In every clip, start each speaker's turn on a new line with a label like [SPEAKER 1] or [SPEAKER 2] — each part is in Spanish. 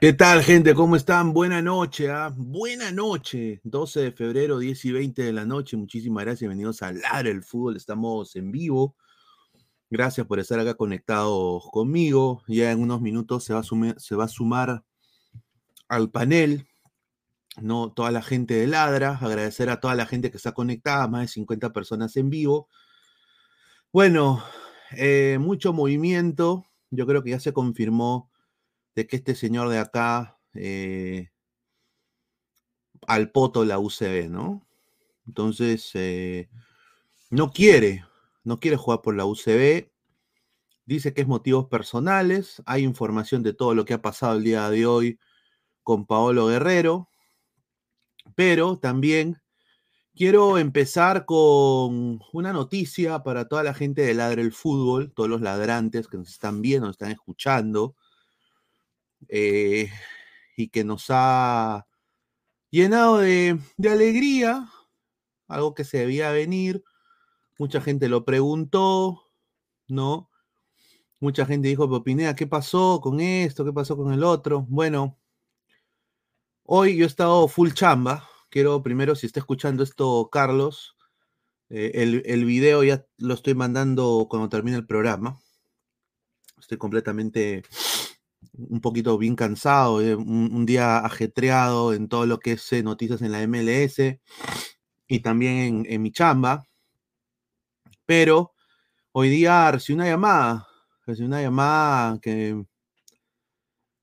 [SPEAKER 1] ¿Qué tal, gente? ¿Cómo están? Buena noche, ¿ah? Buena noche. 12 de febrero, 10 y 20 de la noche. Muchísimas gracias. Bienvenidos a Lar el Fútbol. Estamos en vivo. Gracias por estar acá conectados conmigo. Ya en unos minutos se va a, sumar al panel, ¿no? Toda la gente de Ladra. Agradecer a toda la gente que está conectada, más de 50 personas en vivo. Bueno, eh, mucho movimiento. Yo creo que ya se confirmó de que este señor de acá eh, al poto la UCB, ¿no? Entonces, eh, no quiere, no quiere jugar por la UCB. Dice que es motivos personales. Hay información de todo lo que ha pasado el día de hoy con Paolo Guerrero. Pero también quiero empezar con una noticia para toda la gente de Ladre el Fútbol, todos los ladrantes que nos están viendo, nos están escuchando. Eh, y que nos ha llenado de, alegría, algo que se debía venir. Mucha gente lo preguntó, ¿no? Mucha gente dijo, Pineda, ¿qué pasó con esto? ¿Qué pasó con el otro? Bueno, hoy yo he estado full chamba. Quiero primero, si está escuchando esto, Carlos, eh, el, el, video ya lo estoy mandando cuando termine el programa. Estoy completamente un poquito bien cansado, eh, un, día ajetreado en todo lo que es eh, noticias en la MLS y también en, mi chamba. Pero hoy día recibí una llamada, recibí una llamada que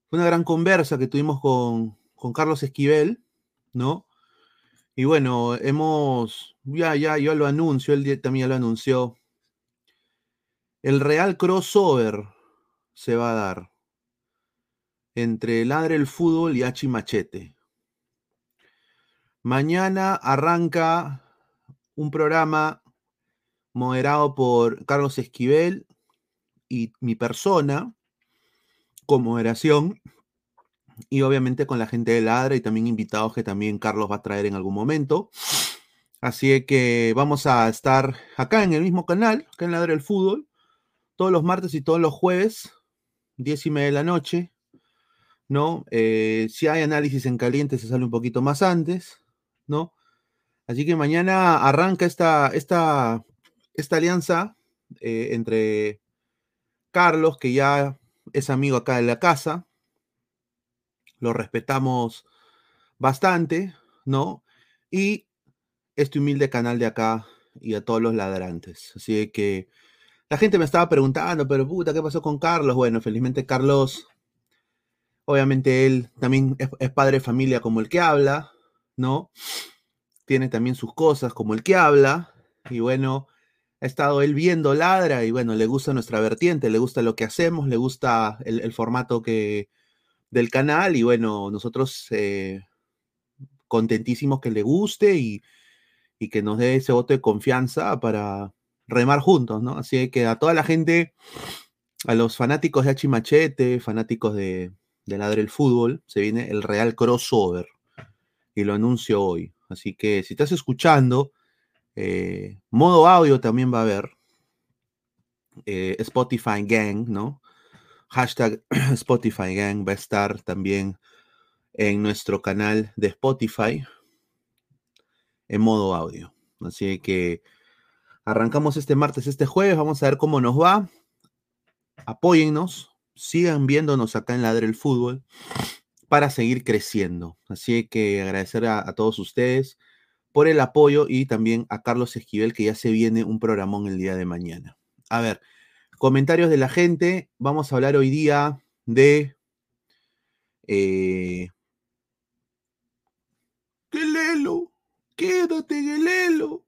[SPEAKER 1] fue una gran conversa que tuvimos con, con Carlos Esquivel, ¿no? Y bueno, hemos, ya, ya, yo lo anuncio, él también lo anunció. El Real Crossover se va a dar entre Ladre el Fútbol y Hachi Machete. Mañana arranca un programa moderado por Carlos Esquivel y mi persona, con moderación, y obviamente con la gente de Ladra y también invitados que también Carlos va a traer en algún momento. Así que vamos a estar acá en el mismo canal, acá en Ladre el Fútbol, todos los martes y todos los jueves, diez y media de la noche, ¿no? Eh, si hay análisis en caliente, se sale un poquito más antes, ¿no? Así que mañana arranca esta, esta, esta alianza eh, entre Carlos, que ya es amigo acá de la casa, lo respetamos bastante, ¿no? Y este humilde canal de acá y a todos los ladrantes. Así que la gente me estaba preguntando, pero puta, ¿qué pasó con Carlos? Bueno, felizmente Carlos Obviamente él también es, padre de familia como el que habla, ¿no? Tiene también sus cosas como el que habla. Y bueno, ha estado él viendo Ladra y bueno, le gusta nuestra vertiente, le gusta lo que hacemos, le gusta el, formato que, del canal y bueno, nosotros eh, contentísimos que le guste y, y, que nos dé ese voto de confianza para remar juntos, ¿no? Así que a toda la gente, a los fanáticos de Hachimachete, fanáticos de, de Ladre el Fútbol, se viene el Real Crossover. Y lo anuncio hoy. Así que si estás escuchando, eh, modo audio también va a haber. Eh, Spotify Gang, ¿no? Hashtag Spotify Gang va a estar también en nuestro canal de Spotify en modo audio. Así que arrancamos este martes, este jueves. Vamos a ver cómo nos va. Apóyennos, sigan viéndonos acá en Ladre el Fútbol para seguir creciendo. Así que agradecer a, todos ustedes por el apoyo y también a Carlos Esquivel que ya se viene un programón el día de mañana. A ver, comentarios de la gente. Vamos a hablar hoy día de... Eh, Gelelo, quédate, Gelelo.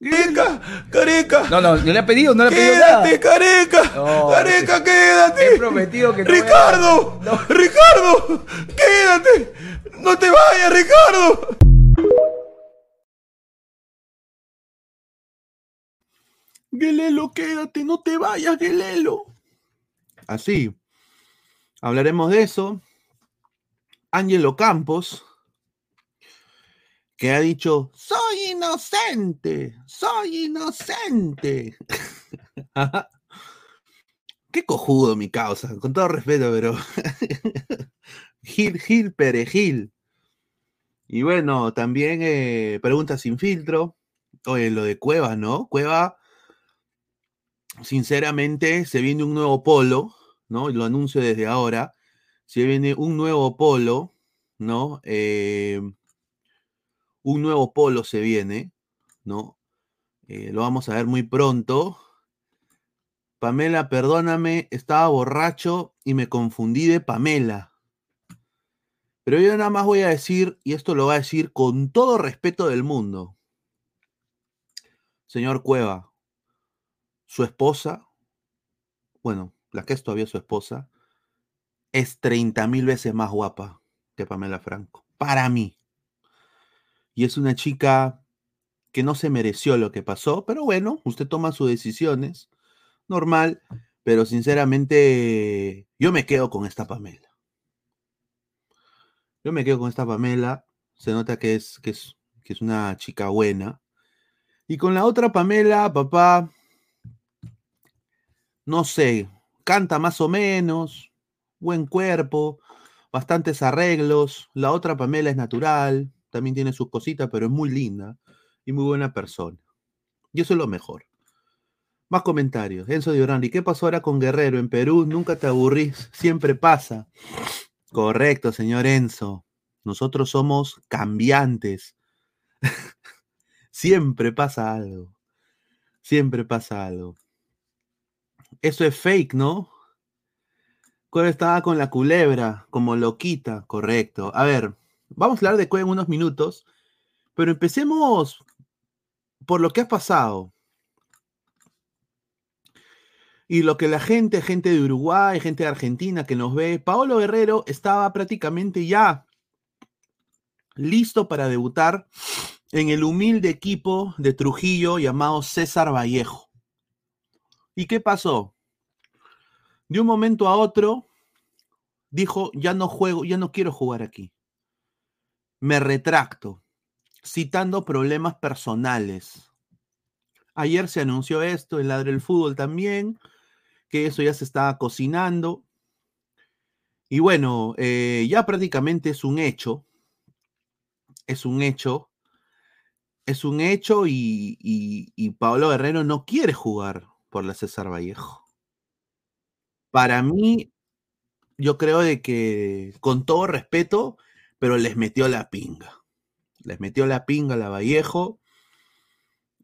[SPEAKER 2] Careca, careca.
[SPEAKER 3] No, no, no le ha pedido, no le ha pedido nada.
[SPEAKER 2] Quédate, careca. careca, quédate.
[SPEAKER 3] He prometido que no
[SPEAKER 2] Ricardo, Ricardo, quédate. No te vayas, Ricardo.
[SPEAKER 1] Gelelo, quédate, no te vayas, Gelelo. Así. Hablaremos de eso. Ángelo Campos que ha dicho, soy inocente, soy inocente. Qué cojudo mi causa, con todo respeto, pero Gil, Gil, Perejil. Y bueno, también eh, preguntas sin filtro. Oye, lo de Cueva, ¿no? Cueva, sinceramente, se viene un nuevo polo, ¿no? Lo anuncio desde ahora. Se viene un nuevo polo, ¿no? Eh, un nuevo polo se viene, ¿no? Eh, lo vamos a ver muy pronto. Pamela, perdóname, estaba borracho y me confundí de Pamela. Pero yo nada más voy a decir, y esto lo va a decir con todo respeto del mundo. Señor Cueva, su esposa, bueno, la que es todavía su esposa, es 30 mil veces más guapa que Pamela Franco. Para mí. Y es una chica que no se mereció lo que pasó, pero bueno, usted toma sus decisiones, normal, pero sinceramente yo me quedo con esta Pamela. Yo me quedo con esta Pamela. Se nota que es, que es, que es una chica buena. Y con la otra Pamela, papá, no sé, canta más o menos, buen cuerpo, bastantes arreglos. La otra Pamela es natural, también tiene sus cositas, pero es muy linda y muy buena persona. Y eso es lo mejor. Más comentarios. Enzo Diorani, ¿qué pasó ahora con Guerrero en Perú? Nunca te aburrís, siempre pasa. Correcto, señor Enzo. Nosotros somos cambiantes. Siempre pasa algo. Siempre pasa algo. Eso es fake, ¿no? Cueva estaba con la culebra, como loquita, correcto. A ver, vamos a hablar de Cueva en unos minutos, pero empecemos por lo que ha pasado. Y lo que la gente, gente de Uruguay, gente de Argentina que nos ve, Paolo Guerrero estaba prácticamente ya listo para debutar en el humilde equipo de Trujillo llamado César Vallejo. ¿Y qué pasó? De un momento a otro dijo, ya no juego, ya no quiero jugar aquí. Me retracto, citando problemas personales. Ayer se anunció esto, en Ladre el Fútbol también, que eso ya se estaba cocinando. Y bueno, eh, ya prácticamente es un hecho, es un hecho, es un hecho y, y, Pablo Guerrero no quiere jugar por la César Vallejo. Para mí, yo creo de que, con todo respeto, pero les metió la pinga. Les metió la pinga a la Vallejo.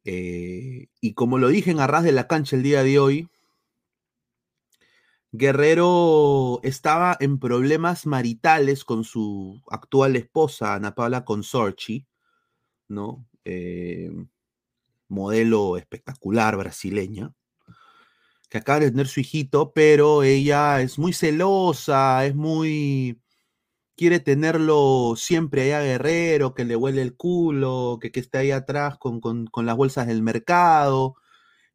[SPEAKER 1] Eh, y como lo dije en Arras de la Cancha el día de hoy, Guerrero estaba en problemas maritales con su actual esposa, Ana Paula Consorci, ¿no? Eh, modelo espectacular brasileña, que acaba de tener su hijito, pero ella es muy celosa, es muy... quiere tenerlo siempre allá Guerrero, que le huele el culo, que, que esté ahí atrás con, con las bolsas del mercado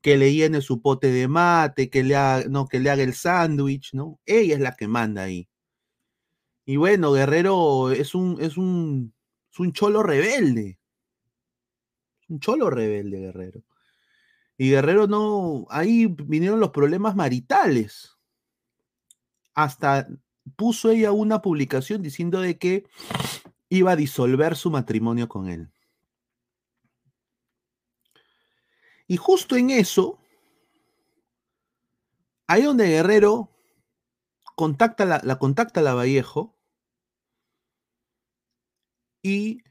[SPEAKER 1] que le llene su pote de mate, que le haga, no, que le haga el sándwich, ¿no? Ella es la que manda ahí. Y bueno, Guerrero es un, es un, es un cholo rebelde. Un cholo rebelde, Guerrero. Y Guerrero no, ahí vinieron los problemas maritales. Hasta puso ella una publicación diciendo de que iba a disolver su matrimonio con él. Y justo en eso, ahí donde Guerrero contacta la, contacta a la Vallejo y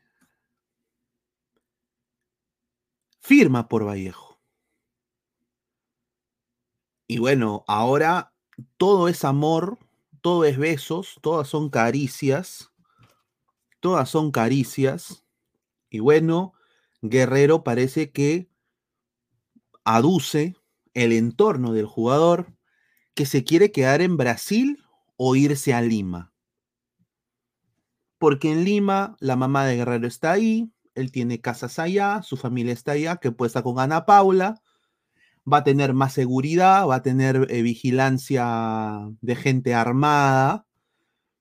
[SPEAKER 1] firma por Vallejo. Y bueno, ahora todo es amor, todo es besos, todas son caricias, todas son caricias. Y bueno, Guerrero parece que aduce el entorno del jugador que se quiere quedar en Brasil o irse a Lima. Porque en Lima la mamá de Guerrero está ahí, él tiene casas allá, su familia está allá, que puesta con Ana Paula, va a tener más seguridad, va a tener eh, vigilancia de gente armada,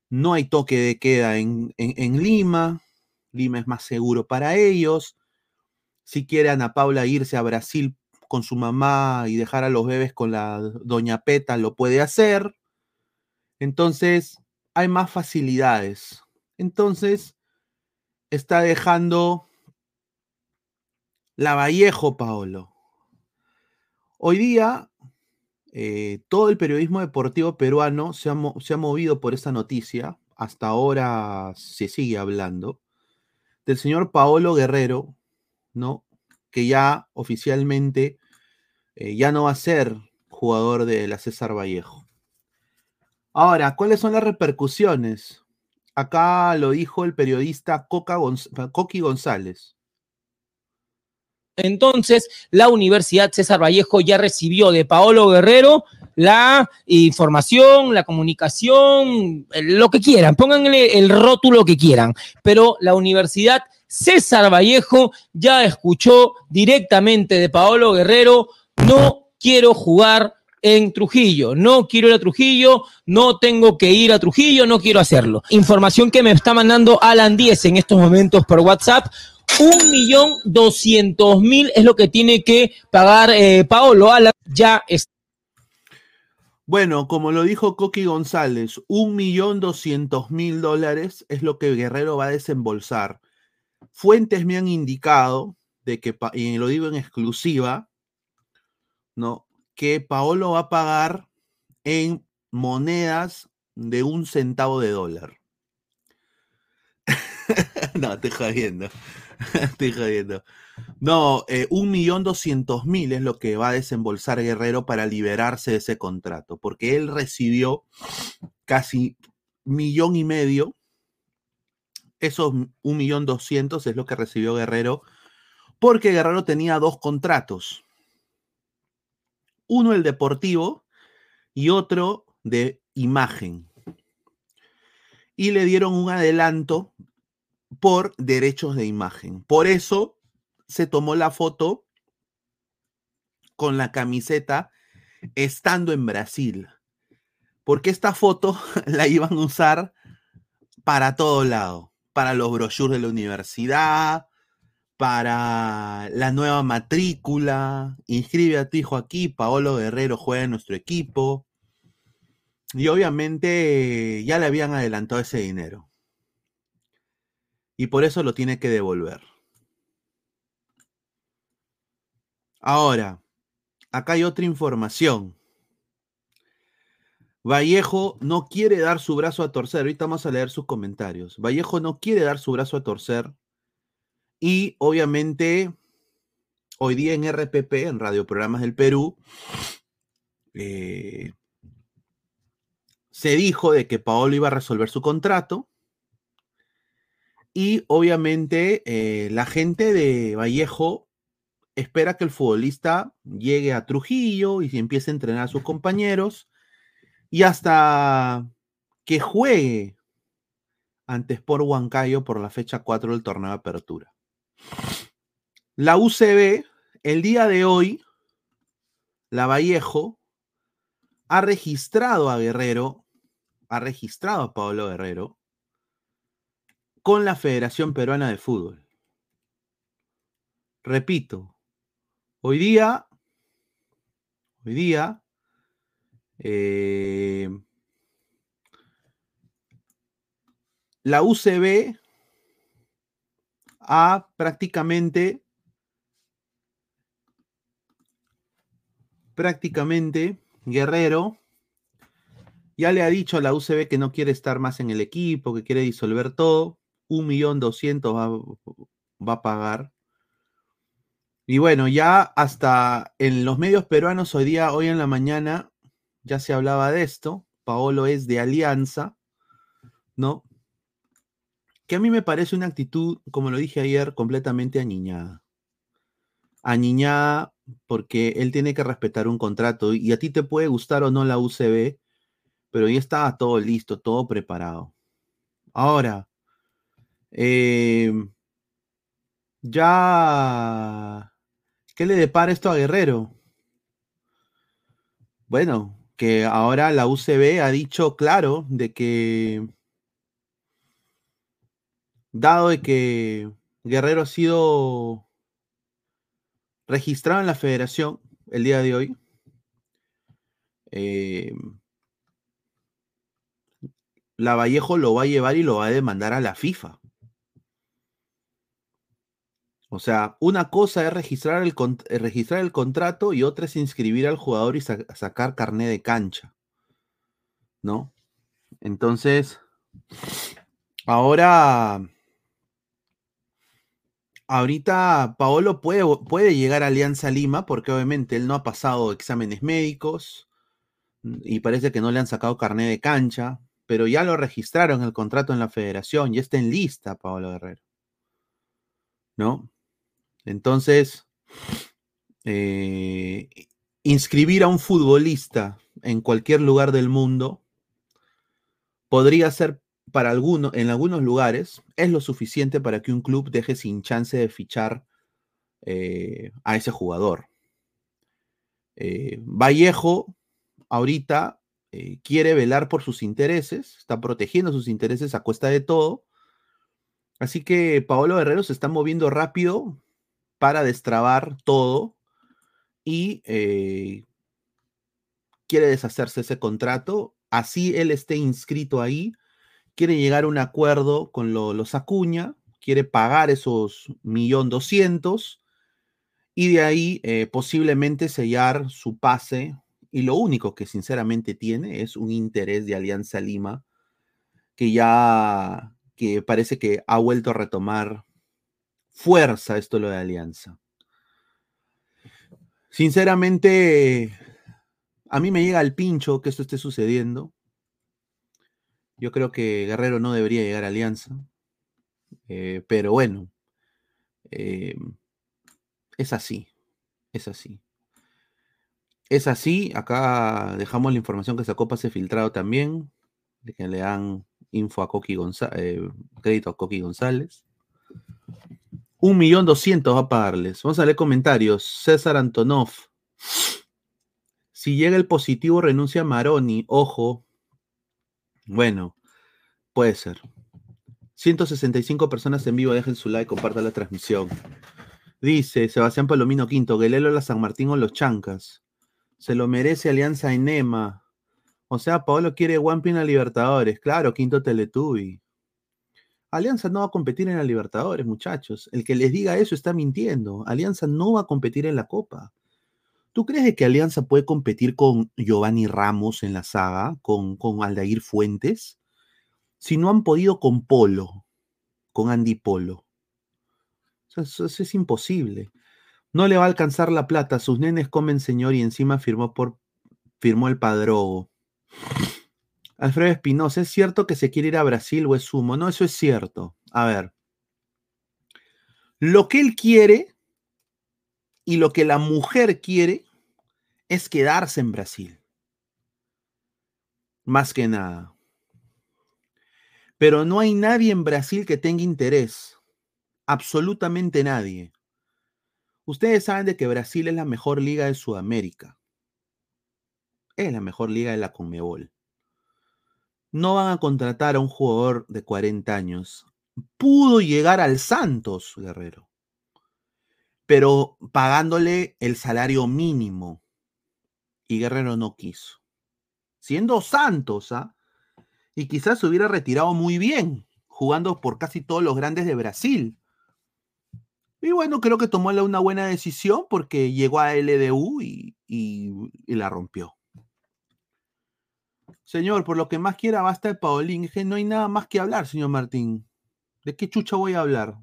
[SPEAKER 1] no hay toque de queda en, Lima, Lima es más seguro para ellos. Si quiere Ana Paula irse a Brasil con su mamá y dejar a los bebés con la doña Peta, lo puede hacer. Entonces, hay más facilidades. Entonces, está dejando la Vallejo, Paolo. Hoy día, eh, todo el periodismo deportivo peruano se ha, movido por esta noticia. Hasta ahora se sigue hablando del señor Paolo Guerrero, ¿no? Que ya oficialmente eh, ya no va a ser jugador de la César Vallejo. Ahora, ¿cuáles son las repercusiones? Acá lo dijo el periodista Coqui González.
[SPEAKER 4] Entonces, la Universidad César Vallejo ya recibió de Paolo Guerrero la información, la comunicación, lo que quieran, pónganle el rótulo que quieran, pero la Universidad César Vallejo ya escuchó directamente de Paolo Guerrero, no quiero jugar en Trujillo. No quiero ir a Trujillo, no tengo que ir a Trujillo, no quiero hacerlo. Información que me está mandando Alan 10 en estos momentos por WhatsApp. Un millón doscientos mil es lo que tiene que pagar eh, Paolo. Alan ya está.
[SPEAKER 1] Bueno, como lo dijo Coqui González, un millón doscientos mil dólares es lo que Guerrero va a desembolsar. Fuentes me han indicado de que, y lo digo en exclusiva, ¿no? que Paolo va a pagar en monedas de un centavo de dólar. no, estoy jodiendo. estoy jodiendo. No, eh, un millón doscientos mil es lo que va a desembolsar Guerrero para liberarse de ese contrato, porque él recibió casi millón y medio. Esos un millón doscientos es lo que recibió Guerrero, porque Guerrero tenía dos contratos uno el deportivo y otro de imagen. Y le dieron un adelanto por derechos de imagen. Por eso se tomó la foto con la camiseta estando en Brasil. Porque esta foto la iban a usar para todo lado, para los brochures de la universidad, para la nueva matrícula. Inscribe a tu hijo aquí, Paolo Guerrero juega en nuestro equipo. Y obviamente ya le habían adelantado ese dinero. Y por eso lo tiene que devolver. Ahora, acá hay otra información. Vallejo no quiere dar su brazo a torcer. Ahorita vamos a leer sus comentarios. Vallejo no quiere dar su brazo a torcer y obviamente, hoy día en RPP, en Radio Programas del Perú, eh, se dijo de que Paolo iba a resolver su contrato. Y obviamente eh, la gente de Vallejo espera que el futbolista llegue a Trujillo y se empiece a entrenar a sus compañeros. Y hasta que juegue ante Sport Huancayo por la fecha 4 del torneo de apertura. La UCB, el día de hoy, la Vallejo, ha registrado a Guerrero, ha registrado a Pablo Guerrero con la Federación Peruana de Fútbol. Repito, hoy día, hoy día, eh, la UCB a prácticamente, prácticamente Guerrero ya le ha dicho a la UCB que no quiere estar más en el equipo, que quiere disolver todo. Un millón doscientos va, a pagar. Y bueno, ya hasta en los medios peruanos hoy día, hoy en la mañana, ya se hablaba de esto. Paolo es de Alianza, ¿no? que a mí me parece una actitud, como lo dije ayer, completamente aniñada. Aniñada porque él tiene que respetar un contrato y a ti te puede gustar o no la UCB, pero ya estaba todo listo, todo preparado. Ahora, em, ya, ¿qué le depara esto a Guerrero? Bueno, que ahora la UCB ha dicho claro de que dado de que Guerrero ha sido registrado en la federación el día de hoy, eh, la Vallejo lo va a llevar y lo va a demandar a la FIFA. O sea, una cosa es registrar el, eh, registrar el contrato y otra es inscribir al jugador y sacar carné de cancha. ¿No? Entonces, ahora, ahorita Paolo puede, puede llegar a Alianza Lima porque obviamente él no ha pasado exámenes médicos y parece que no le han sacado carné de cancha, pero ya lo registraron el contrato en la federación, ya está en lista Paolo Guerrero. ¿No? Entonces, eh, inscribir a un futbolista en cualquier lugar del mundo podría ser para algunos, en algunos lugares, es lo suficiente para que un club deje sin chance de fichar eh, a ese jugador. Eh, Vallejo ahorita quiere velar por sus intereses, está protegiendo sus intereses a cuesta de todo. Así que Paolo Guerrero se está moviendo rápido para destrabar todo y eh, quiere deshacerse ese contrato. Así él esté inscrito ahí, quiere llegar a un acuerdo con los Acuña, quiere pagar esos millón doscientos y de ahí eh, posiblemente sellar su pase. Y lo único que sinceramente tiene es un interés de Alianza Lima que ya que parece que ha vuelto a retomar fuerza esto lo de Alianza. Sinceramente, a mí me llega al pincho que esto esté sucediendo. Yo creo que Guerrero no debería llegar a Alianza. Eh, pero bueno, eh, es así, es así. Es así, acá dejamos la información que sacó Pase Filtrado también, de que le dan info a Coqui González, eh, crédito a Coqui González. Un millón doscientos va a pagarles. Vamos a leer comentarios. César Antonov. Si llega el positivo, renuncia Maroni. Ojo. Bueno, puede ser. 165 personas en vivo. Dejen su like, compartan la transmisión. Dice Sebastián Palomino Quinto, Guelelo la San Martín o los Chancas. Se lo merece Alianza Enema. O sea, Paolo quiere One a Libertadores. Claro, Quinto Teletubi. Alianza no va a competir en la Libertadores, muchachos. El que les diga eso está mintiendo. Alianza no va a competir en la Copa. ¿Tú crees que Alianza puede competir con Giovanni Ramos en la saga, con, con Aldair Fuentes? Si no han podido con Polo, con Andy Polo. eso, es imposible. No le va a alcanzar la plata. Sus nenes comen señor y encima firmó, por, firmó el padrogo. Alfredo Espinosa, ¿es cierto que se quiere ir a Brasil o es humo? No, eso es cierto. A ver. Lo que él quiere y lo que la mujer quiere es quedarse en Brasil. Más que nada. Pero no hay nadie en Brasil que tenga interés. Absolutamente nadie. Ustedes saben de que Brasil es la mejor liga de Sudamérica. Es la mejor liga de la Conmebol no van a contratar a un jugador de 40 años. Pudo llegar al Santos, Guerrero, pero pagándole el salario mínimo. Y Guerrero no quiso. Siendo Santos, ¿ah? Y quizás se hubiera retirado muy bien, jugando por casi todos los grandes de Brasil. Y bueno, creo que tomó una buena decisión porque llegó a LDU y la rompió. Señor, por lo que más quiera basta el Paulín. que no hay nada más que hablar, señor Martín. ¿De qué chucha voy a hablar?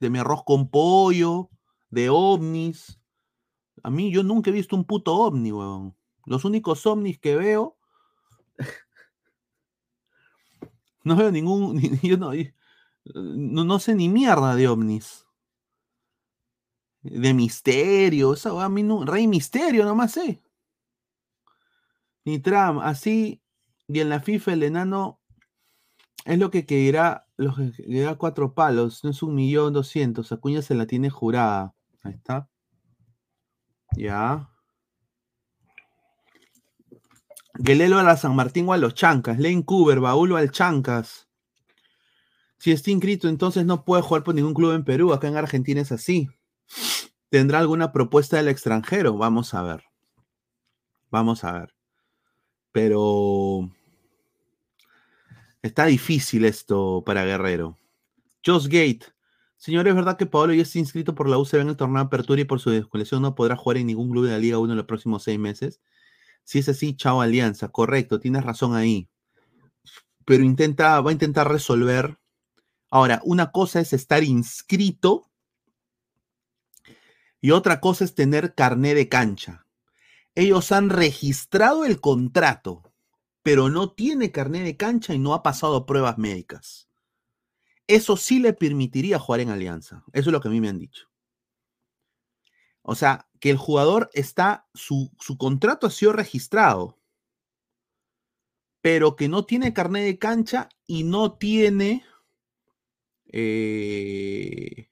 [SPEAKER 1] ¿De mi arroz con pollo? ¿De ovnis? A mí yo nunca he visto un puto ovni, weón. Los únicos ovnis que veo... no veo ningún... Yo no, no, sé ni mierda de ovnis. De misterio. Eso, a mí no, Rey Misterio nomás sé. Ni Trump. Así y en la FIFA el enano es lo que dirá, lo que da cuatro palos, no es un millón doscientos. Acuña se la tiene jurada. Ahí está. Ya. Gelelo a la San Martín o a los Chancas. Lane Cooper, Baulo al Chancas. Si está inscrito, entonces no puede jugar por ningún club en Perú. Acá en Argentina es así. ¿Tendrá alguna propuesta del extranjero? Vamos a ver. Vamos a ver. Pero Está difícil esto para Guerrero. Josh Gate. Señor, ¿es verdad que Paolo ya está inscrito por la UCB en el torneo de apertura y por su desconexión no podrá jugar en ningún club de la Liga 1 en los próximos seis meses? Si es así, chao Alianza. Correcto, tienes razón ahí. Pero intenta, va a intentar resolver. Ahora, una cosa es estar inscrito y otra cosa es tener carné de cancha. Ellos han registrado el contrato, pero no tiene carné de cancha y no ha pasado pruebas médicas. Eso sí le permitiría jugar en Alianza. Eso es lo que a mí me han dicho. O sea, que el jugador está, su, su contrato ha sido registrado, pero que no tiene carné de cancha y no tiene, eh,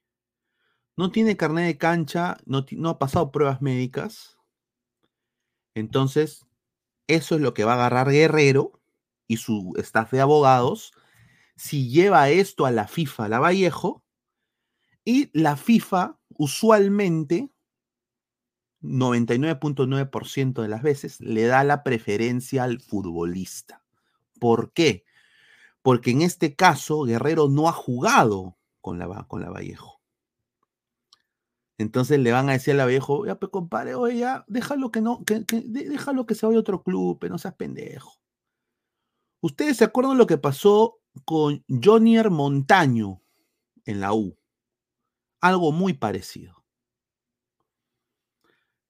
[SPEAKER 1] no tiene carné de cancha, no, no ha pasado pruebas médicas. Entonces, eso es lo que va a agarrar Guerrero y su staff de abogados si lleva esto a la FIFA, la Vallejo, y la FIFA usualmente 99.9% de las veces le da la preferencia al futbolista. ¿Por qué? Porque en este caso Guerrero no ha jugado con la, con la Vallejo. Entonces le van a decir a la Vallejo, ya, pues compadre, oye, ya, déjalo que no, que, que, déjalo que se vaya a otro club, pero no seas pendejo. ¿Ustedes se acuerdan lo que pasó con Jonier Montaño en la U? Algo muy parecido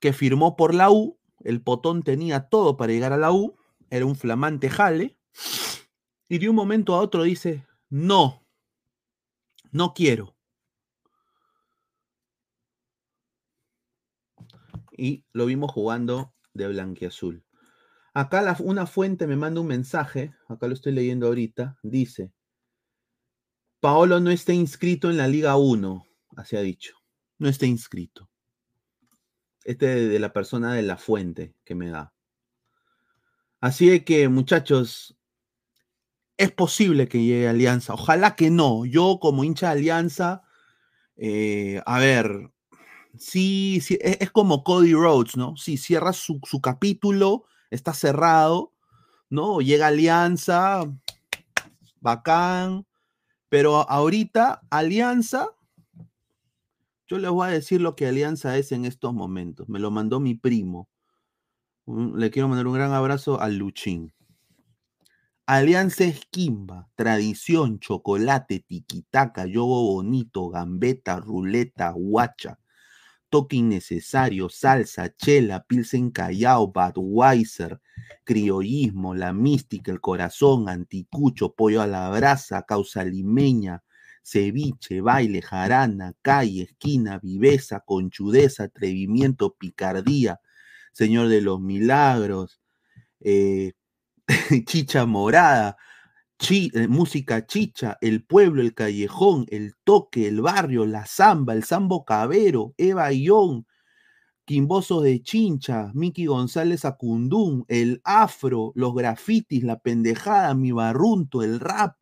[SPEAKER 1] que firmó por la U, el potón tenía todo para llegar a la U, era un flamante jale, y de un momento a otro dice, no, no quiero. Y lo vimos jugando de blanquiazul. Acá una fuente me manda un mensaje, acá lo estoy leyendo ahorita, dice, Paolo no está inscrito en la Liga 1, así ha dicho, no está inscrito. Este de la persona de la fuente que me da. Así que, muchachos, es posible que llegue Alianza. Ojalá que no. Yo, como hincha de Alianza, eh, a ver, sí, sí es, es, como Cody Rhodes, ¿no? Si cierra su, su, capítulo, está cerrado, ¿no? Llega Alianza, bacán. Pero ahorita, Alianza yo les voy a decir lo que Alianza es en estos momentos. Me lo mandó mi primo. Le quiero mandar un gran abrazo al Luchín. Alianza es Kimba, tradición, chocolate, tiquitaca, yogo bonito, gambeta, ruleta, guacha, toque innecesario, salsa, chela, pilsen callao, Budweiser, criollismo, la mística, el corazón, anticucho, pollo a la brasa, causa limeña, ceviche, baile, jarana, calle, esquina, viveza, conchudeza, atrevimiento, picardía, Señor de los Milagros, eh, chicha morada, eh, música chicha, el pueblo, el callejón, el toque, el barrio, la samba, el sambo cabero, Eva Ión, Quimboso de Chincha, Miki González Acundún, el afro, los grafitis, la pendejada, mi barrunto, el rap,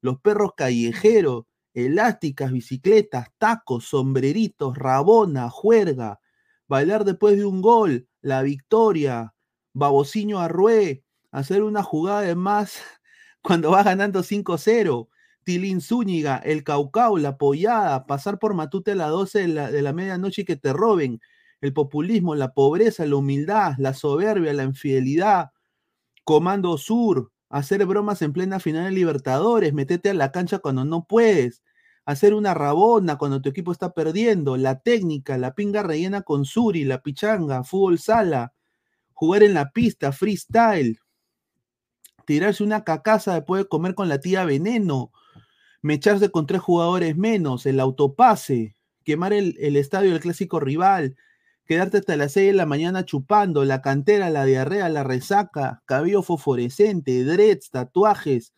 [SPEAKER 1] los perros callejeros, elásticas, bicicletas, tacos, sombreritos, rabona, juerga, bailar después de un gol, la victoria, babociño arrué, hacer una jugada de más cuando va ganando 5-0, Tilín Zúñiga, el Caucao, la pollada, pasar por Matute a las 12 de la, de la medianoche y que te roben, el populismo, la pobreza, la humildad, la soberbia, la infidelidad, Comando Sur, hacer bromas en plena final de Libertadores, metete a la cancha cuando no puedes, hacer una rabona cuando tu equipo está perdiendo, la técnica, la pinga rellena con suri, la pichanga, fútbol sala, jugar en la pista, freestyle, tirarse una cacaza después de comer con la tía veneno, mecharse con tres jugadores menos, el autopase, quemar el, el estadio del clásico rival, quedarte hasta las 6 de la mañana chupando, la cantera, la diarrea, la resaca, cabello fosforescente, dreads, tatuajes,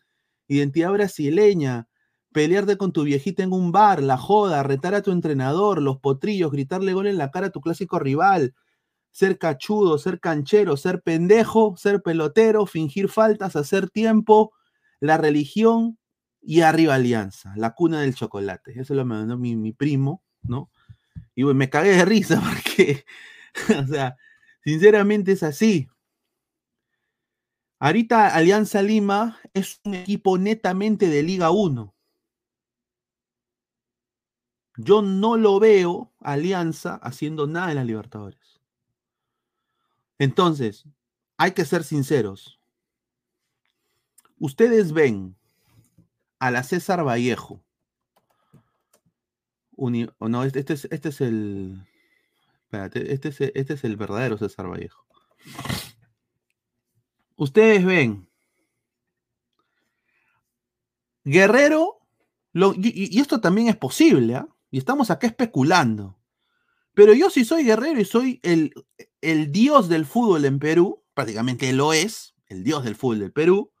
[SPEAKER 1] identidad brasileña, pelearte con tu viejita en un bar, la joda, retar a tu entrenador, los potrillos, gritarle gol en la cara a tu clásico rival, ser cachudo, ser canchero, ser pendejo, ser pelotero, fingir faltas, hacer tiempo, la religión y arriba alianza, la cuna del chocolate. Eso lo mandó mi, mi primo, ¿no? Y bueno, me cagué de risa porque, o sea, sinceramente es así. Ahorita Alianza Lima es un equipo netamente de Liga 1. Yo no lo veo Alianza haciendo nada en la Libertadores. Entonces, hay que ser sinceros. Ustedes ven a la César Vallejo. no, este, este, es, este es el. Este es, este es el verdadero César Vallejo. Ustedes ven. Guerrero, y, esto también es posible, ¿ah? y estamos acá especulando. Pero yo si soy guerrero y soy el, el dios del fútbol en Perú, prácticamente lo es, el dios del fútbol del Perú,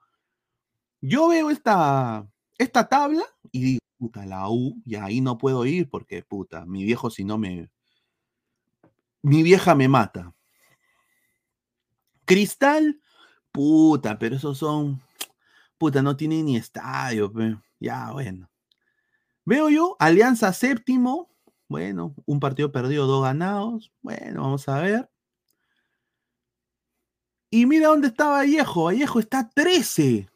[SPEAKER 1] yo veo esta, esta tabla y digo, puta, la U, y ahí no puedo ir porque, puta, mi viejo si no me... Mi vieja me mata. Cristal, puta, pero esos son... Puta, no tienen ni estadio. Ya, bueno. Veo yo, Alianza séptimo, bueno, un partido perdido, dos ganados. Bueno, vamos a ver. Y mira dónde está Vallejo. Vallejo está 13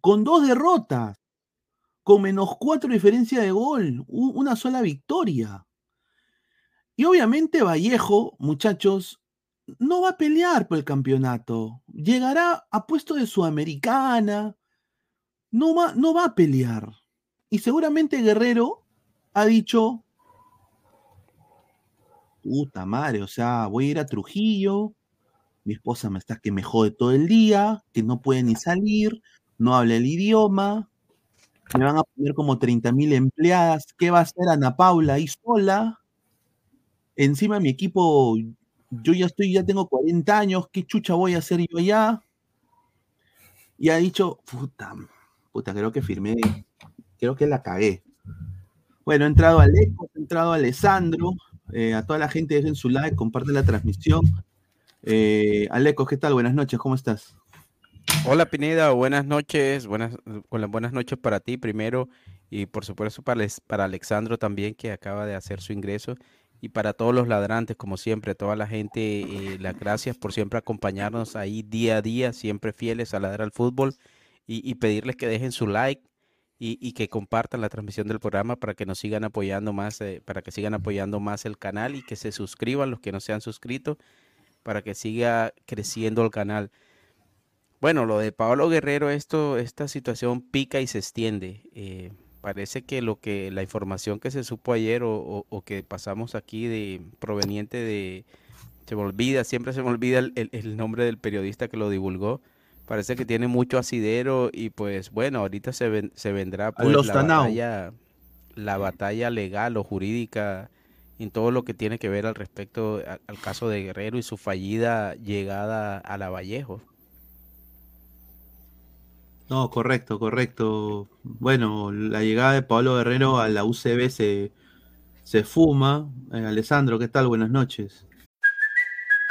[SPEAKER 1] con dos derrotas, con menos cuatro diferencia de gol, una sola victoria. Y obviamente Vallejo, muchachos, no va a pelear por el campeonato. Llegará a puesto de Sudamericana. No va, no va a pelear. Y seguramente Guerrero ha dicho, puta madre, o sea, voy a ir a Trujillo, mi esposa me está que me jode todo el día, que no puede ni salir, no habla el idioma, me van a poner como 30 mil empleadas, ¿qué va a hacer Ana Paula ahí sola? Encima mi equipo, yo ya estoy, ya tengo 40 años, ¿qué chucha voy a hacer yo allá? Y ha dicho, puta, puta, creo que firmé, creo que la cagué. Bueno, ha entrado Alejo, ha entrado Alessandro, eh, a toda la gente dejen su like, comparten la transmisión. Eh, Aleco, ¿qué tal? Buenas noches, ¿cómo estás?
[SPEAKER 5] Hola Pineda, buenas noches, buenas, buenas noches para ti primero y por supuesto para, para Alexandro también que acaba de hacer su ingreso y para todos los ladrantes como siempre, toda la gente, eh, las gracias por siempre acompañarnos ahí día a día, siempre fieles a ladrar al fútbol y, pedirles que dejen su like y, que compartan la transmisión del programa para que nos sigan apoyando más, eh, para que sigan apoyando más el canal y que se suscriban los que no se han suscrito para que siga creciendo el canal. Bueno, lo de Pablo Guerrero, esto, esta situación pica y se extiende. Eh, parece que lo que la información que se supo ayer o, que pasamos aquí de proveniente de se me olvida, siempre se me olvida el, nombre del periodista que lo divulgó. Parece que tiene mucho asidero y pues bueno, ahorita se, se vendrá pues, la, batalla, la batalla legal o jurídica en todo lo que tiene que ver al respecto al caso de Guerrero y su fallida llegada a la Vallejo.
[SPEAKER 1] No, correcto, correcto. Bueno, la llegada de Pablo Guerrero a la UCB se, se fuma. Eh, Alessandro, ¿qué tal? Buenas noches.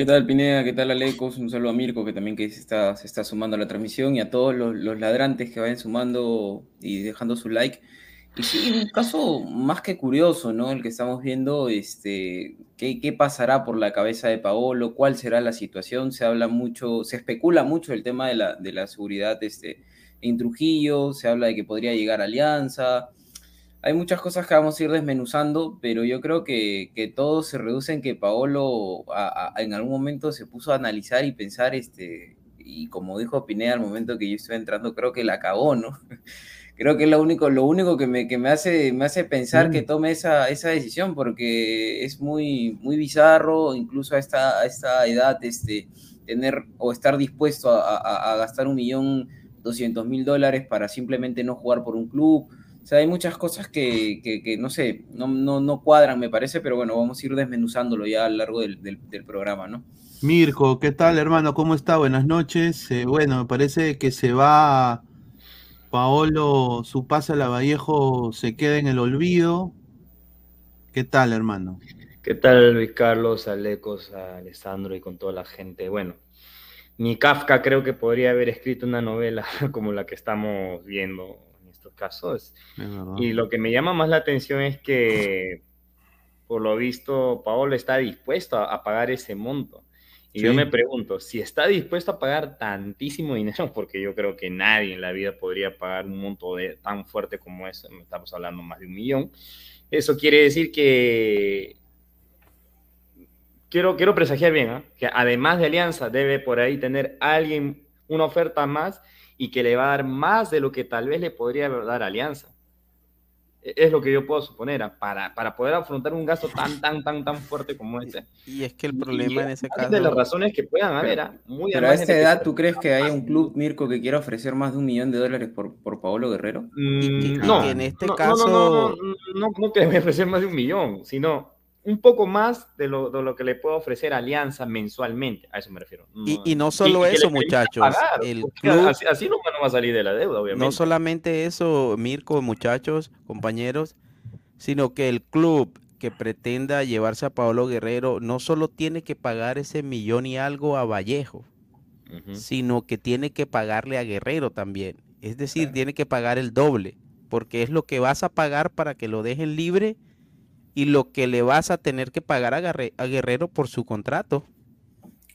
[SPEAKER 6] ¿Qué tal Pineda? ¿Qué tal Alecos? Un saludo a Mirko que también que se está, se está sumando a la transmisión y a todos los, ladrantes que vayan sumando y dejando su like. Y sí, un caso más que curioso, ¿no? El que estamos viendo, este, ¿qué, qué pasará por la cabeza de Paolo? ¿Cuál será la situación? Se habla mucho, se especula mucho el tema de la, de la seguridad este, en Trujillo, se habla de que podría llegar Alianza, hay muchas cosas que vamos a ir desmenuzando, pero yo creo que, que todo se reduce en que Paolo en algún momento se puso a analizar y pensar, este, y como dijo Pineda al momento que yo estoy entrando, creo que la acabó, ¿no? creo que es lo único, lo único que me, que me, hace, me hace pensar que mm. tome esa, esa decisión, porque es muy, muy bizarro, incluso a esta, a esta edad, este, tener o estar dispuesto a, a, a gastar un millón doscientos mil dólares para simplemente no jugar por un club o sea, hay muchas cosas que, que, no sé, no, no, no, cuadran, me parece, pero bueno, vamos a ir desmenuzándolo ya a lo largo del, del, programa, ¿no?
[SPEAKER 1] Mirko, ¿qué tal, hermano? ¿Cómo está? Buenas noches. Eh, bueno, me parece que se va Paolo, su pase a la Vallejo se queda en el olvido. ¿Qué tal, hermano?
[SPEAKER 7] ¿Qué tal, Luis Carlos, Alecos, a Alessandro y con toda la gente? Bueno, ni Kafka creo que podría haber escrito una novela como la que estamos viendo en estos casos.
[SPEAKER 1] Es.
[SPEAKER 7] Y lo que me llama más la atención es que, por lo visto, Paolo está dispuesto a, a pagar ese monto. Y yo
[SPEAKER 1] Sí.
[SPEAKER 7] me pregunto, si está dispuesto a pagar tantísimo dinero, porque yo creo que nadie en la vida podría pagar un monto de, tan fuerte como ese, estamos hablando más de un millón, eso quiere decir que quiero, quiero presagiar bien, ¿ah? que además de Alianza debe por ahí tener alguien una oferta más y que le va a dar más de lo que tal vez le podría dar Alianza. E- Es lo que yo puedo suponer, ¿ah? para, para poder afrontar un gasto tan, tan, tan, tan fuerte como este.
[SPEAKER 5] Y es que el problema
[SPEAKER 7] y
[SPEAKER 5] en ese
[SPEAKER 7] es
[SPEAKER 5] caso.
[SPEAKER 7] de las razones que puedan haber, ¿ah? muy
[SPEAKER 6] Pero a
[SPEAKER 7] además
[SPEAKER 6] esta edad, ¿tú crees que haya un club, Mirko, que quiera ofrecer más de un millón de dólares por, por Paolo Guerrero?
[SPEAKER 7] Mm, no,
[SPEAKER 5] en este
[SPEAKER 7] no, no,
[SPEAKER 5] caso-
[SPEAKER 7] no, no, no, no, no que me ofrecer más de un millón, sino un poco más de lo, de lo que le puedo ofrecer Alianza mensualmente, a eso me refiero.
[SPEAKER 5] Y, y no solo eso, muchachos.
[SPEAKER 7] pagar,
[SPEAKER 5] El club,
[SPEAKER 7] así, así no, no va a salir de la deuda, obviamente.
[SPEAKER 5] no solamente eso, Mirko, muchachos, compañeros, sino que el club que pretenda llevarse a Paolo Guerrero no solo tiene que pagar ese millón y algo a Vallejo, sino que tiene que pagarle a Guerrero también. Es decir, tiene que pagar el doble, porque es lo que vas a pagar para que lo dejen libre y lo que le vas a tener que pagar a, Garre- a Guerrero por su contrato.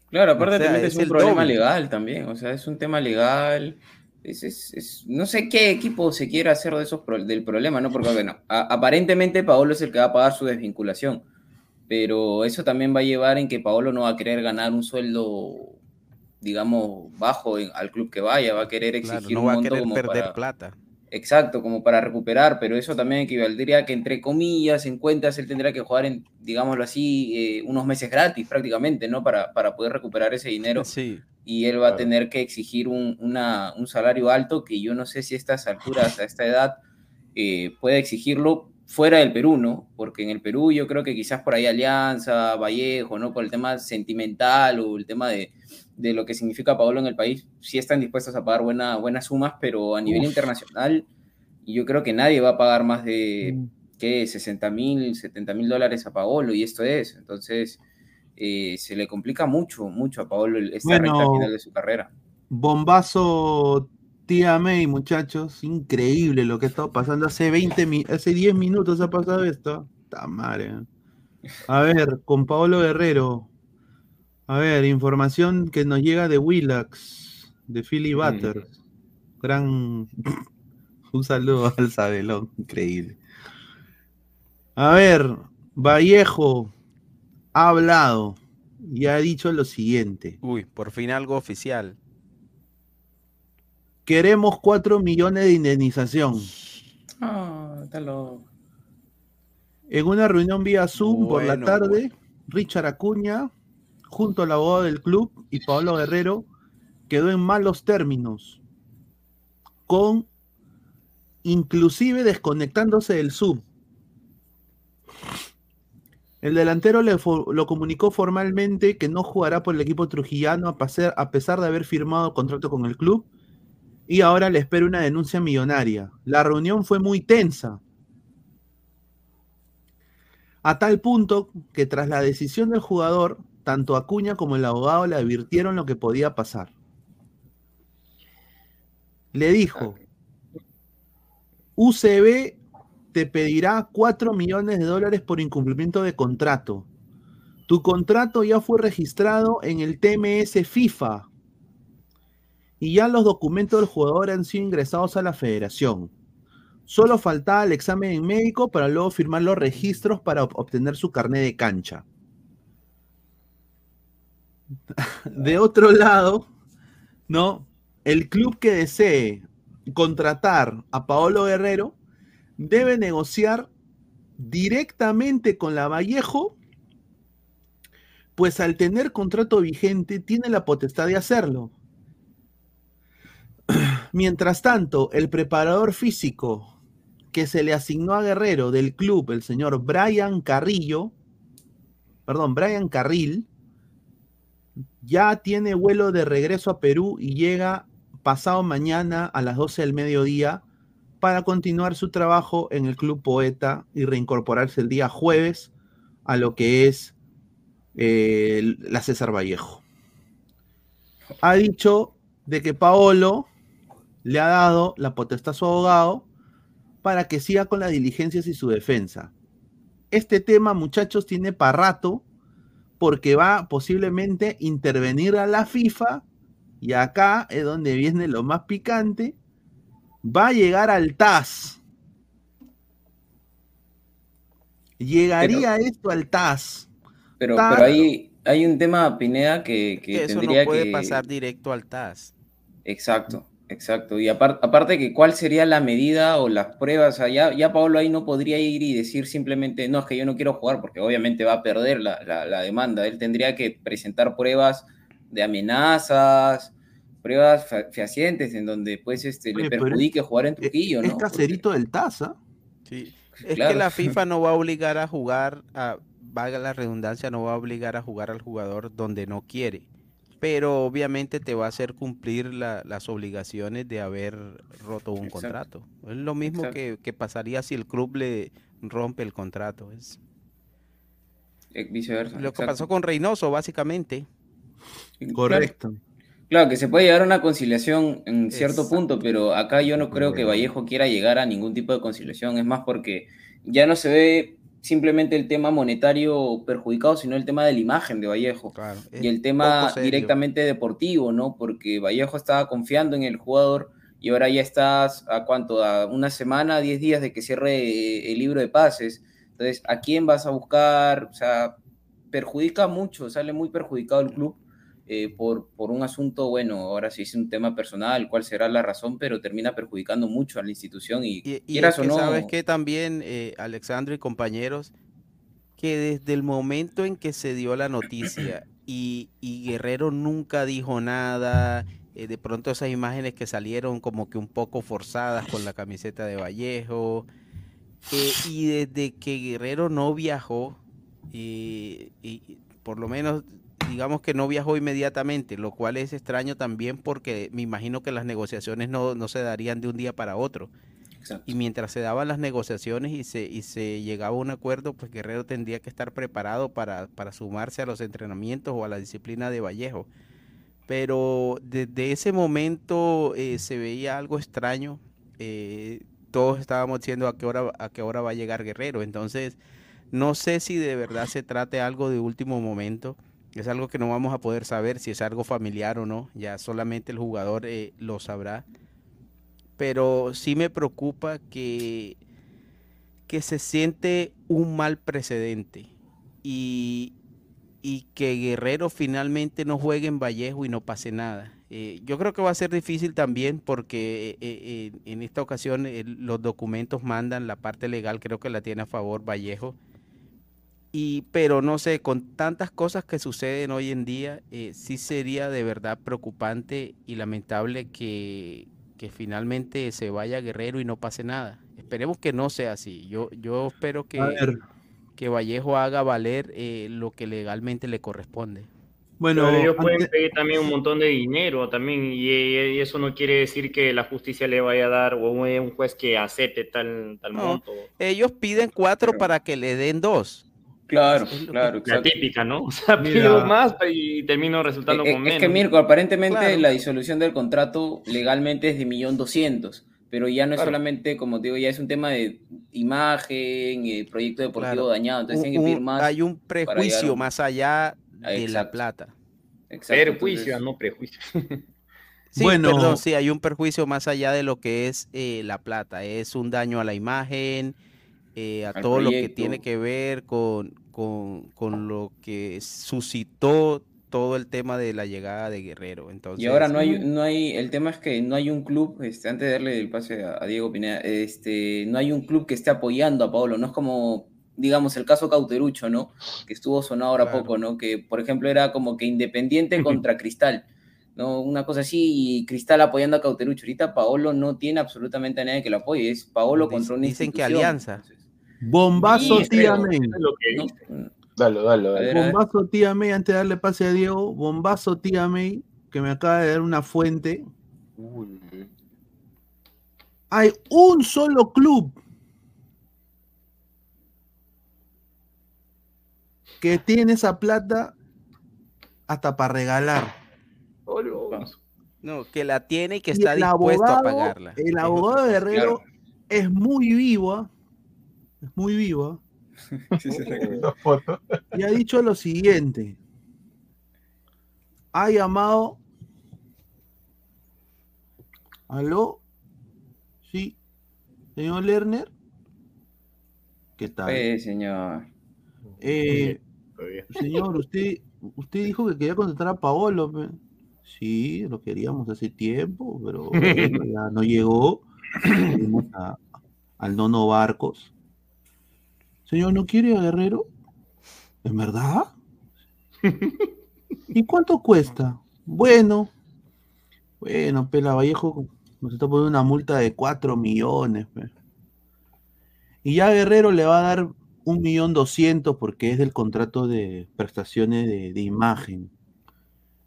[SPEAKER 6] Claro, aparte
[SPEAKER 5] O sea,
[SPEAKER 6] metes
[SPEAKER 5] es
[SPEAKER 6] un problema
[SPEAKER 5] doble.
[SPEAKER 6] legal también, o sea, es un tema legal. Es, es- no sé qué equipo se quiere hacer de esos pro- del problema, ¿no? Porque, bueno, aparentemente Paolo es el que va a pagar su desvinculación, pero eso también va a llevar en que Paolo no va a querer ganar un sueldo, digamos, bajo en- al club que vaya, va a querer
[SPEAKER 5] Claro,
[SPEAKER 6] exigir
[SPEAKER 5] no
[SPEAKER 6] un
[SPEAKER 5] va a querer
[SPEAKER 6] como
[SPEAKER 5] perder
[SPEAKER 6] para...
[SPEAKER 5] plata.
[SPEAKER 6] Exacto, como para recuperar, pero eso también equivaldría a que entre comillas, en cuentas, él tendrá que jugar en, digámoslo así, eh, unos meses gratis prácticamente, ¿no? Para, para poder recuperar ese dinero
[SPEAKER 5] Sí.
[SPEAKER 6] y él va a tener que exigir un, una- un salario alto que yo no sé si a estas alturas, a esta edad, eh, puede exigirlo fuera del Perú, ¿no? Porque en el Perú yo creo que quizás por ahí Alianza, Vallejo, ¿no? Por el tema sentimental o el tema de, de lo que significa Paolo en el país, sí están dispuestos a pagar buena, buenas sumas, pero a nivel
[SPEAKER 1] Uf.
[SPEAKER 6] internacional yo creo que nadie va a pagar más de,
[SPEAKER 1] Mm.
[SPEAKER 6] ¿qué? 60 mil, 70 mil dólares a Paolo y esto es. Entonces, eh, se le complica mucho, mucho a Paolo esta
[SPEAKER 1] Bueno,
[SPEAKER 6] recta final de su carrera.
[SPEAKER 1] Bombazo Tía May, muchachos. Increíble lo que ha estado pasando. Hace 20 mi- hace 10 minutos ha pasado esto. Está madre. A ver, con Paolo Guerrero. A ver, información que nos llega de Willax, de Philly Butters. Gran. Un saludo al Sabelón, increíble. A ver, Vallejo ha hablado y ha dicho lo siguiente.
[SPEAKER 5] Uy, por fin algo oficial.
[SPEAKER 1] Queremos 4 millones de indemnización.
[SPEAKER 6] Ah, está loco.
[SPEAKER 1] En una reunión vía Zoom por la
[SPEAKER 5] Bueno,
[SPEAKER 1] tarde, Richard Acuña, junto al abogado del club y Pablo Guerrero, quedó en malos términos, con inclusive desconectándose del Zoom. El delantero le lo comunicó formalmente que no jugará por el equipo trujillano a, a pesar de haber firmado contrato con el club y ahora le espera una denuncia millonaria. La reunión fue muy tensa, a tal punto que tras la decisión del jugador, tanto Acuña como el abogado le advirtieron lo que podía pasar. Le dijo, UCB te pedirá 4 millones de dólares por incumplimiento de contrato. Tu contrato ya fue registrado en el TMS FIFA y ya los documentos del jugador han sido ingresados a la federación. Solo faltaba el examen médico para luego firmar los registros para ob- obtener su carnet de cancha. De otro lado, ¿no? El club que desee contratar a Paolo Guerrero debe negociar directamente con la Vallejo, pues al tener contrato vigente tiene la potestad de hacerlo. Mientras tanto, el preparador físico que se le asignó a Guerrero del club, el señor Brian Carrillo, perdón, Brian Carril, ya tiene vuelo de regreso a Perú y llega pasado mañana a las 12 del mediodía para continuar su trabajo en el Club Poeta y reincorporarse el día jueves a lo que es eh, la César Vallejo. Ha dicho de que Paolo le ha dado la potestad a su abogado para que siga con las diligencias y su defensa. Este tema, muchachos, tiene para rato porque va posiblemente intervenir a la FIFA y acá es donde viene lo más picante. Va a llegar al TAS. Llegaría esto al TAS.
[SPEAKER 6] Pero,
[SPEAKER 1] TAS,
[SPEAKER 6] pero hay, hay un tema, Pineda, que, que
[SPEAKER 5] Que eso
[SPEAKER 6] tendría
[SPEAKER 5] no puede
[SPEAKER 6] que...
[SPEAKER 5] pasar directo al TAS.
[SPEAKER 6] Exacto, exacto. Y apar- aparte que cuál sería la medida o las pruebas, o sea, ya, ya Pablo ahí no podría ir y decir simplemente, no, es que yo no quiero jugar porque obviamente va a perder la, la- la demanda. Él tendría que presentar pruebas de amenazas, pruebas fe- fehacientes en donde pues este, le
[SPEAKER 1] Oye,
[SPEAKER 6] perjudique jugar en Trujillo,
[SPEAKER 1] Es
[SPEAKER 6] ¿no?
[SPEAKER 1] caserito del TAS, ¿ah?
[SPEAKER 5] Sí. Es
[SPEAKER 6] Claro.
[SPEAKER 5] que la FIFA no va a obligar a jugar, a, valga la redundancia, no va a obligar a jugar al jugador donde no quiere. Pero obviamente te va a hacer cumplir la- las obligaciones de haber roto un
[SPEAKER 6] Exacto.
[SPEAKER 5] contrato. Es lo mismo que, que pasaría si el club le rompe el contrato. Es
[SPEAKER 6] Eh, viceversa.
[SPEAKER 5] lo que
[SPEAKER 6] exacto.
[SPEAKER 5] pasó con Reynoso, básicamente.
[SPEAKER 6] Claro.
[SPEAKER 1] Correcto.
[SPEAKER 6] Claro, que se puede llegar a una conciliación en cierto
[SPEAKER 5] Exacto.
[SPEAKER 6] punto, pero acá yo no creo que Vallejo quiera llegar a ningún tipo de conciliación. Es más porque ya no se ve simplemente el tema monetario perjudicado, sino el tema de la imagen de Vallejo.
[SPEAKER 5] Claro,
[SPEAKER 6] Y el tema directamente deportivo, ¿no? Porque Vallejo estaba confiando en el jugador y ahora ya estás a cuánto, a una semana, 10 días de que cierre eh, el libro de pases. Entonces, ¿a quién vas a buscar? O sea, perjudica mucho, sale muy perjudicado el club eh, por, por un asunto, bueno, ahora sí es un tema personal, cuál será la razón, pero termina perjudicando mucho a la institución y,
[SPEAKER 5] Y, y
[SPEAKER 6] o no,
[SPEAKER 5] sabes que también, eh, Alexandro y compañeros, que desde el momento en que se dio la noticia y, y Guerrero nunca dijo nada, eh, de pronto esas imágenes que salieron como que un poco forzadas con la camiseta de Vallejo, eh, y desde que Guerrero no viajó, y por lo menos digamos que no viajó inmediatamente, lo cual es extraño también porque me imagino que las negociaciones no, no se darían de un día para otro.
[SPEAKER 6] Exacto.
[SPEAKER 5] Y mientras se daban las negociaciones y se, y se llegaba a un acuerdo, pues Guerrero tendría que estar preparado para, para sumarse a los entrenamientos o a la disciplina de Vallejo. Pero desde ese momento eh, se veía algo extraño. eh, todos estábamos diciendo a qué hora a qué hora va a llegar Guerrero. Entonces, no sé si de verdad se trate algo de último momento. Es algo que no vamos a poder saber si es algo familiar o no. Ya solamente el jugador eh, lo sabrá pero sí me preocupa que, que se siente un mal precedente y, y que Guerrero finalmente no juegue en Vallejo y no pase nada. Eh, yo creo que va a ser difícil también porque eh, en esta ocasión los documentos mandan, la parte legal creo que la tiene a favor Vallejo. Y, pero no sé, con tantas cosas que suceden hoy en día, eh, sí sería de verdad preocupante y lamentable que, que finalmente se vaya Guerrero y no pase nada. Esperemos que no sea así. Yo, yo espero que, que Vallejo haga valer eh, lo que legalmente le corresponde.
[SPEAKER 1] bueno,
[SPEAKER 7] Pero ellos pueden
[SPEAKER 1] antes-
[SPEAKER 7] pedir también un montón de dinero también y, y eso no quiere decir que la justicia le vaya a dar o un, un juez que acepte tal, tal
[SPEAKER 5] No.
[SPEAKER 7] monto.
[SPEAKER 5] Ellos piden cuatro
[SPEAKER 6] Pero-
[SPEAKER 5] para que le den dos.
[SPEAKER 6] Claro,
[SPEAKER 5] Es lo que-
[SPEAKER 6] claro,
[SPEAKER 7] La
[SPEAKER 6] exacto.
[SPEAKER 7] típica, ¿no? O sea,
[SPEAKER 1] Mira.
[SPEAKER 7] pido más y termino resultando
[SPEAKER 6] Eh,
[SPEAKER 7] con
[SPEAKER 6] eh,
[SPEAKER 7] menos.
[SPEAKER 6] Es que Mirko, aparentemente
[SPEAKER 5] Claro.
[SPEAKER 6] la disolución del contrato legalmente es de millón doscientos, pero ya no es
[SPEAKER 7] Claro.
[SPEAKER 6] solamente, como te digo, ya es un tema de imagen, eh, proyecto deportivo
[SPEAKER 5] Claro.
[SPEAKER 6] dañado, entonces
[SPEAKER 5] Un-
[SPEAKER 6] tienen que pedir más.
[SPEAKER 5] hay un prejuicio
[SPEAKER 6] un-
[SPEAKER 5] más allá de la plata.
[SPEAKER 6] Exacto,
[SPEAKER 7] Perjuicio,
[SPEAKER 6] entonces-
[SPEAKER 7] no prejuicio.
[SPEAKER 5] Sí,
[SPEAKER 1] Bueno.
[SPEAKER 5] perdón, sí, hay un perjuicio más allá de lo que es eh, la plata. Es un daño a la imagen, eh, a
[SPEAKER 6] Al
[SPEAKER 5] todo lo que tiene que ver con, con, con lo que suscitó todo el tema de la llegada de Guerrero. Entonces,
[SPEAKER 6] Y ahora no hay, no hay, el tema es que no hay un club, este, antes de darle el pase a, a Diego Pineda, este, no hay un club que esté apoyando a Paolo, no es como, digamos, el caso Cauterucho, ¿no? Que estuvo sonado ahora
[SPEAKER 5] Claro.
[SPEAKER 6] poco, ¿no? Que, por ejemplo, era como que Independiente contra Cristal, ¿no? Una cosa así, y Cristal apoyando a Cauterucho. Ahorita Paolo no tiene absolutamente a nadie que lo apoye, es Paolo
[SPEAKER 5] Dic-
[SPEAKER 6] contra una
[SPEAKER 5] dicen que. Alianza.
[SPEAKER 6] Entonces,
[SPEAKER 1] bombazo,
[SPEAKER 6] Sí,
[SPEAKER 1] tía May.
[SPEAKER 6] No.
[SPEAKER 7] Dale, dale,
[SPEAKER 6] ver.
[SPEAKER 1] Bombazo, tía May, antes de darle pase a Diego. Bombazo, tía May, que me acaba de dar una fuente. hay un solo club que tiene esa plata hasta para regalar.
[SPEAKER 5] No, que la tiene y que
[SPEAKER 1] Y
[SPEAKER 5] está
[SPEAKER 1] el
[SPEAKER 5] dispuesto a pagarla.
[SPEAKER 1] El abogado
[SPEAKER 5] otra cosa.
[SPEAKER 1] Guerrero es muy vivo, ¿ah? Muy vivo.
[SPEAKER 6] Sí, sí, sí.
[SPEAKER 1] y ha dicho lo siguiente. Ha llamado. ¿Aló? Sí. Señor Lerner. ¿Qué tal?
[SPEAKER 6] Señor.
[SPEAKER 1] Eh, señor, usted, usted dijo que quería contratar a Paolo. Sí, lo queríamos hace tiempo, pero bueno, ya no llegó. A- al Nono Barcos. Señor, ¿no quiere a Guerrero? ¿En verdad? ¿Y cuánto cuesta? Bueno, bueno, Pela Vallejo nos está poniendo una multa de 4 millones. Y ya Guerrero le va a dar un millón doscientos porque es del contrato de prestaciones de, imagen.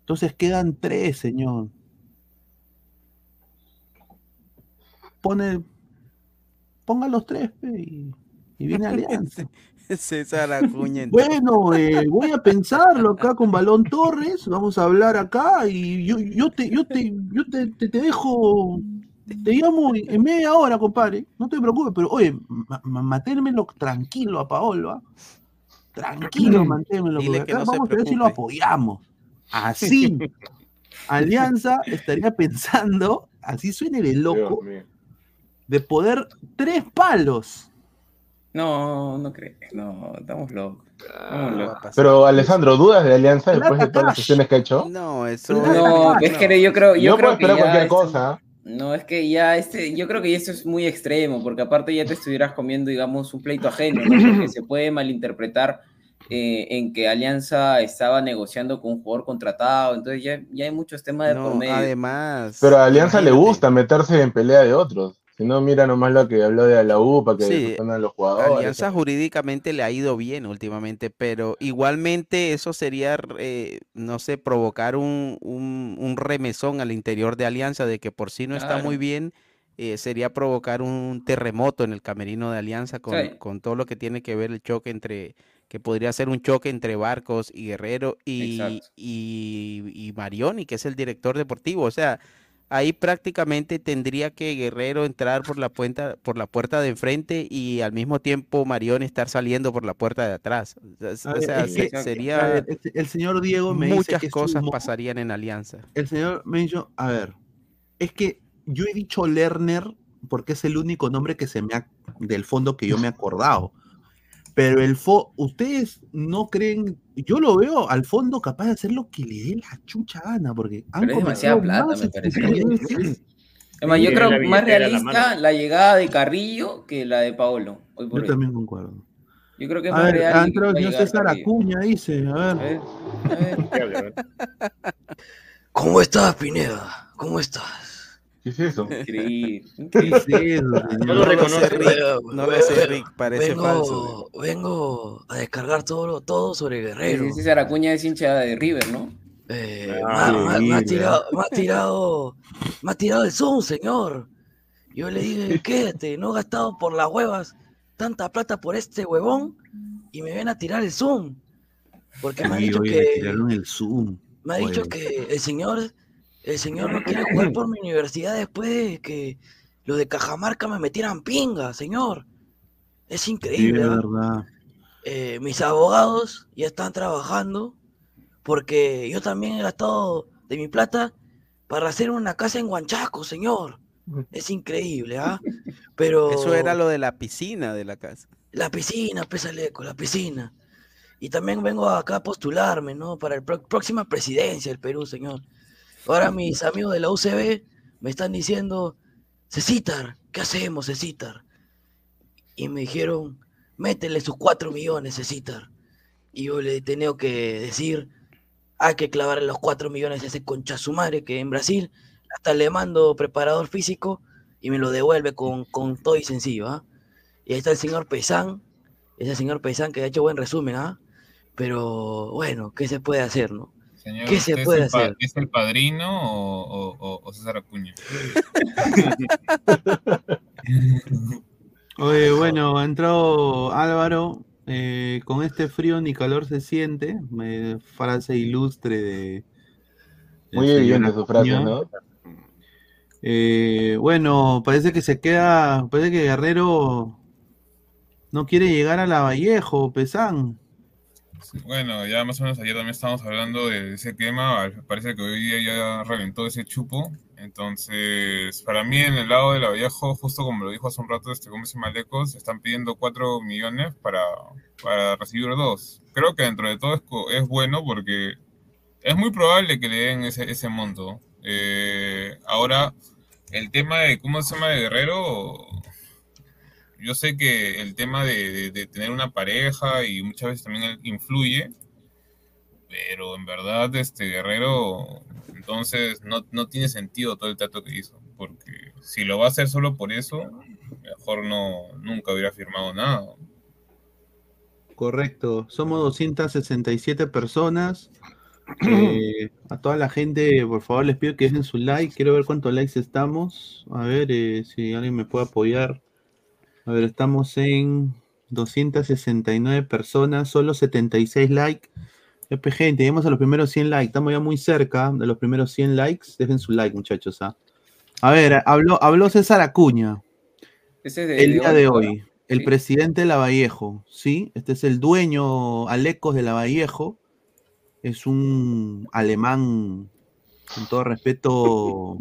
[SPEAKER 1] Entonces quedan tres, señor. Pone, ponga los tres y, y viene Alianza.
[SPEAKER 5] César Acuña.
[SPEAKER 1] Bueno, eh, voy a pensarlo acá con Balón Torres, vamos a hablar acá y yo, yo te, yo te, yo te, te- te dejo, te llamo en en media hora, compadre, no te preocupes, pero oye, ma- ma- manténmelo tranquilo a Paolo, ¿ah? tranquilo, manténmelo,
[SPEAKER 5] Dile
[SPEAKER 1] porque acá
[SPEAKER 5] no
[SPEAKER 1] vamos a ver si lo apoyamos. Así, Alianza estaría pensando, así suene de loco, de poder tres palos.
[SPEAKER 6] No, no creo. No, estamos locos. Estamos
[SPEAKER 5] No va a
[SPEAKER 6] locos.
[SPEAKER 5] pasar.
[SPEAKER 8] Pero Alessandro, ¿dudas de Alianza después de todas las sesiones que ha hecho?
[SPEAKER 5] No, eso.
[SPEAKER 6] No, es que yo creo, yo
[SPEAKER 8] Yo
[SPEAKER 6] creo
[SPEAKER 8] puedo
[SPEAKER 6] que ya
[SPEAKER 8] cualquier cosa.
[SPEAKER 6] No, es que ya este, yo creo que esto es muy extremo, porque aparte ya te estuvieras comiendo, digamos, un pleito ajeno, ¿no? Porque se puede malinterpretar eh, en que Alianza estaba negociando con un jugador contratado, entonces ya, ya hay muchos temas de por
[SPEAKER 5] No,
[SPEAKER 6] medio.
[SPEAKER 5] además.
[SPEAKER 8] Pero a Alianza le gusta meterse en pelea de otros. Si no, mira nomás lo que habló de la U para que
[SPEAKER 5] Sí,
[SPEAKER 8] a los jugadores.
[SPEAKER 5] Alianza jurídicamente le ha ido bien últimamente, pero igualmente eso sería, eh, no sé, provocar un, un- un remesón al interior de Alianza de que por sí no está muy bien, eh, sería provocar un terremoto en el camerino de Alianza con,
[SPEAKER 6] Sí.
[SPEAKER 5] con todo lo que tiene que ver el choque entre, que podría ser un choque entre Barcos y Guerrero y, y, y Marioni, que es el director deportivo. O sea, ahí prácticamente tendría que Guerrero entrar por la puerta, por la puerta de enfrente y al mismo tiempo Marioni estar saliendo por la puerta de atrás. O sea,
[SPEAKER 1] A
[SPEAKER 5] o
[SPEAKER 1] ver,
[SPEAKER 5] sea, se-
[SPEAKER 1] que-
[SPEAKER 5] sería
[SPEAKER 1] ver, el, el señor Diego me dice
[SPEAKER 5] muchas
[SPEAKER 1] que
[SPEAKER 5] cosas pasarían en Alianza.
[SPEAKER 1] El señor me dijo, a ver, es que yo he dicho Lerner porque es el único nombre que se me ha, del fondo que yo me he acordado. Pero el fo, ustedes no creen, yo lo veo al fondo capaz de hacer lo que le dé la chucha gana, porque han
[SPEAKER 6] Pero es demasiada plata,
[SPEAKER 1] más
[SPEAKER 6] me parece.
[SPEAKER 1] estupideces.
[SPEAKER 6] Además, yo
[SPEAKER 7] Tiene
[SPEAKER 6] creo más
[SPEAKER 7] la
[SPEAKER 6] realista la llegada de Carrillo que la de Paolo. Hoy por
[SPEAKER 1] Yo
[SPEAKER 6] hoy.
[SPEAKER 1] también concuerdo.
[SPEAKER 6] Yo creo que es
[SPEAKER 1] A
[SPEAKER 6] más
[SPEAKER 1] ver,
[SPEAKER 6] real
[SPEAKER 1] señor
[SPEAKER 6] llegar
[SPEAKER 1] César. Acuña, dice, a ver.
[SPEAKER 6] ver, a ver.
[SPEAKER 7] ¿Qué habla, a ver?
[SPEAKER 9] ¿Cómo estás, Pineda? ¿Cómo estás?
[SPEAKER 8] ¿Qué es eso?
[SPEAKER 6] Increíble,
[SPEAKER 1] ¿Qué es eso,
[SPEAKER 7] No lo
[SPEAKER 5] No lo sé,
[SPEAKER 7] reconoce.
[SPEAKER 5] Rick, no lo sé, Rick, parece falso.
[SPEAKER 9] Vengo, vengo a descargar todo, todo sobre Guerrero.
[SPEAKER 6] Sí, César Acuña es hincha de River, ¿no?
[SPEAKER 9] Eh,
[SPEAKER 7] Ah,
[SPEAKER 9] me, ha- me ha- me ha tirado, me ha tirado, me ha tirado el Zoom, señor. Yo le dije, quédate, no he gastado por las huevas tanta plata por este huevón y me ven a tirar el Zoom. Porque me
[SPEAKER 1] Sí,
[SPEAKER 9] dicho
[SPEAKER 1] oye,
[SPEAKER 9] que,
[SPEAKER 1] tiraron el Zoom.
[SPEAKER 9] me ha dicho
[SPEAKER 1] Oye.
[SPEAKER 9] que el señor, el señor no quiere jugar por mi universidad después de que los de Cajamarca me metieran pinga, señor. Es
[SPEAKER 1] Sí,
[SPEAKER 9] increíble,
[SPEAKER 1] es
[SPEAKER 9] ¿ah?
[SPEAKER 1] verdad.
[SPEAKER 9] Eh, mis abogados ya están trabajando porque yo también he gastado de mi plata para hacer una casa en Huanchaco, señor. Es increíble, ¿ah? Pero
[SPEAKER 5] Eso era lo de la piscina de la casa.
[SPEAKER 9] la piscina, pesaleco, la piscina. Y también vengo acá a postularme, ¿no? Para la próxima presidencia del Perú, señor. Ahora mis amigos de la UCB me están diciendo, Cecitar, ¿qué hacemos, Cecitar? Y me dijeron, métele sus cuatro millones, Cecitar. Y yo le he tenido que decir, hay que clavarle los cuatro millones a ese concha su madre que en Brasil hasta le mando preparador físico y me lo devuelve con, con todo y sencillo, ¿ah? Y ahí está el señor Pesán, ese señor Pesán que ha hecho buen resumen, ¿ah? Pero bueno, ¿qué se puede hacer, no?
[SPEAKER 10] Señor,
[SPEAKER 9] ¿Qué se
[SPEAKER 10] ¿usted
[SPEAKER 9] puede
[SPEAKER 10] es el,
[SPEAKER 9] hacer?
[SPEAKER 10] ¿Es el padrino o, o- o- o César Acuña?
[SPEAKER 1] Oye, bueno, entró Álvaro. eh, con este frío ni calor se siente. me- frase ilustre de.
[SPEAKER 8] Muy evidente su frase. ¿no?
[SPEAKER 1] Eh, bueno, parece que se queda. Parece que Guerrero no quiere llegar a la Vallejo, Pesán.
[SPEAKER 10] Bueno, ya más o menos ayer también estábamos hablando de ese tema. Parece que hoy día ya reventó ese chupo. Entonces, para mí, en el lado de la Vallejo, justo como lo dijo hace un rato este Gómez y Malecos, están pidiendo 4 millones para, para recibir dos. Creo que dentro de todo es bueno porque es muy probable que le den ese, ese monto. Eh, ahora, el tema de cómo se llama de Guerrero, yo sé que el tema de, de- de tener una pareja y muchas veces también influye, pero en verdad este Guerrero entonces no, no tiene sentido todo el trato que hizo, porque si lo va a hacer solo por eso, mejor no nunca hubiera firmado nada.
[SPEAKER 1] Correcto, somos 267 personas. Eh, a toda la gente, por favor, les pido que dejen su like. Quiero ver cuántos likes estamos. A ver eh, si alguien me puede apoyar. A ver, estamos en 269 personas, solo 76 likes. Epe, gente, llegamos a los primeros 100 likes. Estamos ya muy cerca de los primeros 100 likes. Dejen su like, muchachos. ¿ah? A ver, habló, habló César Acuña
[SPEAKER 6] Ese es de-
[SPEAKER 1] el
[SPEAKER 6] de
[SPEAKER 1] día de hoy. El
[SPEAKER 6] Sí.
[SPEAKER 1] presidente de Lavallejo, ¿sí? Este es el dueño Alecos de Lavallejo. Es un alemán, con todo respeto,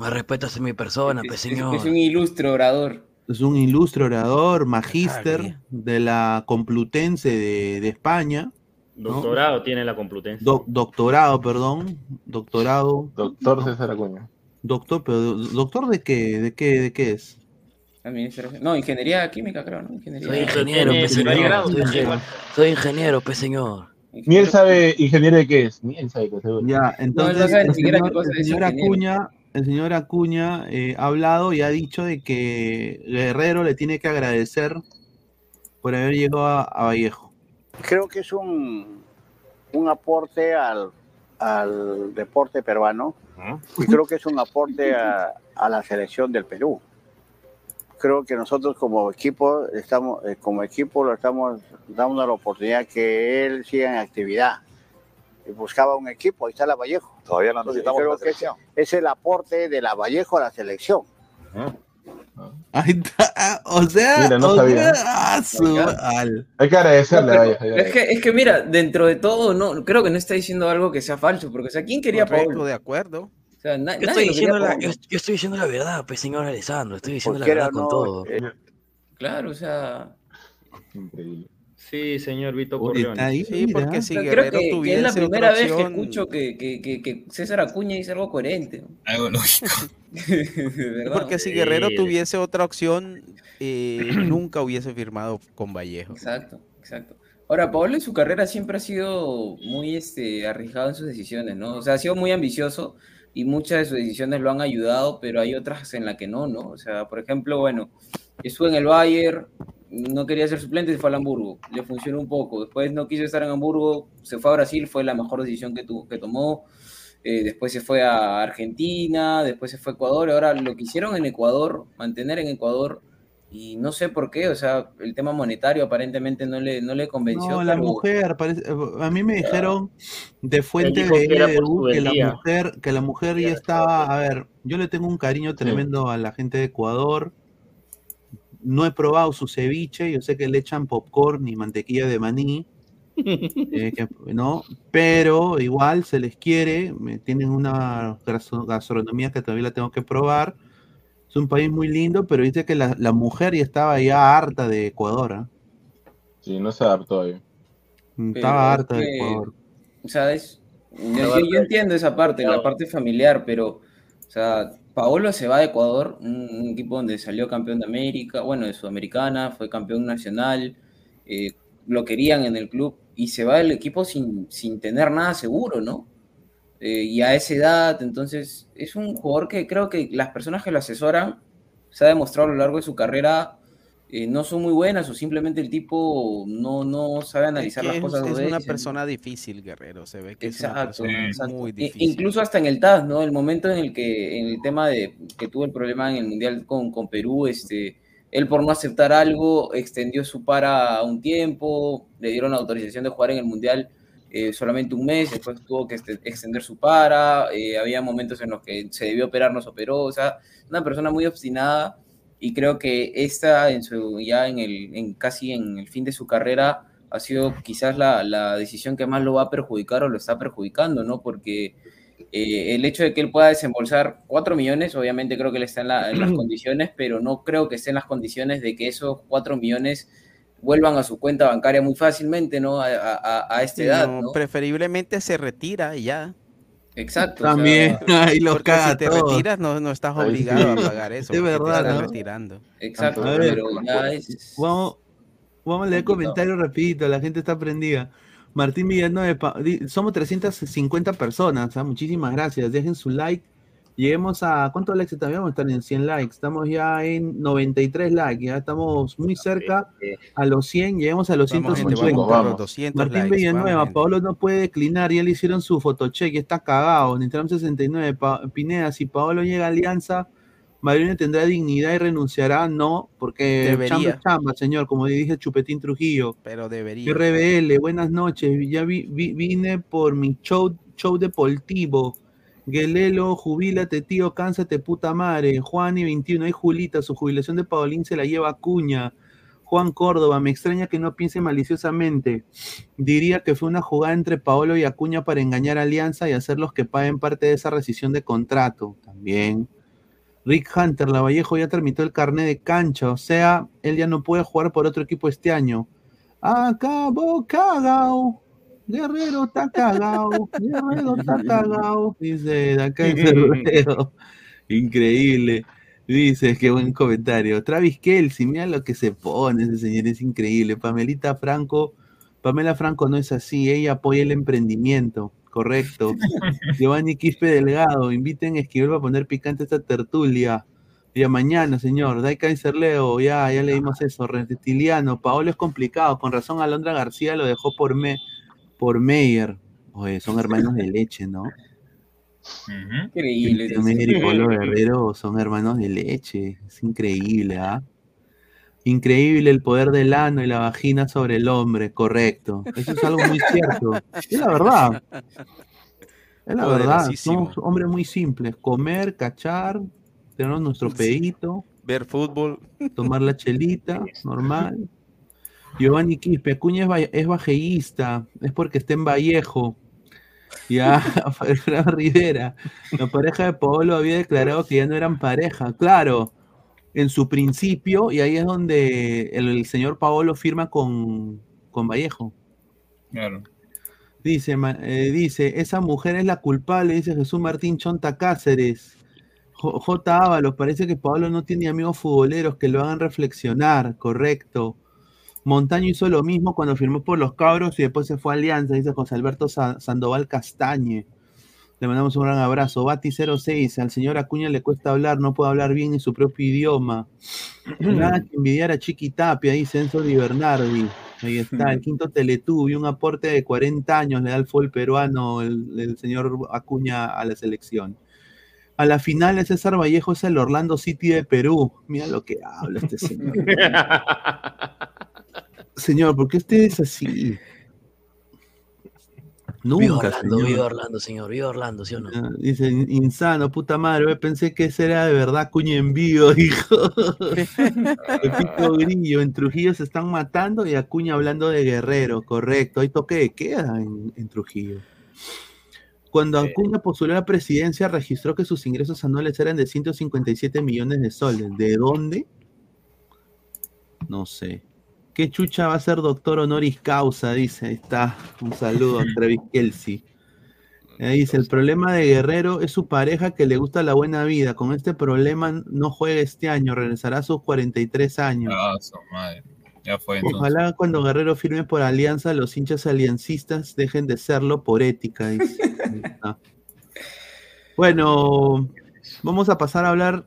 [SPEAKER 9] Más respeto hacia mi persona, pues
[SPEAKER 6] Es,
[SPEAKER 9] señor.
[SPEAKER 6] es un ilustre orador.
[SPEAKER 1] Es un ilustre orador, magíster de la Complutense de, de España. ¿no?
[SPEAKER 7] Doctorado tiene la Complutense.
[SPEAKER 1] Do- doctorado, perdón. Doctorado.
[SPEAKER 8] Doctor César Acuña.
[SPEAKER 1] Doctor, pero ¿doctor de qué? ¿De qué, de qué es?
[SPEAKER 6] Administración- No, ingeniería química, creo, ¿no? Ingeniería.
[SPEAKER 9] Soy ingeniero, señor.
[SPEAKER 7] grado,
[SPEAKER 9] Soy ingeniero, soy ingeniero, pues señor.
[SPEAKER 8] Ni él sabe, ingeniero de qué es. Ni él sabe.
[SPEAKER 1] Ya, entonces
[SPEAKER 6] no sabe
[SPEAKER 1] el,
[SPEAKER 6] qué
[SPEAKER 1] señor, el. Acuña, el señor Acuña eh, ha hablado y ha dicho de que Guerrero le tiene que agradecer por haber llegado a, a Vallejo.
[SPEAKER 11] Creo que es un, un aporte al, al deporte peruano y creo que es un aporte a, a la selección del Perú. Creo que nosotros como equipo estamos, eh, como equipo lo estamos dando la oportunidad que él siga en actividad. Y buscaba un equipo, ahí está la Vallejo.
[SPEAKER 12] Todavía no
[SPEAKER 11] Entonces,
[SPEAKER 12] necesitamos
[SPEAKER 11] creo
[SPEAKER 12] la
[SPEAKER 11] que es, el aporte de la Vallejo a la selección.
[SPEAKER 1] Ahí está, ah, o sea,
[SPEAKER 8] Mira, no
[SPEAKER 1] o
[SPEAKER 8] sabía.
[SPEAKER 1] sea, ah, su- al-
[SPEAKER 8] Hay que agradecerle
[SPEAKER 6] No,
[SPEAKER 8] a
[SPEAKER 6] pero
[SPEAKER 8] Vallejo.
[SPEAKER 6] es, que, es que mira, dentro de todo, no, creo que no está diciendo algo que sea falso, porque o sea, ¿quién quería Paolo?
[SPEAKER 5] de acuerdo.
[SPEAKER 6] O sea, na-
[SPEAKER 9] Yo estoy,
[SPEAKER 6] lo
[SPEAKER 9] diciendo la, yo, yo estoy diciendo la verdad, pues señor Alessandro. Estoy diciendo la verdad con todo.
[SPEAKER 11] eh,
[SPEAKER 6] Claro, o sea,
[SPEAKER 8] Increíble.
[SPEAKER 7] Sí, señor Vito Corleone.
[SPEAKER 1] ahí,
[SPEAKER 5] Sí, porque si
[SPEAKER 6] creo
[SPEAKER 5] Guerrero
[SPEAKER 6] que, que es la primera vez que escucho que, que, que, que César Acuña dice algo coherente.
[SPEAKER 10] Algo lógico.
[SPEAKER 5] Porque si Guerrero
[SPEAKER 7] Sí.
[SPEAKER 5] tuviese otra opción, eh, nunca hubiese firmado con Vallejo.
[SPEAKER 6] Exacto, exacto. Ahora, Paolo en su carrera siempre ha sido muy este, arriesgado en sus decisiones, ¿no? O sea, ha sido muy ambicioso y muchas de sus decisiones lo han ayudado, pero hay otras en las que no, ¿no? O sea, por ejemplo, bueno, estuvo en el Bayern, no quería ser suplente, se fue al Hamburgo, le funcionó un poco. Después no quiso estar en Hamburgo, se fue a Brasil, fue la mejor decisión que, tuvo, que tomó. Eh, después se fue a Argentina, después se fue a Ecuador. Ahora lo que hicieron en Ecuador, mantener en Ecuador, y no sé por qué, o sea, el tema monetario aparentemente no le, no le convenció.
[SPEAKER 1] No, la
[SPEAKER 6] pero-
[SPEAKER 1] mujer, parece- a mí me dijeron de fuente de
[SPEAKER 7] que
[SPEAKER 1] la mujer, que la mujer ya estaba, a ver, yo le tengo un cariño tremendo a la gente de Ecuador. No he probado su ceviche, yo sé que le echan popcorn y mantequilla de maní, eh, que- ¿no? Pero igual se les quiere, tienen una gastronomía que todavía la tengo que probar. Es un país muy lindo, pero dice que la, la mujer ya estaba ya harta de Ecuador, ¿ah?
[SPEAKER 8] Sí, no se adaptó ahí.
[SPEAKER 6] Pero
[SPEAKER 1] Estaba
[SPEAKER 6] es
[SPEAKER 1] harta de Ecuador.
[SPEAKER 6] O sea, es- yo, yo- yo entiendo esa parte, la parte familiar, pero, o sea, Paolo se va de Ecuador, un, equipo donde salió campeón de América, bueno, de Sudamericana, fue campeón nacional, eh, lo querían en el club, y se va del equipo sin, sin tener nada seguro, ¿no? Eh, y a esa edad, entonces, es un jugador que creo que las personas que lo asesoran se ha demostrado a lo largo de su carrera eh, no son muy buenas o simplemente el tipo no, no sabe analizar
[SPEAKER 5] que
[SPEAKER 6] las
[SPEAKER 5] es,
[SPEAKER 6] cosas.
[SPEAKER 5] es una persona difícil, Guerrero. Se ve que es una
[SPEAKER 6] Exacto,
[SPEAKER 5] persona
[SPEAKER 6] exacto.
[SPEAKER 5] muy difícil.
[SPEAKER 6] Incluso hasta en el TAS, ¿no? El momento en el que, en el tema de que tuvo el problema en el Mundial con, con Perú, este, él por no aceptar algo, extendió su para un tiempo, le dieron autorización de jugar en el Mundial eh, solamente un mes, después tuvo que este- extender su para, eh, había momentos en los que se debió operar, no se operó, o sea, una persona muy obstinada y creo que esta en su, ya en el, en casi en el fin de su carrera ha sido quizás la, la decisión que más lo va a perjudicar o lo está perjudicando, ¿no? Porque eh, el hecho de que él pueda desembolsar 4 millones, obviamente creo que él está en, la- en las condiciones, pero no creo que esté en las condiciones de que esos 4 millones vuelvan a su cuenta bancaria muy fácilmente, ¿no? A, a- a- esta edad,
[SPEAKER 5] No,
[SPEAKER 6] ¿no?
[SPEAKER 5] Preferiblemente se retira y ya.
[SPEAKER 6] Exacto. o sea,
[SPEAKER 1] También, ahí los caga
[SPEAKER 5] si te
[SPEAKER 1] todos.
[SPEAKER 5] retiras no, no estás obligado
[SPEAKER 1] sí.
[SPEAKER 5] a pagar eso. Te
[SPEAKER 1] verdad,
[SPEAKER 5] estás
[SPEAKER 1] ¿no?
[SPEAKER 5] retirando.
[SPEAKER 6] Exacto,
[SPEAKER 1] A ver,
[SPEAKER 6] pero ya es...
[SPEAKER 1] Vamos, vamos a leer comentarios rapidito, la gente está prendida. Martín Villanueva, somos 350 personas, ¿ah? muchísimas gracias, dejen su like. Lleguemos a, ¿cuántos likes estamos? Vamos a estar en 100 likes, estamos ya en 93 likes, ya estamos muy cerca a los 100, lleguemos a los
[SPEAKER 5] Vamos, gente,
[SPEAKER 1] 150.
[SPEAKER 5] vamos por los 200
[SPEAKER 1] Martín
[SPEAKER 5] likes,
[SPEAKER 1] Villanueva,
[SPEAKER 5] vamos.
[SPEAKER 1] Paolo no puede declinar, ya le hicieron su fotocheck, ya está cagado. Nitram 69, Pa- Pineda, si Paolo llega a Alianza, Mariano tendrá dignidad y renunciará, no, porque
[SPEAKER 5] Debería.
[SPEAKER 1] chamba chamba, señor, como dije Chupetín Trujillo.
[SPEAKER 5] Pero debería.
[SPEAKER 1] RBL, buenas noches, ya vi- vi- vine por mi show, show deportivo. Guelelo, jubílate, tío, cánsate, puta madre. Juan y 21, hay Julita, su jubilación de Paulín se la lleva Cuña. Juan Córdoba, me extraña que no piense maliciosamente. Diría que fue una jugada entre Paolo y Acuña para engañar a Alianza y hacerlos que paguen parte de esa rescisión de contrato. También. Rick Hunter, la Vallejo ya tramitó el carnet de cancha, o sea, él ya no puede jugar por otro equipo este año. Acabó cagao. Guerrero está cagao. Guerrero está cagao. Dice de acá en Guerrero. Increíble. Dice, qué buen comentario. Travis Kelsey, mira lo que se pone ese señor, es increíble. Pamelita Franco, Pamela Franco no es así, ella apoya el emprendimiento, correcto. Giovanni Quispe Delgado, inviten a Esquivel para poner picante esta tertulia. Ya mañana, señor. Dai Kaiser Leo, ya, ya leímos eso. Reptiliano, Paolo es complicado, con razón Alondra García lo dejó por, me, por Meyer. Oye, son hermanos de leche, ¿no?
[SPEAKER 6] Increíble.
[SPEAKER 1] Meyer y Pablo Guerrero son hermanos de leche. Es increíble, ¿ah? Increíble el poder del ano y la vagina sobre el hombre, correcto. Eso es algo muy cierto. Es la verdad. Es la verdad. Somos hombres muy simples. Comer, cachar, tener nuestro pedito,
[SPEAKER 5] Ver fútbol.
[SPEAKER 1] tomar la chelita, normal. Giovanni Quispe, Acuña es, es valleísta, es porque está en Vallejo. Ya, Alfredo Rivera, la pareja de Paolo había declarado que ya no eran pareja. Claro, en su principio, y ahí es donde el, el señor Paolo firma con, con Vallejo.
[SPEAKER 10] Claro.
[SPEAKER 1] Dice, eh, dice, esa mujer es la culpable, dice Jesús Martín Chonta Cáceres. J. J. Ábalos, parece que Pablo no tiene amigos futboleros que lo hagan reflexionar, correcto. Montaño hizo lo mismo cuando firmó por los cabros y después se fue a Alianza, dice José Alberto Sa- Sandoval Castañe. Le mandamos un gran abrazo. Bati06, al señor Acuña le cuesta hablar, no puede hablar bien en su propio idioma. Nada que envidiar a Chiqui Tapia, dice Enzo Di Bernardi. Ahí está, el quinto Teletubby, un aporte de 40 años le da el fútbol peruano el, el señor Acuña a la selección. A la final, el César Vallejo es el Orlando City de Perú. Mira lo que habla este señor. Señor, ¿por qué usted es así?
[SPEAKER 9] Viva
[SPEAKER 1] Nunca,
[SPEAKER 9] Orlando,
[SPEAKER 1] señor.
[SPEAKER 9] viva Orlando, señor, viva Orlando, ¿sí o no?
[SPEAKER 1] Ah, Dice, insano, puta madre, pensé que ese era de verdad cuña en vivo, dijo. Pepito Grillo, en Trujillo se están matando y Acuña hablando de Guerrero, correcto, hay toque de queda en, en Trujillo. Cuando Acuña postuló a la presidencia, registró que sus ingresos anuales eran de 157 millones de soles. ¿De dónde? No sé. ¿Qué chucha va a ser doctor honoris causa? Dice, ahí está. Un saludo a Travis Kelsey. Dice, el problema de Guerrero es su pareja que le gusta la buena vida. Con este problema no juega este año, regresará a sus 43 años.
[SPEAKER 10] Ah, su madre. Ya fue entonces.
[SPEAKER 1] Ojalá cuando Guerrero firme por alianza, los hinchas aliancistas dejen de serlo por ética. dice. Bueno, vamos a pasar a hablar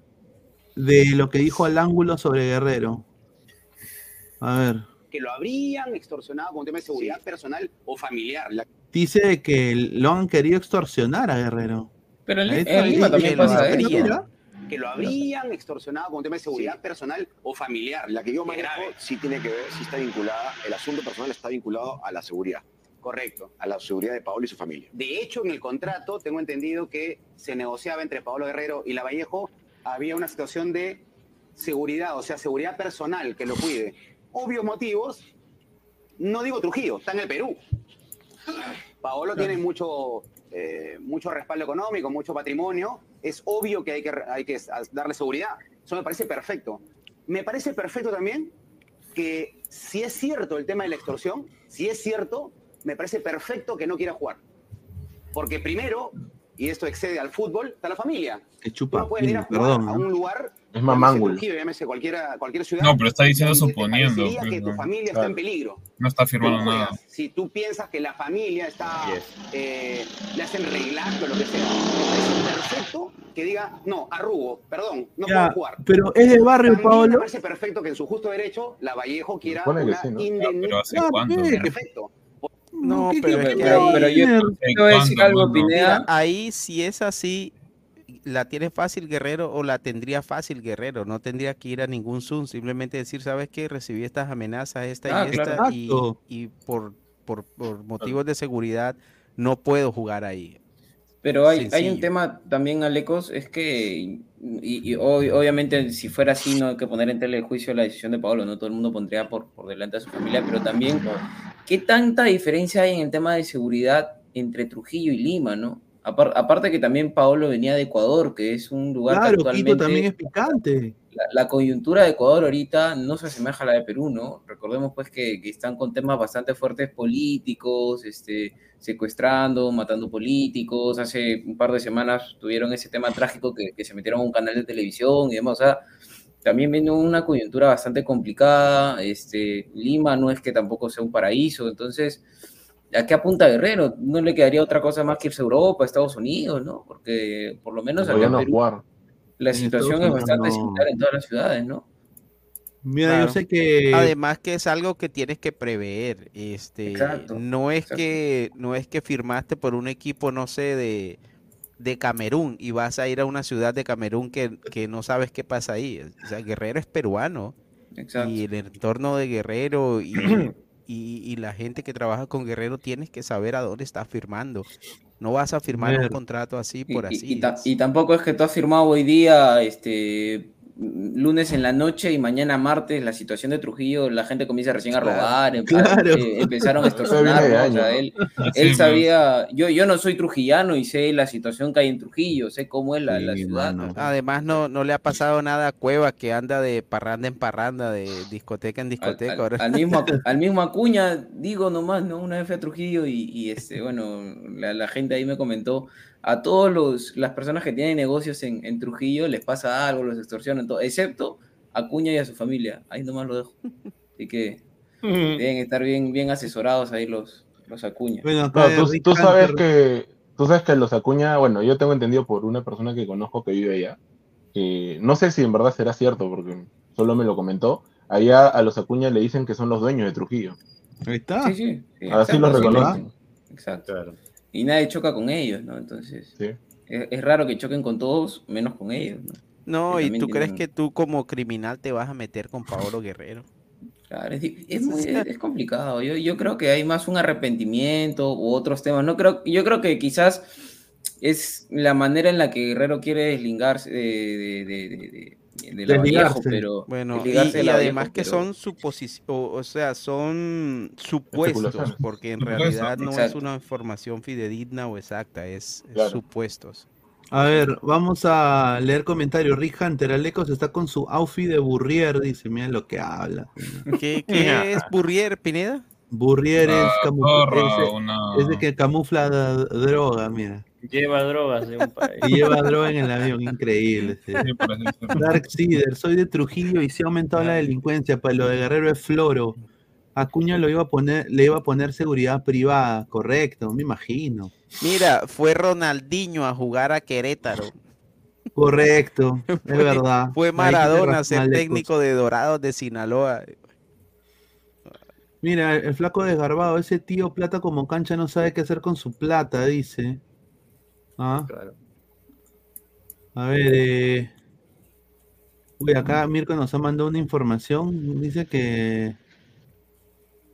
[SPEAKER 1] de lo que dijo al ángulo sobre Guerrero. A ver.
[SPEAKER 12] que lo habrían extorsionado con un tema de seguridad personal o familiar. La-
[SPEAKER 1] Dice que lo han querido extorsionar a Guerrero.
[SPEAKER 6] Pero en, en Lima también pasa
[SPEAKER 12] que lo habrían extorsionado con un tema de seguridad personal o familiar.
[SPEAKER 13] La que yo manejo
[SPEAKER 12] grave.
[SPEAKER 13] sí tiene que ver, sí está vinculada, el asunto personal está vinculado a la seguridad,
[SPEAKER 12] Correcto.
[SPEAKER 13] a la seguridad de Paolo y su familia.
[SPEAKER 12] De hecho, en el contrato tengo entendido que se negociaba entre Pablo Guerrero y Lavallejo, había una situación de seguridad, o sea, seguridad personal que lo cuide. Obvios motivos, no digo Trujillo, está en el Perú. Paolo tiene mucho, eh, mucho respaldo económico, mucho patrimonio. Es obvio que hay que, hay que darle seguridad. Eso me parece perfecto. Me parece perfecto también que si es cierto el tema de la extorsión, si es cierto, me parece perfecto que no quiera jugar. Porque primero, y esto excede al fútbol, está la familia.
[SPEAKER 1] chupa.
[SPEAKER 12] No pueden ir a jugar
[SPEAKER 1] Perdón.
[SPEAKER 12] a un lugar,
[SPEAKER 8] Es mamángulo.
[SPEAKER 12] Trujillo, llámese cualquiera, cualquier ciudad.
[SPEAKER 10] No, pero está diciendo suponiendo, pues,
[SPEAKER 12] que tu
[SPEAKER 10] no.
[SPEAKER 12] está
[SPEAKER 10] Claro.
[SPEAKER 12] en peligro.
[SPEAKER 10] No está
[SPEAKER 12] Tú
[SPEAKER 10] firmando
[SPEAKER 12] no
[SPEAKER 10] nada.
[SPEAKER 12] Si tú piensas que la familia está, eh, le hacen reglaje o lo que sea, perfecto que diga, no, arrugo, perdón, no
[SPEAKER 1] Ya,
[SPEAKER 12] puedo jugar.
[SPEAKER 1] pero es de barrio,
[SPEAKER 12] También me
[SPEAKER 1] Paolo.
[SPEAKER 12] parece perfecto que en su justo derecho la Vallejo quiera
[SPEAKER 8] supone que
[SPEAKER 12] una
[SPEAKER 8] sí, ¿no?
[SPEAKER 12] indemnización.
[SPEAKER 1] Ah, ¿qué?
[SPEAKER 12] Perfecto.
[SPEAKER 5] No,
[SPEAKER 1] ¿qué
[SPEAKER 5] pero,
[SPEAKER 1] yo-
[SPEAKER 6] te voy a decir algo, Pineda.
[SPEAKER 5] ahí si es así, la tiene fácil Guerrero o la tendría fácil Guerrero. No tendría que ir a ningún Zoom, simplemente decir, ¿sabes qué? Recibí estas amenazas, esta
[SPEAKER 6] Ah,
[SPEAKER 5] y
[SPEAKER 6] claro.
[SPEAKER 5] esta, y, por, por, por motivos de seguridad no puedo jugar ahí.
[SPEAKER 6] Pero hay, hay un tema también, Alecos, es que, y, y ob- obviamente si fuera así no hay que poner en tela de juicio la decisión de Pablo, no todo el mundo pondría por, por delante a su familia, pero también, ¿qué tanta diferencia hay en el tema de seguridad entre Trujillo y Lima, no? Apar- aparte que también Pablo venía de Ecuador, que es un lugar que
[SPEAKER 1] Claro, Quito
[SPEAKER 6] actualmente
[SPEAKER 1] también es picante.
[SPEAKER 6] la, la coyuntura de Ecuador ahorita no se asemeja a la de Perú, ¿no? Recordemos pues que, que están con temas bastante fuertes políticos, este, secuestrando, matando políticos. Hace un par de semanas tuvieron ese tema trágico que, que se metieron a un canal de televisión y demás. O sea, también viene una coyuntura bastante complicada. Este, Lima no es que tampoco sea un paraíso, entonces... ¿A qué apunta Guerrero? No le quedaría otra cosa más que irse a Europa, a Estados Unidos, ¿no? Porque por lo menos acá
[SPEAKER 8] Podría
[SPEAKER 6] en
[SPEAKER 8] no
[SPEAKER 6] Perú
[SPEAKER 8] jugar.
[SPEAKER 6] la
[SPEAKER 1] En
[SPEAKER 6] situación
[SPEAKER 1] Estados
[SPEAKER 6] es bastante
[SPEAKER 1] no.
[SPEAKER 6] similar en todas las ciudades, ¿no?
[SPEAKER 1] Mira,
[SPEAKER 5] Claro.
[SPEAKER 1] yo sé que.
[SPEAKER 5] Además que es algo que tienes que prever. Este,
[SPEAKER 6] Exacto,
[SPEAKER 5] no es
[SPEAKER 6] exacto.
[SPEAKER 5] que no es que firmaste por un equipo, no sé, de, de Camerún y vas a ir a una ciudad de Camerún que, que no sabes qué pasa ahí. O sea, Guerrero es peruano
[SPEAKER 6] Exacto.
[SPEAKER 5] y el entorno de Guerrero y, y, y la gente que trabaja con Guerrero tienes que saber a dónde estás firmando. No vas a firmar un contrato así por
[SPEAKER 6] y-
[SPEAKER 5] así.
[SPEAKER 6] y tampoco es que tú has firmado hoy día, este, lunes en la noche y mañana martes la situación de Trujillo, la gente comienza recién a
[SPEAKER 5] Claro,
[SPEAKER 6] robar, em-
[SPEAKER 1] claro.
[SPEAKER 6] eh, empezaron a extorsionar. O sea, él, él sabía, yo, yo no soy trujillano y sé la situación que hay en Trujillo, sé cómo es la, la
[SPEAKER 1] Sí,
[SPEAKER 6] ciudad.
[SPEAKER 1] mano.
[SPEAKER 5] Además no, no le ha pasado nada a Cueva que anda de parranda en parranda, de discoteca en
[SPEAKER 6] Al,
[SPEAKER 5] discoteca.
[SPEAKER 6] al-
[SPEAKER 5] ahora-
[SPEAKER 6] al mismo, al mismo Acuña, digo nomás, ¿no? Una vez fui a Trujillo y, y, este, bueno, la, la gente ahí me comentó, a todos los, las personas que tienen negocios en, en Trujillo les pasa algo, los extorsionan, todo, excepto Acuña y a su familia, ahí nomás lo dejo. Así que deben estar bien, bien asesorados ahí los, los Acuña.
[SPEAKER 1] Bueno,
[SPEAKER 8] No, tú, sabes que tú sabes que los Acuña, bueno, yo tengo entendido por una persona que conozco que vive allá, que no sé si en verdad será cierto porque solo me lo comentó. Allá a los Acuña le dicen que son los dueños de Trujillo.
[SPEAKER 1] Ahí está.
[SPEAKER 6] Sí, sí, sí,
[SPEAKER 8] Así
[SPEAKER 6] exacto,
[SPEAKER 8] los reconocen.
[SPEAKER 6] Exacto. Y nadie choca con ellos, ¿no? Entonces,
[SPEAKER 8] Sí.
[SPEAKER 6] es, es raro que choquen con todos, menos con ellos, ¿no?
[SPEAKER 5] No, y tú crees que tú como criminal te vas a meter con Paolo Guerrero.
[SPEAKER 6] Claro, es, es muy- es- es complicado. Yo, yo creo que hay más un arrepentimiento u otros temas. No creo, yo creo que quizás es la manera en la que Guerrero quiere deslingarse de, de, de, de, de- la Vallejo,
[SPEAKER 1] Desligarse.
[SPEAKER 6] pero
[SPEAKER 5] Bueno, y, además que
[SPEAKER 6] pero-
[SPEAKER 5] son suposiciones, o, o sea, son supuestos, porque en realidad no es una información fidedigna o exacta, es, es
[SPEAKER 8] Claro.
[SPEAKER 5] supuestos.
[SPEAKER 1] A ver, vamos a leer comentarios. Rick Hunter, Alecos está con su outfit de Burrier, dice, mira lo que habla.
[SPEAKER 5] ¿Qué, qué es Burrier, Pineda?
[SPEAKER 1] Burrier es,
[SPEAKER 10] Una
[SPEAKER 1] camu-
[SPEAKER 10] zorra,
[SPEAKER 1] ese-
[SPEAKER 10] una-
[SPEAKER 1] es de que camufla droga, mira.
[SPEAKER 7] Lleva drogas de un país.
[SPEAKER 1] Y lleva droga en el avión, increíble. sí. Dark Seeder, soy de Trujillo y se ha aumentado la delincuencia, pero lo de Guerrero es floro. Acuña lo iba a poner, le iba a poner seguridad privada, correcto, me imagino.
[SPEAKER 5] Mira, fue Ronaldinho a jugar a Querétaro.
[SPEAKER 1] Correcto, es
[SPEAKER 5] Fue-
[SPEAKER 1] verdad.
[SPEAKER 5] Fue Maradona ser técnico de Dorados de Sinaloa.
[SPEAKER 1] Mira, el flaco desgarbado, ese tío plata como cancha no sabe qué hacer con su plata, dice. Ah. A ver, eh... Uy, acá Mirko nos ha mandado una información. Dice que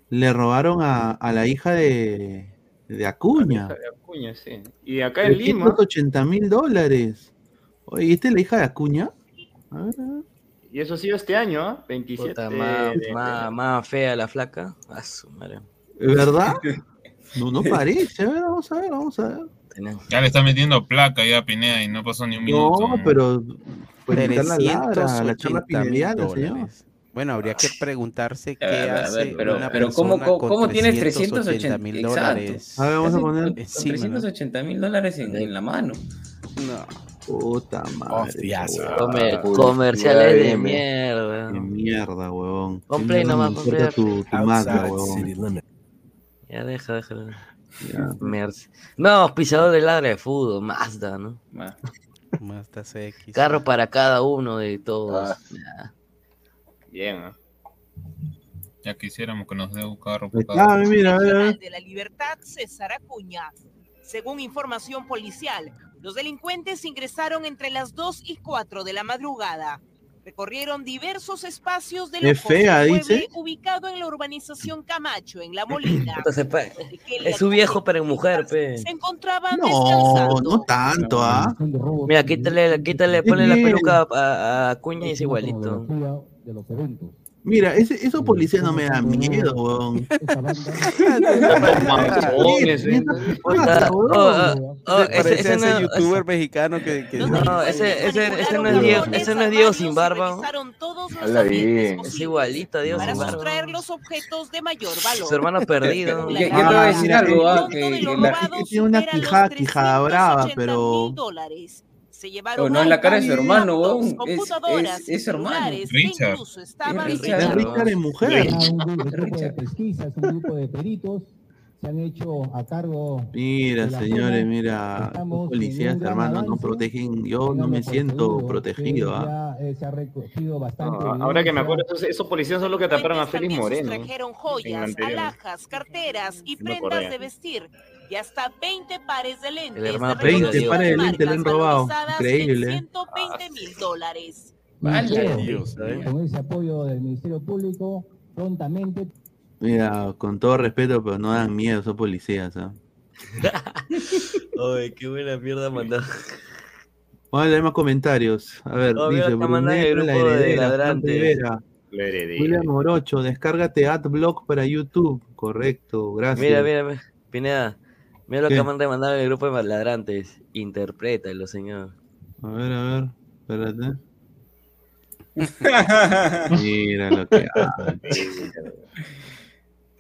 [SPEAKER 1] le robaron a, a la hija de, de Acuña.
[SPEAKER 7] De Acuña, sí. Y acá en Lima.
[SPEAKER 1] 380 mil dólares. Oye, ¿y esta es la hija de Acuña? A ver, a ver.
[SPEAKER 7] Y eso ha sido este año, ¿ah? 27
[SPEAKER 9] Puta, más,
[SPEAKER 7] de-
[SPEAKER 9] más- más fea la flaca. A su madre.
[SPEAKER 1] ¿Es verdad? No, no parece. A ver, vamos a ver, vamos a ver.
[SPEAKER 10] Ya le está metiendo placa ya a Pineda y no pasó ni un minuto.
[SPEAKER 1] No, pero. Pues quitar la ladra, la
[SPEAKER 5] 380
[SPEAKER 1] charla
[SPEAKER 5] mil dólares. Bueno, habría que preguntarse qué
[SPEAKER 6] ver, a ver,
[SPEAKER 5] hace
[SPEAKER 6] pero-
[SPEAKER 5] una
[SPEAKER 6] pero ¿cómo-
[SPEAKER 5] persona
[SPEAKER 6] cómo-
[SPEAKER 5] con
[SPEAKER 6] cómo tienes
[SPEAKER 5] 380 mil dólares.
[SPEAKER 1] A ver, vamos a poner.
[SPEAKER 6] con- con
[SPEAKER 5] encima,
[SPEAKER 6] 380 mil dólares en, en la mano.
[SPEAKER 5] No.
[SPEAKER 1] Puta madre.
[SPEAKER 5] Hostias,
[SPEAKER 1] esa
[SPEAKER 9] Comer-
[SPEAKER 1] huevada.
[SPEAKER 9] comerciales de mierda.
[SPEAKER 1] Qué mierda, huevón. No
[SPEAKER 9] nomás,
[SPEAKER 1] tu, huevón.
[SPEAKER 9] Ya deja, déjalo. Merce. No, auspiciador de ladra de fútbol, Mazda, ¿no?
[SPEAKER 5] Mazda CX.
[SPEAKER 9] Carro para cada uno de todos. Ya.
[SPEAKER 7] Bien, ¿ah?
[SPEAKER 10] Ya quisiéramos que nos dé un carro
[SPEAKER 1] está,
[SPEAKER 10] cada.
[SPEAKER 1] mira, a ver, a ver.
[SPEAKER 14] de la Libertad, César Acuña. Según información policial, los delincuentes ingresaron entre las 2 y 4 de la madrugada. Recorrieron diversos espacios del
[SPEAKER 1] fea, dice.
[SPEAKER 14] ubicado en la urbanización Camacho, en La Molina.
[SPEAKER 9] Se pa- Es su viejo, pero en mujer, pe.
[SPEAKER 14] Se encontraban
[SPEAKER 1] No,
[SPEAKER 14] descansando.
[SPEAKER 1] no tanto, ¿ah?
[SPEAKER 9] Mira, quítale, quítale, ponle la peluca a, a- a Acuña y es igualito.
[SPEAKER 1] Mira, ese, esos policías no me dan miedo,
[SPEAKER 5] Se
[SPEAKER 9] ese,
[SPEAKER 5] parece
[SPEAKER 9] ese
[SPEAKER 5] youtuber mexicano que, que
[SPEAKER 9] no, ese, ese, ese no es Diego, ese no es Diego sin barba.
[SPEAKER 8] Habla bien.
[SPEAKER 9] Es igualito a Diego
[SPEAKER 14] para
[SPEAKER 9] sin barba.
[SPEAKER 14] sustraer los objetos de mayor valor.
[SPEAKER 9] Su hermano perdido.
[SPEAKER 6] ¿Qué- qué te voy a decir algo? ah? Que-
[SPEAKER 1] tiene una quijada, quijada brava, pero.
[SPEAKER 14] dólares. Se llevaron
[SPEAKER 6] no es la cara de su hermano,
[SPEAKER 14] laptops,
[SPEAKER 6] weón. Es,
[SPEAKER 14] computadoras,
[SPEAKER 6] es, es hermano.
[SPEAKER 10] Richard.
[SPEAKER 14] incluso estaban
[SPEAKER 6] Es Richard.
[SPEAKER 1] Es Richard en mujer.
[SPEAKER 15] un grupo de pesquisas, un grupo de peritos se han hecho a cargo.
[SPEAKER 1] Mira, señores,
[SPEAKER 15] zona.
[SPEAKER 1] mira, los policías,
[SPEAKER 15] en un gran
[SPEAKER 1] hermano, no protegen. Yo no me siento protegido, ¿ah?
[SPEAKER 15] Ya eh, se ha recogido bastante.
[SPEAKER 7] No, ahora que me acuerdo, esos, esos policías son los que atraparon a Félix Moreno.
[SPEAKER 14] sustrajeron
[SPEAKER 7] en
[SPEAKER 14] joyas, alhajas, carteras y prendas de vestir y hasta 20 pares de lentes.
[SPEAKER 9] El hermano
[SPEAKER 14] de
[SPEAKER 9] perdido
[SPEAKER 1] 20
[SPEAKER 9] Diego.
[SPEAKER 1] pares de lentes le han robado. Increíble. ¿eh?
[SPEAKER 14] 120 mil dólares.
[SPEAKER 5] Dios mío.
[SPEAKER 15] Con ese apoyo del Ministerio Público, prontamente
[SPEAKER 1] Mira, con todo respeto, pero no dan miedo, son policías, ¿ah?
[SPEAKER 9] Ay, qué buena mierda mandó.
[SPEAKER 1] Vamos a leer más comentarios. A ver,
[SPEAKER 9] mira
[SPEAKER 1] dice
[SPEAKER 9] lo que mandan en el
[SPEAKER 1] Bruneta, la
[SPEAKER 9] grupo de
[SPEAKER 1] heredera. Rivera,
[SPEAKER 7] La heredera.
[SPEAKER 1] William Morocho, descárgate AdBlock para YouTube. Correcto, gracias.
[SPEAKER 9] Mira, mira, mira, Pineda. Mira lo
[SPEAKER 1] ¿Qué?
[SPEAKER 9] que acaban de mandar en el grupo de ladrantes. Interprétalo, señor.
[SPEAKER 1] A ver, a ver, espérate. Mira lo que hace.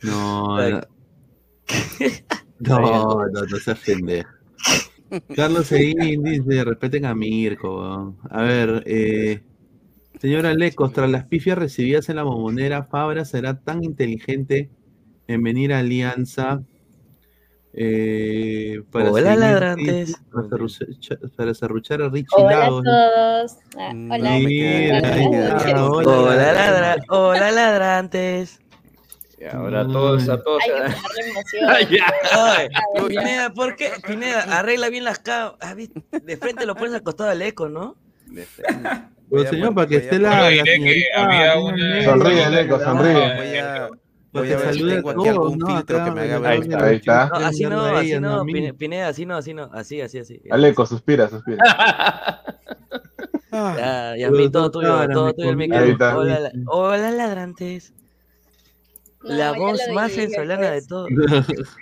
[SPEAKER 1] No, no. No, no, no seas pendejo. Carlos Seguín dice, respeten a Mirko. weón. A ver, eh, señora Lecos, tras las pifias recibidas en la bombonera, Fabra será tan inteligente en venir a Alianza eh, para,
[SPEAKER 9] Hola,
[SPEAKER 1] seguir-
[SPEAKER 9] ladrantes.
[SPEAKER 1] para serruchar- a Richie
[SPEAKER 16] Hola a
[SPEAKER 1] Lagos.
[SPEAKER 16] todos. Ah,
[SPEAKER 5] Mm,
[SPEAKER 16] hola.
[SPEAKER 1] Mira, ahí está,
[SPEAKER 9] Hola,
[SPEAKER 1] hola,
[SPEAKER 9] ladra- hola, ladrantes.
[SPEAKER 7] Y ahora todos, a todos.
[SPEAKER 16] Hay que
[SPEAKER 7] a-
[SPEAKER 16] emoción.
[SPEAKER 7] Ay, ya.
[SPEAKER 9] Ay,
[SPEAKER 16] Ah,
[SPEAKER 9] Pineda, ¿por qué? Pineda, arregla bien las cámaras. De frente lo pones al costado del eco, ¿no?
[SPEAKER 1] Pero señor, para que esté la,
[SPEAKER 8] Sonríe, Leco, sonríe.
[SPEAKER 5] Voy a, ver si tengo aquí algún
[SPEAKER 1] ¿no?
[SPEAKER 5] filtro que me haga ver.
[SPEAKER 8] Ahí está, ahí está.
[SPEAKER 9] No, así no, así no, Pineda, así no, así no, así, así, así.
[SPEAKER 8] Aleco, suspira, suspira.
[SPEAKER 9] Ya, ya,
[SPEAKER 1] Pero
[SPEAKER 9] mi, todo tuyo, todo tuyo el micrófono. Hola, la- hola, ladrantes.
[SPEAKER 16] No,
[SPEAKER 9] La
[SPEAKER 16] ya
[SPEAKER 9] voz más venezolana de
[SPEAKER 16] pues.
[SPEAKER 9] todo.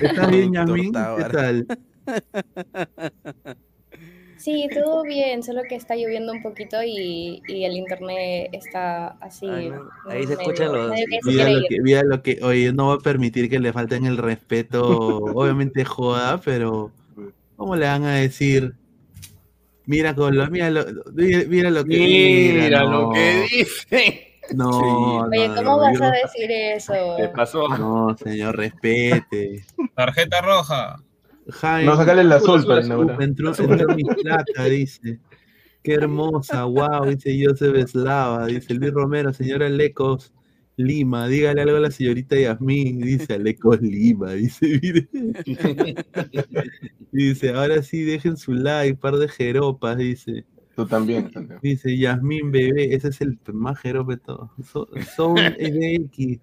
[SPEAKER 1] ¿Estás bien, Yasmin? ¿Qué tal?
[SPEAKER 16] Sí, todo bien, solo que está lloviendo un poquito y, y el internet está así.
[SPEAKER 9] Ay, no, ahí se escuchan los-
[SPEAKER 1] Mira lo que, mira lo que, oye, no voy a permitir que le falten el respeto, obviamente joda, pero ¿cómo le van a decir? Mira con lo, mira lo, mira, mira lo que
[SPEAKER 7] Mira
[SPEAKER 1] no,
[SPEAKER 7] lo que dice.
[SPEAKER 1] No,
[SPEAKER 16] Oye,
[SPEAKER 1] no,
[SPEAKER 16] ¿cómo
[SPEAKER 1] no,
[SPEAKER 16] vas
[SPEAKER 1] yo-
[SPEAKER 16] a decir eso?
[SPEAKER 7] ¿Qué pasó?
[SPEAKER 1] No, señor, respete.
[SPEAKER 10] Tarjeta roja.
[SPEAKER 1] Jaime,
[SPEAKER 8] No, sacale el azul para inaugurar.
[SPEAKER 1] entró, entró mi plata, dice. Qué hermosa, wow, dice Joseph Eslava, dice Luis Romero, señora Lecos, Lima, dígale algo a la señorita Yasmín, dice Alecos Lima, dice, mire. Dice, ahora sí, dejen su like, par de jeropas, dice.
[SPEAKER 8] Tú también, Santiago.
[SPEAKER 1] Dice Yasmín Bebé, ese es el más jerope de todos. So- Son NX.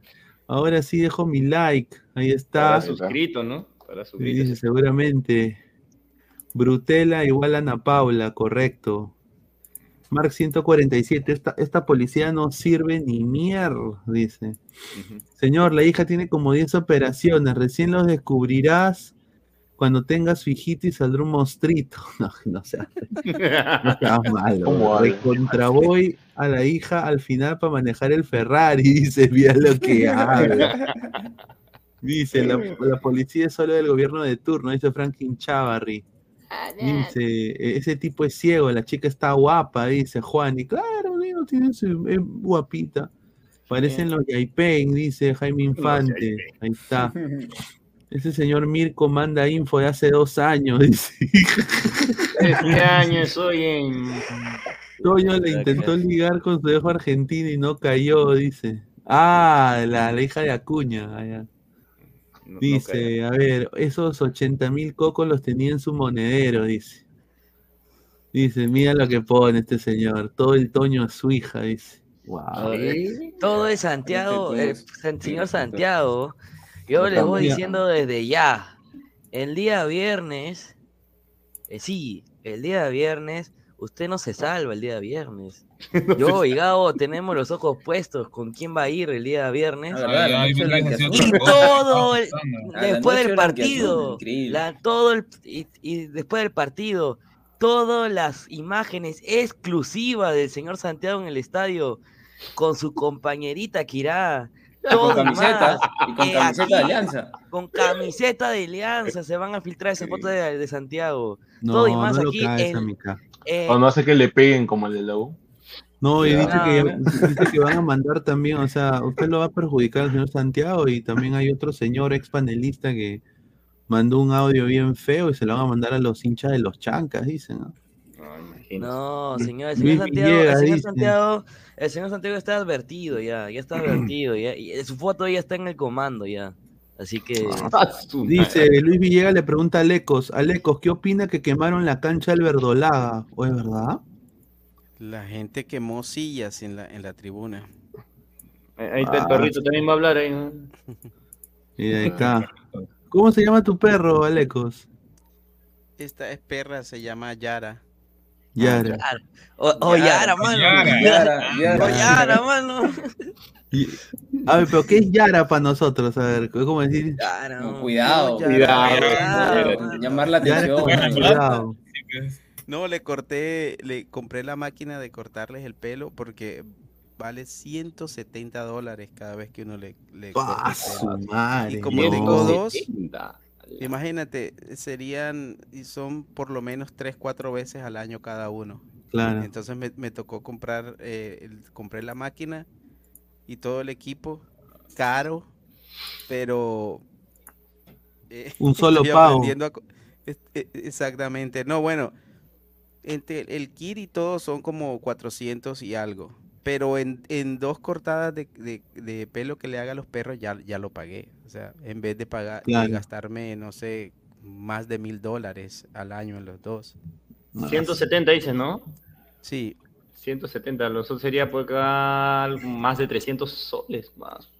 [SPEAKER 1] Ahora sí dejo mi like. Ahí está.
[SPEAKER 7] Para suscrito, ¿no? Para
[SPEAKER 1] Y
[SPEAKER 7] suscrito.
[SPEAKER 1] dice seguramente. Brutela igual a Ana Paula, correcto. Mark 147, esta, esta policía no sirve ni mierda, dice. Señor, la hija tiene como 10 operaciones, recién los descubrirás cuando tenga su hijito y saldrá un monstruito. No, no seas, no seas malo. A la hija al final para manejar el Ferrari, dice, mira lo que habla. Dice, la, la policía es solo del gobierno de turno, dice Franklin Chavarri. Dice, "E- ese tipo es ciego, la chica está guapa, dice Juan. Y claro, digo, tiene su, es guapita. Parecen los Yaipen, dice Jaime Infante. Ahí está. Ese señor Mirko manda info de hace dos años, dice.
[SPEAKER 7] Este año estoy en.
[SPEAKER 1] Toño le intentó ligar con su hijo argentino y no cayó, dice. Ah, la, la hija de Acuña. ah, Dice, a ver, esos 80 mil cocos los tenía en su monedero, dice. Dice, mira lo que pone este señor, todo el Toño a su hija, dice. Wow.
[SPEAKER 9] Todo es Santiago, el señor Santiago. Yo les voy diciendo desde ya. El día viernes, eh, sí, el día viernes, usted no se salva el día viernes. Yo y Gabo tenemos los ojos puestos con quién va a ir el día viernes. Y todo el- después del partido, la- todo el, y, y después del partido, todas las imágenes exclusivas del señor Santiago en el estadio con su compañerita Kirá.
[SPEAKER 6] Con camiseta,
[SPEAKER 9] más,
[SPEAKER 6] y con
[SPEAKER 9] que
[SPEAKER 6] camiseta de Alianza.
[SPEAKER 9] Con camiseta de alianza se van a filtrar esa foto de, de Santiago.
[SPEAKER 1] No,
[SPEAKER 9] todo y más
[SPEAKER 1] no lo
[SPEAKER 9] aquí. eh,
[SPEAKER 8] O no hace que le peguen como el de la U.
[SPEAKER 1] No, y dice que, dice que van a mandar también, o sea, usted lo va a perjudicar al señor Santiago y también hay otro señor ex panelista que mandó un audio bien feo y se lo van a mandar a los hinchas de los chancas, dicen. ¿no?
[SPEAKER 9] No, señor, el señor Santiago, el señor
[SPEAKER 1] dice.
[SPEAKER 9] Santiago, el señor Santiago está advertido ya, ya está advertido ya, y su foto ya está en el comando ya, así que.
[SPEAKER 1] Dice Luis Villegas le pregunta a Alecos, Alecos, ¿qué opina que quemaron la cancha del Verdolaga? ¿O es verdad?
[SPEAKER 5] La gente quemó sillas en la, en la tribuna.
[SPEAKER 7] Ahí está el
[SPEAKER 1] Ah.
[SPEAKER 7] perrito, también va a hablar ahí. ¿no?
[SPEAKER 1] Y ahí está. ¿Cómo se llama tu perro, Alecos?
[SPEAKER 5] Esta es perra, se llama Yara.
[SPEAKER 1] Yara.
[SPEAKER 9] O, o Yara, mano.
[SPEAKER 5] Yara, Yara, Yara.
[SPEAKER 9] O Yara, mano.
[SPEAKER 1] A ver, pero ¿qué es Yara para nosotros? A ver, ¿cómo decir?
[SPEAKER 9] Yara,
[SPEAKER 6] No, cuidado,
[SPEAKER 1] Cuidado,
[SPEAKER 6] cuidado. Llamar la atención.
[SPEAKER 1] cuidado.
[SPEAKER 5] No, le corté, le compré la máquina de cortarles el pelo porque vale 170 dólares cada vez que uno le, le corta
[SPEAKER 1] ¡Ah,
[SPEAKER 5] el pelo.
[SPEAKER 1] madre!
[SPEAKER 5] Y como
[SPEAKER 1] no.
[SPEAKER 5] tengo dos,
[SPEAKER 7] 70.
[SPEAKER 5] imagínate, serían, y son por lo menos 3, 4 veces al año cada uno.
[SPEAKER 1] Claro.
[SPEAKER 5] Entonces me, me tocó comprar, eh, el- compré la máquina y todo el equipo, caro, pero... eh,
[SPEAKER 1] Un solo pago.
[SPEAKER 5] e- Exactamente. No, bueno, entre el kit y todo son como 400 y algo. Pero en, en dos cortadas de, de- de pelo que le haga a los perros ya, ya lo pagué. O sea, en vez de pagar, de gastarme, no sé, más de mil dólares al año en los dos.
[SPEAKER 7] 170 dices, ¿no?
[SPEAKER 5] Sí.
[SPEAKER 7] 170, lo otros sería por acá más de 300 soles más.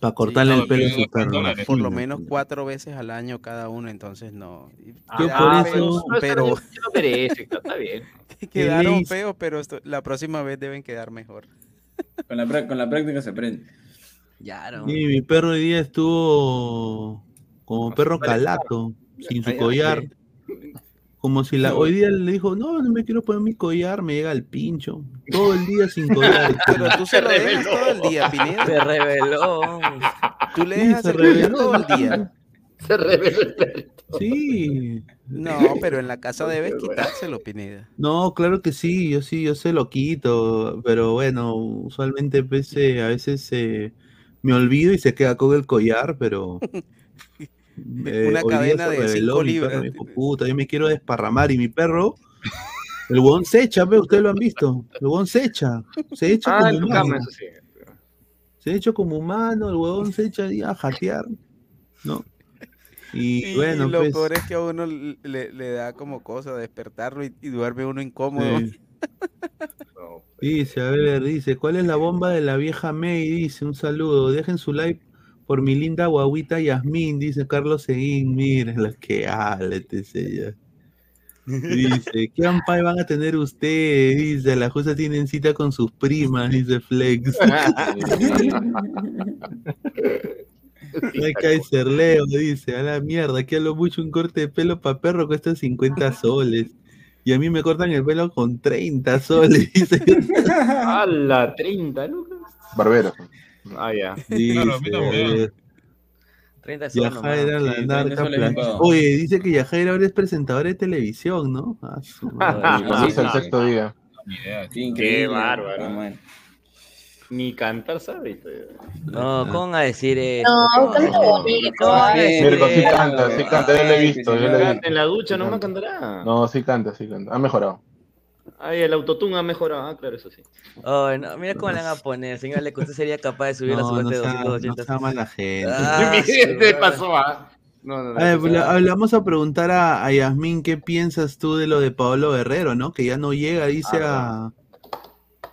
[SPEAKER 1] Para cortarle
[SPEAKER 5] Sí,
[SPEAKER 1] el pelo a
[SPEAKER 5] no,
[SPEAKER 1] su perro.
[SPEAKER 5] Por lo menos cuatro veces al año cada uno, entonces no.
[SPEAKER 1] Por eso-
[SPEAKER 5] feos,
[SPEAKER 1] Pero
[SPEAKER 5] pero
[SPEAKER 7] Yo lo merece, está bien.
[SPEAKER 5] quedaron feos, pero esto- la próxima vez deben quedar mejor.
[SPEAKER 6] Con la, prá- con la práctica se aprende.
[SPEAKER 9] Yara,
[SPEAKER 1] Sí, mi perro hoy día estuvo como perro calato, sin su collar. Como si la, hoy día le dijo, no, no me quiero poner mi collar, me llega el pincho. Todo el día sin collar.
[SPEAKER 5] Pero tú se lo dejas todo el día, Pineda.
[SPEAKER 9] Se reveló.
[SPEAKER 5] Tú le
[SPEAKER 1] Sí,
[SPEAKER 5] dejas
[SPEAKER 1] se reveló.
[SPEAKER 5] todo el día.
[SPEAKER 7] Se reveló el perrito.
[SPEAKER 1] Sí.
[SPEAKER 5] No, pero en la casa debes quitárselo, Pineda.
[SPEAKER 1] No, claro que sí, yo sí, yo se lo quito, pero bueno, usualmente pues, eh, a veces eh, me olvido y se queda con el collar, pero
[SPEAKER 5] Una
[SPEAKER 1] hoy día
[SPEAKER 5] cadena de
[SPEAKER 1] reveló,
[SPEAKER 5] cinco
[SPEAKER 1] mi perro
[SPEAKER 5] libras.
[SPEAKER 1] me dijo, puta, yo me quiero desparramar y mi perro, el huevón se echa, ve, ustedes lo han visto, el huevón se echa, se echa
[SPEAKER 7] Ah,
[SPEAKER 1] como
[SPEAKER 7] eso sí.
[SPEAKER 1] Se ha hecho como humano, el huevón se echa ahí a jatear, ¿no? Y,
[SPEAKER 5] Y,
[SPEAKER 1] bueno,
[SPEAKER 5] lo
[SPEAKER 1] pues.
[SPEAKER 5] peor es que a uno le, le da como cosa despertarlo y, y duerme uno incómodo.
[SPEAKER 1] Sí. Dice, a ver, dice, ¿cuál es la bomba de la vieja May? Dice, un saludo, dejen su like por mi linda guaguita Yasmín, dice Carlos Seguín, miren lo que habla este señor. Dice, ¿qué ampay van a tener ustedes? Dice, la justa tienen cita con sus primas, dice Flex. Kaiser Leo dice, a la mierda, que a lo mucho un corte de pelo para perro cuesta 50 soles. Y a mí me cortan el pelo con 30 soles, dice.
[SPEAKER 7] ¡Hala! 30 lucas.
[SPEAKER 8] Barbero.
[SPEAKER 7] Ah, ya.
[SPEAKER 1] Dice,
[SPEAKER 7] Claro, a mí también.
[SPEAKER 1] eh,
[SPEAKER 9] 30 soles
[SPEAKER 1] Yajaira
[SPEAKER 9] nomás.
[SPEAKER 1] la
[SPEAKER 9] Sí,
[SPEAKER 1] narca
[SPEAKER 9] 30 soles
[SPEAKER 1] plan-
[SPEAKER 9] bien pagado.
[SPEAKER 1] Oye, dice que Yajaira ahora es presentadora de televisión, ¿no? Ah, su madre.
[SPEAKER 8] Comienza el sexto día.
[SPEAKER 7] Qué bárbaro. Ni cantar sabe.
[SPEAKER 9] No, ¿cómo van a decir eso?
[SPEAKER 16] No, canta bonito.
[SPEAKER 9] ¿Cómo van a decir
[SPEAKER 8] Mirko, sí canta, sí canta, yo lo he visto, yo lo he visto.
[SPEAKER 7] En la ducha no me
[SPEAKER 8] canta.
[SPEAKER 7] cantará.
[SPEAKER 8] No, sí canta, sí canta. Ha mejorado.
[SPEAKER 7] Ay, el autotune ha mejorado. Ah, claro, eso sí.
[SPEAKER 9] Oh, no, mira cómo le van a poner, señor Leco. Usted sería capaz de subir a su
[SPEAKER 1] No, no
[SPEAKER 9] de
[SPEAKER 1] sea, no
[SPEAKER 9] 280.
[SPEAKER 1] sea mala gente.
[SPEAKER 9] Ah, madre.
[SPEAKER 7] pasó, ah. No, no, no.
[SPEAKER 1] A ver, vamos a preguntar a, a Yasmín qué piensas tú de lo de Pablo Guerrero, ¿no? Que ya no llega, dice a,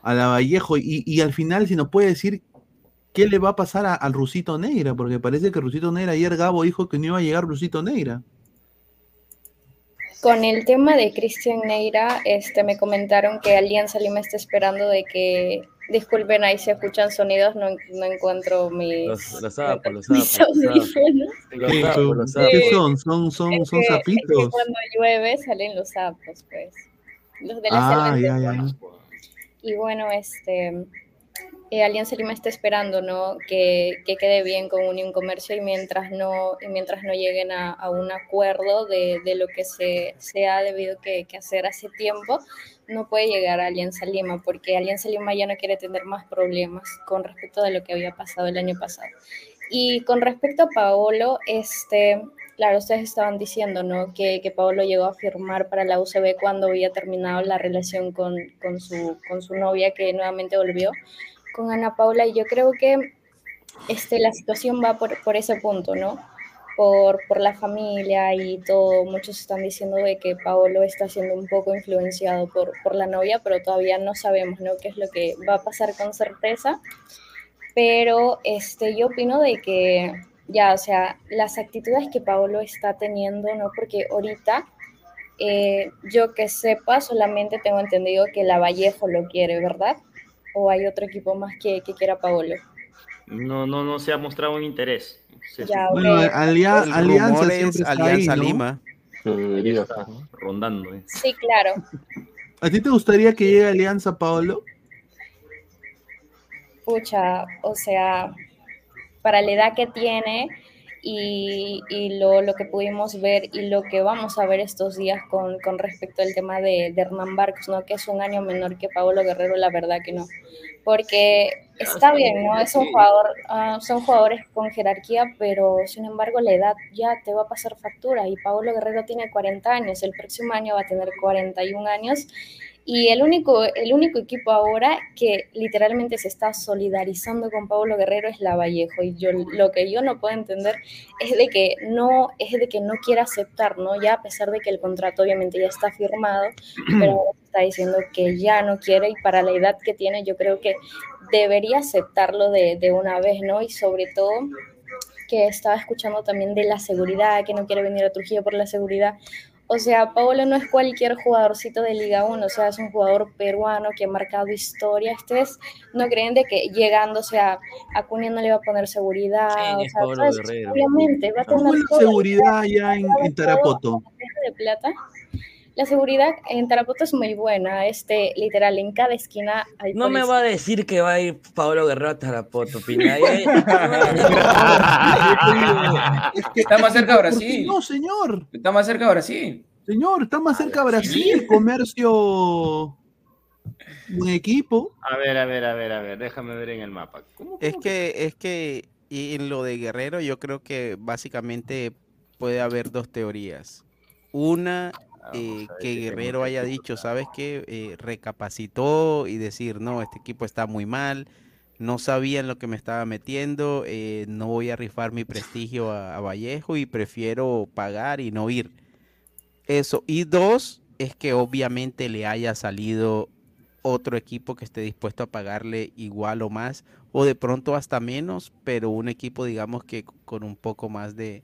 [SPEAKER 1] a la Vallejo. Y, y al final, si nos puede decir qué le va a pasar al Rusito Negra, porque parece que Rusito Negra, ayer Gabo dijo que no iba a llegar Rusito Negra.
[SPEAKER 16] Con el tema de Cristian Neira, este, me comentaron que Alianza Lima está esperando de que, disculpen ahí si escuchan sonidos, no, no encuentro mis,
[SPEAKER 9] Los, los sapos, los. Los
[SPEAKER 1] ¿Qué, son?
[SPEAKER 9] los
[SPEAKER 1] ¿Qué
[SPEAKER 9] sapos.
[SPEAKER 1] son? ¿Son, son,
[SPEAKER 16] Es
[SPEAKER 1] son
[SPEAKER 16] que- es que
[SPEAKER 1] sapitos?
[SPEAKER 16] cuando llueve salen los sapos, pues. Los de la
[SPEAKER 1] Ah,
[SPEAKER 16] selva
[SPEAKER 1] ya, ya.
[SPEAKER 16] Y bueno, este, eh, Alianza Lima está esperando, ¿no? Que, que quede bien con Unión Comercio y mientras no, y mientras no lleguen a, un acuerdo de, de lo que se, se ha debido que, que hacer hace tiempo, no puede llegar a Alianza Lima, porque Alianza Lima ya no quiere tener más problemas con respecto de lo que había pasado el año pasado. Y con respecto a Paolo, este, claro, ustedes estaban diciendo, ¿no? Que, que Paolo llegó a firmar para la UCB cuando había terminado la relación con, con, su, con su novia, que nuevamente volvió con Ana Paula, y yo creo que este, la situación va por, por ese punto, ¿no? Por, por la familia y todo. Muchos están diciendo de que Paolo está siendo un poco influenciado por, por la novia, pero todavía no sabemos, ¿no? Qué es lo que va a pasar con certeza pero este, yo opino de que ya, o sea, las actitudes que Paolo está teniendo, ¿no? Porque ahorita, eh, yo que sepa, solamente tengo entendido que la Vallejo lo quiere, ¿verdad? ¿O hay otro equipo más que, que quiera Paolo?
[SPEAKER 7] No, no, no se ha mostrado un interés. Se
[SPEAKER 16] Ya,
[SPEAKER 7] supone-
[SPEAKER 1] Bueno, Alia- Alianza siempre está
[SPEAKER 5] Alianza
[SPEAKER 1] ahí, ¿no?
[SPEAKER 5] Lima.
[SPEAKER 7] Rondando, eh.
[SPEAKER 16] Sí, claro.
[SPEAKER 1] ¿A ti te gustaría que llegue Alianza, Paolo?
[SPEAKER 16] Pucha, o sea, para la edad que tiene y, y lo, lo que pudimos ver y lo que vamos a ver estos días con, con respecto al tema de, de Hernán Barcos, ¿no? Que es un año menor que Pablo Guerrero, la verdad que no. Porque está bien, ¿no? Es un jugador, ah, son jugadores con jerarquía, pero sin embargo la edad ya te va a pasar factura y Pablo Guerrero tiene 40 años, el próximo año va a tener 41 años y el único, el único equipo ahora que literalmente se está solidarizando con Pablo Guerrero es la Vallejo. Y yo lo que yo no puedo entender es de que no, es de que no quiera aceptar, ¿no? Ya a pesar de que el contrato obviamente ya está firmado, pero ahora está diciendo que ya no quiere y para la edad que tiene yo creo que debería aceptarlo de, de una vez, ¿no? Y sobre todo que estaba escuchando también de la seguridad, que no quiere venir a Trujillo por la seguridad. O sea, Paolo no es cualquier jugadorcito de Liga 1, o sea, es un jugador peruano que ha marcado historia. Ustedes no creen de que llegando, o sea, Acuña no le va a poner seguridad,
[SPEAKER 9] Sí,
[SPEAKER 16] o
[SPEAKER 9] es
[SPEAKER 16] sea.
[SPEAKER 9] Guerrero.
[SPEAKER 16] obviamente va a
[SPEAKER 1] ¿Cómo
[SPEAKER 16] tener
[SPEAKER 1] es la
[SPEAKER 16] todo,
[SPEAKER 1] seguridad allá en, en Tarapoto?
[SPEAKER 16] de plata. La seguridad en Tarapoto es muy buena, este, literal, en cada esquina hay
[SPEAKER 9] No me va a decir que va a ir Pablo Guerrero a Tarapoto, Pina. Eh,
[SPEAKER 6] Está más cerca de
[SPEAKER 1] ¿Por qué
[SPEAKER 6] Brasil.
[SPEAKER 1] No, señor.
[SPEAKER 6] Está más cerca de Brasil.
[SPEAKER 1] Señor, está más cerca Brasil, comercio, un equipo.
[SPEAKER 7] A ver, a ver, a ver, a ver, déjame ver en el mapa. ¿Cómo,
[SPEAKER 5] Es que, es que y en lo de Guerrero yo creo que básicamente puede haber dos teorías. Una, eh, que Guerrero haya dicho, ¿sabes qué? Eh, recapacitó y decir, no, este equipo está muy mal, no sabía en lo que me estaba metiendo, eh, no voy a rifar mi prestigio a, a Vallejo y prefiero pagar y no ir. Eso. Y dos, es que obviamente le haya salido otro equipo que esté dispuesto a pagarle igual o más, o de pronto hasta menos, pero un equipo, digamos que con un poco más de,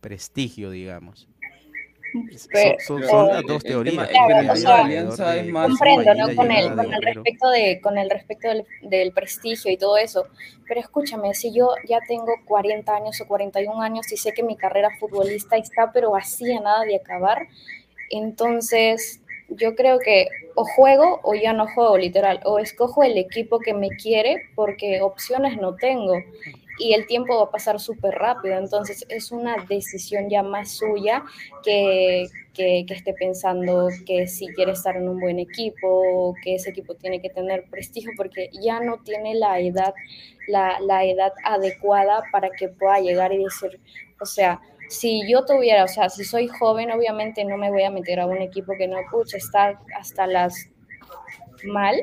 [SPEAKER 5] Prestigio, digamos.
[SPEAKER 16] Pero-
[SPEAKER 5] Son, son- son las dos teorías.
[SPEAKER 6] tema-
[SPEAKER 5] que
[SPEAKER 6] el
[SPEAKER 5] hay
[SPEAKER 6] tema de
[SPEAKER 5] alrededor
[SPEAKER 6] Alianza
[SPEAKER 5] de
[SPEAKER 6] es
[SPEAKER 5] cómo
[SPEAKER 6] más-
[SPEAKER 16] comprendo, ¿no? Con el, con el respecto de, con el respecto del, del prestigio y todo eso. Pero escúchame, si yo ya tengo 40 años o 41 años y sé que mi carrera futbolista está, pero así a nada de acabar, entonces yo creo que o juego o ya no juego, literal. O escojo el equipo que me quiere porque opciones no tengo. Y el tiempo va a pasar súper rápido, entonces es una decisión ya más suya que, que, esté pensando que si quiere estar en un buen equipo, que ese equipo tiene que tener prestigio, porque ya no tiene la edad, la, la edad adecuada para que pueda llegar y decir, o sea, si yo tuviera, o sea, si soy joven, obviamente no me voy a meter a un equipo que no, pucha, está hasta las mal,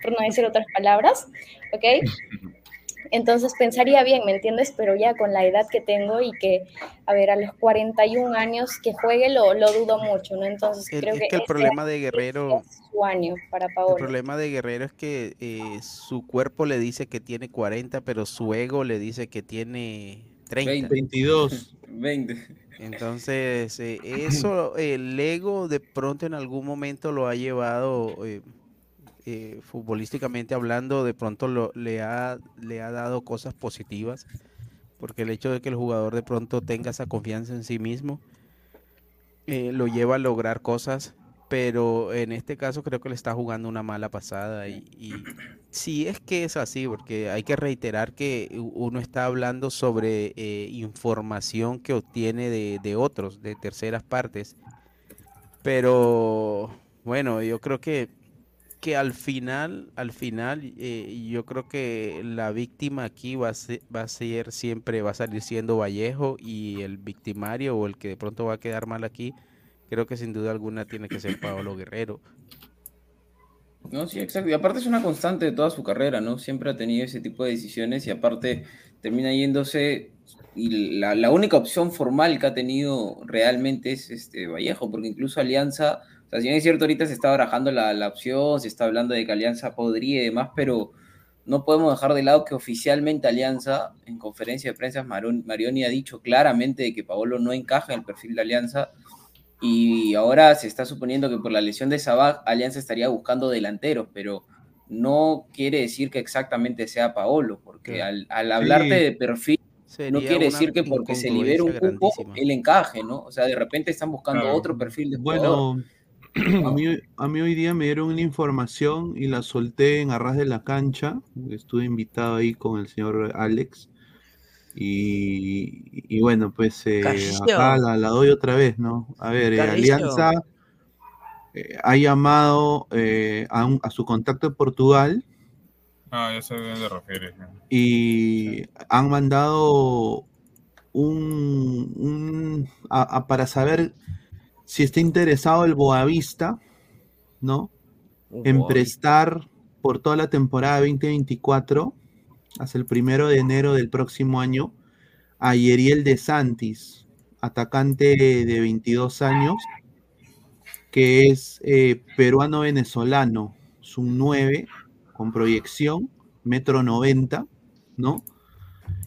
[SPEAKER 16] por no decir otras palabras, ¿ok? Entonces pensaría bien, ¿me entiendes? Pero ya con la edad que tengo y que, a ver, a los 41 años que juegue lo, lo dudo mucho, ¿no? Entonces
[SPEAKER 5] El-
[SPEAKER 16] creo
[SPEAKER 5] es
[SPEAKER 16] que,
[SPEAKER 5] que el
[SPEAKER 16] este
[SPEAKER 5] problema de Guerrero,
[SPEAKER 16] es su año para
[SPEAKER 5] el
[SPEAKER 16] Paolo.
[SPEAKER 5] problema de Guerrero es que eh, su cuerpo le dice que tiene 40, pero su ego le dice que tiene 30.
[SPEAKER 1] 22.
[SPEAKER 6] 20.
[SPEAKER 5] Entonces, eh, eso, el ego de pronto en algún momento lo ha llevado, eh, eh, futbolísticamente hablando, de pronto le, ha, le ha dado cosas positivas, porque el hecho de que el jugador de pronto tenga esa confianza en sí mismo, eh, lo lleva a lograr cosas, pero en este caso creo que le está jugando una mala pasada y, si es que es así, porque hay que reiterar que uno está hablando sobre eh, información que obtiene de, de otros, de terceras partes, pero bueno, yo creo que que al final, al final, eh, yo creo que la víctima aquí va a ser, va a ser siempre, va a salir siendo Vallejo y el victimario o el que de pronto va a quedar mal aquí, creo que sin duda alguna tiene que ser Paolo Guerrero.
[SPEAKER 6] No, sí, exacto. Y aparte es una constante de toda su carrera, ¿no? Siempre ha tenido ese tipo de decisiones y aparte termina yéndose y la, la única opción formal que ha tenido realmente es este Vallejo, porque incluso Alianza, sea, si bien es cierto, ahorita se está barajando la, la opción, se está hablando de que Alianza podría y demás, pero no podemos dejar de lado que oficialmente Alianza, en conferencia de prensa, Marioni ha dicho claramente de que Paolo no encaja en el perfil de Alianza y ahora se está suponiendo que por la lesión de Sabag, Alianza estaría buscando delanteros, pero no quiere decir que exactamente sea Paolo, porque al, al hablarte de perfil, no quiere decir que porque se libere un cupo, él encaje, ¿no? O sea, de repente están buscando
[SPEAKER 1] Claro.
[SPEAKER 6] otro perfil de jugador.
[SPEAKER 1] Bueno, a mí, a mí hoy día me dieron una información y la solté en Arras de la Cancha. Estuve invitado ahí con el señor Alex. Y, y bueno, pues eh, acá la, la doy otra vez, ¿no? A ver, eh. Alianza eh, ha llamado eh, a, un- a su contacto de Portugal
[SPEAKER 10] Ah, ya sé a dónde refieres.
[SPEAKER 1] y han mandado un, un- a- a- para saber si está interesado el Boavista, ¿no? En
[SPEAKER 9] Boavista.
[SPEAKER 1] prestar por toda la temporada 2024 hasta el primero de enero del próximo año a Yeriel de Santis, atacante de 22 años, que es eh, peruano-venezolano, es un 9 con proyección, metro 90, ¿no?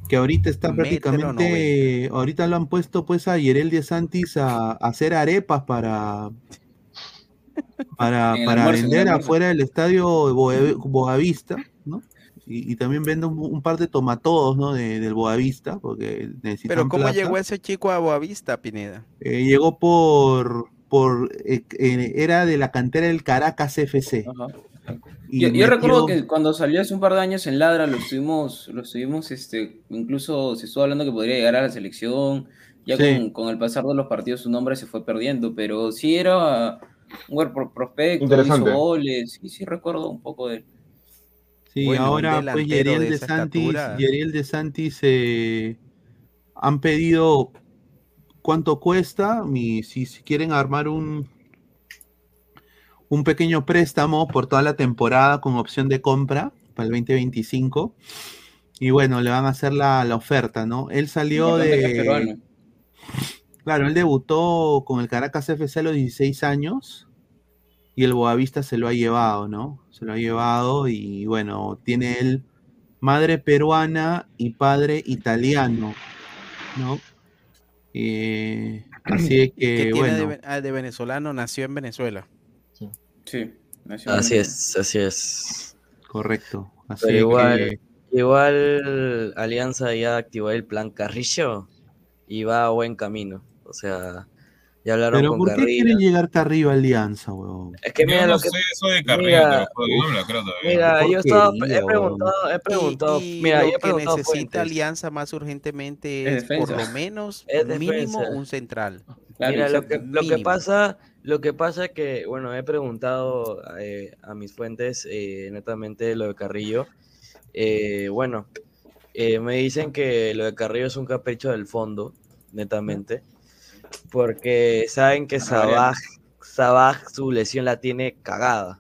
[SPEAKER 1] Que ahorita está prácticamente, ahorita lo han puesto pues a Yerel de Santis a, a hacer arepas para, para, para
[SPEAKER 6] almuerzo,
[SPEAKER 1] vender afuera del estadio Boavista, ¿no? Y, y también vende un, un par de tomatodos, ¿no? De- del Boavista, porque necesitan
[SPEAKER 5] Pero ¿cómo
[SPEAKER 1] plata.
[SPEAKER 5] llegó ese chico a Boavista, Pineda?
[SPEAKER 1] Eh, llegó por, por eh, eh, era de la cantera del Caracas FC. Y
[SPEAKER 6] Yo, yo recuerdo que cuando salió hace un par de años en Ladra lo estuvimos, lo estuvimos, este, incluso se estuvo hablando que podría llegar a la selección. Ya
[SPEAKER 1] Sí.
[SPEAKER 6] con, con el pasar de los partidos su nombre se fue perdiendo, pero sí era un prospecto,
[SPEAKER 8] Interesante.
[SPEAKER 6] hizo goles, y sí recuerdo un poco de él.
[SPEAKER 1] Sí,
[SPEAKER 5] Bueno,
[SPEAKER 1] ahora pues Yeriel
[SPEAKER 5] de
[SPEAKER 1] de Santis. Yeriel de Santis eh, han pedido cuánto cuesta, mi, si, si quieren armar un un pequeño préstamo por toda la temporada con opción de compra para el 2025. Y bueno, le van a hacer la, la oferta, ¿no? Él salió de... Claro, él debutó con el Caracas FC a los 16 años y el Boavista se lo ha llevado, ¿no? Se lo ha llevado y bueno, tiene él madre peruana y padre italiano, ¿no? Eh, así es
[SPEAKER 5] Que de,
[SPEAKER 1] bueno,
[SPEAKER 5] ve- ah, de venezolano, nació en Venezuela.
[SPEAKER 6] Sí.
[SPEAKER 9] Así es, así es.
[SPEAKER 1] correcto. Así
[SPEAKER 9] Pero
[SPEAKER 1] es
[SPEAKER 9] igual,
[SPEAKER 1] que-
[SPEAKER 9] igual Alianza ya activó el plan Carrillo y va a buen camino. O sea, ya hablaron
[SPEAKER 1] pero
[SPEAKER 9] con
[SPEAKER 1] ¿por qué
[SPEAKER 9] Carrillo.
[SPEAKER 1] quieren llegar Carrillo a Alianza, huevón?
[SPEAKER 9] Es que mira
[SPEAKER 10] Yo
[SPEAKER 9] lo que.
[SPEAKER 10] sé eso de Carrillo,
[SPEAKER 9] mira,
[SPEAKER 10] yo no me lo creo todavía.
[SPEAKER 9] Mira, yo estaba, he preguntado, he preguntado,
[SPEAKER 5] Y
[SPEAKER 9] mira,
[SPEAKER 5] lo
[SPEAKER 9] yo he
[SPEAKER 5] que necesita
[SPEAKER 9] fuentes.
[SPEAKER 5] Alianza más urgentemente
[SPEAKER 6] Es
[SPEAKER 5] es, por lo menos
[SPEAKER 9] Es
[SPEAKER 5] mínimo un central.
[SPEAKER 6] Claro,
[SPEAKER 9] Mira, lo que, lo que pasa, lo que pasa es que, bueno, he preguntado eh, a mis fuentes eh, netamente lo de Carrillo. Eh, bueno, me dicen que lo de Carrillo es un capricho del fondo, netamente, porque saben que Sabaj, Sabaj su lesión la tiene cagada.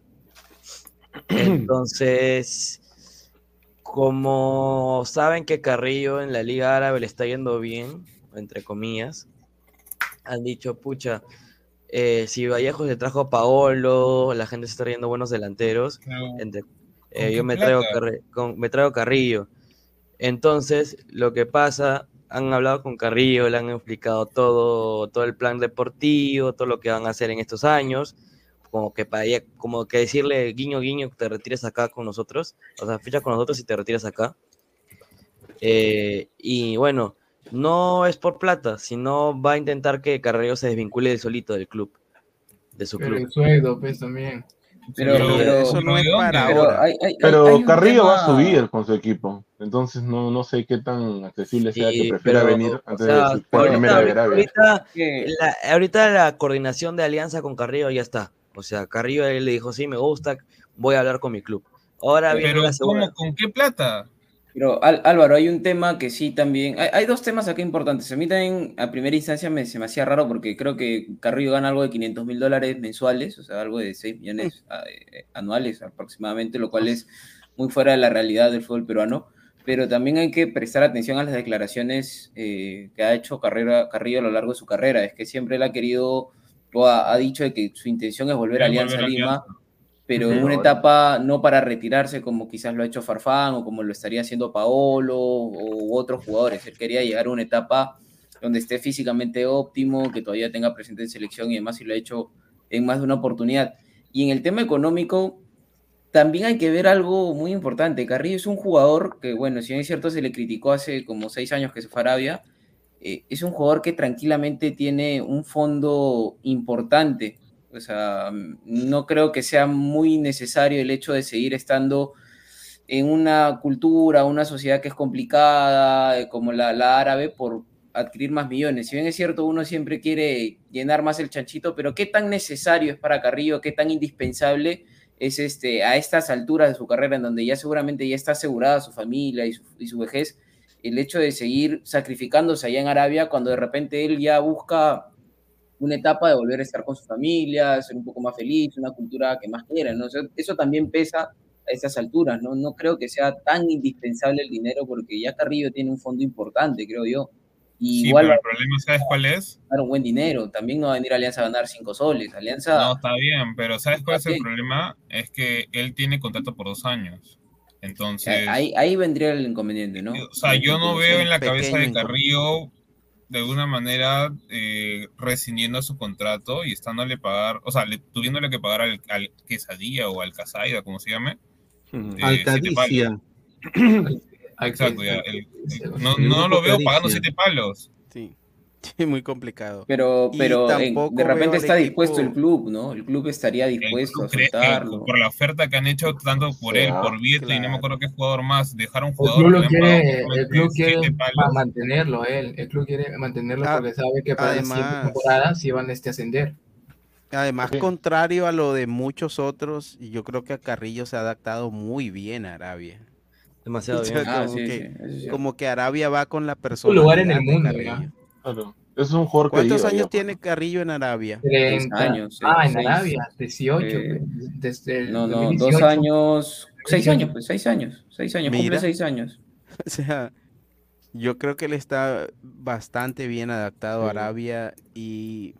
[SPEAKER 9] Entonces, como saben que Carrillo en la Liga Árabe le está yendo bien, entre comillas, han dicho, pucha, eh, si Vallejo se trajo a Paolo, la gente se está trayendo buenos delanteros,
[SPEAKER 10] Pero,
[SPEAKER 9] entre-
[SPEAKER 10] ¿con
[SPEAKER 9] eh, yo me traigo, con- me traigo Carrillo. Entonces, lo que pasa, han hablado con Carrillo, le han explicado todo, todo el plan deportivo, todo lo que van a hacer en estos años, como que para ella- como que decirle guiño guiño te retires acá con nosotros, o sea, ficha con nosotros y te retiras acá. Eh, y bueno, no es por plata, sino va a intentar que Carrillo se desvincule del solito del club, de su
[SPEAKER 17] Pero
[SPEAKER 9] club.
[SPEAKER 17] el sueldo, pues también.
[SPEAKER 6] Pero,
[SPEAKER 10] Pero
[SPEAKER 6] pero,
[SPEAKER 5] eso no es para
[SPEAKER 6] pero
[SPEAKER 5] ahora.
[SPEAKER 6] hay, hay-
[SPEAKER 8] Pero
[SPEAKER 6] hay
[SPEAKER 8] Carrillo va a
[SPEAKER 6] tema-
[SPEAKER 8] subir con su equipo. Entonces no, no sé qué tan accesible sea
[SPEAKER 9] Sí,
[SPEAKER 8] que prefiera
[SPEAKER 9] pero,
[SPEAKER 8] venir
[SPEAKER 9] o
[SPEAKER 8] antes
[SPEAKER 9] sea,
[SPEAKER 8] de su
[SPEAKER 9] ahorita-
[SPEAKER 8] de
[SPEAKER 9] ahorita- la, ahorita la coordinación de alianza con Carrillo ya está. O sea, Carrillo él le dijo, sí, me gusta, voy a hablar con mi club. Ahora viene
[SPEAKER 10] Pero
[SPEAKER 9] la segunda.
[SPEAKER 10] ¿cómo? ¿Con qué plata?
[SPEAKER 6] Pero Al- Álvaro, hay un tema que sí también. Hay, hay dos temas acá importantes. A mí también, a primera instancia, me, se me hacía raro porque creo que Carrillo gana algo de 500 mil dólares mensuales, o sea, algo de 6 millones eh, anuales aproximadamente, lo cual es muy fuera de la realidad del fútbol peruano. Pero también hay que prestar atención a las declaraciones eh, que ha hecho Carrera, Carrillo a lo largo de su carrera. Es que siempre él ha querido o ha, ha dicho de que su intención es volver a Alianza
[SPEAKER 10] volver a
[SPEAKER 6] Lima
[SPEAKER 10] Alianza.
[SPEAKER 6] Pero en una etapa no para retirarse como quizás lo ha hecho Farfán o como lo estaría haciendo Paolo u otros jugadores. Él quería llegar a una etapa donde esté físicamente óptimo, que todavía tenga presente en selección y demás, y lo ha hecho en más de una oportunidad. Y en el tema económico, también hay que ver algo muy importante. Carrillo es un jugador que, bueno, si bien es cierto, se le criticó hace como seis años que se fue a Arabia, eh, es un jugador que tranquilamente tiene un fondo importante. O sea, no creo que sea muy necesario el hecho de seguir estando en una cultura, una sociedad que es complicada, eh, como la, árabe, por adquirir más millones. Si bien es cierto, uno siempre quiere llenar más el chanchito, pero ¿qué tan necesario es para Carrillo, qué tan indispensable es este, a estas alturas de su carrera, en donde ya seguramente ya está asegurada su familia y su vejez, el hecho de seguir sacrificándose allá en Arabia cuando de repente él ya busca una etapa de volver a estar con su familia, ser un poco más feliz, una cultura que más quiera, ¿no? O sea, eso también pesa a estas alturas, ¿no? No creo que sea tan indispensable el dinero porque ya Carrillo tiene un fondo importante, creo yo. Y
[SPEAKER 10] Sí,
[SPEAKER 6] igual
[SPEAKER 10] pero el problema, ¿sabes cuál es?
[SPEAKER 6] a ganar un buen dinero. También no va a venir Alianza a ganar cinco soles. Alianza.
[SPEAKER 10] No, está bien, pero ¿sabes cuál es el problema? Es que él tiene contrato por dos años. Entonces,
[SPEAKER 6] ahí, ahí vendría el inconveniente, ¿no?
[SPEAKER 10] o sea, yo no veo en la cabeza de Carrillo de alguna manera eh, rescindiendo su contrato y estándole pagar, o sea, le, tuviéndole que pagar al, al Quesadilla o al Casaida, como se llame. eh, palos. Exacto, ya, el- el- no, no lo veo pagando siete palos.
[SPEAKER 5] Sí. Sí, muy complicado.
[SPEAKER 6] Pero, pero en-
[SPEAKER 5] tampoco
[SPEAKER 6] de repente está dispuesto el club, ¿no? El club estaría dispuesto a soltarlo.
[SPEAKER 10] por la oferta que han hecho tanto por él,
[SPEAKER 8] Ah,
[SPEAKER 10] por Vieto y no me acuerdo qué jugador más, dejaron
[SPEAKER 18] El
[SPEAKER 10] jugador
[SPEAKER 18] club, lo quiere, el club quiere mantenerlo, él. El club quiere mantenerlo
[SPEAKER 5] Ah,
[SPEAKER 18] porque sabe que para
[SPEAKER 5] además-
[SPEAKER 18] temporada sí van este, a ascender.
[SPEAKER 5] Además, contrario a lo de muchos otros, yo creo que a Carrillo se ha adaptado muy bien a Arabia.
[SPEAKER 9] Demasiado
[SPEAKER 5] O sea,
[SPEAKER 9] bien.
[SPEAKER 6] Ah,
[SPEAKER 5] como,
[SPEAKER 6] sí,
[SPEAKER 5] que, como que Arabia va con la persona.
[SPEAKER 18] lugar en el mundo.
[SPEAKER 8] Claro. Es un jugador que
[SPEAKER 5] ¿Cuántos
[SPEAKER 8] iba,
[SPEAKER 5] años
[SPEAKER 8] ya.
[SPEAKER 5] tiene Carrillo en Arabia?
[SPEAKER 18] 30.
[SPEAKER 6] años,
[SPEAKER 18] ah, en
[SPEAKER 6] seis.
[SPEAKER 18] Arabia, 18.
[SPEAKER 6] Eh,
[SPEAKER 18] pues, desde el
[SPEAKER 6] No, no,
[SPEAKER 18] 2018.
[SPEAKER 6] dos años, seis
[SPEAKER 18] 18.
[SPEAKER 6] años, pues seis años, seis años, cumple
[SPEAKER 5] Mira.
[SPEAKER 6] seis años.
[SPEAKER 5] O sea, yo creo que él está bastante bien adaptado a Arabia y,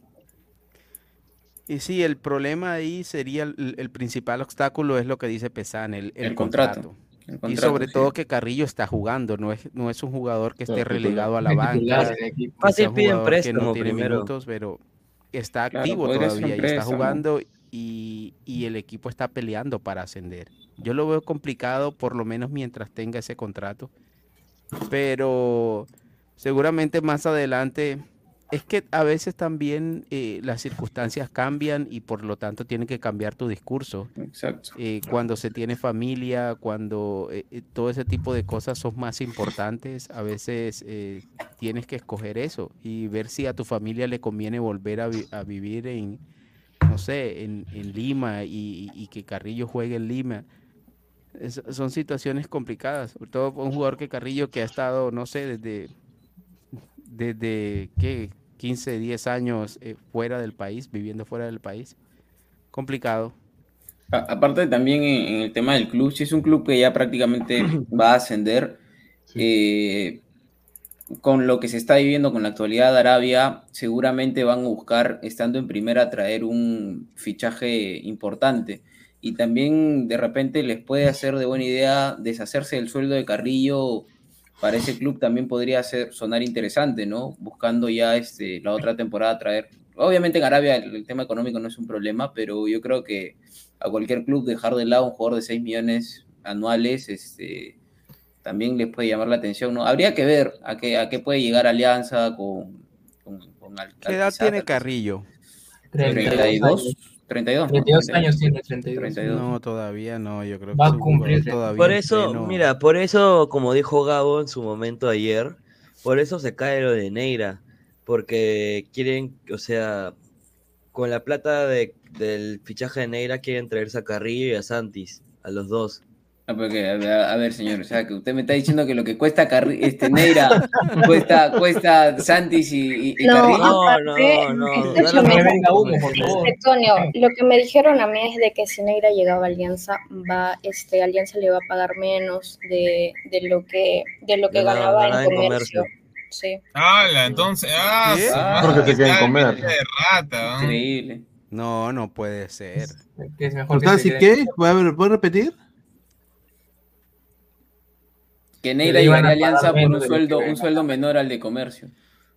[SPEAKER 5] y sí, el problema ahí sería el, el principal obstáculo es lo que dice Pesan, el, el
[SPEAKER 6] El contrato,
[SPEAKER 5] contrato. Y sobre
[SPEAKER 6] sí.
[SPEAKER 5] todo que Carrillo está jugando, no es, no es un jugador que esté
[SPEAKER 8] Claro,
[SPEAKER 5] relegado a la banca,
[SPEAKER 9] Fácil piden
[SPEAKER 5] jugador que no
[SPEAKER 9] préstamo
[SPEAKER 5] tiene
[SPEAKER 9] primero.
[SPEAKER 5] minutos, pero está
[SPEAKER 6] Claro,
[SPEAKER 5] activo
[SPEAKER 6] un
[SPEAKER 5] todavía y está
[SPEAKER 6] préstamo.
[SPEAKER 5] jugando y, y el equipo está peleando para ascender. Yo lo veo complicado, por lo menos mientras tenga ese contrato, pero seguramente más adelante es que a veces también eh, las circunstancias cambian y por lo tanto tiene que cambiar tu discurso.
[SPEAKER 6] Exacto.
[SPEAKER 5] Eh, cuando se tiene familia, cuando eh, eh, todo ese tipo de cosas son más importantes, a veces eh, tienes que escoger eso y ver si a tu familia le conviene volver a, vi- a vivir en, no sé, en, en Lima y, y que Carrillo juegue en Lima. Es- son situaciones complicadas, sobre todo un jugador que Carrillo que ha estado, no sé, desde, desde ¿qué? 15, 10 años eh, fuera del país, viviendo fuera del país. Complicado.
[SPEAKER 6] A- aparte también en, en el tema del club, si es un club que ya prácticamente va a ascender, eh, con lo que se está viviendo con la actualidad de Arabia, seguramente van a buscar, estando en primera, traer un fichaje importante. Y también de repente les puede hacer de buena idea deshacerse del sueldo de Carrillo. Para ese club también podría ser, sonar interesante, ¿no? Buscando ya este, la otra temporada traer. Obviamente en Arabia el, el tema económico no es un problema, pero yo creo que a cualquier club dejar de lado un jugador de 6 millones anuales, este, también les puede llamar la atención, ¿no? Habría que ver a qué, a qué puede llegar Alianza con, con, con Al-
[SPEAKER 5] ¿Qué edad tiene Carrillo?
[SPEAKER 6] 32, 32, ¿no?
[SPEAKER 18] 32 años tiene, 32.
[SPEAKER 5] No, todavía no, yo creo que
[SPEAKER 18] Va a cumplir.
[SPEAKER 5] todavía
[SPEAKER 9] Por eso,
[SPEAKER 5] pleno-
[SPEAKER 9] mira, por eso, como dijo Gabo en su momento ayer, por eso se cae lo de Neira, porque quieren, o sea, con la plata de, del fichaje de Neira quieren traerse a Carrillo y a Santis, a los dos.
[SPEAKER 6] Ah, porque, a, ver, a ver, señor, o sea, que usted me está diciendo que lo que cuesta Carri- este Neira cuesta, cuesta Santis y, y- y
[SPEAKER 16] No,
[SPEAKER 6] Carrillo.
[SPEAKER 16] aparte, escúchame, Antonio, lo que me dijeron a mí es de que si Neira llegaba a Alianza, va, este, Alianza le va a pagar menos de, de lo que, de lo que
[SPEAKER 9] De la-
[SPEAKER 16] ganaba en comercio.
[SPEAKER 9] comercio.
[SPEAKER 16] Sí.
[SPEAKER 10] ¡Hala! Entonces, ¡ah! Madre,
[SPEAKER 8] Porque te quieren comer.
[SPEAKER 10] de rata, ¿no?
[SPEAKER 6] Increíble.
[SPEAKER 5] No, no puede ser.
[SPEAKER 18] Es mejor que
[SPEAKER 1] ¿Estás
[SPEAKER 18] se
[SPEAKER 1] qué? ¿Puedes ¿puedes repetir?
[SPEAKER 6] Que Neira llegaría a Alianza por un sueldo, un sueldo menor al de comercio.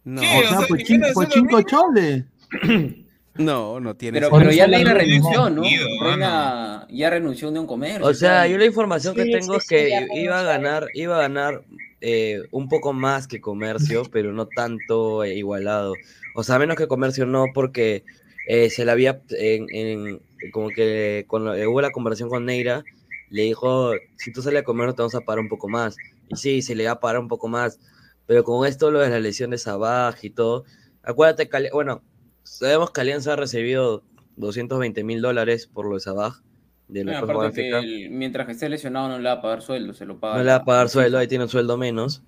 [SPEAKER 5] No,
[SPEAKER 1] O sea, pues, cin- pues cinco choles.
[SPEAKER 5] no, no tiene
[SPEAKER 6] Pero,
[SPEAKER 5] sentido.
[SPEAKER 6] pero ya Neira renunció, ¿no?
[SPEAKER 10] sentido,
[SPEAKER 6] Reina ya renunció de un comercio.
[SPEAKER 9] O sea, yo la información que
[SPEAKER 16] Sí,
[SPEAKER 9] tengo
[SPEAKER 16] sí,
[SPEAKER 9] es que iba a ganar, iba a ganar eh, un poco más que comercio, pero no tanto eh, igualado. O sea, menos que comercio no, porque eh, se la había, en, en- como que cuando hubo la conversación con Neira, le dijo, si tú sales a comer no te vamos a pagar un poco más. Y sí, se le va a pagar un poco más. Pero con esto, lo de la lesión de Sabaj y todo, acuérdate que, bueno, sabemos que Alianza ha recibido 220 mil dólares por lo de Sabaj, de
[SPEAKER 6] aparte que el- mientras que esté lesionado no le va a pagar sueldo, se lo paga.
[SPEAKER 9] No le va a pagar sueldo, ahí tiene un sueldo menos.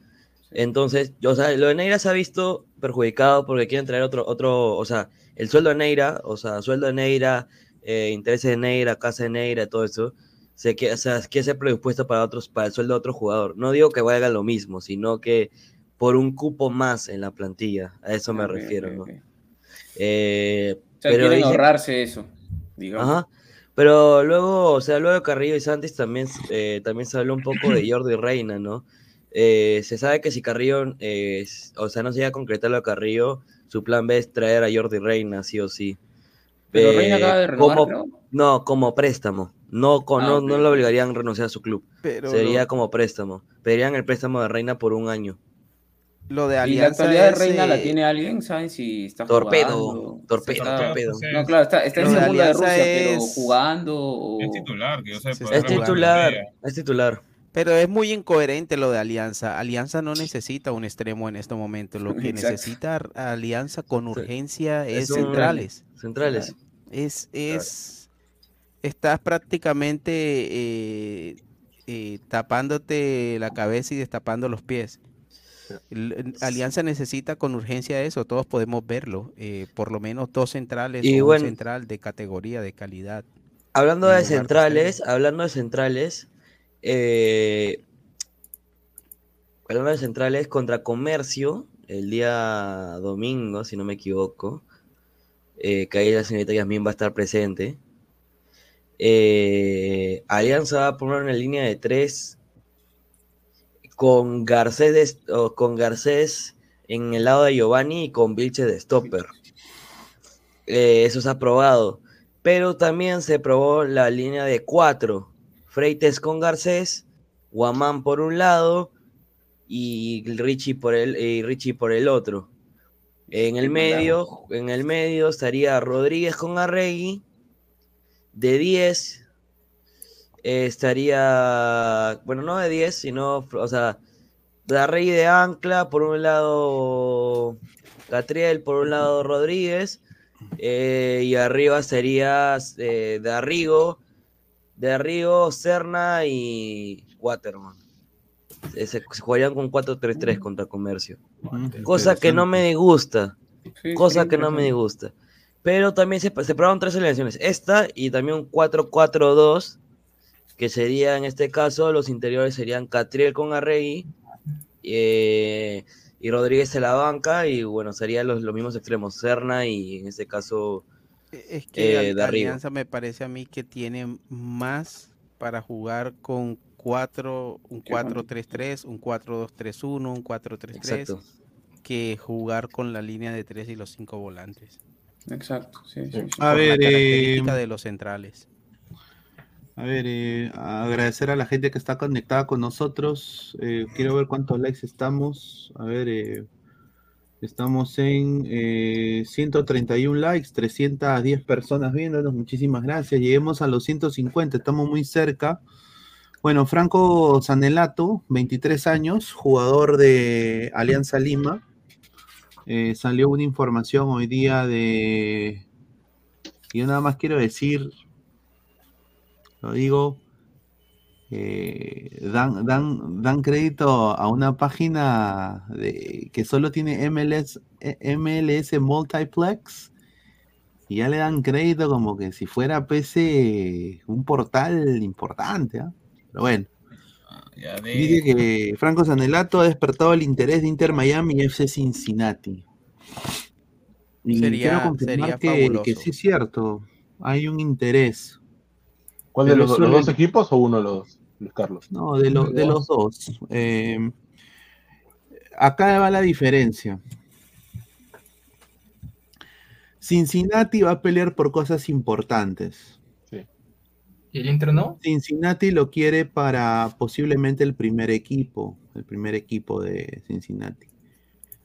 [SPEAKER 9] Entonces, yo, o sea, lo de Neira se ha visto perjudicado porque quieren traer otro, otro, o sea, el sueldo de Neira, o sea, sueldo de Neira, eh, intereses de Neira, casa de Neira, todo eso, se quiere, o sea, quiere ser predispuesto para otros, para el sueldo de otro jugador. No digo que valga lo mismo, sino que por un cupo más en la plantilla, a eso me refiero, ¿no? Eh,
[SPEAKER 6] O sea,
[SPEAKER 9] pero
[SPEAKER 6] quieren
[SPEAKER 9] dice-
[SPEAKER 6] ahorrarse eso, digamos.
[SPEAKER 9] Ajá. Pero luego, o sea, luego de Carrillo y Santis también, eh, también se habló un poco de Jordi Reina, ¿no? Eh, se sabe que si Carrillo, eh, o sea, no se llega a concretar lo de Carrillo, su plan B es traer a Jordi Reina, sí o sí.
[SPEAKER 6] Pero Reina acaba de renovar,
[SPEAKER 9] como-. No, como préstamo. No, con,
[SPEAKER 6] Ah,
[SPEAKER 9] no, no lo obligarían a renunciar a su club.
[SPEAKER 5] Pero
[SPEAKER 9] Sería como préstamo. Pedirían el préstamo de Reina por un año.
[SPEAKER 5] Lo de
[SPEAKER 6] ¿Y la
[SPEAKER 5] Alianza
[SPEAKER 6] actualidad de Reina la
[SPEAKER 5] eh,
[SPEAKER 6] tiene alguien? ¿Saben si está
[SPEAKER 9] Torpedo,
[SPEAKER 6] jugando?
[SPEAKER 9] torpedo,
[SPEAKER 6] Está-
[SPEAKER 9] torpedo.
[SPEAKER 6] No, claro, está, está en segunda de
[SPEAKER 5] Alianza
[SPEAKER 6] Rusia, pero
[SPEAKER 5] es-
[SPEAKER 6] jugando o...
[SPEAKER 10] Es titular, que yo sé.
[SPEAKER 9] Es titular, es titular.
[SPEAKER 5] Pero es muy incoherente lo de Alianza. Alianza no necesita un extremo en este momento. Lo que
[SPEAKER 6] Exacto.
[SPEAKER 5] necesita Alianza con urgencia es,
[SPEAKER 9] Es un-
[SPEAKER 5] centrales.
[SPEAKER 9] Centrales.
[SPEAKER 5] Es, es, estás prácticamente eh, eh, tapándote la cabeza y destapando los pies. Alianza necesita con urgencia eso, todos podemos verlo. eh, por lo menos dos centrales
[SPEAKER 9] Y
[SPEAKER 5] o
[SPEAKER 9] bueno-
[SPEAKER 5] un central de categoría, de calidad.
[SPEAKER 9] Hablando de centrales, hablando de centrales, eh, de centrales contra Comercio, el día domingo, si no me equivoco, eh, que ahí la señorita Yasmin va a estar presente. Eh, Alianza va a poner una línea de tres con Garcés, con Garcés en el lado de Giovanni y con Vilche de stopper. Eh, eso se ha probado. Pero también se probó la línea de cuatro. Freites con Garcés, Guamán por un lado y Richie por el, y Richie por el otro. En el medio, en el medio estaría Rodríguez con Arregui. De 10 eh, estaría, bueno, no de 10, sino, o sea, de Arregui de Ancla, por un lado Catriel, por un lado Rodríguez, eh, y arriba sería eh, de Arrigo, de Arrigo, Serna y Waterman. Eh, Se, se jugarían con 4-3-3 contra Comercio. Cosa que no me disgusta.
[SPEAKER 6] Sí,
[SPEAKER 9] cosa que no me disgusta. Pero también se, se probaron tres alineaciones. Esta y también un 4-4-2, que sería en este caso, los interiores serían Catriel con Arregui eh, y Rodríguez en la banca. Y bueno, serían los, los mismos extremos, Serna y en este caso
[SPEAKER 5] Es que
[SPEAKER 9] eh, de arriba.
[SPEAKER 5] Alianza me parece a mí que tiene más para jugar con cuatro, un 4-3-3, un 4-2-3-1, un 4-3-3,
[SPEAKER 9] Exacto.
[SPEAKER 5] que jugar con la línea de tres y los cinco volantes.
[SPEAKER 6] Exacto, sí, sí, sí.
[SPEAKER 1] A ver,
[SPEAKER 5] la característica
[SPEAKER 1] eh,
[SPEAKER 5] de los centrales.
[SPEAKER 1] A ver, eh, agradecer a la gente que está conectada con nosotros. Eh, quiero ver cuántos likes estamos. A ver, eh, estamos en eh, 131 likes, 310 personas viéndonos. Muchísimas gracias. Lleguemos a los 150, estamos muy cerca. Bueno, Franco Sanelato, 23 años, jugador de Alianza Lima. Eh, salió una información hoy día de... Yo nada más quiero decir, lo digo, eh, dan, dan, dan crédito a una página de, que solo tiene MLS, MLS Multiplex y ya le dan crédito como que si fuera PC un portal importante. ¿ah? Pero bueno.
[SPEAKER 10] Ya
[SPEAKER 1] Dice que Franco Sanelato ha despertado el interés de Inter Miami y FC Cincinnati. Y
[SPEAKER 5] Sería-
[SPEAKER 1] quiero confirmar
[SPEAKER 5] sería
[SPEAKER 1] que, sí es cierto, hay un interés.
[SPEAKER 8] ¿Cuál de los, dos equipos o uno de los dos, Luis Carlos?
[SPEAKER 1] No, de, lo- de los dos. Eh, acá va la diferencia. Cincinnati va a pelear por cosas importantes.
[SPEAKER 18] ¿Y el Inter no?
[SPEAKER 1] Cincinnati lo quiere para posiblemente el primer equipo, el primer equipo de Cincinnati.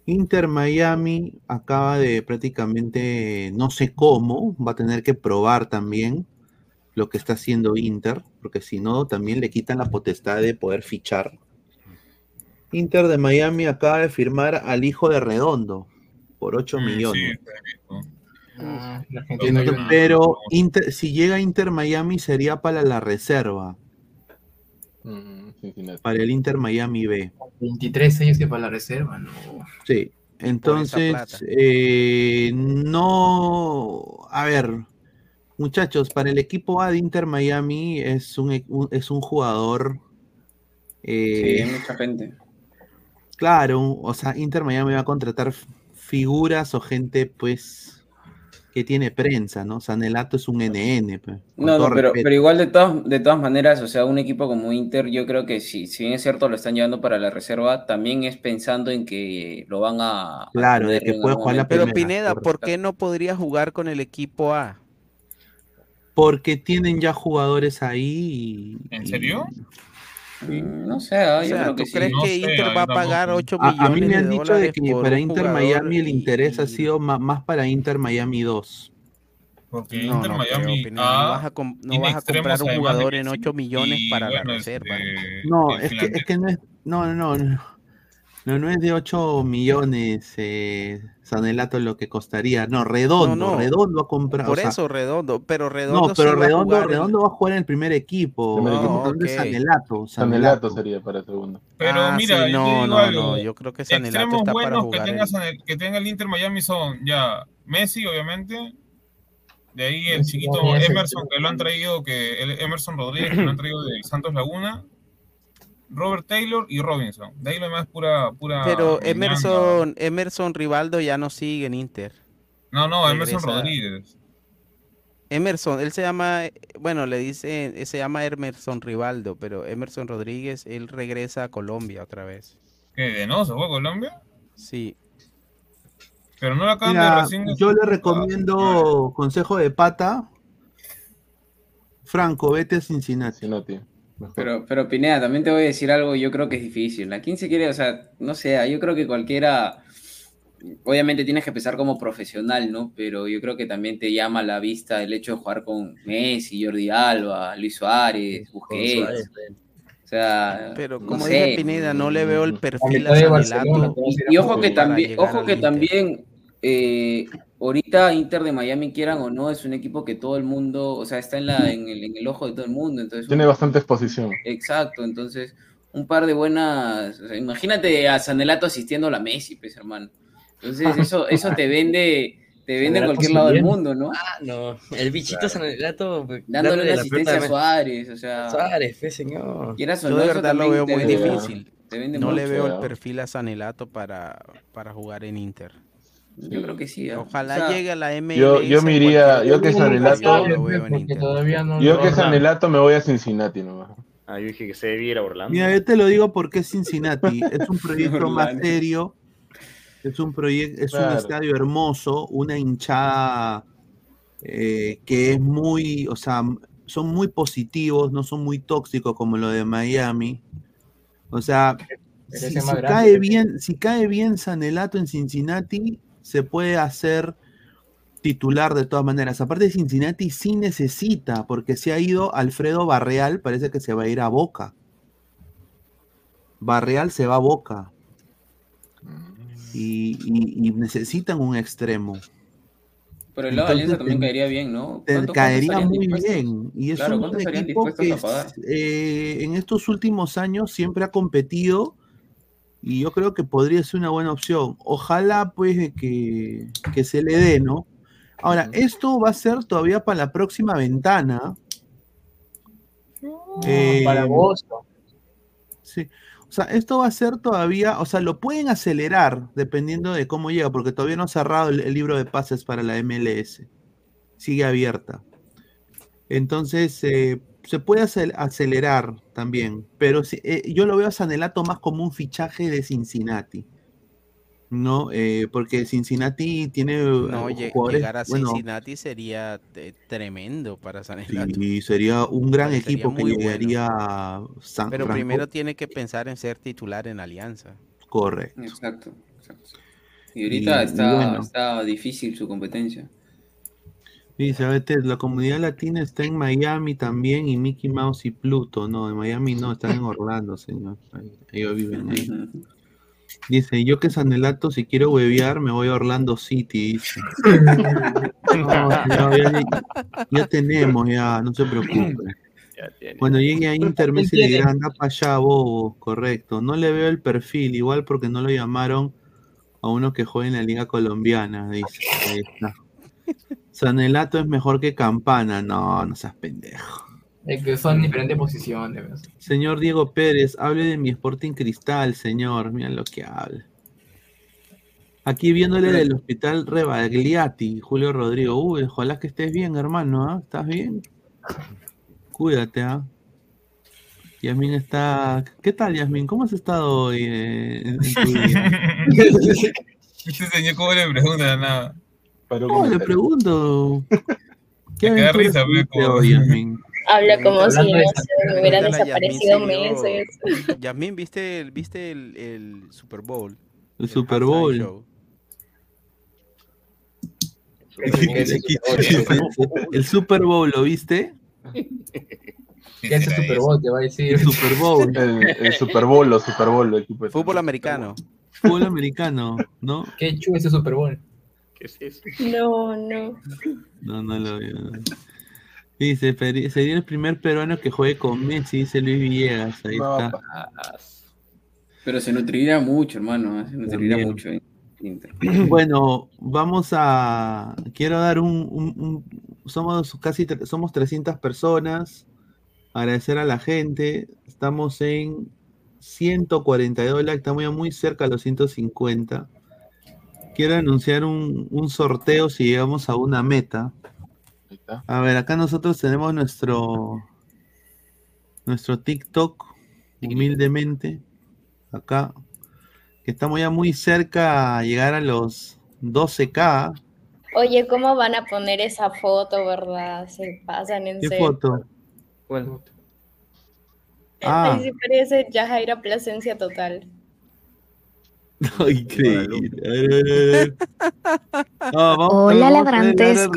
[SPEAKER 1] Inter Miami acaba de prácticamente, no sé cómo, va a tener que probar también lo que está haciendo Inter, porque si no, también le quitan la potestad de poder fichar. Inter de Miami acaba de firmar al hijo de Redondo por 8 millones.
[SPEAKER 18] Ah,
[SPEAKER 1] Ent-
[SPEAKER 18] Junior.
[SPEAKER 1] pero Inter- si llega Inter Miami sería para la reserva,
[SPEAKER 8] Mm,
[SPEAKER 1] para el Inter Miami B.
[SPEAKER 18] 23 años que para la reserva, no.
[SPEAKER 1] Sí, entonces, eh, no, a ver, muchachos, para el equipo A de Inter Miami es un, e- un- es un jugador,
[SPEAKER 6] Sí,
[SPEAKER 1] eh,
[SPEAKER 6] hay mucha gente.
[SPEAKER 1] claro, o sea, Inter Miami va a contratar figuras o gente, pues, que tiene prensa, ¿no? Sanelato es un NN, pues,
[SPEAKER 6] No, no, pero, pero igual de todas, de todas maneras, o sea, un equipo como Inter, yo creo que si, si bien es cierto lo están llevando para la reserva, también es pensando en que lo van a... a
[SPEAKER 1] Claro, de que puede jugar la
[SPEAKER 6] momento.
[SPEAKER 5] Pero
[SPEAKER 1] primera,
[SPEAKER 5] Pineda, ¿por qué no podría jugar con el equipo A?
[SPEAKER 1] Porque tienen ya jugadores ahí y...
[SPEAKER 10] ¿En serio?
[SPEAKER 6] Mm, No sé, ah,
[SPEAKER 5] O
[SPEAKER 6] yo
[SPEAKER 5] sea,
[SPEAKER 6] creo que
[SPEAKER 5] ¿tú
[SPEAKER 6] sí.
[SPEAKER 5] crees
[SPEAKER 10] No
[SPEAKER 5] que
[SPEAKER 10] sé,
[SPEAKER 5] Inter va a pagar 8
[SPEAKER 1] A,
[SPEAKER 5] millones
[SPEAKER 1] a mí me han
[SPEAKER 5] de
[SPEAKER 1] dicho de que para Inter Miami el
[SPEAKER 5] y-
[SPEAKER 1] interés ha sido más para Inter Miami 2.
[SPEAKER 10] Porque
[SPEAKER 5] No,
[SPEAKER 10] Inter
[SPEAKER 5] no
[SPEAKER 10] Miami
[SPEAKER 5] creo,
[SPEAKER 10] A
[SPEAKER 5] no vas a, com- no vas a comprar un jugador en
[SPEAKER 10] Messi,
[SPEAKER 5] 8 millones
[SPEAKER 10] y
[SPEAKER 5] para la
[SPEAKER 10] bueno,
[SPEAKER 5] reserva.
[SPEAKER 10] este,
[SPEAKER 1] No, es que, es que no es, no, no, no, no, no es de 8 millones eh, Sanelato lo que costaría, no, redondo,
[SPEAKER 5] No, no.
[SPEAKER 1] redondo a comprar.
[SPEAKER 5] Por
[SPEAKER 1] o sea,
[SPEAKER 5] eso, Redondo, pero Redondo
[SPEAKER 1] no, pero
[SPEAKER 5] sí va a
[SPEAKER 1] redondo, redondo va a jugar en el primer equipo. Estamos
[SPEAKER 8] equipo.
[SPEAKER 1] hablando de
[SPEAKER 5] ok.
[SPEAKER 1] Sanelato,
[SPEAKER 8] Sanelato
[SPEAKER 1] Sanelato.
[SPEAKER 8] sería para el segundo.
[SPEAKER 10] Pero
[SPEAKER 5] Ah,
[SPEAKER 10] mira,
[SPEAKER 5] sí, no,
[SPEAKER 10] digo
[SPEAKER 5] no,
[SPEAKER 10] algo.
[SPEAKER 5] no, yo creo que Sanelato
[SPEAKER 10] Extremos
[SPEAKER 5] está para
[SPEAKER 10] buenos que
[SPEAKER 5] jugar
[SPEAKER 10] tenga,
[SPEAKER 5] en...
[SPEAKER 10] Sane- que tenga el Inter Miami son ya Messi, obviamente. De ahí el chiquito
[SPEAKER 17] no,
[SPEAKER 10] Emerson, que lo han traído, que el Emerson Rodríguez, que lo han traído del Santos Laguna. Robert Taylor y Robinson. De ahí lo demás pura. pura
[SPEAKER 5] Pero. Emerson, Emerson Rivaldo ya no sigue en Inter.
[SPEAKER 10] No, no, Emerson
[SPEAKER 5] regresa-
[SPEAKER 10] Rodríguez.
[SPEAKER 5] Emerson, él se llama, bueno, le dice, se llama Emerson Rivaldo, pero Emerson Rodríguez, él regresa a Colombia otra vez.
[SPEAKER 10] ¿Qué? ¿De no? ¿Se fue a Colombia?
[SPEAKER 5] Sí.
[SPEAKER 10] Pero no lo acaban de recién.
[SPEAKER 1] yo le recomiendo consejo de pata. Franco, vete a Cincinnati.
[SPEAKER 8] Cincinnati. Mejor.
[SPEAKER 6] Pero, pero Pineda, también te voy a decir algo, yo creo que es difícil. ¿A quién se quiere? O sea, no sé, yo creo que cualquiera, obviamente tienes que empezar como profesional, ¿no? Pero yo creo que también te llama a la vista el hecho de jugar con Messi, Jordi Alba, Luis Suárez, Busquets.
[SPEAKER 19] Suárez,
[SPEAKER 6] O sea,
[SPEAKER 5] Pero
[SPEAKER 6] no
[SPEAKER 5] como
[SPEAKER 6] sé.
[SPEAKER 5] dije Pineda, no le veo el perfil a
[SPEAKER 17] Barcelona, a
[SPEAKER 6] Y ojo que también, ojo que también, eh, ahorita Inter de Miami, quieran o no, es un equipo que todo el mundo, o sea, está en, la, en, el, en el ojo de todo el mundo. Entonces,
[SPEAKER 8] Tiene bastante exposición.
[SPEAKER 6] Exacto, entonces, un par de buenas. o sea, imagínate a Sanelato asistiendo a la Messi, pues, hermano. Entonces, eso, eso te vende, te vende en cualquier lado del mundo, ¿no?
[SPEAKER 19] Ah, no. El bichito Sanelato. pues,
[SPEAKER 6] Dándole una
[SPEAKER 19] la
[SPEAKER 6] asistencia a Suárez, o sea.
[SPEAKER 19] Suárez, fe, señor.
[SPEAKER 6] Quieras o no,
[SPEAKER 5] de
[SPEAKER 6] eso
[SPEAKER 5] verdad lo
[SPEAKER 6] también
[SPEAKER 5] veo
[SPEAKER 6] te
[SPEAKER 5] muy
[SPEAKER 6] vende-
[SPEAKER 5] difícil.
[SPEAKER 6] te vende
[SPEAKER 5] No le veo el perfil a Sanelato para, para jugar en Inter.
[SPEAKER 6] Yo creo que sí. ¿ah?
[SPEAKER 5] Ojalá
[SPEAKER 6] O sea,
[SPEAKER 5] llegue a la MLS.
[SPEAKER 8] Yo- yo me iría- yo que
[SPEAKER 5] equipo,
[SPEAKER 8] Sanelato-
[SPEAKER 5] yo
[SPEAKER 17] no
[SPEAKER 8] que
[SPEAKER 17] hablan.
[SPEAKER 8] Sanelato me voy a Cincinnati nomás.
[SPEAKER 7] Ah, yo dije que se debiera Orlando.
[SPEAKER 1] Mira, yo te lo digo porque es Cincinnati. Es un proyecto más serio. Es un proyecto, es un estadio hermoso, una hinchada eh, que es muy, o sea, son muy positivos, no son muy tóxicos como lo de Miami. O sea, si, si cae bien, si cae bien Sanelato en Cincinnati, se puede hacer titular de todas maneras. Aparte, Cincinnati sí necesita, porque se ha ido Alfredo Barreal, parece que se va a ir a Boca. Barreal se va a Boca. Y, y- y necesitan un extremo.
[SPEAKER 6] Por el lado de Alianza también caería bien, ¿no?
[SPEAKER 1] Te
[SPEAKER 6] ¿Cuánto- cuánto
[SPEAKER 1] caería muy
[SPEAKER 6] dispuestos?
[SPEAKER 1] bien. Y es
[SPEAKER 6] Claro,
[SPEAKER 1] un
[SPEAKER 6] ¿cuánto estarían
[SPEAKER 1] equipo
[SPEAKER 6] dispuestos
[SPEAKER 1] que eh, en estos últimos años siempre ha competido y yo creo que podría ser una buena opción. Ojalá pues que, que se le dé, ¿no? Ahora, esto va a ser todavía para la próxima ventana. Eh,
[SPEAKER 17] para agosto.
[SPEAKER 1] Sí. O sea, esto va a ser todavía, o sea, lo pueden acelerar dependiendo de cómo llega, porque todavía no ha cerrado el, el libro de pases para la MLS. Sigue abierta. Entonces, eh, se puede acel- acelerar también, pero sí, eh, yo lo veo a Sanelato más como un fichaje de Cincinnati. ¿No? Eh, porque Cincinnati tiene eh,
[SPEAKER 5] No, llegar a
[SPEAKER 1] bueno,
[SPEAKER 5] Cincinnati sería eh, tremendo para Sanelato.
[SPEAKER 1] sí, sería un gran equipo que
[SPEAKER 5] muy bueno.
[SPEAKER 1] llegaría a San
[SPEAKER 5] Pero
[SPEAKER 1] Franco.
[SPEAKER 5] primero tiene que pensar en ser titular en Alianza.
[SPEAKER 1] Correcto.
[SPEAKER 6] Exacto. exacto. Y ahorita
[SPEAKER 1] Y- y
[SPEAKER 6] está,
[SPEAKER 1] bueno.
[SPEAKER 6] está difícil su competencia.
[SPEAKER 1] Dice, a ver, la comunidad latina está en Miami también y Mickey Mouse y Pluto. No, en Miami no, están en Orlando, señor. Ahí- Ellos viven ahí. Dice, yo que Sanelato, si quiero huevear, me voy a Orlando City, dice. No, señor, ya, ya- ya tenemos, ya, no se preocupe. Cuando llegue a Inter, Messi le dirá, anda para allá, bobo. Correcto. No le veo el perfil, igual porque no lo llamaron a uno que juega en la Liga Colombiana, dice. Ahí está. Sanelato es mejor que Campana. No, no seas pendejo.
[SPEAKER 17] Es que son diferentes posiciones. ¿ves?
[SPEAKER 1] Señor Diego Pérez, hable de mi Sporting Cristal, señor. Mira lo que habla. Aquí viéndole del hospital Rebagliati, Julio Rodrigo. Uy, ojalá que estés bien, hermano. ¿ah? ¿Estás bien? Cuídate, ¿ah? Yasmin está. ¿Qué tal, Yasmin? ¿Cómo has estado hoy eh, en, tu día?
[SPEAKER 10] Este señor, ¿cómo le pregunta nada?
[SPEAKER 1] No, le pregunto. ¿Qué
[SPEAKER 10] Me risa, pero como-
[SPEAKER 1] Yasmin?
[SPEAKER 7] Habla como si, no me hubiera desaparecido meses.
[SPEAKER 5] Yasmín, ¿viste el, viste el, el Super Bowl?
[SPEAKER 1] El Super Bowl.
[SPEAKER 5] show.
[SPEAKER 1] El Super Bowl, ¿lo viste?
[SPEAKER 18] ¿Qué es el Super Bowl? Te va a decir.
[SPEAKER 1] El Super Bowl.
[SPEAKER 8] El, el Super Bowl, los Super Bowl, el
[SPEAKER 5] Fútbol americano.
[SPEAKER 1] Fútbol americano, ¿no?
[SPEAKER 18] Qué chulo ese Super Bowl.
[SPEAKER 20] ¿Qué es eso?
[SPEAKER 7] No, no.
[SPEAKER 1] No, no lo veo. no. Dice, "Peri- sería el primer peruano que juegue con Messi, dice Luis Villegas. Ahí
[SPEAKER 6] No,
[SPEAKER 1] está.
[SPEAKER 6] Pero se nutrirá mucho, hermano. ¿eh? Se nutrirá
[SPEAKER 1] También.
[SPEAKER 6] mucho.
[SPEAKER 1] Bueno, vamos a. Quiero dar un. un- un- somos casi somos 300 personas. Agradecer a la gente. Estamos en 142 likes. Estamos ya muy cerca a los 150. Quiero anunciar un, un sorteo si llegamos a una meta. A ver, acá nosotros tenemos nuestro. Nuestro TikTok. Humildemente. Acá que estamos ya muy cerca a llegar a los 12k.
[SPEAKER 7] Oye, ¿cómo van a poner esa foto, verdad? Se pasan en
[SPEAKER 1] ¿Qué
[SPEAKER 7] serio.
[SPEAKER 1] foto?
[SPEAKER 20] Bueno.
[SPEAKER 1] Ah,
[SPEAKER 7] Ay, sí parece Yajaira Plasencia total.
[SPEAKER 1] Increíble. No, vamos-
[SPEAKER 16] Hola, ladrantes.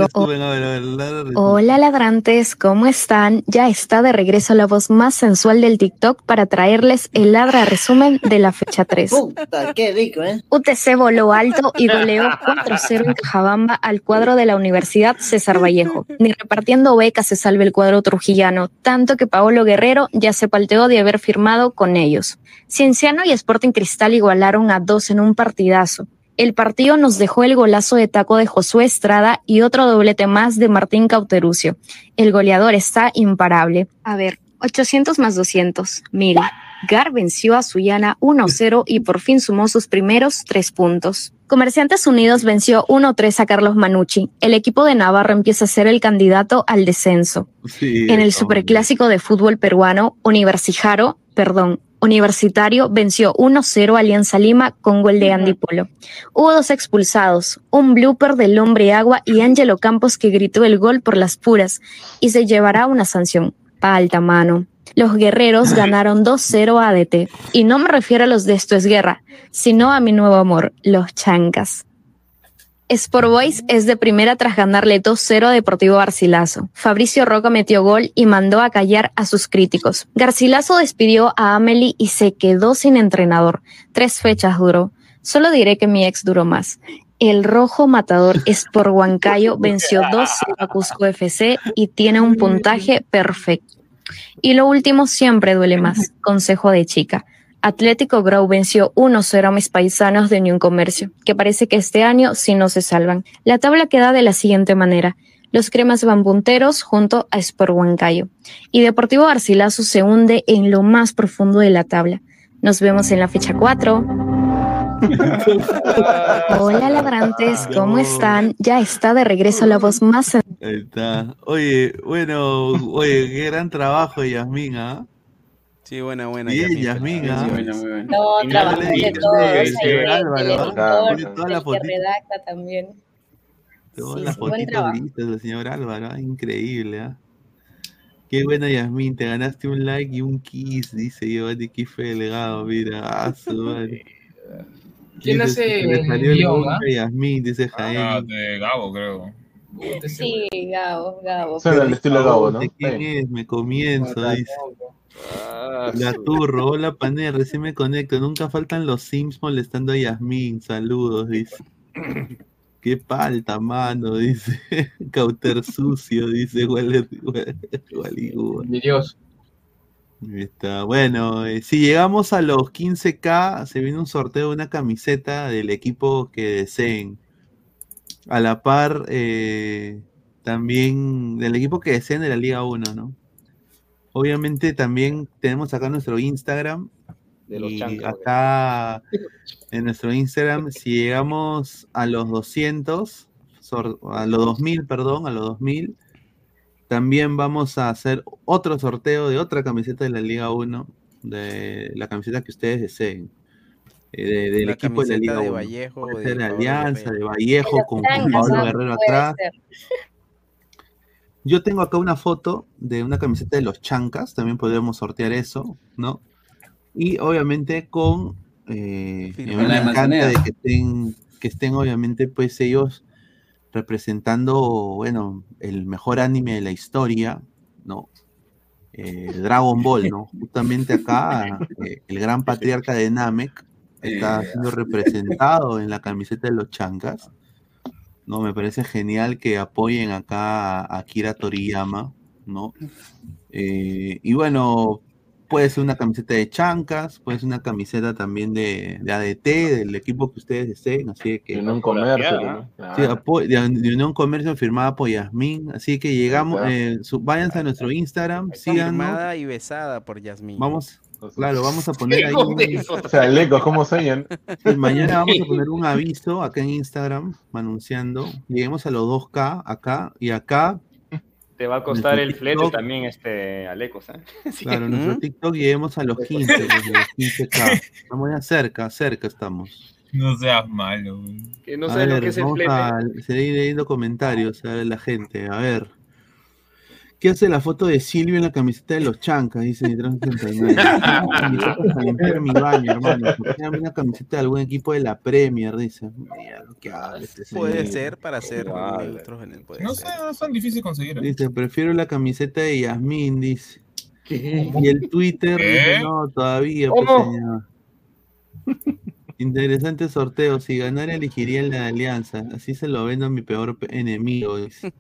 [SPEAKER 16] Hola ladrantes, ¿cómo están? Ya está de regreso la voz más sensual del TikTok para traerles el ladra resumen de la fecha 3.
[SPEAKER 21] Puta, qué rico, ¿eh?
[SPEAKER 16] UTC voló alto y goleó 4-0 en Cajabamba al cuadro de la Universidad César Vallejo. Ni repartiendo becas se salve el cuadro trujillano, tanto que Paolo Guerrero ya se palteó de haber firmado con ellos. Cienciano y Sporting Cristal igualaron a dos en un partidazo. El partido nos dejó el golazo de taco de Josué Estrada y otro doblete más de Martín Cauterucio. El goleador está imparable. A ver, 800 más 200, 1000. Gar venció a Suyana 1-0 y por fin sumó sus primeros tres puntos. Comerciantes Unidos venció 1-3 a Carlos Manucci. El equipo de Navarro empieza a ser el candidato al descenso.
[SPEAKER 1] Sí,
[SPEAKER 16] En el superclásico de fútbol peruano, Universijaro, perdón, Universitario venció 1-0 a Alianza Lima con gol de Andy Polo. Hubo dos expulsados, un blooper del hombre agua y Ángelo Campos que gritó el gol por las puras y se llevará una sanción. Palta mano. Los guerreros ganaron 2-0 a ADT. Y no me refiero a los de Esto es Guerra, sino a mi nuevo amor, los chancas. Sport Boys es de primera tras ganarle 2-0 a Deportivo Garcilaso. Fabricio Roca metió gol y mandó a callar a sus críticos. Garcilaso despidió a Amelie y se quedó sin entrenador. Tres fechas duró. Solo diré que mi ex duró más. El rojo matador Sport Huancayo venció 2-0 a Cusco FC y tiene un puntaje perfecto. Y lo último siempre duele más. Consejo de chica. Atlético Grau venció 1-0 a mis paisanos de Unión Comercio, que parece que este año sí no se salvan. La tabla queda de la siguiente manera. Los cremas van punteros junto a Sport Huancayo. Y Deportivo Garcilaso se hunde en lo más profundo de la tabla. Nos vemos en la fecha 4. Hola ladrantes, ¿cómo están? Ya está de regreso la voz más...
[SPEAKER 1] Ahí está. Oye, bueno, oye, qué gran trabajo, Yasmín, ¿ah?
[SPEAKER 5] Sí, buena, buena. Yasmín,
[SPEAKER 1] ¿ah?
[SPEAKER 6] Sí, buena, muy buena.
[SPEAKER 7] No, trabajó de del-
[SPEAKER 1] Álvaro, ¿ah? toda la fotito.
[SPEAKER 7] redacta también.
[SPEAKER 1] Todas
[SPEAKER 7] Sí,
[SPEAKER 1] las
[SPEAKER 7] sí,
[SPEAKER 1] fotitos listas del señor Álvaro, ah, increíble, ¿ah? Qué buena Yasmín, te ganaste un like y un kiss, dice Giovanni Kife Delegado, mira, ah, su madre.
[SPEAKER 18] ¿Quién
[SPEAKER 1] Dice,
[SPEAKER 18] hace el
[SPEAKER 1] salió el guion,
[SPEAKER 18] ah?
[SPEAKER 1] Yasmín, dice
[SPEAKER 10] Ah,
[SPEAKER 1] Jaén.
[SPEAKER 10] de Gabo, creo.
[SPEAKER 7] Sí, Gabo, Gabo.
[SPEAKER 8] Suena al estilo Gabo, ¿no?
[SPEAKER 1] ¿De quién es? Me comienzo, dice. La turro, hola Pané, recién me conecto. Nunca faltan los Sims molestando a Yasmín. Saludos, dice. Qué palta, mano, dice. Cauter sucio, dice.
[SPEAKER 18] Envidioso.
[SPEAKER 1] Ahí Está. Bueno, eh, si llegamos a los 15k, se viene un sorteo de una camiseta del equipo que deseen. A la par, eh, también del equipo que deseen de la Liga 1, ¿no? Obviamente también tenemos acá nuestro Instagram.
[SPEAKER 20] De los
[SPEAKER 1] y
[SPEAKER 20] chancas,
[SPEAKER 1] acá en nuestro Instagram, si llegamos a los 200, sor- a los 2000, perdón, a los 2000, también vamos a hacer otro sorteo de otra camiseta de la Liga 1, de la camiseta que ustedes deseen. eh, de- del
[SPEAKER 5] La
[SPEAKER 1] equipo de la Liga
[SPEAKER 5] de
[SPEAKER 1] 1.
[SPEAKER 5] Vallejo,
[SPEAKER 1] Puede
[SPEAKER 5] de
[SPEAKER 1] ser Alianza, de Vallejo, con,
[SPEAKER 7] Chancas,
[SPEAKER 1] Pablo Guerrero atrás.
[SPEAKER 7] ser.
[SPEAKER 1] Yo tengo acá una foto de una camiseta de los chancas, también podríamos sortear eso, ¿no? Y obviamente con... Eh,
[SPEAKER 6] Sí,
[SPEAKER 1] me encanta de que estén, que estén obviamente pues ellos representando, bueno, el mejor anime de la historia, ¿no? Eh, Dragon Ball, ¿no? Justamente acá eh, el gran patriarca de Namek está siendo representado en la camiseta de los chancas. No, me parece genial que apoyen acá a Akira Toriyama, ¿no? Eh, y bueno, puede ser una camiseta de chancas, puede ser una camiseta también de, de ADT, del equipo que ustedes deseen, así que...
[SPEAKER 8] De Unión Comercio,
[SPEAKER 1] ¿no? Sí, de, de Unión Comercio firmada por Yasmín, así que llegamos,
[SPEAKER 5] Claro.
[SPEAKER 1] eh, su- váyanse a nuestro Instagram, síganos,
[SPEAKER 5] Firmada y besada por Yasmín.
[SPEAKER 1] vamos, claro, vamos a poner ahí un-
[SPEAKER 8] O sea, Lecos, ¿cómo sueñan?
[SPEAKER 1] Sí, mañana vamos a poner un aviso acá en Instagram anunciando. Lleguemos a los 2K acá y acá.
[SPEAKER 7] Te va a costar el flete también, este, Alecos, ¿eh? Sí.
[SPEAKER 1] Claro, nuestro TikTok lleguemos a los 15, pues, a los 15K. Estamos ya cerca, cerca estamos.
[SPEAKER 10] No seas malo, güey.
[SPEAKER 7] Que no
[SPEAKER 1] A
[SPEAKER 7] lo
[SPEAKER 1] ver,
[SPEAKER 7] que es el
[SPEAKER 1] vamos
[SPEAKER 7] flete.
[SPEAKER 1] a seguir leyendo comentarios a ver, la gente. A ver. ¿Qué hace la foto de Silvio en la camiseta de los chancas? Dice Nitron 69. Camiseta para limpiar mi baño, hermano. Dame una camiseta de algún equipo de la Premier, dice. Mira, lo que habla este
[SPEAKER 5] Puede
[SPEAKER 1] señor.
[SPEAKER 5] ser para ser
[SPEAKER 1] Vale.
[SPEAKER 5] neutros en el puede
[SPEAKER 10] No
[SPEAKER 5] ser.
[SPEAKER 10] sé, no es tan difícil conseguir. ¿eh?
[SPEAKER 1] Dice, prefiero la camiseta de Yasmín, dice. Y el Twitter
[SPEAKER 10] ¿Qué?
[SPEAKER 1] dice, no, todavía, pues,
[SPEAKER 10] ¿Cómo?
[SPEAKER 1] señor. Interesante sorteo. Si ganara, elegiría el de Alianza. Así se lo vendo a mi peor pe- enemigo. dice.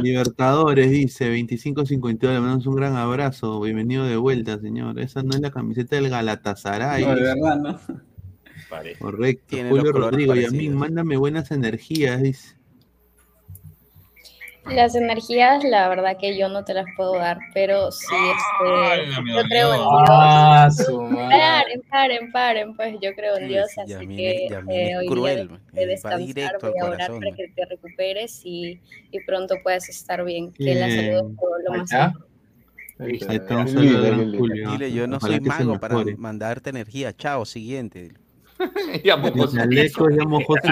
[SPEAKER 1] Libertadores, dice 2552. Le mandamos un gran abrazo. Bienvenido de vuelta, señor. Esa no es la camiseta del Galatasaray.
[SPEAKER 6] No, de verdad, ¿no?
[SPEAKER 1] Correcto.
[SPEAKER 5] Tiene
[SPEAKER 1] Julio Rodrigo, y a mí,
[SPEAKER 5] parecidos.
[SPEAKER 1] mándame buenas energías, dice.
[SPEAKER 16] Las energías, la verdad que yo no te las puedo dar, pero sí, este, yo creo en Dios.
[SPEAKER 17] Ah.
[SPEAKER 16] Paren, paren, paren, pues yo creo en Dios,
[SPEAKER 5] sí,
[SPEAKER 16] así que eh, hoy
[SPEAKER 5] cruel,
[SPEAKER 16] día
[SPEAKER 5] man,
[SPEAKER 16] de
[SPEAKER 5] va
[SPEAKER 16] descansar, voy a orar
[SPEAKER 5] corazón,
[SPEAKER 16] para que te recuperes y, y pronto puedas estar bien, que la salud
[SPEAKER 1] Bien.
[SPEAKER 16] es todo lo más importante.
[SPEAKER 1] De.
[SPEAKER 5] Dile, yo no
[SPEAKER 1] Ojalá
[SPEAKER 5] soy mago para
[SPEAKER 1] mejore.
[SPEAKER 5] mandarte energía. Chao, siguiente.
[SPEAKER 7] Ya mojó
[SPEAKER 1] Dice, Aleco ya mojó su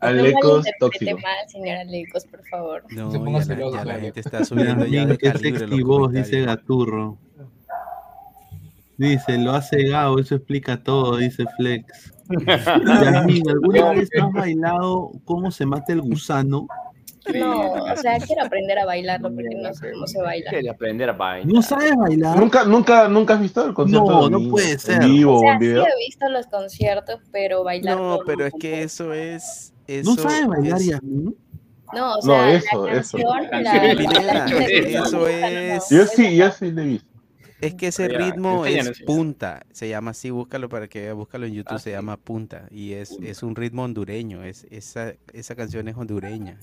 [SPEAKER 8] Alecos tóxico.
[SPEAKER 16] mal, señora Alecos, por favor.
[SPEAKER 5] No,
[SPEAKER 17] Se ponga
[SPEAKER 5] la,
[SPEAKER 17] celoso,
[SPEAKER 5] ya la
[SPEAKER 17] Aleco.
[SPEAKER 5] gente está subiendo ya de
[SPEAKER 1] qué
[SPEAKER 5] calibre
[SPEAKER 1] voz, dice. Gaturro. Dice, lo ha cegado, eso explica todo, dice Flex. Yasmín, ¿alguna vez has bailado cómo se mata el gusano?
[SPEAKER 16] No, o sea, quiero aprender a bailarlo porque no sé cómo se baila.
[SPEAKER 7] Quiere aprender a bailar.
[SPEAKER 1] ¿No sabes bailar?
[SPEAKER 8] ¿Nunca, nunca, nunca has visto el concierto
[SPEAKER 1] No, no puede ser.
[SPEAKER 8] En vivo
[SPEAKER 16] O sea,
[SPEAKER 8] en
[SPEAKER 16] sí
[SPEAKER 8] video.
[SPEAKER 16] he visto los conciertos, pero bailarlo
[SPEAKER 5] No, pero es que eso es.
[SPEAKER 1] ¿No
[SPEAKER 5] Eso
[SPEAKER 1] sabes bailar,
[SPEAKER 5] es-
[SPEAKER 1] Yasmín?
[SPEAKER 16] No, o
[SPEAKER 8] No, eso,
[SPEAKER 16] la
[SPEAKER 8] eso.
[SPEAKER 16] la, la
[SPEAKER 5] eso
[SPEAKER 16] no.
[SPEAKER 5] es.
[SPEAKER 8] Yo sí, yo sí le he visto.
[SPEAKER 5] Es que ese
[SPEAKER 7] Ya,
[SPEAKER 5] ritmo es
[SPEAKER 7] sí.
[SPEAKER 5] punta, se llama así, búscalo para que búscalo en YouTube,
[SPEAKER 7] Ah,
[SPEAKER 5] se
[SPEAKER 7] sí.
[SPEAKER 5] llama punta y es, es un ritmo hondureño, es esa, esa canción es hondureña.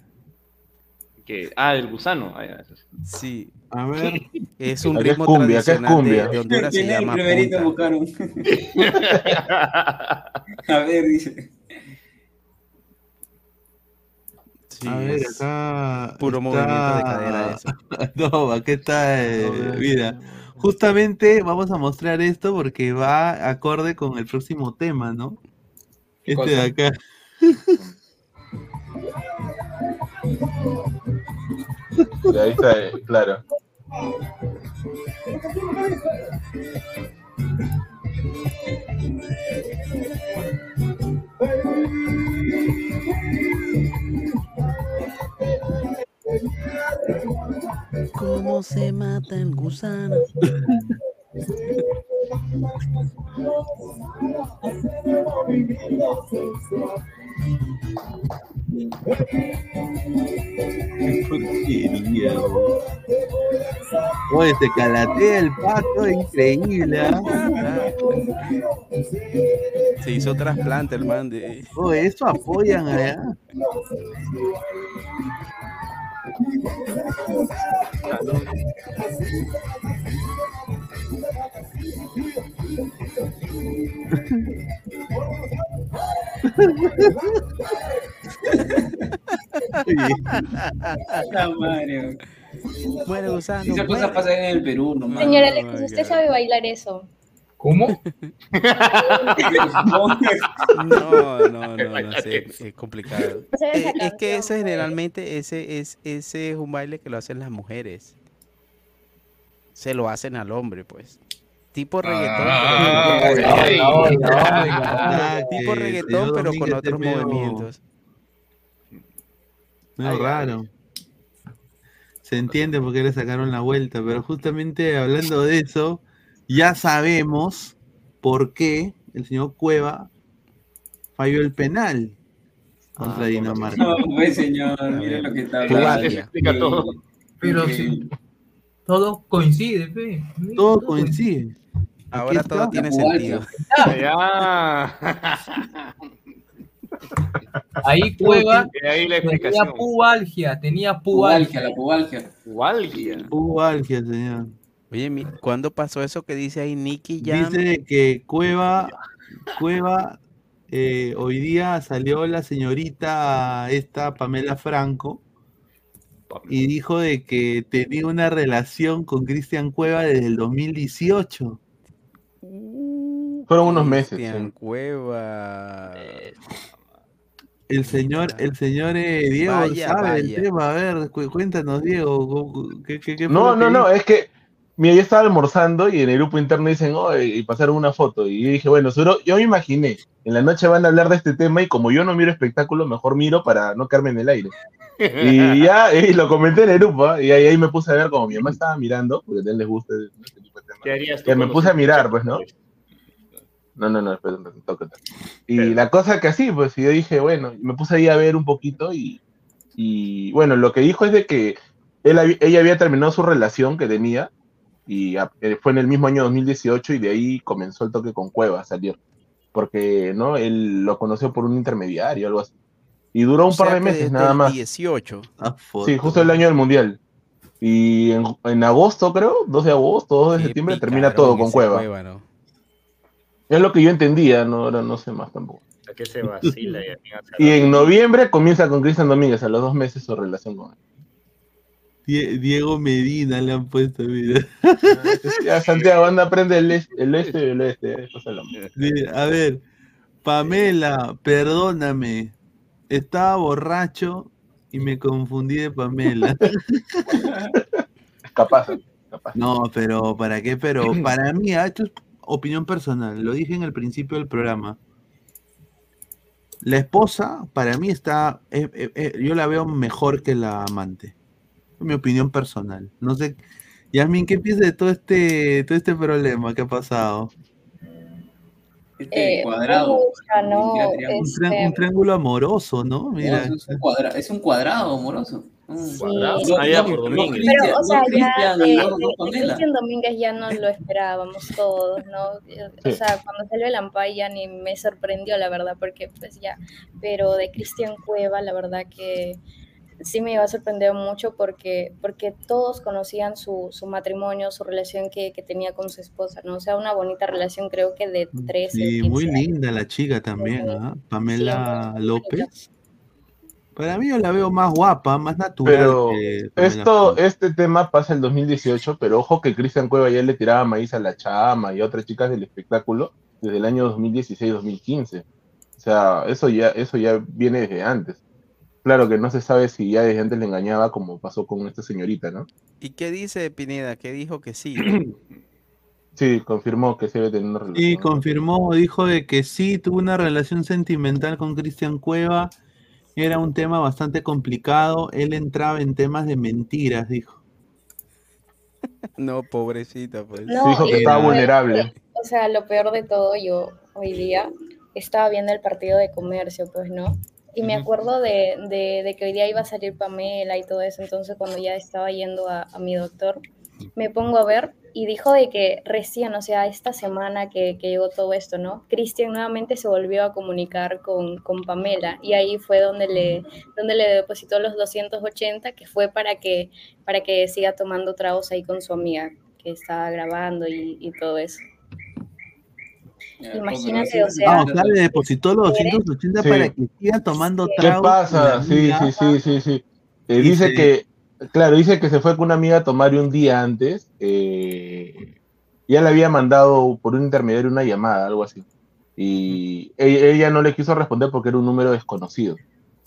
[SPEAKER 7] Que, ah, el gusano. Ah, sí.
[SPEAKER 1] A ver,
[SPEAKER 5] es un
[SPEAKER 8] Acá es
[SPEAKER 5] ritmo
[SPEAKER 8] cumbia, acá es
[SPEAKER 5] tradicional de,
[SPEAKER 8] cumbia.
[SPEAKER 5] de Honduras, se
[SPEAKER 6] ¿Quién es el
[SPEAKER 5] llama
[SPEAKER 6] primerito buscaron? A ver, dice.
[SPEAKER 5] Sí,
[SPEAKER 1] a ver, acá.
[SPEAKER 5] puro
[SPEAKER 1] está-
[SPEAKER 5] movimiento de cadera eso.
[SPEAKER 1] no, aquí está, eh, mira. Justamente vamos a mostrar esto porque va acorde con el próximo tema, ¿no?
[SPEAKER 17] ¿Qué
[SPEAKER 1] Este de acá.
[SPEAKER 8] Y ahí está, claro.
[SPEAKER 5] ¿Cómo se mata el gusano?
[SPEAKER 1] Oye, se calatea el pato, increíble. ¿ah?
[SPEAKER 5] Se hizo trasplante, hermano. de-
[SPEAKER 1] Oye, eso apoyan allá.
[SPEAKER 6] Madre.
[SPEAKER 5] Muere gusano.
[SPEAKER 6] Esas cosas
[SPEAKER 5] muere.
[SPEAKER 6] pasan en el Perú nomás.
[SPEAKER 16] Señora
[SPEAKER 5] my
[SPEAKER 16] ¿usted sabe bailar eso?
[SPEAKER 17] ¿Cómo?
[SPEAKER 5] No, no, no, no sé, es complicado.
[SPEAKER 16] Esa es
[SPEAKER 5] Eh, es que ese generalmente, ese es, ese es un baile que lo hacen las mujeres. Se lo hacen al hombre, pues. Tipo reggaetón,
[SPEAKER 10] Ah,
[SPEAKER 5] pero tipo
[SPEAKER 1] Ah, que
[SPEAKER 5] reggaetón, pero con otros
[SPEAKER 1] medio-
[SPEAKER 5] movimientos. Ay,
[SPEAKER 1] raro. Se entiende por qué le sacaron la vuelta, pero justamente hablando de eso, ya sabemos por qué el señor Cueva falló el penal contra Dinamarca.
[SPEAKER 6] No, pues señor, mire lo que está hablando.
[SPEAKER 1] Se explica todo.
[SPEAKER 17] Pero
[SPEAKER 6] Increíble.
[SPEAKER 17] Todo coincide, fe.
[SPEAKER 1] Todo coincide.
[SPEAKER 5] Ahora todo
[SPEAKER 1] está.
[SPEAKER 5] tiene sentido.
[SPEAKER 17] Ahí Cueva
[SPEAKER 7] Y ahí la
[SPEAKER 17] tenía pubalgia, tenía
[SPEAKER 6] Pubalgia,
[SPEAKER 17] pubalgia.
[SPEAKER 6] la pubalgia.
[SPEAKER 7] Pubalgia.
[SPEAKER 1] Pubalgia, señor.
[SPEAKER 5] Oye, ¿cuándo pasó eso que dice ahí Nicky Jam?
[SPEAKER 1] Dice que Cueva, Cueva, eh, hoy día salió la señorita esta Pamela Franco y dijo de que tenía una relación con Cristian Cueva desde el 2018.
[SPEAKER 8] Fueron unos meses.
[SPEAKER 5] Cristian
[SPEAKER 8] sí.
[SPEAKER 5] Cueva.
[SPEAKER 1] El señor, el señor eh, Diego
[SPEAKER 5] Vaya,
[SPEAKER 1] sabe el tema. A ver, cu- cuéntanos, Diego. cu- ¿Qué, qué, qué fue
[SPEAKER 8] No, no, no, es que, mira, yo estaba almorzando y en el grupo interno dicen, oh, y pasaron una foto. Y yo dije, bueno, seguro, yo me imaginé, en la noche van a hablar de este tema y como yo no miro espectáculo, mejor miro para no quedarme en el aire. Y ya, y lo comenté en el grupo, ¿ah? y ahí, ahí me puse a ver como mi mamá estaba mirando, porque a él les gusta este tipo de temas.
[SPEAKER 7] ¿Qué harías tú
[SPEAKER 8] Que me puse a mirar, pues, ¿no? No, no, no, no, toca. Y la cosa que así, pues, y yo dije, bueno, me puse ahí a ver un poquito y, y bueno, lo que dijo es de que él, ella había terminado su relación que tenía y a- eh, fue en el mismo año 2018 y de ahí comenzó el toque con Cueva a salir. Porque, ¿no? Él lo conoció por un intermediario, algo así. Y duró un
[SPEAKER 5] O
[SPEAKER 8] par
[SPEAKER 5] sea
[SPEAKER 8] de
[SPEAKER 5] que
[SPEAKER 8] meses nada más.
[SPEAKER 5] 18.
[SPEAKER 1] Ah,
[SPEAKER 8] Sí, justo el año del Mundial. Y en, en agosto, creo, 2 de agosto, 2 de
[SPEAKER 5] Qué
[SPEAKER 8] septiembre, termina todo con Cueva.
[SPEAKER 5] Cueva, ¿no?
[SPEAKER 8] Es lo que yo entendía, no, ahora no sé más tampoco.
[SPEAKER 7] Sea, que se vacila y
[SPEAKER 8] Y en noviembre comienza con Cristian Domínguez, a los dos meses su relación con él.
[SPEAKER 1] Die- Diego Medina le han puesto, mira.
[SPEAKER 8] Ya, Santiago, anda, aprende el este, el este y el oeste.
[SPEAKER 1] Dice, A ver, Pamela, perdóname. Estaba borracho y me confundí de Pamela.
[SPEAKER 8] Capaz, capaz.
[SPEAKER 1] No, pero ¿para qué? Pero para mí, ah, esto es opinión personal, lo dije en el principio del programa. La esposa, para mí, está. eh, eh, eh, yo la veo mejor que la amante. Es mi opinión personal. No sé. Yasmin, ¿qué piensas de todo este, todo este problema que ha pasado?
[SPEAKER 6] Este
[SPEAKER 16] Eh,
[SPEAKER 6] cuadrado.
[SPEAKER 16] no.
[SPEAKER 1] Un,
[SPEAKER 16] Este-
[SPEAKER 1] un triángulo amoroso, ¿no?
[SPEAKER 6] No,
[SPEAKER 1] Mira.
[SPEAKER 6] es, un cuadra- es un cuadrado amoroso. Mm.
[SPEAKER 7] Cuadrado.
[SPEAKER 6] No,
[SPEAKER 7] ya,
[SPEAKER 6] no,
[SPEAKER 7] por
[SPEAKER 6] no,
[SPEAKER 7] Domínguez.
[SPEAKER 6] Cristian,
[SPEAKER 16] Pero, o sea,
[SPEAKER 6] no,
[SPEAKER 16] ya de,
[SPEAKER 6] no,
[SPEAKER 16] de-
[SPEAKER 6] no,
[SPEAKER 16] de
[SPEAKER 6] Pamela.
[SPEAKER 16] Cristian Domínguez ya no lo esperábamos todos, ¿no? O
[SPEAKER 8] Sí.
[SPEAKER 16] sea, cuando salió el Ampay ya ni me sorprendió, la verdad, porque pues ya, pero de Cristian Cueva, la verdad que sí me iba a sorprender mucho porque, porque todos conocían su, su matrimonio, su relación que, que tenía con su esposa, ¿no? O sea, una bonita relación, creo que de 13,
[SPEAKER 1] Sí,
[SPEAKER 16] 15
[SPEAKER 1] muy
[SPEAKER 16] años.
[SPEAKER 1] linda la chica también, ¿ah? Pamela López. Para mí yo la veo más guapa, más natural.
[SPEAKER 8] Pero
[SPEAKER 1] que
[SPEAKER 8] esto, este tema pasa el 2018, pero ojo que Cristian Cueva ya le tiraba maíz a la chama y a otras chicas del espectáculo desde el año 2016-2015. O sea, eso ya, eso ya viene desde antes. Claro que no se sabe si ya desde antes le engañaba como pasó con esta señorita, ¿no?
[SPEAKER 5] ¿Y qué dice Pineda? Que dijo que sí.
[SPEAKER 8] Sí, confirmó que se debe tener una relación.
[SPEAKER 1] Sí, confirmó, dijo de que sí, tuvo una relación sentimental con Cristian Cueva. Era un tema bastante complicado. Él entraba en temas de mentiras, dijo.
[SPEAKER 5] No, pobrecita, pues.
[SPEAKER 16] No,
[SPEAKER 8] dijo que estaba vulnerable.
[SPEAKER 16] O sea, lo peor de todo, yo hoy día estaba viendo el partido de comercio, pues, ¿no? Y me acuerdo de, de- de que hoy día iba a salir Pamela y todo eso, entonces cuando ya estaba yendo a, a mi doctor, me pongo a ver y dijo de que recién, o sea, esta semana que, que llegó todo esto, ¿no? Cristian nuevamente se volvió a comunicar con, con Pamela y ahí fue donde le, donde le depositó los 280, que fue para que, para que siga tomando tragos ahí con su amiga que estaba grabando y, y todo eso. Imagínate, o sea,
[SPEAKER 1] Ah, o sea, le depositó los
[SPEAKER 16] ¿quiere?
[SPEAKER 1] 280
[SPEAKER 8] Sí.
[SPEAKER 1] para que siga tomando
[SPEAKER 8] ¿Qué
[SPEAKER 1] tragos.
[SPEAKER 8] pasa? Sí, sí, sí, sí, sí. Eh,
[SPEAKER 1] Y
[SPEAKER 8] dice
[SPEAKER 1] se-
[SPEAKER 8] que, claro, dice que se fue con una amiga a tomar un día antes. eh, y él le había mandado por un intermediario una llamada, algo así. Y e- ella, no le quiso responder porque era un número desconocido.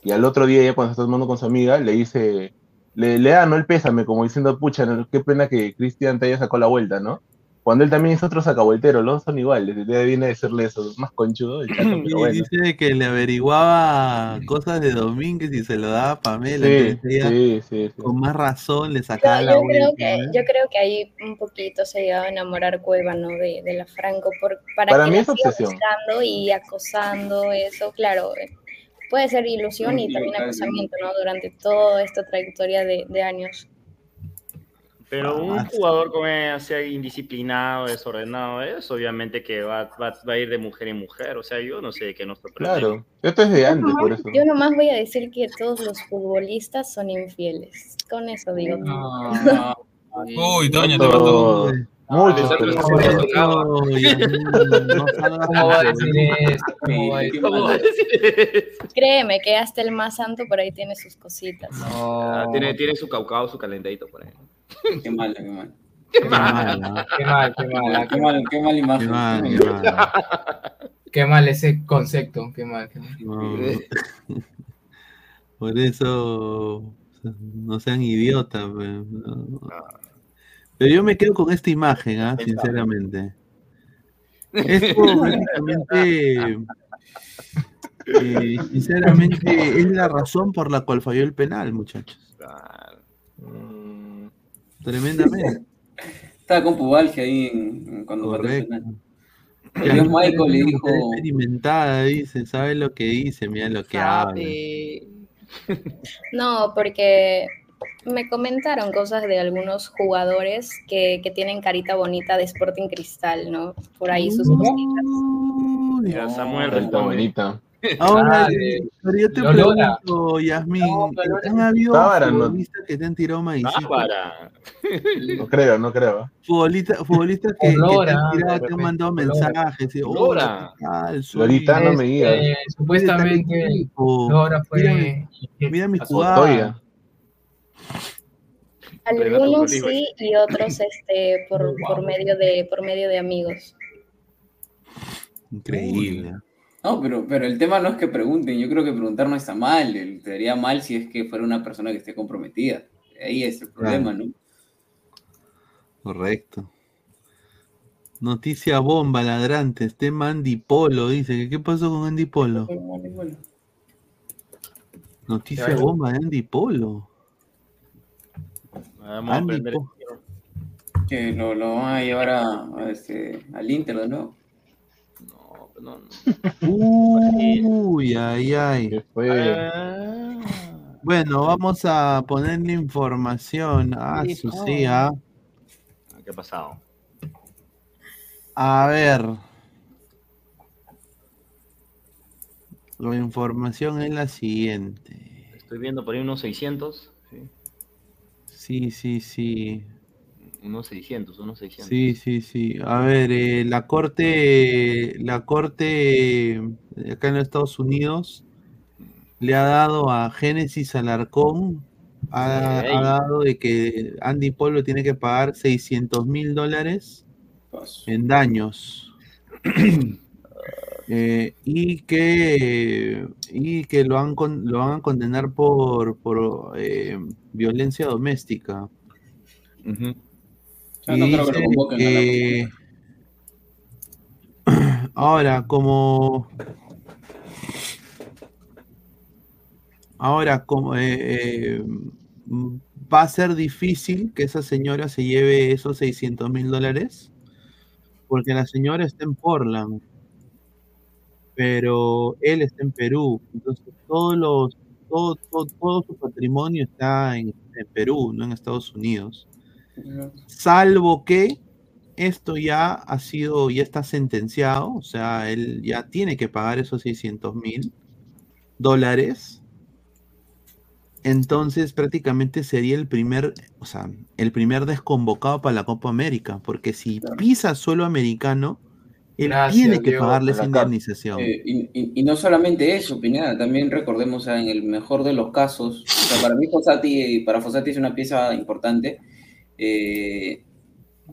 [SPEAKER 8] Y al otro día, ella cuando está tomando con su amiga, le dice, le, le da, ¿no? El pésame, como diciendo, pucha, qué pena que Cristian te haya sacado la vuelta, ¿no? Cuando él también es otro sacavueltero, los dos son iguales, le viene a decirle eso, más conchudo, el chato,
[SPEAKER 1] Y
[SPEAKER 8] pero bueno.
[SPEAKER 1] dice que le averiguaba cosas de Domínguez y se lo daba a Pamela.
[SPEAKER 8] Sí, sí, sí, sí.
[SPEAKER 1] Con más razón le sacaba la
[SPEAKER 16] yo
[SPEAKER 1] vuelta.
[SPEAKER 16] creo que,
[SPEAKER 1] ¿no?
[SPEAKER 16] yo creo que ahí un poquito se ha llegado a enamorar Cueva, ¿no? De, de la Franco, por, para,
[SPEAKER 8] Para
[SPEAKER 16] que
[SPEAKER 8] mí
[SPEAKER 16] la
[SPEAKER 8] es obsesión.
[SPEAKER 16] y acosando, eso, claro, eh, puede ser ilusión y también acosamiento, ¿no? Durante toda esta trayectoria de, de años.
[SPEAKER 7] Pero un jugador como sea indisciplinado, desordenado, es obviamente que va, va, va a ir de mujer en mujer. O sea, yo no sé de qué nos sorprende.
[SPEAKER 8] Claro, esto es de antes, por eso.
[SPEAKER 16] Yo nomás voy a decir que todos los futbolistas son infieles. Con eso digo.
[SPEAKER 10] Ah. Uy, Toño, te
[SPEAKER 8] Todo-
[SPEAKER 10] mató.
[SPEAKER 7] Ah,
[SPEAKER 1] salgas
[SPEAKER 17] ¿Cómo va a decir eso? ¿Cómo va a decir
[SPEAKER 7] ¿Cómo va a decir eso?
[SPEAKER 16] Créeme que hasta el más santo por ahí tiene sus cositas.
[SPEAKER 7] Ah,
[SPEAKER 17] No.
[SPEAKER 7] tiene, tiene su caucao, su calentadito por ahí.
[SPEAKER 6] Qué mal, qué mal.
[SPEAKER 1] Qué mal, ¿no?
[SPEAKER 17] Qué mal, qué mal.
[SPEAKER 6] Qué mal, qué mal
[SPEAKER 1] Qué
[SPEAKER 6] imagen.
[SPEAKER 1] mal, qué mal.
[SPEAKER 17] Qué mal ese concepto. Qué mal, qué mal.
[SPEAKER 1] No. Por eso no sean idiotas. pues, no. Pero yo me quedo con esta imagen, ¿ah? sinceramente. Esto prácticamente, eh, sinceramente, es la razón por la cual falló el penal, muchachos.
[SPEAKER 8] Mm,
[SPEAKER 1] Tremendamente.
[SPEAKER 6] Estaba con pubalgia ahí en- en- cuando pateó el
[SPEAKER 1] Correcto.
[SPEAKER 6] penal. El dios Michael le dijo.
[SPEAKER 1] Está experimentada, dice, sabe lo que dice, mira lo que habla.
[SPEAKER 16] No, porque me comentaron cosas de algunos jugadores que, que tienen carita bonita de Sporting Cristal, ¿no? Por ahí sus cositas.
[SPEAKER 1] Uy,
[SPEAKER 7] Mira, Samuel
[SPEAKER 8] Está
[SPEAKER 7] responde.
[SPEAKER 8] bonita.
[SPEAKER 1] Ahora,
[SPEAKER 17] Ah,
[SPEAKER 1] eh, pero yo te pregunto, Yasmin,
[SPEAKER 17] No.
[SPEAKER 1] ¿han habido
[SPEAKER 8] no.
[SPEAKER 1] futbolistas que te han tirado?
[SPEAKER 7] Bárbara.
[SPEAKER 8] No creo, no creo.
[SPEAKER 1] Futbolistas, futbolistas que, que te han tirado, te han mandado mensajes, hola,
[SPEAKER 7] Lora.
[SPEAKER 8] Lorita, no me digas.
[SPEAKER 17] Eh, supuestamente. Lora fue.
[SPEAKER 1] Mira, mira mi jugada.
[SPEAKER 16] Algunos sí y otros este por, por medio de por medio de amigos.
[SPEAKER 1] Increíble.
[SPEAKER 6] No, pero, pero el tema no es que pregunten, yo creo que preguntar no está mal, el- estaría mal si es que fuera una persona que esté comprometida. Ahí es el problema, ¿no?
[SPEAKER 1] Correcto. Noticia bomba, ladrantes. Tema Andy Polo, dice. ¿Qué pasó con Andy Polo? Noticia bomba de Andy Polo.
[SPEAKER 7] Vamos a aprender.
[SPEAKER 6] Que lo, lo van a llevar a, a este, al Inter de nuevo.
[SPEAKER 7] No, no, no.
[SPEAKER 1] Uy, ay, ay.
[SPEAKER 7] Ah,
[SPEAKER 1] Bueno, vamos a ponerle información. Ah,
[SPEAKER 7] Sí,
[SPEAKER 1] su
[SPEAKER 7] no.
[SPEAKER 1] sí, ah.
[SPEAKER 7] ¿Qué ha pasado?
[SPEAKER 1] A ver. La información es la siguiente.
[SPEAKER 7] Estoy viendo por ahí unos 600. Sí.
[SPEAKER 1] Sí, sí.
[SPEAKER 7] Unos 600, unos 600.
[SPEAKER 1] Sí, sí, sí. A ver, eh, la corte, la corte eh, acá en los Estados Unidos le ha dado a Génesis Alarcón, ha, ha dado de que Andy Polo tiene que pagar 600 mil dólares en daños. Eh, y que y que lo han con- lo van a condenar por, por eh, violencia doméstica.
[SPEAKER 7] Ujú.
[SPEAKER 6] Yo
[SPEAKER 1] Y
[SPEAKER 6] no creo que lo
[SPEAKER 1] dice
[SPEAKER 6] convoquen a la-
[SPEAKER 1] que- Ahora, como ahora como eh, eh, mm, va a ser difícil que esa señora se lleve esos 600 mil dólares, porque la señora está en Portland, pero él está en Perú, entonces todos los todo, todo, todo su patrimonio está en, en Perú, no en Estados Unidos. Salvo que esto ya ha sido, ya está sentenciado, o sea, él ya tiene que pagar esos 600 mil dólares. Entonces prácticamente sería el primer, o sea, el primer desconvocado para la Copa América, porque si pisa suelo americano, él
[SPEAKER 17] Gracias,
[SPEAKER 1] tiene que
[SPEAKER 17] Diego,
[SPEAKER 1] pagarle
[SPEAKER 17] por
[SPEAKER 1] esa
[SPEAKER 17] la carta.
[SPEAKER 1] indemnización.
[SPEAKER 6] Eh, y, y- y no solamente eso, Pineda, también recordemos, en el mejor de los casos, o sea, para mí Fossati, para Fossati es una pieza importante. eh,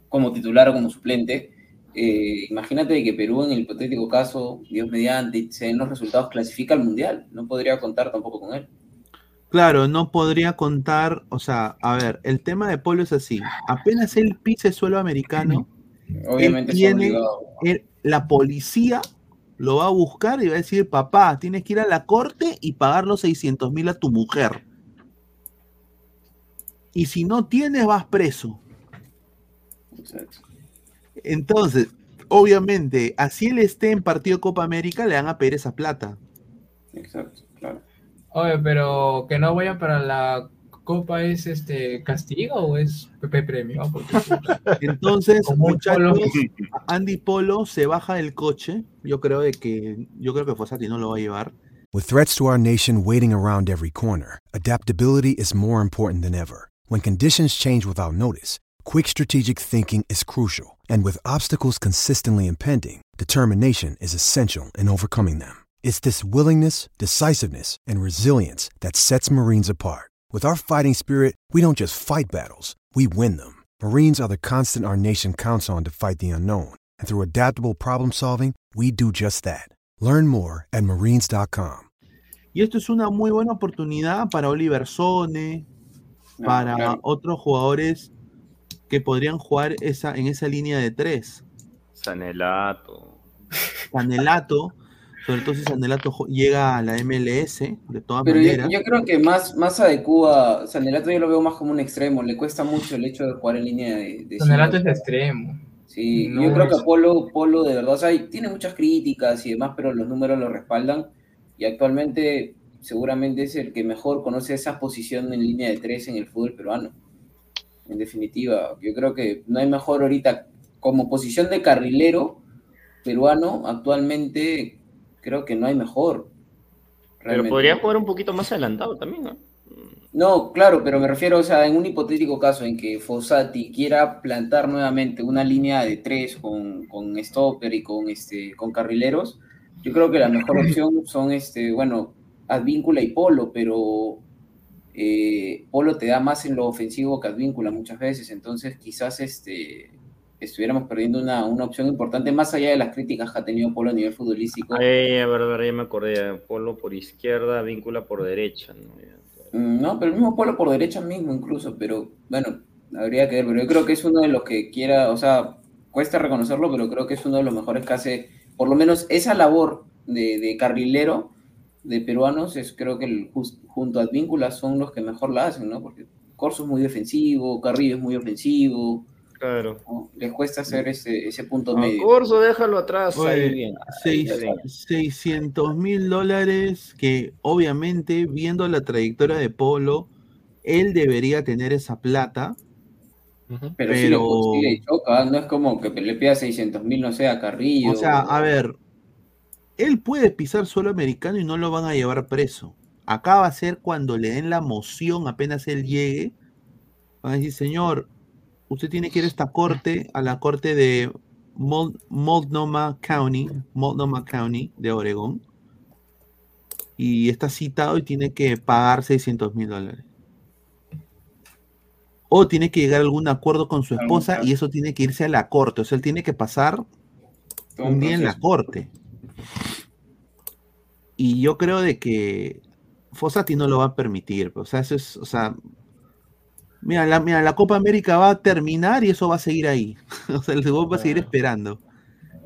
[SPEAKER 6] como titular o como suplente. Eh, imagínate que Perú, en el hipotético caso, Dios mediante, se den los resultados, clasifica al Mundial. No podría contar tampoco con él.
[SPEAKER 1] Claro, no podría contar, o sea, a ver, el tema de Polo es así. Apenas él pise suelo americano,
[SPEAKER 6] Obviamente
[SPEAKER 1] él tiene,
[SPEAKER 6] obligado.
[SPEAKER 1] él- la policía lo va a buscar y va a decir, papá, tienes que ir a la corte y pagar los 600 mil a tu mujer. Y si no tienes, vas preso. Entonces, obviamente, así él esté en partido de Copa América, le van a pedir esa plata.
[SPEAKER 6] Exacto, claro.
[SPEAKER 18] Oye, pero que no vaya para la copa es este castigo o es PP premio. Ah,
[SPEAKER 1] Entonces, muchachos, Andy Polo se baja del coche. Yo creo de que yo creo que Fossati no lo va a llevar.
[SPEAKER 22] With threats to our nation waiting around every corner, adaptability is more important than ever. When conditions change without notice, quick strategic thinking is crucial. And with obstacles consistently impending, determination is essential in overcoming them. It's this willingness, decisiveness, and resilience that sets Marines apart. With our fighting spirit, we don't just fight battles, we win them. Marines are the constant our nation counts on to fight the unknown. And through adaptable problem solving, we do just that. Learn more at marines.com.
[SPEAKER 1] Y esto es una muy buena oportunidad para Oliver Sone, ah, para
[SPEAKER 6] claro.
[SPEAKER 1] otros jugadores que podrían jugar esa, en esa línea de tres.
[SPEAKER 7] Sanelato.
[SPEAKER 1] Sanelato, sobre todo si Sanelato llega a la MLS, de todas
[SPEAKER 6] Pero yo,
[SPEAKER 1] maneras.
[SPEAKER 6] yo creo que más, más adecua, Sanelato yo lo veo más como un extremo, le cuesta mucho el hecho de jugar en línea de, de
[SPEAKER 18] Sanelato es extremo.
[SPEAKER 6] Sí,
[SPEAKER 18] No
[SPEAKER 6] yo creo que Polo, Polo de verdad, o sea, tiene muchas críticas y demás, pero los números lo respaldan y actualmente seguramente es el que mejor conoce esa posición en línea de tres en el fútbol peruano. En definitiva, yo creo que no hay mejor ahorita como posición de carrilero peruano, actualmente creo que no hay mejor.
[SPEAKER 7] Pero podría jugar un poquito más adelantado también, ¿no?
[SPEAKER 6] No, claro, pero me refiero, o sea, en un hipotético caso en que Fossati quiera plantar nuevamente una línea de tres con, con stopper y con este con carrileros, yo creo que la mejor opción son este, bueno, Advíncula y Polo, pero eh, Polo te da más en lo ofensivo que Advíncula muchas veces, entonces quizás este estuviéramos perdiendo una, una opción importante más allá de las críticas que ha tenido Polo a nivel futbolístico.
[SPEAKER 7] Ay, a ver, a ver, ya me acordé. Polo por izquierda, víncula por derecha, ¿no?
[SPEAKER 6] Mm, No, pero el mismo Polo por derecha mismo incluso, pero bueno, habría que ver, pero yo creo que es uno de los que quiera, o sea, cuesta reconocerlo, pero creo que es uno de los mejores que hace, por lo menos esa labor de, de carrilero de peruanos, es creo que el, junto a Advíncula son los que mejor la hacen, ¿no? Porque Corso es muy defensivo, Carrillo es muy ofensivo,
[SPEAKER 7] Claro.
[SPEAKER 6] ¿no? les cuesta hacer ese, ese punto medio.
[SPEAKER 7] Corso, déjalo atrás, ahí
[SPEAKER 1] Oye,
[SPEAKER 7] bien.
[SPEAKER 1] seis-
[SPEAKER 7] Ahí bien.
[SPEAKER 1] 600 mil dólares que obviamente viendo la trayectoria de Polo, él debería tener esa plata.
[SPEAKER 6] Pero, si lo consigue y choca, no es como que le pida 600 mil, no sé, a Carrillo.
[SPEAKER 1] O sea, a ver, él puede pisar suelo americano y no lo van a llevar preso. Acá va a ser cuando le den la moción apenas él llegue. Van a decir, señor, usted tiene que ir a esta corte, a la corte de Mul- Multnomah County, Multnomah County de Oregón. Y está citado y tiene que pagar 600 mil dólares. O tiene que llegar a algún acuerdo con su esposa y eso tiene que irse a la corte. O sea, él tiene que pasar un día en la corte. Y yo creo de que Fossati no lo va a permitir. O sea, eso es, o sea, mira, la, mira, la Copa América va a terminar y eso va a seguir ahí. o sea, el fútbol va a seguir esperando.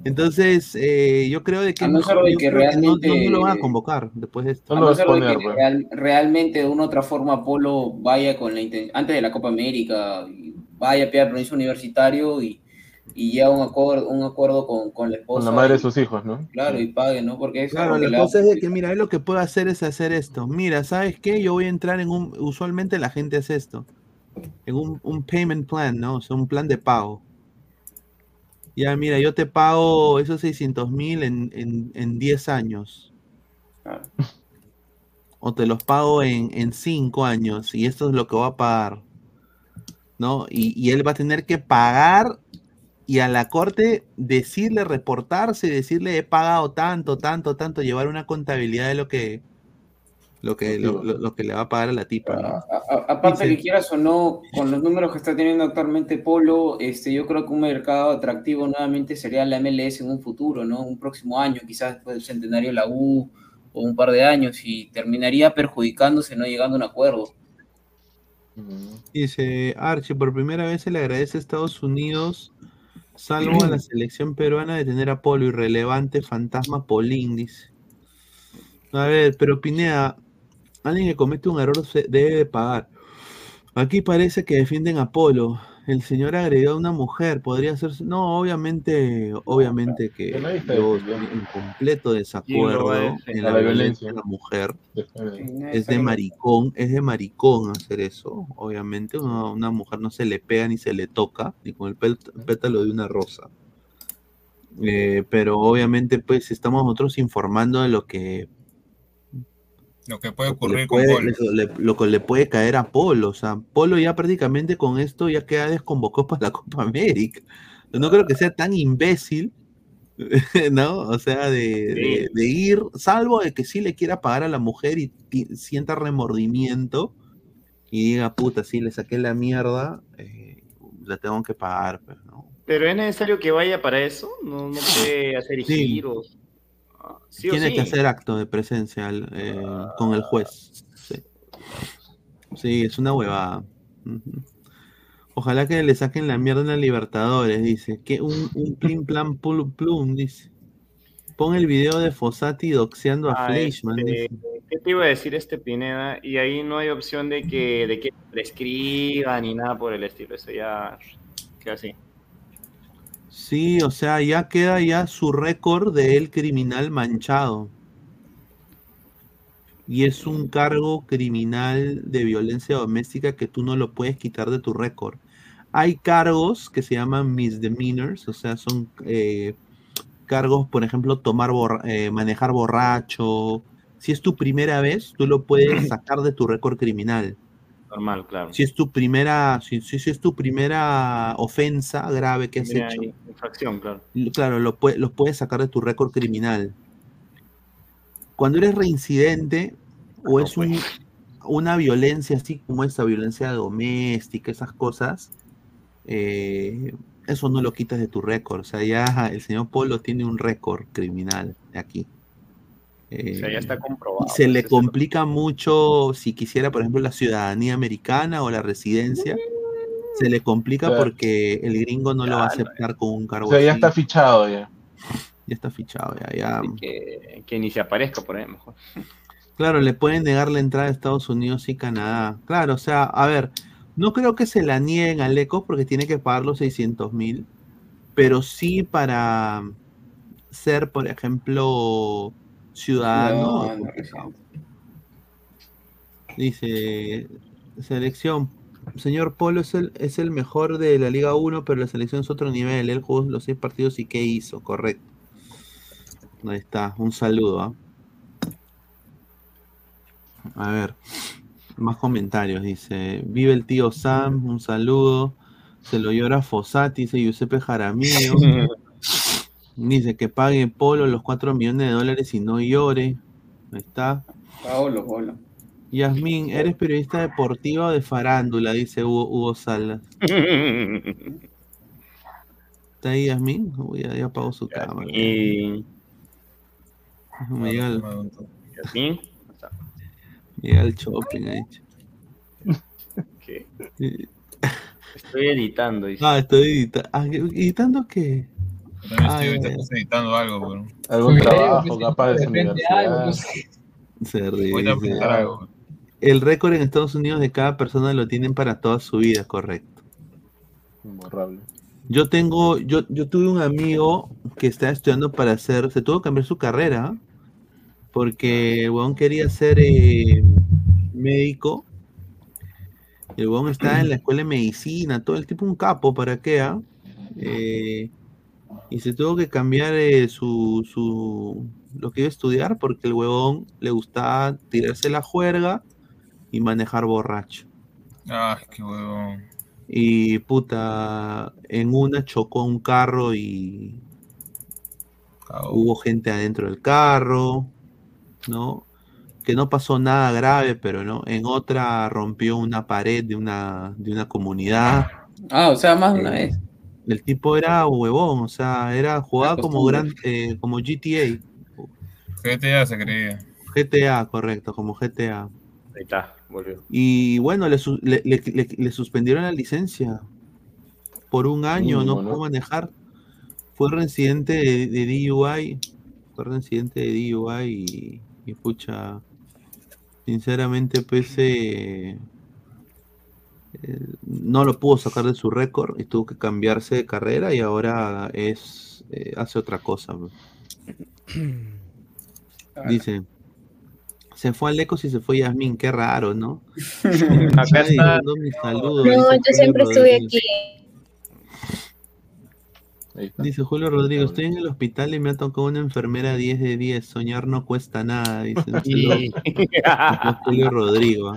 [SPEAKER 1] Entonces, eh, yo creo de que,
[SPEAKER 6] A no ser de que
[SPEAKER 1] creo que no- no-
[SPEAKER 6] realmente-
[SPEAKER 1] lo van a convocar después de esto.
[SPEAKER 6] A no ser de que real- realmente de una u otra forma Polo vaya con la intención, antes de la Copa América, vaya a pedir permiso universitario y, y llega a un acuerdo, un acuerdo con, con la esposa.
[SPEAKER 8] Con la madre de sus hijos, ¿no?
[SPEAKER 6] Claro, y pague, ¿no? Porque es
[SPEAKER 1] Claro, la cosa es de que, mira, él lo que puede hacer es hacer esto. Mira, ¿sabes qué? Yo voy a entrar en un, usualmente la gente hace esto, en un, un payment plan, ¿no? O sea, un plan de pago. Ya, mira, yo te pago esos 600 mil en, en, en 10 años. O te los pago en, en 5 años y esto es lo que va a pagar. ¿No? Y, y él va a tener que pagar y a la corte decirle, reportarse, decirle he pagado tanto, tanto, tanto, llevar una contabilidad de lo que Lo que, lo, lo- lo que le va a pagar a la tipa, ¿no?
[SPEAKER 6] A- a- aparte
[SPEAKER 1] Dice-
[SPEAKER 6] que quieras o no, con los números que está teniendo actualmente Polo, este, yo creo que un mercado atractivo nuevamente sería la MLS en un futuro, ¿no? Un próximo año, quizás después del centenario de la U o un par de años, y terminaría perjudicándose, no llegando a un acuerdo.
[SPEAKER 1] Dice Archie, por primera vez se le agradece a Estados Unidos, salvo a la selección peruana, de tener a Polo irrelevante fantasma Polín, dice. A ver, pero Pineda, alguien que comete un error se debe de pagar. Aquí parece que defienden a Polo. El señor agredió a una mujer, podría ser. No, obviamente, obviamente que yo
[SPEAKER 8] defendiendo.
[SPEAKER 1] estoy en completo
[SPEAKER 8] ¿Quién lo
[SPEAKER 1] desacuerdo
[SPEAKER 8] a
[SPEAKER 1] en la
[SPEAKER 8] A la
[SPEAKER 1] violencia de la mujer. Es de maricón, es de maricón hacer eso, obviamente. Una, una mujer no se le pega ni se le toca, ni con el pét- pétalo de una rosa. Eh, pero obviamente, pues estamos nosotros informando de lo que
[SPEAKER 10] Lo que puede
[SPEAKER 1] le
[SPEAKER 10] ocurrir con Polo.
[SPEAKER 1] le- lo que le puede caer a Polo. O sea, Polo ya prácticamente con esto ya queda desconvocado para la Copa América. No creo que sea tan imbécil, ¿no? O sea, de, de- de ir, salvo de que sí le quiera pagar a la mujer y sienta remordimiento y diga, puta, sí, le saqué la mierda, eh, la tengo que pagar, pues, ¿no?
[SPEAKER 7] Pero es necesario que vaya para eso, no, no puede hacer
[SPEAKER 1] Sí.
[SPEAKER 7] giros. Ah, Sí
[SPEAKER 1] Tiene
[SPEAKER 7] sí.
[SPEAKER 1] que hacer acto de presencia eh, con el juez. Sí. Sí, es una huevada. Ojalá que le saquen la mierda en la Libertadores, dice. Que un, un plim plan plum, plum, dice. Pon el video de Fossati doxeando a
[SPEAKER 7] Ah,
[SPEAKER 1] Fleischmann.
[SPEAKER 7] este. ¿Qué te iba a decir este Pineda? Y ahí no hay opción de que, de que prescriba ni nada por el estilo. Eso ya queda así.
[SPEAKER 1] Sí, o sea, ya queda ya su récord de el criminal manchado. Y es un cargo criminal de violencia doméstica que tú no lo puedes quitar de tu récord. Hay cargos que se llaman misdemeanors, o sea, son eh, cargos, por ejemplo, tomar borra- eh, manejar borracho. Si es tu primera vez, tú lo puedes sacar de tu récord criminal.
[SPEAKER 7] Normal, claro.
[SPEAKER 1] Si es tu primera, si, si- es tu primera ofensa grave que has
[SPEAKER 7] Mira,
[SPEAKER 1] hecho,
[SPEAKER 7] infracción, claro.
[SPEAKER 1] lo- Claro, lo los puedes sacar de tu récord criminal. Cuando eres reincidente o es un- una violencia así como esa violencia doméstica, esas cosas, eh, eso no lo quitas de tu récord. O sea, ya el señor Polo tiene un récord criminal aquí.
[SPEAKER 7] O sea, ya
[SPEAKER 1] Eh,
[SPEAKER 7] está comprobado.
[SPEAKER 1] y se le complica mucho si quisiera, por ejemplo, la ciudadanía americana o la residencia. Se le complica porque el gringo no lo va a aceptar con un cargo
[SPEAKER 8] O sea, ya
[SPEAKER 1] así.
[SPEAKER 8] está fichado ya.
[SPEAKER 1] Ya está fichado, ya, ya.
[SPEAKER 7] Que, que ni se aparezca por ahí, mejor.
[SPEAKER 1] Claro, le pueden negar la entrada a Estados Unidos y Canadá. Claro, o sea, a ver, no creo que se la nieguen al ECO porque tiene que pagar los 600 mil, pero sí para ser, por ejemplo, ciudadano. Dice, selección, señor Polo es el, es el mejor de la Liga 1, pero la selección es otro nivel. Él jugó los seis partidos y ¿qué hizo? Correcto. Ahí está, un saludo. ¿ah? A ver, más comentarios. Dice, vive el tío Sam, un saludo. Se lo llora Fossati, dice Giuseppe Jaramillo. dice que pague Polo los 4 millones de dólares y no llore. Ahí está.
[SPEAKER 6] Paolo, Paolo.
[SPEAKER 1] Yasmín, ¿eres periodista deportiva o de farándula? Dice Hugo, Hugo Salas. ¿Está ahí Yasmín? Uy, ya, ya apagó su cámara.
[SPEAKER 7] Y.
[SPEAKER 1] Me llega el,
[SPEAKER 7] ¿Yasmín?
[SPEAKER 1] llega el shopping ahí.
[SPEAKER 7] ¿Qué? Estoy editando. dice.
[SPEAKER 1] Ah, estoy edita- ah, ¿Editando qué?
[SPEAKER 10] Yo también estoy ahorita editando algo.
[SPEAKER 8] Algún trabajo, capaz de universidad.
[SPEAKER 10] algo, no sé.
[SPEAKER 1] Se ríe,
[SPEAKER 10] Voy a algo.
[SPEAKER 1] El récord en Estados Unidos de cada persona lo tienen para toda su vida, correcto.
[SPEAKER 8] Imborrable.
[SPEAKER 1] Yo tengo, yo, yo tuve un amigo que estaba estudiando para hacer, se tuvo que cambiar su carrera porque el weón quería ser eh, médico. El weón estaba en la escuela de medicina, todo el tipo un capo, ¿para qué? ah? Eh, y se tuvo que cambiar eh, su, su, lo que iba a estudiar porque el huevón le gustaba tirarse la juerga y manejar borracho.
[SPEAKER 10] Ay, qué huevón.
[SPEAKER 1] Y puta, en una chocó un carro y hubo gente adentro del carro, ¿no? que no pasó nada grave, pero no, en otra rompió una pared de una, de una comunidad.
[SPEAKER 6] Ah, o sea, más de una
[SPEAKER 1] Eh,
[SPEAKER 6] vez.
[SPEAKER 1] El tipo era huevón, o sea, era jugaba como gran, eh, como GTA,
[SPEAKER 10] GTA se creía.
[SPEAKER 1] GTA, correcto, como GTA.
[SPEAKER 7] Ahí está, volvió.
[SPEAKER 1] Y bueno, le, su- le- le- le- le suspendieron la licencia por un año, no pudo manejar. Fue residente de, de DUI, fue residente de DUI y, y pucha, sinceramente, pues eh, no lo pudo sacar de su récord y tuvo que cambiarse de carrera y ahora es eh, hace otra cosa. Dice, se fue Alecos y se fue Yasmin, qué raro, ¿no?
[SPEAKER 7] Acá está.
[SPEAKER 16] No,
[SPEAKER 1] dice
[SPEAKER 16] yo
[SPEAKER 1] Julio
[SPEAKER 16] siempre estuve
[SPEAKER 1] Rodríguez.
[SPEAKER 16] aquí.
[SPEAKER 1] Dice Julio Rodrigo, estoy en el hospital y me ha tocado una enfermera 10 de 10. Soñar no cuesta nada, dice. Julio Rodrigo.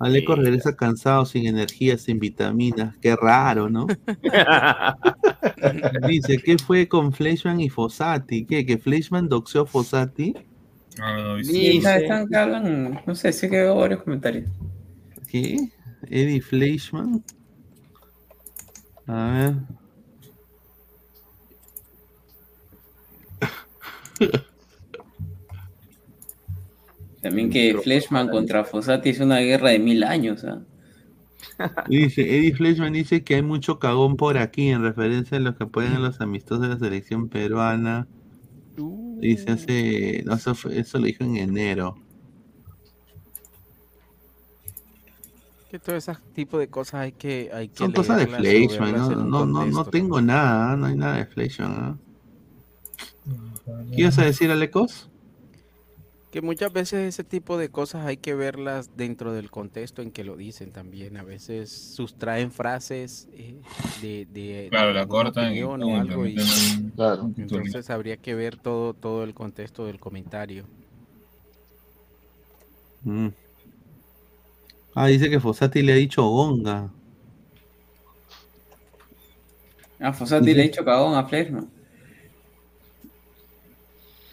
[SPEAKER 1] Aleco regresa cansado, sin energía, sin vitaminas. Qué raro, ¿no? Dice, ¿qué fue con Fleischman y Fossati? ¿Qué? ¿Que Fleischman doxeó a Fossati?
[SPEAKER 10] No,
[SPEAKER 6] Sí, está- están hablan, no sé, sé que veo varios comentarios.
[SPEAKER 1] ¿Qué? Eddie Fleischman. A ver.
[SPEAKER 6] También que Fleshman contra Fossati es una guerra de mil años. ¿ah?
[SPEAKER 1] Dice, Eddie Fleischman dice que hay mucho cagón por aquí en referencia a los que apoyan a los amistosos de la selección peruana. Dice hace, no, eso, fue- eso lo dijo en enero.
[SPEAKER 5] Que todo ese tipo de cosas hay que hay que
[SPEAKER 1] Son cosas de
[SPEAKER 5] verlas
[SPEAKER 1] no, no, no, no tengo nada, no hay nada de Fleischman. ¿ah? ¿Qué ibas a decir, Alecos?
[SPEAKER 5] Que muchas veces ese tipo de cosas hay que verlas dentro del contexto en que lo dicen también. A veces sustraen frases eh, de, de,
[SPEAKER 10] Claro,
[SPEAKER 5] de
[SPEAKER 10] la cortan y
[SPEAKER 5] o algo y
[SPEAKER 8] Claro.
[SPEAKER 5] entonces habría que ver todo, todo el contexto del comentario.
[SPEAKER 1] Mm. Ah, dice que Fossati le ha dicho gonga.
[SPEAKER 6] Ah, Fossati le ha dicho cagón a Fleshman.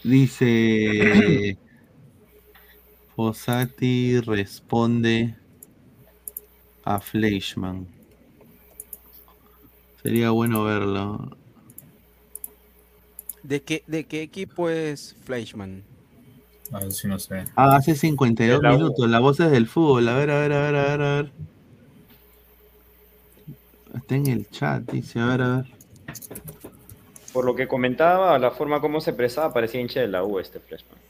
[SPEAKER 1] Dice Fossati responde a Fleischman. Sería bueno verlo.
[SPEAKER 5] ¿De qué, de qué equipo es Fleischman?
[SPEAKER 10] Ah, sí no sé.
[SPEAKER 1] Ah, hace 52
[SPEAKER 7] Es la
[SPEAKER 1] minutos, las voces del fútbol. A ver, a ver, a ver, a ver, a ver. Está en el chat, dice, a ver, a ver.
[SPEAKER 7] Por lo que comentaba, la forma como se expresaba parecía hincha de la U este Fleshman.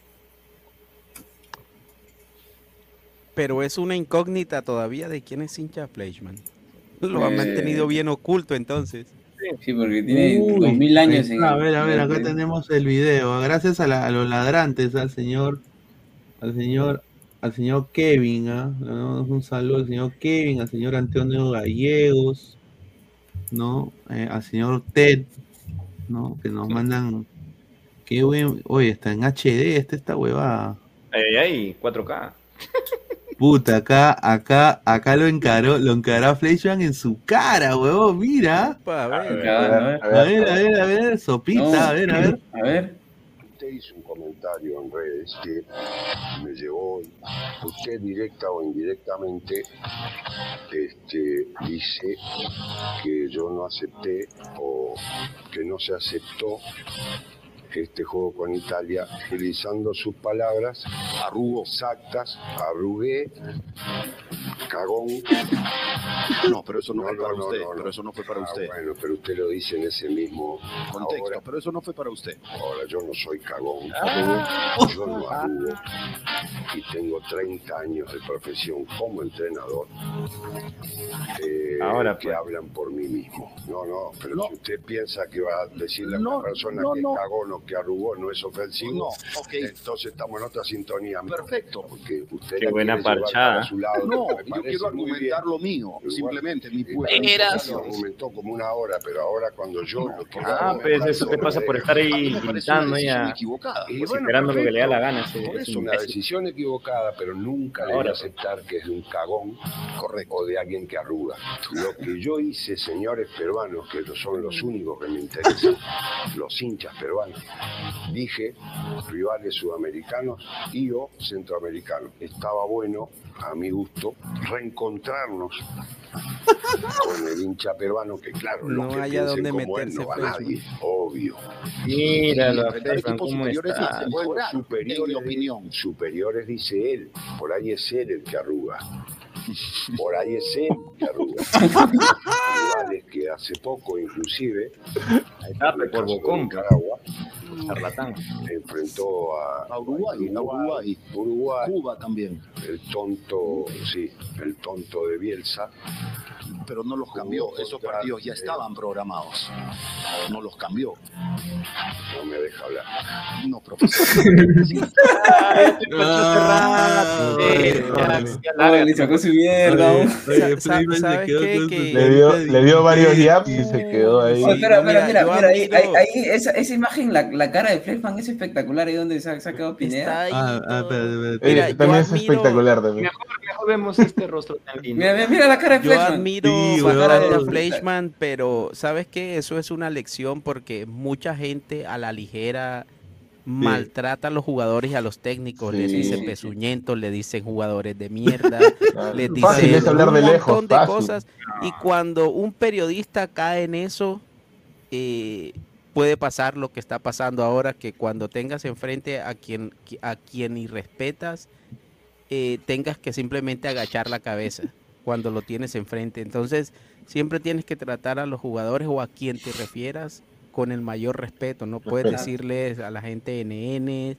[SPEAKER 5] Pero es una incógnita todavía de quién es hincha Fleischman. Lo han
[SPEAKER 6] Eh,
[SPEAKER 5] mantenido bien oculto entonces.
[SPEAKER 6] Sí, porque tiene
[SPEAKER 1] Uy,
[SPEAKER 6] dos mil
[SPEAKER 1] ahí
[SPEAKER 6] años en
[SPEAKER 1] A ver, a ver, acá tenemos el video. Gracias a, la- a los ladrantes, al señor, al señor, al señor Kevin, ¿ah? Le damos un saludo al señor Kevin, al señor Antonio Gallegos, ¿no? Eh, al señor Ted, ¿no? Que nos mandan. Qué buen. Oye, está en HD, esta esta huevada.
[SPEAKER 7] Ay, ay, ay, 4K.
[SPEAKER 1] Puta, acá, acá, acá lo encaró, lo encaró Fleischman en su cara, huevón, mira.
[SPEAKER 5] A ver,
[SPEAKER 6] A ver,
[SPEAKER 1] A ver, a ver, a ver, sopita,
[SPEAKER 6] No.
[SPEAKER 1] a ver, a ver.
[SPEAKER 6] A ver.
[SPEAKER 13] Usted hizo un comentario en redes que me llevó, usted directa o indirectamente, este, dice que yo no acepté o que no se aceptó este juego con Italia, utilizando sus palabras, arrugo exactas, arrugué, cagón.
[SPEAKER 23] No, pero eso no, fue para usted. Pero eso no fue para
[SPEAKER 13] Ah,
[SPEAKER 23] usted.
[SPEAKER 13] bueno, pero usted lo dice en ese mismo
[SPEAKER 23] Contexto,
[SPEAKER 13] ahora.
[SPEAKER 23] pero eso no fue para usted.
[SPEAKER 13] Ahora, yo no soy cagón.
[SPEAKER 23] Ah.
[SPEAKER 13] Yo no arrugo. Y tengo 30 años de profesión como entrenador. eh,
[SPEAKER 7] Ahora,
[SPEAKER 13] que
[SPEAKER 7] pues.
[SPEAKER 13] hablan por mí mismo. No, no, pero si usted piensa que va a decirle a una persona
[SPEAKER 23] no,
[SPEAKER 13] que es cagón o que arrugó no es ofensivo,
[SPEAKER 23] No,
[SPEAKER 13] entonces estamos en otra sintonía.
[SPEAKER 23] Perfecto.
[SPEAKER 13] Porque usted
[SPEAKER 7] Qué buena parchada.
[SPEAKER 13] su lado,
[SPEAKER 23] No, yo quiero argumentar lo mío,
[SPEAKER 13] Igual-
[SPEAKER 23] simplemente mi pueblo.
[SPEAKER 13] usted lo argumentó como una hora, pero ahora cuando yo lo quiero
[SPEAKER 7] Ah, pues eso te pasa por estar ahí gritando y
[SPEAKER 23] equivocada.
[SPEAKER 7] Pues,
[SPEAKER 13] bueno,
[SPEAKER 7] esperando lo que le da la gana. ese-
[SPEAKER 13] Por
[SPEAKER 7] ese
[SPEAKER 13] eso una decisión equivocada, pero nunca
[SPEAKER 7] Ahora,
[SPEAKER 13] debe
[SPEAKER 7] pues.
[SPEAKER 13] aceptar que es de un cagón o de alguien que arruga. Lo que yo hice, señores peruanos, que son los únicos que me interesan, los hinchas peruanos, dije rivales sudamericanos y o centroamericanos. Estaba bueno, a mi gusto, reencontrarnos con el hincha peruano, que claro, los
[SPEAKER 5] No
[SPEAKER 13] que
[SPEAKER 5] haya dónde
[SPEAKER 13] como él
[SPEAKER 5] meterse,
[SPEAKER 13] no va
[SPEAKER 5] Fresman.
[SPEAKER 13] nadie, obvio.
[SPEAKER 7] Míralo,
[SPEAKER 13] equipos superiores
[SPEAKER 7] está.
[SPEAKER 13] bueno, superiores, opinión. Superiores dice él, por ahí es él el que arruga. Por ahí es él el que arruga. Rivales que hace poco, inclusive,
[SPEAKER 7] por Bocón.
[SPEAKER 13] Nicaragua,
[SPEAKER 7] Charlatán.
[SPEAKER 13] enfrentó a,
[SPEAKER 23] A Uruguay, a Uruguay.
[SPEAKER 13] Uruguay,
[SPEAKER 23] Cuba también.
[SPEAKER 13] el tonto, sí, el tonto de Bielsa.
[SPEAKER 23] Pero no los cambió. Esos partidos ya estaban programados. No los cambió.
[SPEAKER 13] No me deja hablar.
[SPEAKER 23] No, profesor.
[SPEAKER 6] Le sacó su mierda.
[SPEAKER 8] Le dio,
[SPEAKER 1] carita
[SPEAKER 8] le dio varios yaps y se quedó ahí.
[SPEAKER 6] Espera, espera,
[SPEAKER 5] mira,
[SPEAKER 6] mira,
[SPEAKER 5] yo
[SPEAKER 6] mira, ahí,
[SPEAKER 5] admiro-
[SPEAKER 6] ahí, ahí, esa, esa imagen, la, la cara de Fleshman es espectacular, ahí donde se ha sacado
[SPEAKER 5] Está
[SPEAKER 6] Pineda.
[SPEAKER 5] ahí
[SPEAKER 1] Ah, ah,
[SPEAKER 5] todo.
[SPEAKER 1] espérate, espérate.
[SPEAKER 5] Mira, yo
[SPEAKER 8] también es
[SPEAKER 5] admiro-
[SPEAKER 8] espectacular también.
[SPEAKER 7] Mejor, mejor vemos este rostro tan lindo.
[SPEAKER 6] Mira, mira, mira la cara de
[SPEAKER 5] Yo
[SPEAKER 6] Fleshman.
[SPEAKER 5] admiro
[SPEAKER 1] Sí,
[SPEAKER 5] bastante a
[SPEAKER 1] huevón.
[SPEAKER 5] Fleischmann, pero ¿sabes qué? Eso es una lección porque mucha gente a la ligera maltrata a los jugadores y a los técnicos, les
[SPEAKER 8] Sí.
[SPEAKER 5] dicen pezuñentos, le dicen jugadores de mierda, les
[SPEAKER 8] Fácil
[SPEAKER 5] dicen
[SPEAKER 8] hablar
[SPEAKER 5] un
[SPEAKER 8] de
[SPEAKER 5] montón
[SPEAKER 8] lejos,
[SPEAKER 5] de
[SPEAKER 8] fácil.
[SPEAKER 5] cosas y cuando un periodista cae en eso eh, puede pasar lo que está pasando ahora, que cuando tengas enfrente a quien a quien irrespetas eh, tengas que simplemente agachar la cabeza cuando lo tienes enfrente. Entonces, siempre tienes que tratar a los jugadores o a quien te refieras con el mayor respeto. No puedes decirles a la gente NN,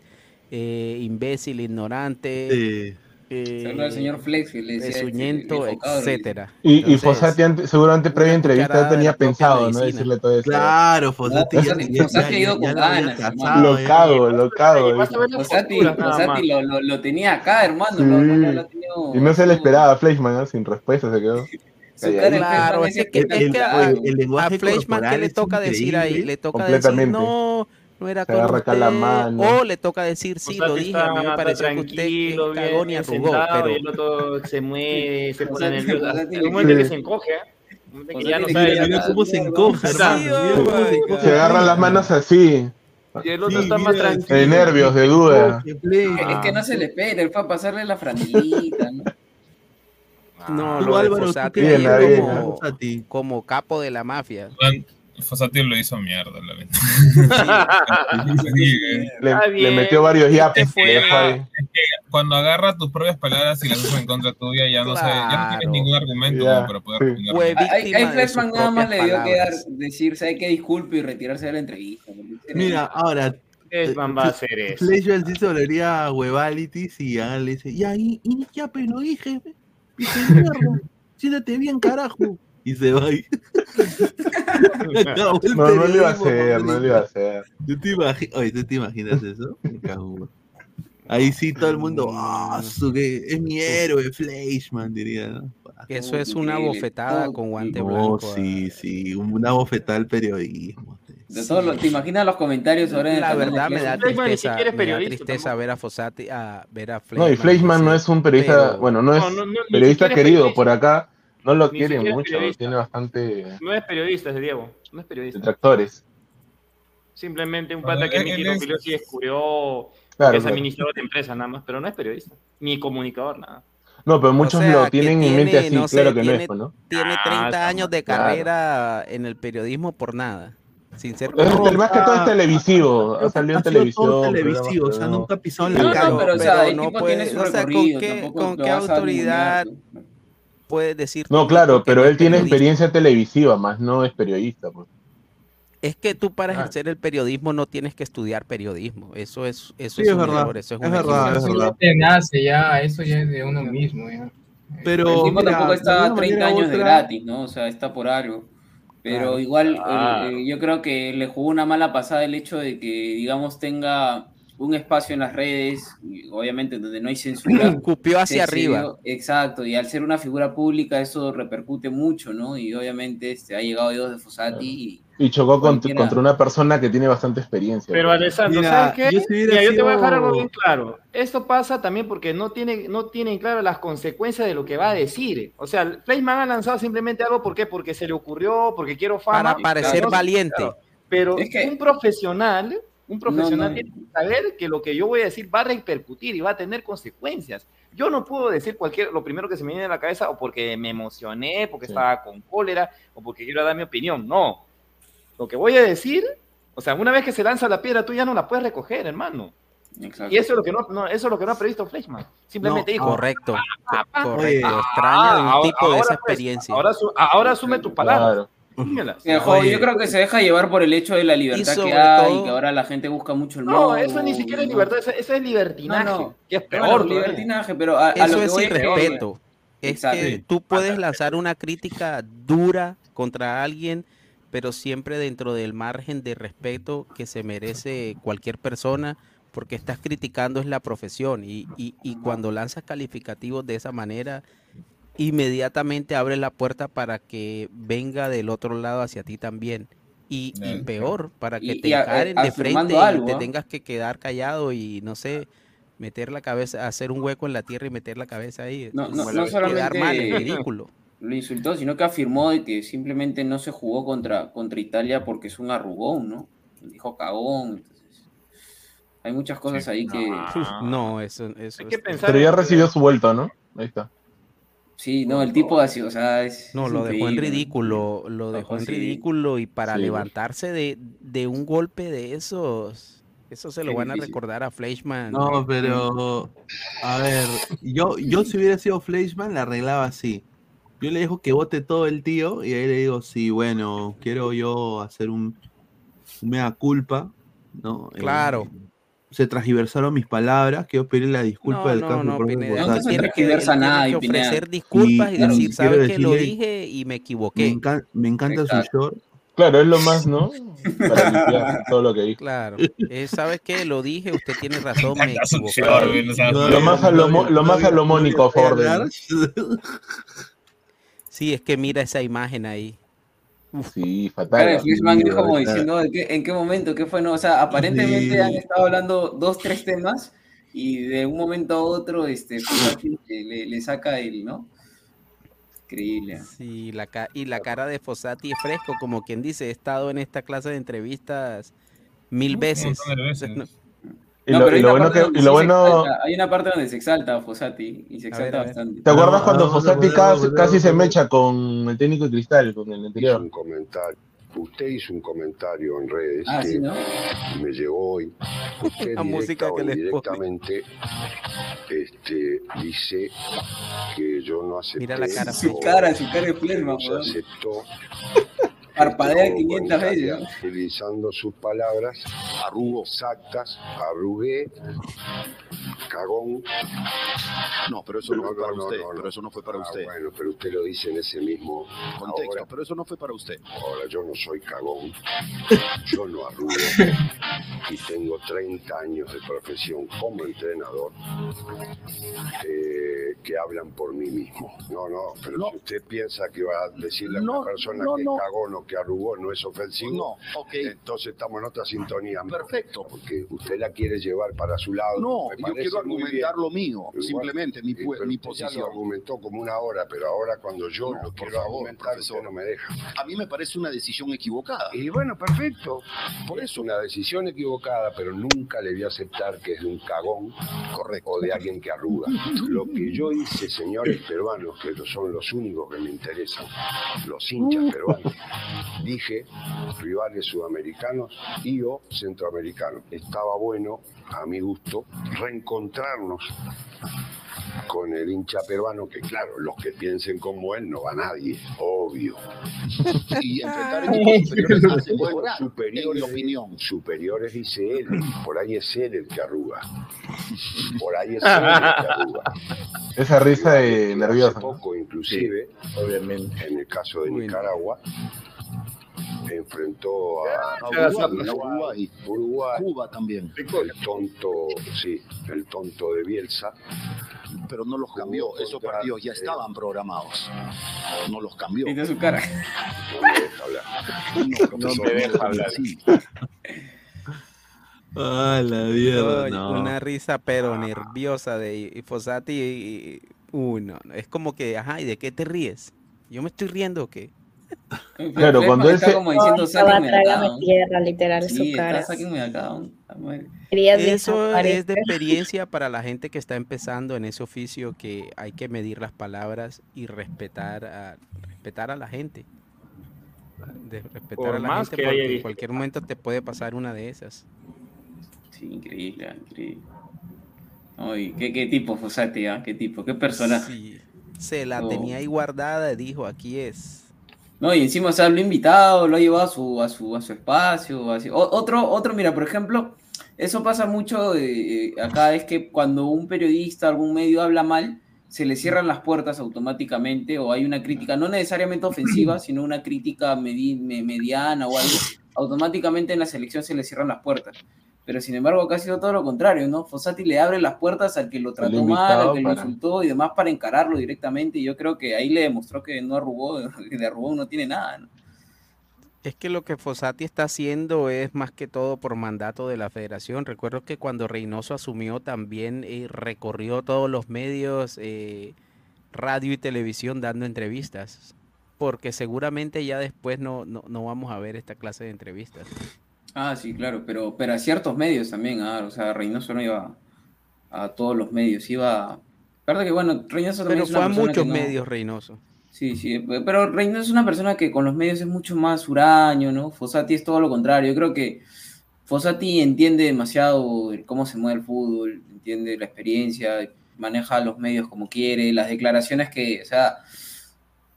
[SPEAKER 5] eh, imbécil, ignorante,
[SPEAKER 1] Sí.
[SPEAKER 5] Eh,
[SPEAKER 6] del señor Flex, le decía este, cabro, le
[SPEAKER 5] etcétera.
[SPEAKER 8] Y, y Fossati antes- seguramente previa entrevista
[SPEAKER 5] de
[SPEAKER 8] tenía pensado, ¿no? Decirle todo eso.
[SPEAKER 1] Claro, Fossati
[SPEAKER 6] Fossati- ido con ganas,
[SPEAKER 8] Lo cago, lo cago.
[SPEAKER 6] Fossati, lo, lo, lo tenía acá, hermano.
[SPEAKER 8] Sí.
[SPEAKER 6] Lo, lo, lo, lo ha tenido-
[SPEAKER 8] Y no se le esperaba a Fleischmann, ¿no? Sin respuesta se quedó.
[SPEAKER 5] Claro, es que,
[SPEAKER 1] El- lenguaje
[SPEAKER 5] a Fleischmann, ¿qué le toca decir ahí? Le toca decir, no, no era con
[SPEAKER 8] agarra acá la
[SPEAKER 5] usted,
[SPEAKER 8] mano.
[SPEAKER 5] o le toca decir, sí, lo
[SPEAKER 7] Fossati
[SPEAKER 5] dije, a mí me pareció que usted cagó ni arrugó,
[SPEAKER 7] sentado,
[SPEAKER 5] pero
[SPEAKER 7] y el otro se mueve, se pone nervioso. El momento que se encoge, ¿eh? Ya no sabe
[SPEAKER 1] Mira cómo se encoge, hermano. se
[SPEAKER 8] agarran las manos así,
[SPEAKER 7] Y el otro
[SPEAKER 1] Sí,
[SPEAKER 7] está más tranquilo.
[SPEAKER 8] de nervios, de duda.
[SPEAKER 6] Es que no se le espera, él fue a pasarle la franelita, ¿no?
[SPEAKER 5] no, lo de
[SPEAKER 1] Álvaro, ¿tú
[SPEAKER 5] Fossati
[SPEAKER 1] qué
[SPEAKER 8] Bien, bien,
[SPEAKER 5] como, como capo de la mafia.
[SPEAKER 10] Fossati lo hizo mierda, la verdad. Sí, eh.
[SPEAKER 8] Le, le metió varios.
[SPEAKER 5] Este fue-
[SPEAKER 8] le dejó ahí.
[SPEAKER 10] Es que cuando agarras tus propias palabras y las usas en contra tuya, ya no, sabes, ya no tienes
[SPEAKER 5] Claro.
[SPEAKER 10] ningún argumento como para poder
[SPEAKER 8] sí.
[SPEAKER 5] sus
[SPEAKER 6] Fleshman nada más le dio que dar, decir, ¿sabe qué? Disculpe y retirarse de la entrevista.
[SPEAKER 1] Mira, ahora,
[SPEAKER 7] Fleischmann va a hacer eso.
[SPEAKER 1] Fleischmann sí se volvería a huevalitis y ya le dice, ya, y, y ya, pero lo dije, dije, mierda, siéntate bien, carajo. Y se va ahí. El
[SPEAKER 8] No, no le iba a hacer, no le iba a hacer.
[SPEAKER 1] ¿Tú te, imagi- Oye, ¿tú te imaginas eso? Me cago. Ahí sí todo el mundo, ah, su que es mi héroe, Fleischmann, diría, ¿no?
[SPEAKER 5] Que Eso es una bofetada con guante
[SPEAKER 1] No,
[SPEAKER 5] blanco.
[SPEAKER 1] sí, sí, una bofetada al periodismo.
[SPEAKER 6] De todo lo- ¿Te imaginas los comentarios el
[SPEAKER 5] La verdad me da tristeza, me da tristeza ver a Fossati, a ver a
[SPEAKER 8] No, y
[SPEAKER 5] Fleischmann
[SPEAKER 8] Fleischmann no es un periodista,
[SPEAKER 5] pero-
[SPEAKER 8] bueno, no es
[SPEAKER 7] No, no, no,
[SPEAKER 8] periodista querido por acá. No lo
[SPEAKER 7] Ni es
[SPEAKER 8] mucho, tiene bastante
[SPEAKER 7] No es periodista ese Diego, no es periodista.
[SPEAKER 8] detractores.
[SPEAKER 7] Simplemente un pata que emitió
[SPEAKER 10] es-
[SPEAKER 7] opinión y descubrió
[SPEAKER 8] Claro,
[SPEAKER 7] que es
[SPEAKER 8] claro.
[SPEAKER 7] administrador de empresa nada más, pero no es periodista, ni comunicador, nada.
[SPEAKER 8] No, pero muchos
[SPEAKER 5] sea,
[SPEAKER 8] lo tienen en mente así,
[SPEAKER 5] no sé,
[SPEAKER 8] claro que no
[SPEAKER 5] tiene-
[SPEAKER 8] es, ¿no?
[SPEAKER 5] Tiene
[SPEAKER 7] Ah,
[SPEAKER 5] 30
[SPEAKER 7] está
[SPEAKER 5] años de
[SPEAKER 8] claro.
[SPEAKER 5] carrera en el periodismo por nada. Sin ser
[SPEAKER 8] más que todo es televisivo, ha salido en
[SPEAKER 1] sido todo
[SPEAKER 8] televisión.
[SPEAKER 1] televisivo, o sea, nunca pisado
[SPEAKER 8] Sí.
[SPEAKER 1] la
[SPEAKER 6] No,
[SPEAKER 1] calle.
[SPEAKER 6] no, pero, o sea, tiene
[SPEAKER 5] puede-
[SPEAKER 6] su
[SPEAKER 5] o sea, ¿con qué, con qué autoridad puedes decir
[SPEAKER 8] No, claro, pero él tiene experiencia televisiva, más no es periodista. Pues.
[SPEAKER 5] Es que tú para
[SPEAKER 8] Ah.
[SPEAKER 5] ejercer el periodismo no tienes que estudiar periodismo. Eso es, eso
[SPEAKER 1] Sí,
[SPEAKER 5] es,
[SPEAKER 1] es
[SPEAKER 5] un
[SPEAKER 1] verdad,
[SPEAKER 5] error, eso es,
[SPEAKER 1] es verdad, es
[SPEAKER 5] equivocación.
[SPEAKER 1] verdad.
[SPEAKER 18] Eso ya te nace ya, eso ya es de uno mismo. Ya.
[SPEAKER 1] Pero
[SPEAKER 6] el
[SPEAKER 1] mira,
[SPEAKER 6] tampoco
[SPEAKER 1] de
[SPEAKER 6] está
[SPEAKER 1] alguna
[SPEAKER 6] 30
[SPEAKER 1] manera u
[SPEAKER 6] años de
[SPEAKER 1] otra-
[SPEAKER 6] gratis, ¿no? O sea, está por algo. Pero
[SPEAKER 5] Claro.
[SPEAKER 6] igual
[SPEAKER 7] Claro.
[SPEAKER 6] eh, yo creo que le jugó una mala pasada el hecho de que, digamos, tenga un espacio en las redes, obviamente donde no hay censura.
[SPEAKER 5] Cupió hacia arriba.
[SPEAKER 6] exacto, y al ser una figura pública eso repercute mucho, ¿no? Y obviamente este, ha llegado Dios de Fossati
[SPEAKER 8] Y chocó contra una persona que tiene bastante experiencia.
[SPEAKER 7] Pero. Alessandro,
[SPEAKER 1] Mira,
[SPEAKER 7] ¿sabes qué?
[SPEAKER 1] yo
[SPEAKER 7] Mira, yo te voy a dejar algo bien claro. Esto pasa también porque no tienen, no tienen claras las consecuencias de lo que va a decir. O sea, Fleischmann ha lanzado simplemente algo, ¿por qué? Porque se le ocurrió, porque quiero fama.
[SPEAKER 5] Para parecer
[SPEAKER 7] Claro,
[SPEAKER 5] valiente.
[SPEAKER 7] claro. Pero
[SPEAKER 6] Es que-
[SPEAKER 7] un profesional Un profesional
[SPEAKER 6] no.
[SPEAKER 7] tiene que saber que lo que yo voy a decir va a repercutir y va a tener consecuencias. Yo no puedo decir cualquier, lo primero que se me viene a la cabeza, o porque me emocioné, porque estaba con cólera, o porque quiero dar mi opinión. No. Lo que voy a decir, o sea, una vez que se lanza la piedra, tú ya no la puedes recoger, hermano. Y eso es lo que no, no- eso es lo que no ha previsto Fleischmann. Simplemente
[SPEAKER 5] No,
[SPEAKER 7] dijo.
[SPEAKER 5] correcto,
[SPEAKER 7] "Ah, ah,
[SPEAKER 5] correcto.
[SPEAKER 7] ah,
[SPEAKER 5] Extraña un
[SPEAKER 7] ahora-
[SPEAKER 5] tipo de esa
[SPEAKER 7] ahora, pues,
[SPEAKER 5] experiencia.
[SPEAKER 7] ahora, ahora asume tus palabras. Dímelas.
[SPEAKER 6] Yo creo que se deja llevar por el hecho de la libertad que hay,
[SPEAKER 7] todo-
[SPEAKER 6] que ahora la gente busca mucho el
[SPEAKER 7] No, eso ni siquiera es libertad, eso, eso es libertinaje.
[SPEAKER 6] No, no.
[SPEAKER 7] Que es peor.
[SPEAKER 6] libertinaje, pero a, a
[SPEAKER 5] Eso
[SPEAKER 6] lo que
[SPEAKER 5] es
[SPEAKER 6] voy es que-
[SPEAKER 5] irrespeto. Es
[SPEAKER 6] Exacto.
[SPEAKER 5] que tú puedes lanzar una crítica dura contra alguien, pero siempre dentro del margen de respeto que se merece cualquier persona, porque estás criticando es la profesión y, y- y cuando lanzas calificativos de esa manera, inmediatamente abres la puerta para que venga del otro lado hacia ti también. Y, y peor, para que
[SPEAKER 6] Y-
[SPEAKER 5] te
[SPEAKER 6] y a-
[SPEAKER 5] encaren de
[SPEAKER 6] afirmando
[SPEAKER 5] frente y te
[SPEAKER 6] ¿ah?
[SPEAKER 5] tengas que quedar callado y no sé, meter la cabeza, hacer un hueco en la tierra y meter la cabeza ahí.
[SPEAKER 6] No, no, no
[SPEAKER 5] la-
[SPEAKER 6] solamente
[SPEAKER 5] quedar mal, es ridículo.
[SPEAKER 6] lo insultó, sino que afirmó de que simplemente no se jugó contra, contra Italia porque es un arrugón, ¿no? Dijo cagón. entonces, hay muchas cosas ahí que...
[SPEAKER 5] No, eso, eso es-
[SPEAKER 8] Pero ya recibió su vuelta, ¿no? Ahí está.
[SPEAKER 6] Sí, no, el tipo así, o sea, es...
[SPEAKER 5] No,
[SPEAKER 6] es
[SPEAKER 5] lo dejó en ridículo, lo dejó en
[SPEAKER 6] sí.
[SPEAKER 5] ridículo y para
[SPEAKER 6] Sí.
[SPEAKER 5] levantarse de, de un golpe de esos, eso se lo
[SPEAKER 1] Qué
[SPEAKER 5] van a recordar a Fleischmann.
[SPEAKER 1] No, pero a ver, yo, yo si hubiera sido Fleischmann la arreglaba así. Yo le dejo que vote todo el tío y ahí le digo, sí, bueno, quiero yo hacer un, un mea culpa, ¿no? Eh,
[SPEAKER 5] Claro.
[SPEAKER 1] Se transgiversaron mis palabras, quiero pedirle la disculpa
[SPEAKER 5] No,
[SPEAKER 1] del
[SPEAKER 5] no,
[SPEAKER 1] caso
[SPEAKER 5] no,
[SPEAKER 1] por
[SPEAKER 5] Pineda, tiene que- él tiene que ofrecer disculpas y,
[SPEAKER 1] Y-
[SPEAKER 5] decir, ¿sabes qué? Lo
[SPEAKER 1] decirle-
[SPEAKER 5] dije y me
[SPEAKER 1] Me,
[SPEAKER 5] equivoqué.
[SPEAKER 1] encan- me encanta
[SPEAKER 5] Exacto.
[SPEAKER 1] su short.
[SPEAKER 8] Claro, es lo más, ¿no? Para limpiar todo lo que dijo.
[SPEAKER 5] Claro. Eh, ¿Sabes qué? Lo dije, usted tiene razón, me equivoqué.
[SPEAKER 8] no Lo más alomo- lo más salomónico, a favor de él.
[SPEAKER 5] Sí, es que mira esa imagen ahí.
[SPEAKER 8] Sí, fatal.
[SPEAKER 6] es como diciendo ¿en qué, en qué momento, qué fue, no, o sea, aparentemente
[SPEAKER 1] Sí.
[SPEAKER 6] han estado hablando dos, tres temas y de un momento a otro, este, Fossati le, le- saca el, ¿no? Increíble.
[SPEAKER 5] Sí, la ca- y la cara de Fossati es fresco, como quien dice, he estado en esta clase de entrevistas mil veces. No,
[SPEAKER 8] Y
[SPEAKER 6] No,
[SPEAKER 8] lo,
[SPEAKER 6] pero
[SPEAKER 8] y
[SPEAKER 6] hay
[SPEAKER 8] lo
[SPEAKER 6] una
[SPEAKER 8] bueno
[SPEAKER 6] parte
[SPEAKER 8] que,
[SPEAKER 6] donde
[SPEAKER 8] y lo
[SPEAKER 6] se
[SPEAKER 8] bueno,
[SPEAKER 6] exalta, hay una parte donde se exalta a Fossati y se exalta
[SPEAKER 5] a ver.
[SPEAKER 6] bastante.
[SPEAKER 8] ¿te acuerdas cuando
[SPEAKER 1] Ah,
[SPEAKER 8] Fossati
[SPEAKER 1] bueno,
[SPEAKER 8] casi,
[SPEAKER 1] bueno,
[SPEAKER 8] casi se mecha con el técnico de cristal, con el anterior?
[SPEAKER 13] un comentario. Usted hizo un comentario en redes
[SPEAKER 8] Ah,
[SPEAKER 13] que
[SPEAKER 8] sí, ¿no?
[SPEAKER 13] me llegó hoy. Usted
[SPEAKER 5] La música que les
[SPEAKER 13] indirectamente este, dice que yo no acepté.
[SPEAKER 5] Mira la cara.
[SPEAKER 6] Su cara, su cara de Fleischmann,
[SPEAKER 13] No se aceptó.
[SPEAKER 6] Parpadea
[SPEAKER 13] Como
[SPEAKER 6] 500
[SPEAKER 13] con
[SPEAKER 6] veces.
[SPEAKER 13] Utilizando sus palabras, arrugo exactas, arrugué, cagón.
[SPEAKER 23] No, pero eso no, fue para usted. Pero eso no fue para
[SPEAKER 13] Ah,
[SPEAKER 23] usted.
[SPEAKER 13] bueno, pero usted lo dice en ese mismo
[SPEAKER 23] Contexto,
[SPEAKER 13] Ahora-
[SPEAKER 23] pero eso no fue para usted.
[SPEAKER 13] Ahora, yo no soy cagón, yo no arrugo y tengo 30 años de profesión como entrenador eh, que hablan por mí mismo. No, no, pero si usted piensa que va a decirle a
[SPEAKER 23] No,
[SPEAKER 13] una persona
[SPEAKER 23] no,
[SPEAKER 13] que es cagón o que arrugó no es ofensivo,
[SPEAKER 23] No, ok.
[SPEAKER 13] entonces estamos en otra sintonía.
[SPEAKER 23] Perfecto.
[SPEAKER 13] Porque usted la quiere llevar para su lado.
[SPEAKER 23] No, yo quiero argumentar lo mío,
[SPEAKER 13] Igual,
[SPEAKER 23] simplemente mi,
[SPEAKER 13] pero
[SPEAKER 23] mi
[SPEAKER 13] ya
[SPEAKER 23] posición.
[SPEAKER 13] lo argumentó como una hora, pero ahora cuando yo
[SPEAKER 23] No,
[SPEAKER 13] lo quiero
[SPEAKER 23] favor,
[SPEAKER 13] argumentar, usted no me deja.
[SPEAKER 23] A mí me parece una decisión equivocada.
[SPEAKER 13] Y bueno, perfecto. Por eso una decisión equivocada, pero nunca le voy a aceptar que es de un cagón
[SPEAKER 23] Correcto.
[SPEAKER 13] o de alguien que arruga. Lo que yo hice, señores peruanos, que son los únicos que me interesan, los hinchas peruanos, dije rivales sudamericanos y o centroamericanos. Estaba bueno, a mi gusto, reencontrarnos con el hincha peruano, que claro, los que piensen como él no va nadie, obvio.
[SPEAKER 23] Y enfrentar equipos superiores hace
[SPEAKER 13] superiores,
[SPEAKER 23] opinión.
[SPEAKER 13] superiores dice él, por ahí es él el que arruga. Por ahí es él el que arruga.
[SPEAKER 8] Esa risa de
[SPEAKER 13] Hace
[SPEAKER 8] nerviosa. ¿no?
[SPEAKER 13] poco, inclusive,
[SPEAKER 8] obviamente.
[SPEAKER 13] en el caso de. Nicaragua, enfrentó a,
[SPEAKER 23] A Uruguay, a Uruguay.
[SPEAKER 13] Uruguay,
[SPEAKER 23] Cuba también.
[SPEAKER 13] el tonto, sí, el tonto de Bielsa.
[SPEAKER 23] Pero no los cambió.
[SPEAKER 13] Jugó
[SPEAKER 23] Esos
[SPEAKER 13] contra-
[SPEAKER 23] partidos ya estaban programados. No los cambió.
[SPEAKER 6] Mira su cara.
[SPEAKER 13] No me deja hablar.
[SPEAKER 23] No, profesor,
[SPEAKER 8] me deja
[SPEAKER 23] no,
[SPEAKER 8] hablar.
[SPEAKER 23] sí.
[SPEAKER 1] Ah, la mierda, no.
[SPEAKER 5] Una risa pero nerviosa de y Fossati. y- y- uy, no, no, es como que, ajá, ¿y de qué te ríes? ¿Yo me estoy riendo o qué?
[SPEAKER 8] Claro, cuando él
[SPEAKER 6] está
[SPEAKER 8] se-
[SPEAKER 6] como diciendo,
[SPEAKER 16] Estaba
[SPEAKER 6] sáquenme acá.
[SPEAKER 16] trágame
[SPEAKER 6] ¿no?
[SPEAKER 16] tierra, literal,
[SPEAKER 6] Sí,
[SPEAKER 16] su
[SPEAKER 6] está,
[SPEAKER 16] cara.
[SPEAKER 6] sáquenme de acá. ¿no?
[SPEAKER 5] Eso es de experiencia para la gente que está empezando en ese oficio que hay que medir las palabras y respetar a, respetar a la gente. De respetar
[SPEAKER 7] Por
[SPEAKER 5] a la
[SPEAKER 7] más
[SPEAKER 5] gente porque en cualquier momento te puede pasar una de esas.
[SPEAKER 6] Sí, increíble, increíble. Ay, ¿qué, qué tipo Fosati, ah? ¿Qué tipo? ¿Qué personaje?
[SPEAKER 5] Sí, se la
[SPEAKER 6] No.
[SPEAKER 5] tenía ahí guardada y dijo, aquí es.
[SPEAKER 6] No, y encima, o sea, lo ha invitado, lo ha llevado a su, a su, a su espacio. así. O- otro, otro, mira, por ejemplo, eso pasa mucho eh, eh, acá, es que cuando un periodista, algún medio habla mal, se le cierran las puertas automáticamente o hay una crítica, no necesariamente ofensiva, sino una crítica medi- me- mediana o algo, automáticamente en la selección se le cierran las puertas. Pero sin embargo, acá ha sido todo lo contrario, ¿no? Fossati le abre las puertas al que lo trató mal, al que lo insultó y demás para encararlo directamente. Y yo creo que ahí le demostró que no arrugó, que de arrugón no tiene nada, ¿no?
[SPEAKER 5] Es que lo que Fossati está haciendo es más que todo por mandato de la federación. Recuerdo que cuando Reynoso asumió también eh, recorrió todos los medios, eh, radio y televisión dando entrevistas, porque seguramente ya después no, no, no vamos a ver esta clase de entrevistas.
[SPEAKER 6] Ah, sí, claro, pero, pero a ciertos medios también, ah, o sea, Reynoso no iba a todos los medios, iba... Verdad que bueno, Reynoso también
[SPEAKER 5] Pero
[SPEAKER 6] es una
[SPEAKER 5] fue a muchos
[SPEAKER 6] no-
[SPEAKER 5] medios Reynoso.
[SPEAKER 6] Sí, sí, pero Reynoso es una persona que con los medios es mucho más huraño, ¿no? Fossati es todo lo contrario. Yo creo que Fossati entiende demasiado cómo se mueve el fútbol, entiende la experiencia, maneja los medios como quiere, las declaraciones que, o sea,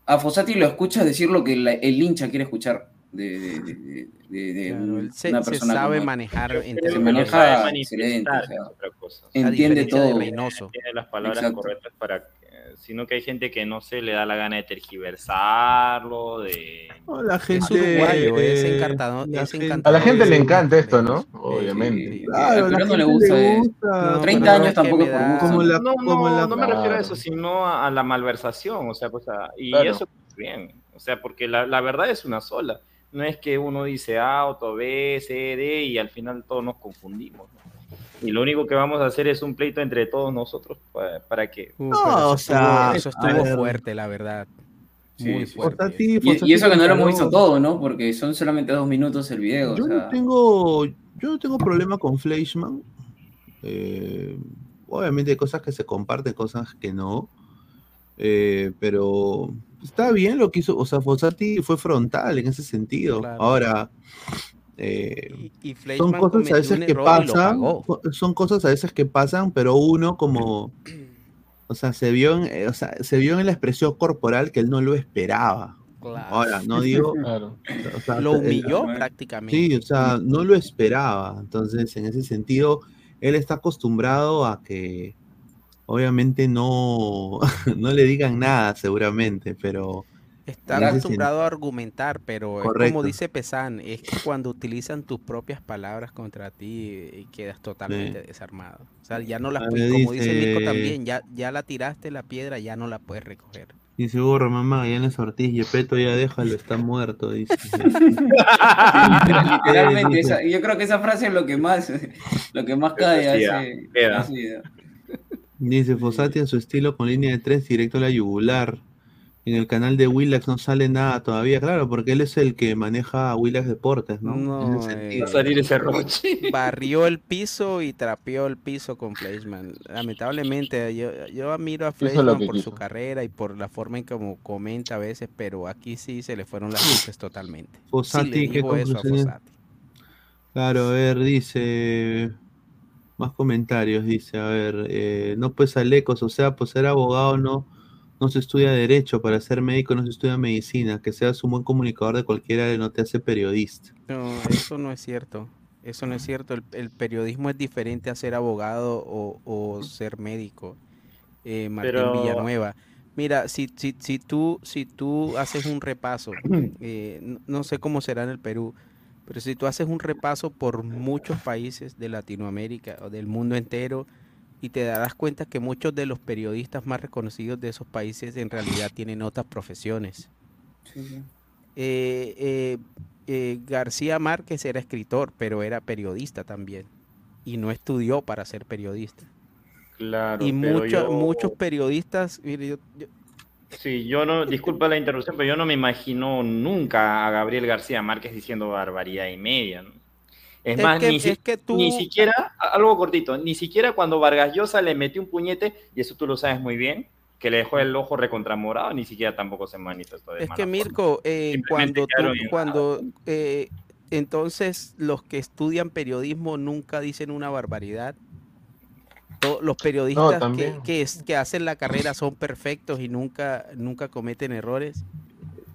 [SPEAKER 6] a Fossati lo escuchas decir lo que la- el hincha quiere escuchar de, de- de- de- de
[SPEAKER 5] Claro,
[SPEAKER 6] un-
[SPEAKER 5] él se,
[SPEAKER 6] una
[SPEAKER 5] se
[SPEAKER 6] persona
[SPEAKER 5] sabe
[SPEAKER 6] como
[SPEAKER 5] manejar
[SPEAKER 7] Pero
[SPEAKER 5] entre
[SPEAKER 6] Se
[SPEAKER 7] lo sabe
[SPEAKER 6] maneja
[SPEAKER 7] manifestar,
[SPEAKER 6] excelente, o
[SPEAKER 7] que
[SPEAKER 6] sea,
[SPEAKER 7] es otra cosa.
[SPEAKER 5] A
[SPEAKER 6] entiende todo.
[SPEAKER 7] Tiene las palabras
[SPEAKER 6] Exacto.
[SPEAKER 7] correctas para eh, sino que hay gente que no se le da la gana de tergiversarlo, de
[SPEAKER 1] No, la
[SPEAKER 5] Es
[SPEAKER 1] gente.
[SPEAKER 5] uruguayo, es
[SPEAKER 1] eh,
[SPEAKER 5] encantador,
[SPEAKER 1] la
[SPEAKER 5] es
[SPEAKER 1] gente-
[SPEAKER 5] encantador.
[SPEAKER 8] A la gente le encanta esto, ¿no?
[SPEAKER 5] sí,
[SPEAKER 8] Obviamente.
[SPEAKER 5] sí,
[SPEAKER 1] Claro,
[SPEAKER 6] le gusta,
[SPEAKER 1] le
[SPEAKER 6] eh.
[SPEAKER 1] gusta.
[SPEAKER 5] No,
[SPEAKER 6] 30
[SPEAKER 5] pero
[SPEAKER 6] años tampoco
[SPEAKER 5] me
[SPEAKER 6] por
[SPEAKER 5] da-
[SPEAKER 6] gusto.
[SPEAKER 1] Como la,
[SPEAKER 7] no,
[SPEAKER 1] como
[SPEAKER 7] no,
[SPEAKER 1] la-
[SPEAKER 7] no me refiero a eso,
[SPEAKER 8] Claro.
[SPEAKER 7] sino a, a la malversación, o sea, pues, a- y
[SPEAKER 8] Claro.
[SPEAKER 7] eso bien, o sea, porque la, la verdad es una sola, no es que uno dice A, otro B, C, D, y al final todos nos confundimos, ¿no? Y lo único que vamos a hacer es un pleito entre todos nosotros para, para que...
[SPEAKER 5] Uh,
[SPEAKER 1] No, o sea,
[SPEAKER 5] estuvo, eso estuvo
[SPEAKER 1] ver.
[SPEAKER 5] fuerte, la verdad.
[SPEAKER 6] Sí,
[SPEAKER 5] Muy fuerte.
[SPEAKER 1] Fossati-
[SPEAKER 6] Y, y eso que no lo hemos visto todo, ¿no? Porque son solamente dos minutos el video.
[SPEAKER 1] Yo
[SPEAKER 6] o sea,
[SPEAKER 1] no tengo, yo no tengo problema con Fleischmann. Eh, obviamente hay cosas que se comparten, cosas que no. Eh, pero está bien lo que hizo. O sea, Fossati fue frontal en ese sentido.
[SPEAKER 5] Claro.
[SPEAKER 1] Ahora, eh,
[SPEAKER 5] Y, y
[SPEAKER 1] son cosas a veces que pasan. Son cosas a veces que pasan, pero uno como. O sea, se vio en, eh, o sea, se vio en la expresión corporal que él no lo esperaba.
[SPEAKER 5] Claro.
[SPEAKER 1] Ahora, no digo.
[SPEAKER 8] Claro.
[SPEAKER 1] o sea,
[SPEAKER 5] Lo
[SPEAKER 1] el-
[SPEAKER 5] humilló
[SPEAKER 6] Bueno.
[SPEAKER 5] prácticamente.
[SPEAKER 1] Sí, o sea, no lo esperaba. Entonces, en ese sentido, él está acostumbrado a que obviamente no, no le digan nada, seguramente, pero
[SPEAKER 5] Está acostumbrado a argumentar, pero es como dice Pesan, es que cuando utilizan tus propias palabras contra ti eh, quedas totalmente desarmado. O sea, ya no las puedes, como dice Nico
[SPEAKER 1] dice-
[SPEAKER 5] también, ya, ya la tiraste la piedra, ya no la puedes recoger.
[SPEAKER 1] Dice Hugo Román Magallanes Ortiz, Yepeto ya déjalo, está muerto, dice.
[SPEAKER 6] literal- literalmente, esa- yo creo que esa frase es lo que más, lo que más cae a
[SPEAKER 7] Queda,
[SPEAKER 1] Dice Fossati en su estilo con línea de tres directo a la yugular. En el canal de Willax no sale nada todavía, claro, porque él es el que maneja a Willax Deportes, ¿no? En ese
[SPEAKER 5] No,
[SPEAKER 1] sentido.
[SPEAKER 5] eh,
[SPEAKER 7] Va a salir ese roche.
[SPEAKER 5] barrió el piso y trapeó el piso con Fleischmann. Lamentablemente, yo, yo admiro a
[SPEAKER 8] que
[SPEAKER 5] por su carrera y por la forma en como comenta a veces, pero aquí sí se le fueron las luces totalmente. Sí
[SPEAKER 1] Fossati,
[SPEAKER 5] le
[SPEAKER 1] ¿qué
[SPEAKER 5] dijo eso a
[SPEAKER 1] conclusiones?
[SPEAKER 5] Fossati.
[SPEAKER 1] Claro, a ver, dice. Más comentarios, dice, a ver, eh, no pues alecos, o sea, pues ser abogado no, no se estudia derecho, para ser médico no se estudia medicina, que seas un buen comunicador de cualquier área no te hace periodista.
[SPEAKER 5] No, eso no es cierto. Eso no es cierto. El, el periodismo es diferente a ser abogado o, o ser médico. Eh, Martín
[SPEAKER 7] Pero-
[SPEAKER 5] Villanueva. Mira, si, si, si, tú, si tú haces un repaso, eh, no, no sé cómo será en el Perú, pero si tú haces un repaso por muchos países de Latinoamérica o del mundo entero, y te darás cuenta que muchos de los periodistas más reconocidos de esos países en realidad tienen otras profesiones. Eh, eh, eh, García Márquez era escritor, pero era periodista también. Y no estudió para ser periodista.
[SPEAKER 7] Claro,
[SPEAKER 5] y muchos
[SPEAKER 7] yo-
[SPEAKER 5] muchos periodistas, mire, yo, yo-
[SPEAKER 7] Sí, yo no, disculpa la interrupción, pero yo no me imagino nunca a Gabriel García Márquez diciendo barbaridad y media. ¿no? Es,
[SPEAKER 5] Es
[SPEAKER 7] más,
[SPEAKER 5] que-
[SPEAKER 7] ni, si-
[SPEAKER 5] es que tú-
[SPEAKER 7] ni siquiera, algo cortito, ni siquiera cuando Vargas Llosa le metió un puñete, y eso tú lo sabes muy bien, que le dejó el ojo recontramorado, ni siquiera tampoco se manifestó de
[SPEAKER 5] Es que. Mirko, eh, cuando, tú- cuando eh, entonces los que estudian periodismo nunca dicen una barbaridad. To- Los periodistas que,
[SPEAKER 8] también.
[SPEAKER 5] que, es- que hacen la carrera son perfectos y nunca, nunca cometen errores.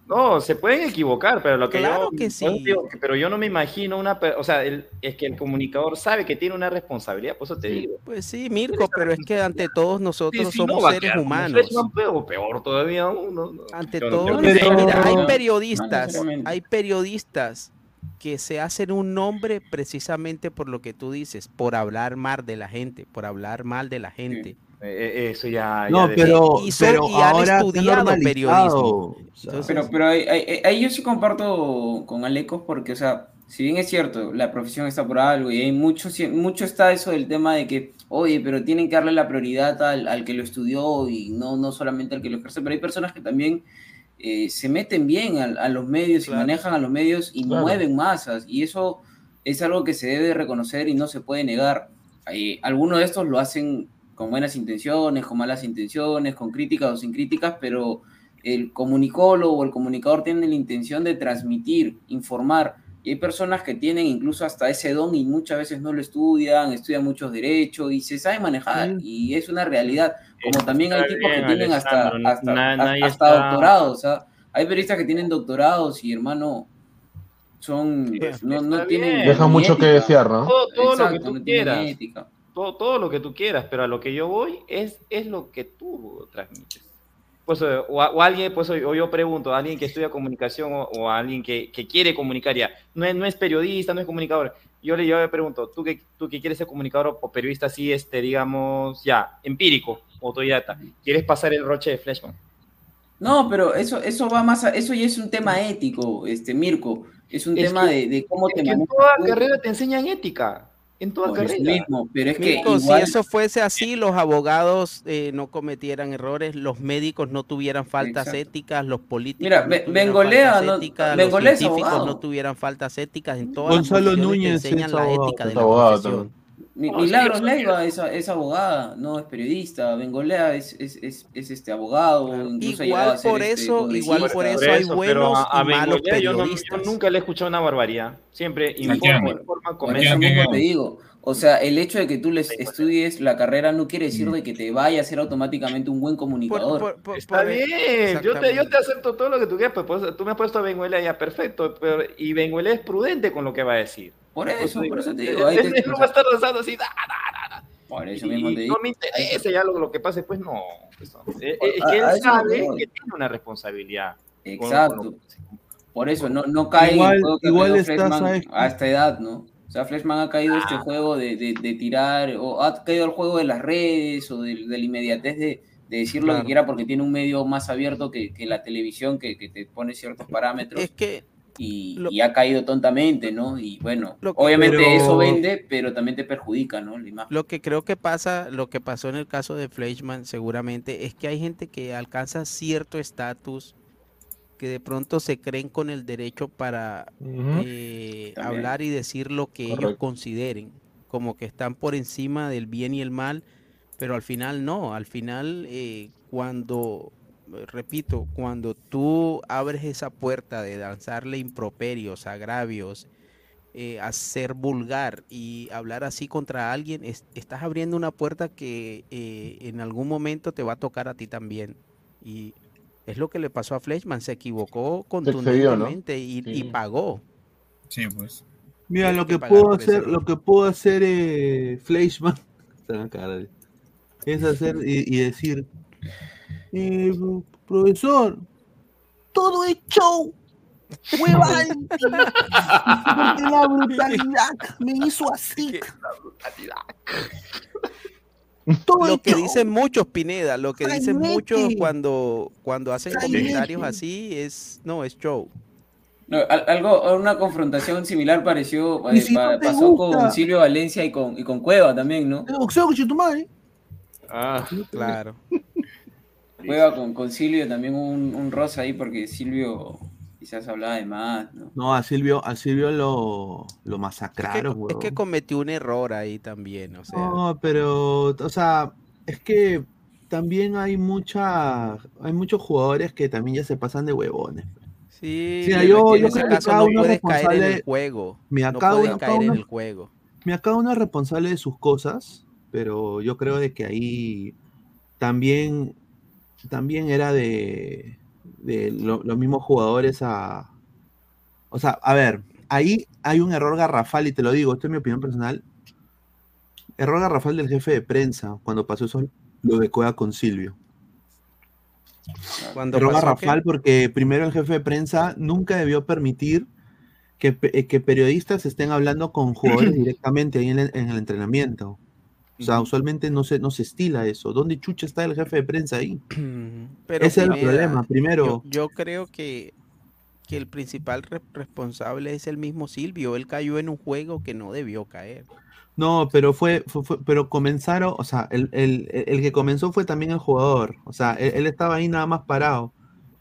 [SPEAKER 7] No, se pueden equivocar, pero lo que
[SPEAKER 5] Claro
[SPEAKER 7] yo
[SPEAKER 5] que sí.
[SPEAKER 7] digo que- pero yo no me imagino una, o sea, el- es que el comunicador sabe que tiene una responsabilidad, por eso te digo.
[SPEAKER 5] Pues sí, Mirko, pero es que ante todos nosotros
[SPEAKER 7] Sí, sí, no
[SPEAKER 5] somos
[SPEAKER 7] a
[SPEAKER 5] seres humanos.
[SPEAKER 7] Fleischmann, pero peor todavía uno. no.
[SPEAKER 5] Ante
[SPEAKER 7] Yo no-
[SPEAKER 5] todo,
[SPEAKER 7] yo no
[SPEAKER 5] mira, hay
[SPEAKER 7] No
[SPEAKER 5] periodistas, hay periodistas que se hacen un nombre precisamente por lo que tú dices, por hablar mal de la gente, por hablar mal de la gente.
[SPEAKER 7] Eh, eh, eso ya.
[SPEAKER 1] No,
[SPEAKER 7] ya de-
[SPEAKER 1] pero,
[SPEAKER 5] y son-
[SPEAKER 1] pero
[SPEAKER 5] y han
[SPEAKER 1] ahora
[SPEAKER 5] estudiado periodismo. Entonces-
[SPEAKER 6] Pero, pero ahí, ahí- ahí yo sí comparto con Alecos porque, o sea, si bien es cierto, la profesión está por algo y hay mucho, si- mucho está eso del tema de que, oye, pero tienen que darle la prioridad al, al que lo estudió y no, no solamente al que lo ejerce, pero hay personas que también eh, se meten bien a, a los medios y manejan a los medios y
[SPEAKER 8] Claro.
[SPEAKER 6] mueven masas y eso es algo que se debe reconocer y no se puede negar. Eh, algunos de estos lo hacen con buenas intenciones, con malas intenciones, con críticas o sin críticas, pero el comunicólogo o el comunicador tiene la intención de transmitir, informar. Y hay personas que tienen incluso hasta ese don y muchas veces no lo estudian, estudian muchos derechos y se saben manejar. Y es una realidad. Como también hay tipos que
[SPEAKER 7] bien,
[SPEAKER 6] tienen hasta,
[SPEAKER 7] Alessandro,
[SPEAKER 6] hasta, hasta-
[SPEAKER 7] nadie
[SPEAKER 6] hasta
[SPEAKER 7] está-
[SPEAKER 6] doctorados. O sea, hay periodistas que tienen doctorados y hermano, son, no, no
[SPEAKER 7] Está
[SPEAKER 6] tienen...
[SPEAKER 8] mucho que desear, ¿no?
[SPEAKER 7] Todo, todo lo
[SPEAKER 6] Exacto,
[SPEAKER 7] que tú
[SPEAKER 6] no
[SPEAKER 7] quieras.
[SPEAKER 6] ética.
[SPEAKER 7] Todo, todo lo que tú quieras, pero a lo que yo voy es, es lo que tú transmites. Pues, eh, o, o alguien, pues, o, yo pregunto, a alguien que estudia comunicación o, o a alguien que, que quiere comunicar ya, no es, no es periodista, no es comunicador. Yo le, yo le pregunto, ¿tú que, tú que quieres ser comunicador o, o periodista así, este, digamos, ya, empírico, autodidacta, ¿quieres pasar el roche de Fleshman?
[SPEAKER 6] No, pero eso, eso va más a, eso ya es un tema ético, este Mirko. Es un
[SPEAKER 7] Es
[SPEAKER 6] tema
[SPEAKER 7] que-
[SPEAKER 6] de, de cómo
[SPEAKER 7] Es
[SPEAKER 6] te
[SPEAKER 7] que en
[SPEAKER 6] manejas
[SPEAKER 7] toda
[SPEAKER 6] tú.
[SPEAKER 7] carrera te enseñan ética. En toda carrera.
[SPEAKER 6] mismo, pero es que igual-
[SPEAKER 5] si eso fuese así, los abogados eh, no cometieran errores, los médicos no tuvieran faltas
[SPEAKER 6] Exacto.
[SPEAKER 5] éticas, los políticos
[SPEAKER 6] Mira,
[SPEAKER 5] no
[SPEAKER 6] Bengolea
[SPEAKER 5] éticas, los científicos
[SPEAKER 6] abogado.
[SPEAKER 5] no tuvieran faltas éticas, en todas
[SPEAKER 1] Gonzalo
[SPEAKER 5] las
[SPEAKER 1] Núñez
[SPEAKER 5] te enseñan
[SPEAKER 1] es
[SPEAKER 5] la
[SPEAKER 1] abogado,
[SPEAKER 5] ética de la
[SPEAKER 8] abogado
[SPEAKER 5] profesión.
[SPEAKER 6] Mi-
[SPEAKER 7] No,
[SPEAKER 6] Milagros
[SPEAKER 7] sí,
[SPEAKER 6] Leiva es, es abogada, no es periodista. Bengolea es, es, es, es este abogado,
[SPEAKER 5] Igual
[SPEAKER 6] ser
[SPEAKER 5] por
[SPEAKER 6] este,
[SPEAKER 5] eso, igual por eso hay buenos
[SPEAKER 7] a, a
[SPEAKER 5] y malos
[SPEAKER 7] Bengolea yo, no- yo
[SPEAKER 5] periodistas.
[SPEAKER 7] nunca le he escuchado una barbaridad. Siempre informa, informa, comenta.
[SPEAKER 6] te digo. O sea, el hecho de que tú les estudies la carrera no quiere decir de que te vaya a ser automáticamente un buen comunicador.
[SPEAKER 5] por- por-
[SPEAKER 7] Está
[SPEAKER 5] por-
[SPEAKER 7] bien, yo te, yo te acepto todo lo que tú quieras, pues, pues, tú me has puesto a Benguela ya perfecto, pero, y Benguela es prudente con lo que va a decir.
[SPEAKER 6] Por
[SPEAKER 7] Pues,
[SPEAKER 6] eso, por eso te
[SPEAKER 7] él-
[SPEAKER 6] digo. ahí
[SPEAKER 7] él
[SPEAKER 6] te-
[SPEAKER 7] no va a estar lanzando así, da, da, da, da.
[SPEAKER 6] por eso
[SPEAKER 7] Y-
[SPEAKER 6] mismo te digo.
[SPEAKER 7] no me interesa ya lo, lo que pase, pues no. pues, no. Eh, eh, Es que él sabe que tiene una responsabilidad. con-
[SPEAKER 6] Exacto.
[SPEAKER 7] con lo-
[SPEAKER 6] Por eso, no, no cae en
[SPEAKER 1] Igual-
[SPEAKER 6] el juego que
[SPEAKER 1] igual está, ¿sabes?
[SPEAKER 6] a esta edad, ¿no? O sea, Fleshman ha caído este juego de, de- de tirar, o ha caído al juego de las redes, o de, de la inmediatez de, de decir lo
[SPEAKER 5] Claro.
[SPEAKER 6] que quiera porque tiene un medio más abierto que, que la televisión que, que te pone ciertos parámetros.
[SPEAKER 5] Es que
[SPEAKER 6] y,
[SPEAKER 5] lo-
[SPEAKER 6] y ha caído tontamente, ¿no? Y bueno,
[SPEAKER 5] Lo
[SPEAKER 6] obviamente eso vende, pero también te perjudica, ¿no? La.
[SPEAKER 5] Lo que creo que pasa, lo que pasó en el caso de Fleischman seguramente es que hay gente que alcanza cierto estatus que de pronto se creen con el derecho para eh, hablar y decir lo que ellos consideren, como que están por encima del bien y el mal, pero al final no, al final eh, cuando, eh, repito, cuando tú abres esa puerta de lanzarle improperios, agravios, eh, a ser vulgar y hablar así contra alguien, es- estás abriendo una puerta que eh, en algún momento te va a tocar a ti también. Y es lo que le pasó a Fleshman, se equivocó
[SPEAKER 8] excedió, ¿no?
[SPEAKER 5] contundentemente y, y pagó.
[SPEAKER 10] Sí, pues.
[SPEAKER 1] Mira, lo
[SPEAKER 5] que
[SPEAKER 1] que
[SPEAKER 5] ese
[SPEAKER 1] hacer, lo que puedo hacer eh, la de- es hacer y, y decir, eh, profesor, todo es show. La brutalidad me hizo así. Todo
[SPEAKER 5] Lo
[SPEAKER 1] es
[SPEAKER 5] que
[SPEAKER 1] show.
[SPEAKER 5] dicen muchos, Pineda, lo que dicen muchos cuando, cuando hacen comentarios así es, no, es show.
[SPEAKER 6] No, algo, una confrontación similar pareció, eh,
[SPEAKER 1] si
[SPEAKER 6] pa-
[SPEAKER 1] no te
[SPEAKER 6] pasó
[SPEAKER 1] gusta.
[SPEAKER 6] con Silvio Valencia y con, y con Cueva también, ¿no?
[SPEAKER 1] El boxeo, coche tu madre.
[SPEAKER 7] Ah,
[SPEAKER 5] Claro.
[SPEAKER 6] Juega con, con Silvio también un, un rosa ahí porque Silvio quizás hablaba de más, ¿no?
[SPEAKER 1] No, a Silvio, a Silvio lo, lo masacraron,
[SPEAKER 5] Es
[SPEAKER 1] huevón.
[SPEAKER 5] que cometió un error ahí también, o sea.
[SPEAKER 1] No, pero, o sea, es que también hay mucha, hay muchos jugadores que también ya se pasan de huevones.
[SPEAKER 5] Sí,
[SPEAKER 1] Mira,
[SPEAKER 5] pero
[SPEAKER 1] yo,
[SPEAKER 5] en
[SPEAKER 1] yo creo que cada
[SPEAKER 5] no
[SPEAKER 1] uno es
[SPEAKER 5] caer en el
[SPEAKER 1] responsable.
[SPEAKER 5] juego.
[SPEAKER 1] Mira,
[SPEAKER 5] no
[SPEAKER 1] cada
[SPEAKER 5] puedes
[SPEAKER 1] uno, cada
[SPEAKER 5] caer en el juego.
[SPEAKER 1] Mira, cada uno es responsable de sus cosas, pero yo creo de que ahí también, también era de, de lo- los mismos jugadores a... O sea, a ver, ahí hay un error garrafal y te lo digo, esto es mi opinión personal. Error garrafal del jefe de prensa cuando pasó eso, lo de Cueva con Silvio.
[SPEAKER 5] Cuando
[SPEAKER 1] Error garrafal
[SPEAKER 5] que-
[SPEAKER 1] porque primero el jefe de prensa nunca debió permitir que, eh, que periodistas estén hablando con jugadores directamente ahí en el, en el entrenamiento. O sea, usualmente no se, no se estila eso. ¿Dónde chucha está el jefe de prensa ahí?
[SPEAKER 5] Pero
[SPEAKER 1] Ese es el problema. Primero,
[SPEAKER 5] Yo, yo creo que, que el principal re- responsable es el mismo Silvio. Él cayó en un juego que no debió caer.
[SPEAKER 1] no, pero fue, fue- fue- pero comenzaron, o sea, el, el- el que comenzó fue también el jugador. O sea, él, él estaba ahí nada más parado.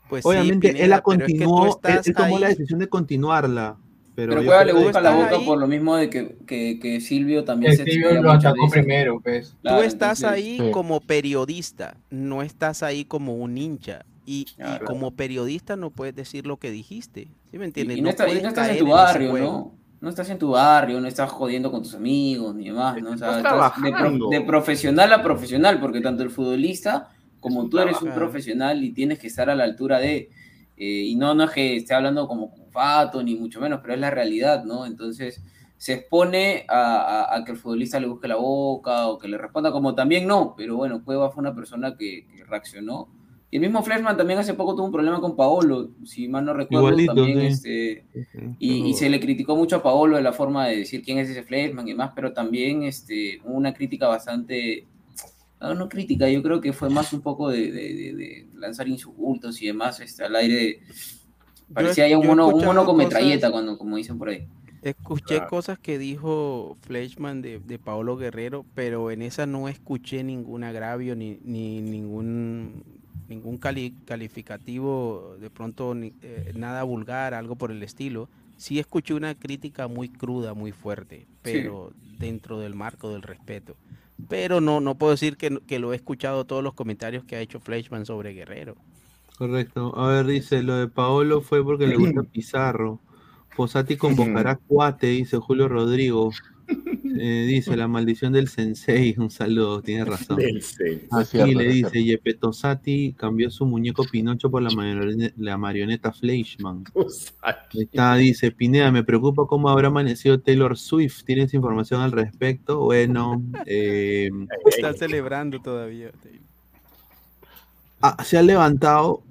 [SPEAKER 5] Pues sí,
[SPEAKER 1] Obviamente él
[SPEAKER 5] Pineda,
[SPEAKER 1] la
[SPEAKER 5] es que tú
[SPEAKER 1] continuó, él, él tomó la decisión de continuarla. Pero,
[SPEAKER 6] Pero Cueva le busca la boca por lo mismo de que, que, que Silvio también
[SPEAKER 18] Que
[SPEAKER 6] se
[SPEAKER 18] Silvio lo atacó primero, pues.
[SPEAKER 6] Claro,
[SPEAKER 5] Tú estás
[SPEAKER 6] entonces-
[SPEAKER 5] ahí
[SPEAKER 6] Sí.
[SPEAKER 5] como periodista, no estás ahí como un hincha. Y, como periodista no puedes decir lo que dijiste. ¿Sí me entiendes?
[SPEAKER 6] Y no, está- y
[SPEAKER 5] puedes
[SPEAKER 6] no estás en tu barrio. ¿no? No estás en tu barrio, no estás jodiendo con tus amigos ni demás, ¿no? O sea,
[SPEAKER 7] Estás
[SPEAKER 6] de, pro-
[SPEAKER 7] trabajando.
[SPEAKER 6] de profesional a profesional, porque tanto el futbolista como tú eres un profesional y tienes que estar a la altura de... eh, y no, no es que esté hablando como fato, ni mucho menos, pero es la realidad, ¿no? Entonces se expone a, a- a que el futbolista le busque la boca o que le responda como también no, pero bueno, Cueva fue una persona que, que reaccionó. Y el mismo Fleshman también hace poco tuvo un problema con Paolo, si mal no recuerdo,
[SPEAKER 1] Igualito,
[SPEAKER 6] también
[SPEAKER 1] sí.
[SPEAKER 6] este, y, y se le criticó mucho a Paolo de la forma de decir quién es ese Fleshman y demás, pero también este, una crítica bastante, no, no crítica, yo creo que fue más un poco de, de- de- de lanzar insultos y demás este, al aire. Parecía ya un mono, un mono con
[SPEAKER 5] cosas-
[SPEAKER 6] metralleta, cuando, como dicen por ahí.
[SPEAKER 5] Escuché
[SPEAKER 6] Claro.
[SPEAKER 5] cosas que dijo Fleischman de, de Paolo Guerrero, pero en esa no escuché ningún agravio ni, ni ningún ningún cali- calificativo, de pronto ni- eh, nada vulgar, algo por el estilo. Sí escuché una crítica muy cruda, muy fuerte, pero dentro del marco del respeto. Pero no, no puedo decir que, que lo he escuchado todos los comentarios que ha hecho Fleischman sobre Guerrero.
[SPEAKER 1] Correcto. A ver, dice, lo de Paolo fue porque le gusta Pizarro. Posati convocará cuate, dice Julio Rodrigo. Eh, dice, la maldición del sensei. Un saludo, tiene razón. Aquí
[SPEAKER 8] Es cierto,
[SPEAKER 1] le dice, Yepetosati cambió su muñeco Pinocho por la, marioneta, la marioneta Fleischman. Está, dice, Pineda, me preocupa cómo habrá amanecido Taylor Swift. ¿Tienes información al respecto? Bueno, eh,
[SPEAKER 5] Está celebrando todavía.
[SPEAKER 1] Ah, se ha levantado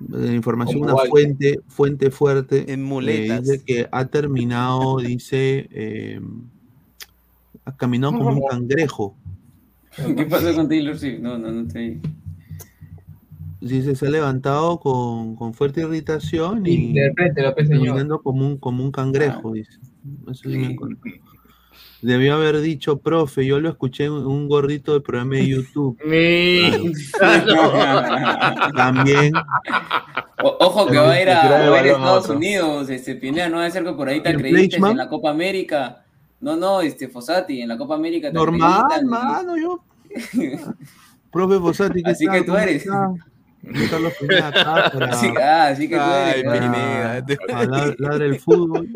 [SPEAKER 1] eh, información, una fuente, fuente fuerte.
[SPEAKER 5] En
[SPEAKER 1] eh,
[SPEAKER 5] muletas.
[SPEAKER 1] dice que ha terminado, dice, eh, ha caminado como un cangrejo.
[SPEAKER 6] ¿Qué pasó con Taylor Swift? No, no, no estoy.
[SPEAKER 1] Dice, se ha levantado con, con fuerte irritación y
[SPEAKER 18] pues,
[SPEAKER 1] caminando como un, como un cangrejo, dice. Eso sí me. Debió haber dicho, profe, yo lo escuché en un gordito de programa de YouTube. Claro. También.
[SPEAKER 6] O- ojo que va a ir a, a, Estados
[SPEAKER 1] otro.
[SPEAKER 6] Unidos, este Pineda, no va a ser que por ahí te
[SPEAKER 1] ¿El
[SPEAKER 6] acredites en la Copa América. No, no, este Fossati, en la Copa América te
[SPEAKER 1] Normal,
[SPEAKER 6] acreditan.
[SPEAKER 1] mano, yo. Profe Fossati, ¿qué
[SPEAKER 6] Así
[SPEAKER 1] tal?
[SPEAKER 6] que tú
[SPEAKER 1] ¿Cómo
[SPEAKER 6] eres.
[SPEAKER 1] está? Acá para,
[SPEAKER 6] Así- ah, así que tú
[SPEAKER 1] para-
[SPEAKER 6] eres,
[SPEAKER 1] para ladra el fútbol.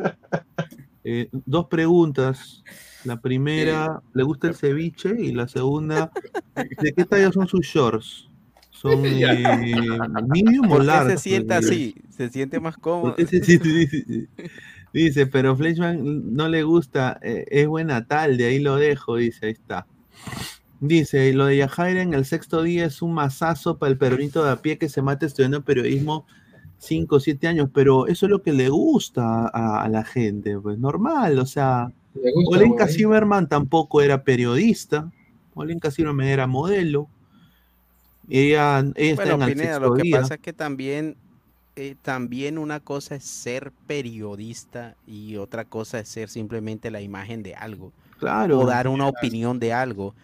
[SPEAKER 1] Eh, dos preguntas. La primera, ¿le gusta el ceviche? Y la segunda, ¿de qué talla son sus shorts? ¿Son eh, medium o
[SPEAKER 5] ¿Por qué
[SPEAKER 1] large?
[SPEAKER 5] se sienta así? ¿Se siente más cómodo?
[SPEAKER 1] ¿Por qué se siente- dice, pero Fleischmann no le gusta, eh, es buena tal, de ahí lo dejo, dice, ahí está. Dice, lo de Yajaira en el sexto día es un masazo para el perrito de a pie que se mata estudiando periodismo 5 o 7 años, pero eso es lo que le gusta a, a la gente, pues normal, o sea,
[SPEAKER 18] gusta,
[SPEAKER 1] Olenka. Zimmerman tampoco era periodista, Olenka Zimmerman era modelo, ella, ella está en el
[SPEAKER 5] Pineda, lo que pasa es que también, eh, también una cosa es ser periodista y otra cosa es ser simplemente la imagen de algo.
[SPEAKER 1] Claro.
[SPEAKER 5] O dar una opinión de algo.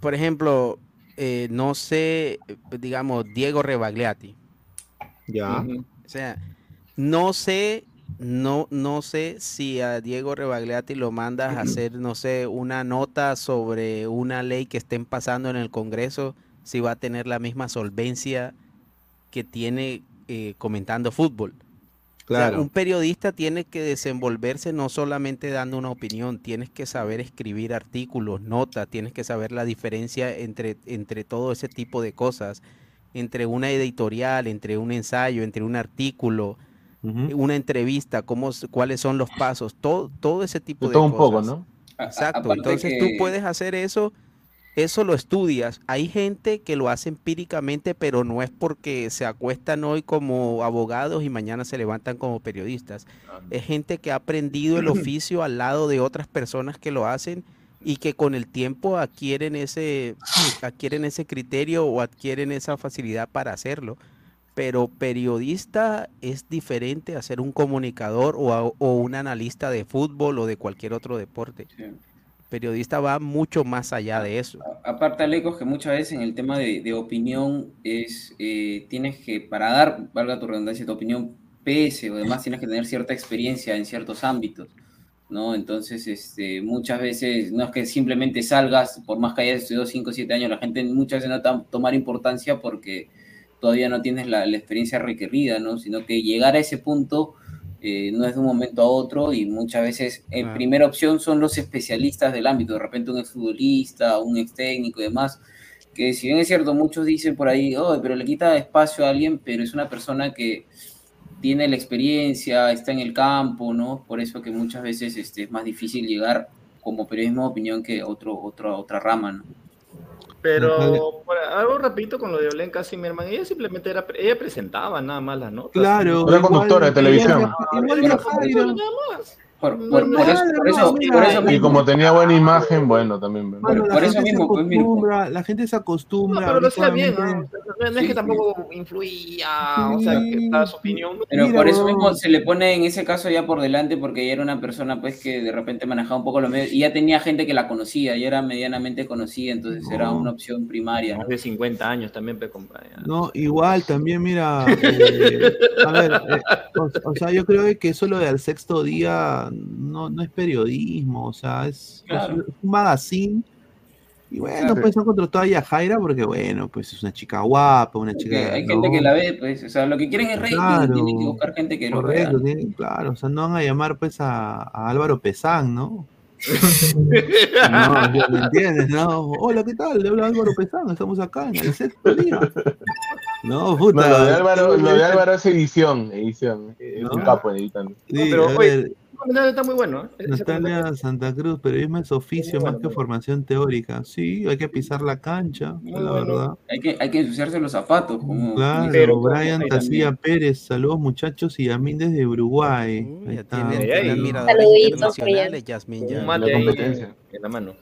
[SPEAKER 5] Por ejemplo, eh, no sé, digamos, Diego Rebagliati.
[SPEAKER 1] Ya.
[SPEAKER 5] O sea, no sé, no, no sé si a Diego Rebagliati lo mandas a hacer, no sé, una nota sobre una ley que estén pasando en el Congreso, si va a tener la misma solvencia que tiene eh, comentando fútbol. O sea,
[SPEAKER 1] Claro.
[SPEAKER 5] un periodista tiene que desenvolverse no solamente dando una opinión, tienes que saber escribir artículos, notas, tienes que saber la diferencia entre, entre todo ese tipo de cosas, entre una editorial, entre un ensayo, entre un artículo, una entrevista, cómo, cuáles son los pasos, todo, todo ese tipo
[SPEAKER 8] De
[SPEAKER 5] de
[SPEAKER 8] todo un
[SPEAKER 5] cosas.
[SPEAKER 8] poco, ¿no?
[SPEAKER 6] A-
[SPEAKER 5] Exacto, entonces
[SPEAKER 6] que-
[SPEAKER 5] tú puedes hacer eso, eso lo estudias. Hay gente que lo hace empíricamente, pero no es porque se acuestan hoy como abogados y mañana se levantan como periodistas. Es gente que ha aprendido el oficio al lado de otras personas que lo hacen y que con el tiempo adquieren ese, adquieren ese criterio o adquieren esa facilidad para hacerlo. Pero periodista es diferente a ser un comunicador o, a- o un analista de fútbol o de cualquier otro deporte. Periodista va mucho más allá de eso.
[SPEAKER 6] Aparte, Alecos, que muchas veces en el tema de, de opinión es, eh, tienes que, para dar, valga tu redundancia, tu opinión pese o demás, tienes que tener cierta experiencia en ciertos ámbitos, ¿no? Entonces, este, muchas veces, no es que simplemente salgas, por más que hayas estudiado 5 o 7 años, la gente muchas veces no va a tomar importancia porque todavía no tienes la, la experiencia requerida, ¿no? Sino que llegar a ese punto eh, no es de un momento a otro y muchas veces en
[SPEAKER 5] Claro.
[SPEAKER 6] primera opción son los especialistas del ámbito, de repente un exfutbolista, un ex técnico y demás, que si bien es cierto, muchos dicen por ahí, oh, pero le quita espacio a alguien, pero es una persona que tiene la experiencia, está en el campo, ¿no? Por eso que muchas veces este, es más difícil llegar como periodismo de opinión que otro, otro, otra rama, ¿no?
[SPEAKER 7] Pero por algo rapidito con lo de Olenka Zimmerman, ella simplemente era, ella presentaba nada más las notas.
[SPEAKER 1] Claro,
[SPEAKER 8] Era conductora de televisión.
[SPEAKER 1] Igual que Jairo.
[SPEAKER 6] Por, por- por eso, por eso,
[SPEAKER 1] mira,
[SPEAKER 6] por eso
[SPEAKER 8] Y como tenía buena imagen, bueno, también.
[SPEAKER 1] La
[SPEAKER 6] por eso
[SPEAKER 1] gente se
[SPEAKER 6] mismo, pues, mira,
[SPEAKER 1] acostumbra, la gente se acostumbra.
[SPEAKER 7] No, pero lo hacía bien. ¿no? Es que tampoco influía, o sea, que daba su opinión.
[SPEAKER 6] Pero
[SPEAKER 7] Mira,
[SPEAKER 6] por eso mismo se le pone en ese caso ya por delante, porque ella era una persona pues que de repente manejaba un poco los medios y ya tenía gente que la conocía, ya era medianamente conocida, entonces era una opción primaria.
[SPEAKER 7] Más de 50 años también, pe.
[SPEAKER 1] No, igual también, mira, eh, a ver, eh, o, o sea, yo creo que eso lo de al sexto día no, no es periodismo, o sea, es,
[SPEAKER 6] Claro.
[SPEAKER 1] es un magazine. Y bueno,
[SPEAKER 6] Claro.
[SPEAKER 1] pues han contratado a Yajaira porque, bueno, pues es una chica guapa, una
[SPEAKER 6] Porque
[SPEAKER 1] chica.
[SPEAKER 6] hay gente que la ve, pues, o sea, lo que quieren es rating,
[SPEAKER 1] Claro,
[SPEAKER 6] tienen que buscar gente que lo vea.
[SPEAKER 1] Correcto, tienen- claro, o sea, no van a llamar pues a, a Álvaro Pesán, ¿no? No, ya ¿me entiendes? No, hola, ¿qué tal? Le habla Álvaro Pesán, estamos acá en el sexto día. No,
[SPEAKER 8] No,
[SPEAKER 1] puta.
[SPEAKER 8] lo de Álvaro, lo de Álvaro es edición, edición. Es un capo en editando.
[SPEAKER 1] Sí,
[SPEAKER 7] pero, oye, comentario está muy bueno. ¿eh?
[SPEAKER 1] Natalia Santa Cruz, periodismo es oficio más que formación teórica. Sí, hay que pisar la cancha, la verdad.
[SPEAKER 6] Hay que, hay que ensuciarse los zapatos. Como,
[SPEAKER 1] Claro,
[SPEAKER 6] Pero,
[SPEAKER 1] Brian Tacía. Pérez, saludos muchachos y a mí desde Uruguay. Ahí está.
[SPEAKER 5] Tiene, admiradores
[SPEAKER 16] Saluditos.
[SPEAKER 5] Yasmin.
[SPEAKER 7] Un
[SPEAKER 5] ya.
[SPEAKER 7] mate
[SPEAKER 8] la
[SPEAKER 7] ahí
[SPEAKER 8] competencia.
[SPEAKER 7] en la mano.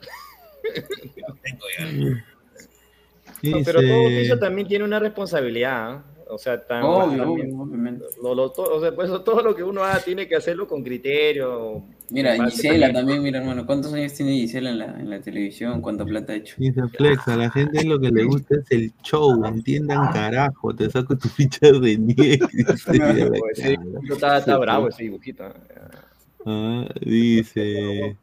[SPEAKER 1] Dice,
[SPEAKER 7] No, pero todo oficio también tiene una responsabilidad. ¿ah? O sea, tan-
[SPEAKER 6] Obvio,
[SPEAKER 7] también-
[SPEAKER 6] obvio, obviamente.
[SPEAKER 7] lo- lo- to- o sea, pues, todo lo que uno haga tiene que hacerlo con criterio.
[SPEAKER 6] Mira, Gisela también, mira, hermano, ¿cuántos años tiene Gisela en la, en la televisión? ¿Cuánta plata ha hecho?
[SPEAKER 1] dice Flex, a la gente lo que le gusta es el show, entiendan carajo, te saco tu ficha de nieve. dice, a la
[SPEAKER 7] Pues, dibujito está, está bravo ese dibujito.
[SPEAKER 1] Ah, dice,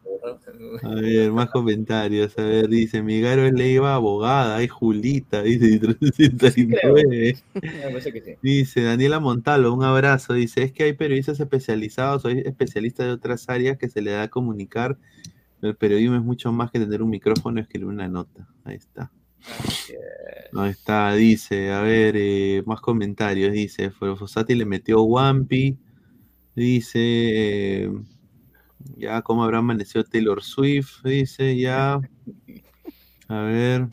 [SPEAKER 1] a ver, más comentarios, a ver, dice, Migaro es Leiva abogada, hay Julita, dice, 369.
[SPEAKER 7] Me parece que sí.
[SPEAKER 1] Dice Daniela Montalvo, un abrazo. Dice, es que hay periodistas especializados, hay especialistas de otras áreas que se le da a comunicar. El periodismo es mucho más que tener un micrófono y escribir una nota. Ahí está. Ahí está, dice, a ver, eh, más comentarios. Dice, Fosati le metió Wampi. Dice, eh, ya, ¿cómo habrá amanecido Taylor Swift? Dice, ya. A ver.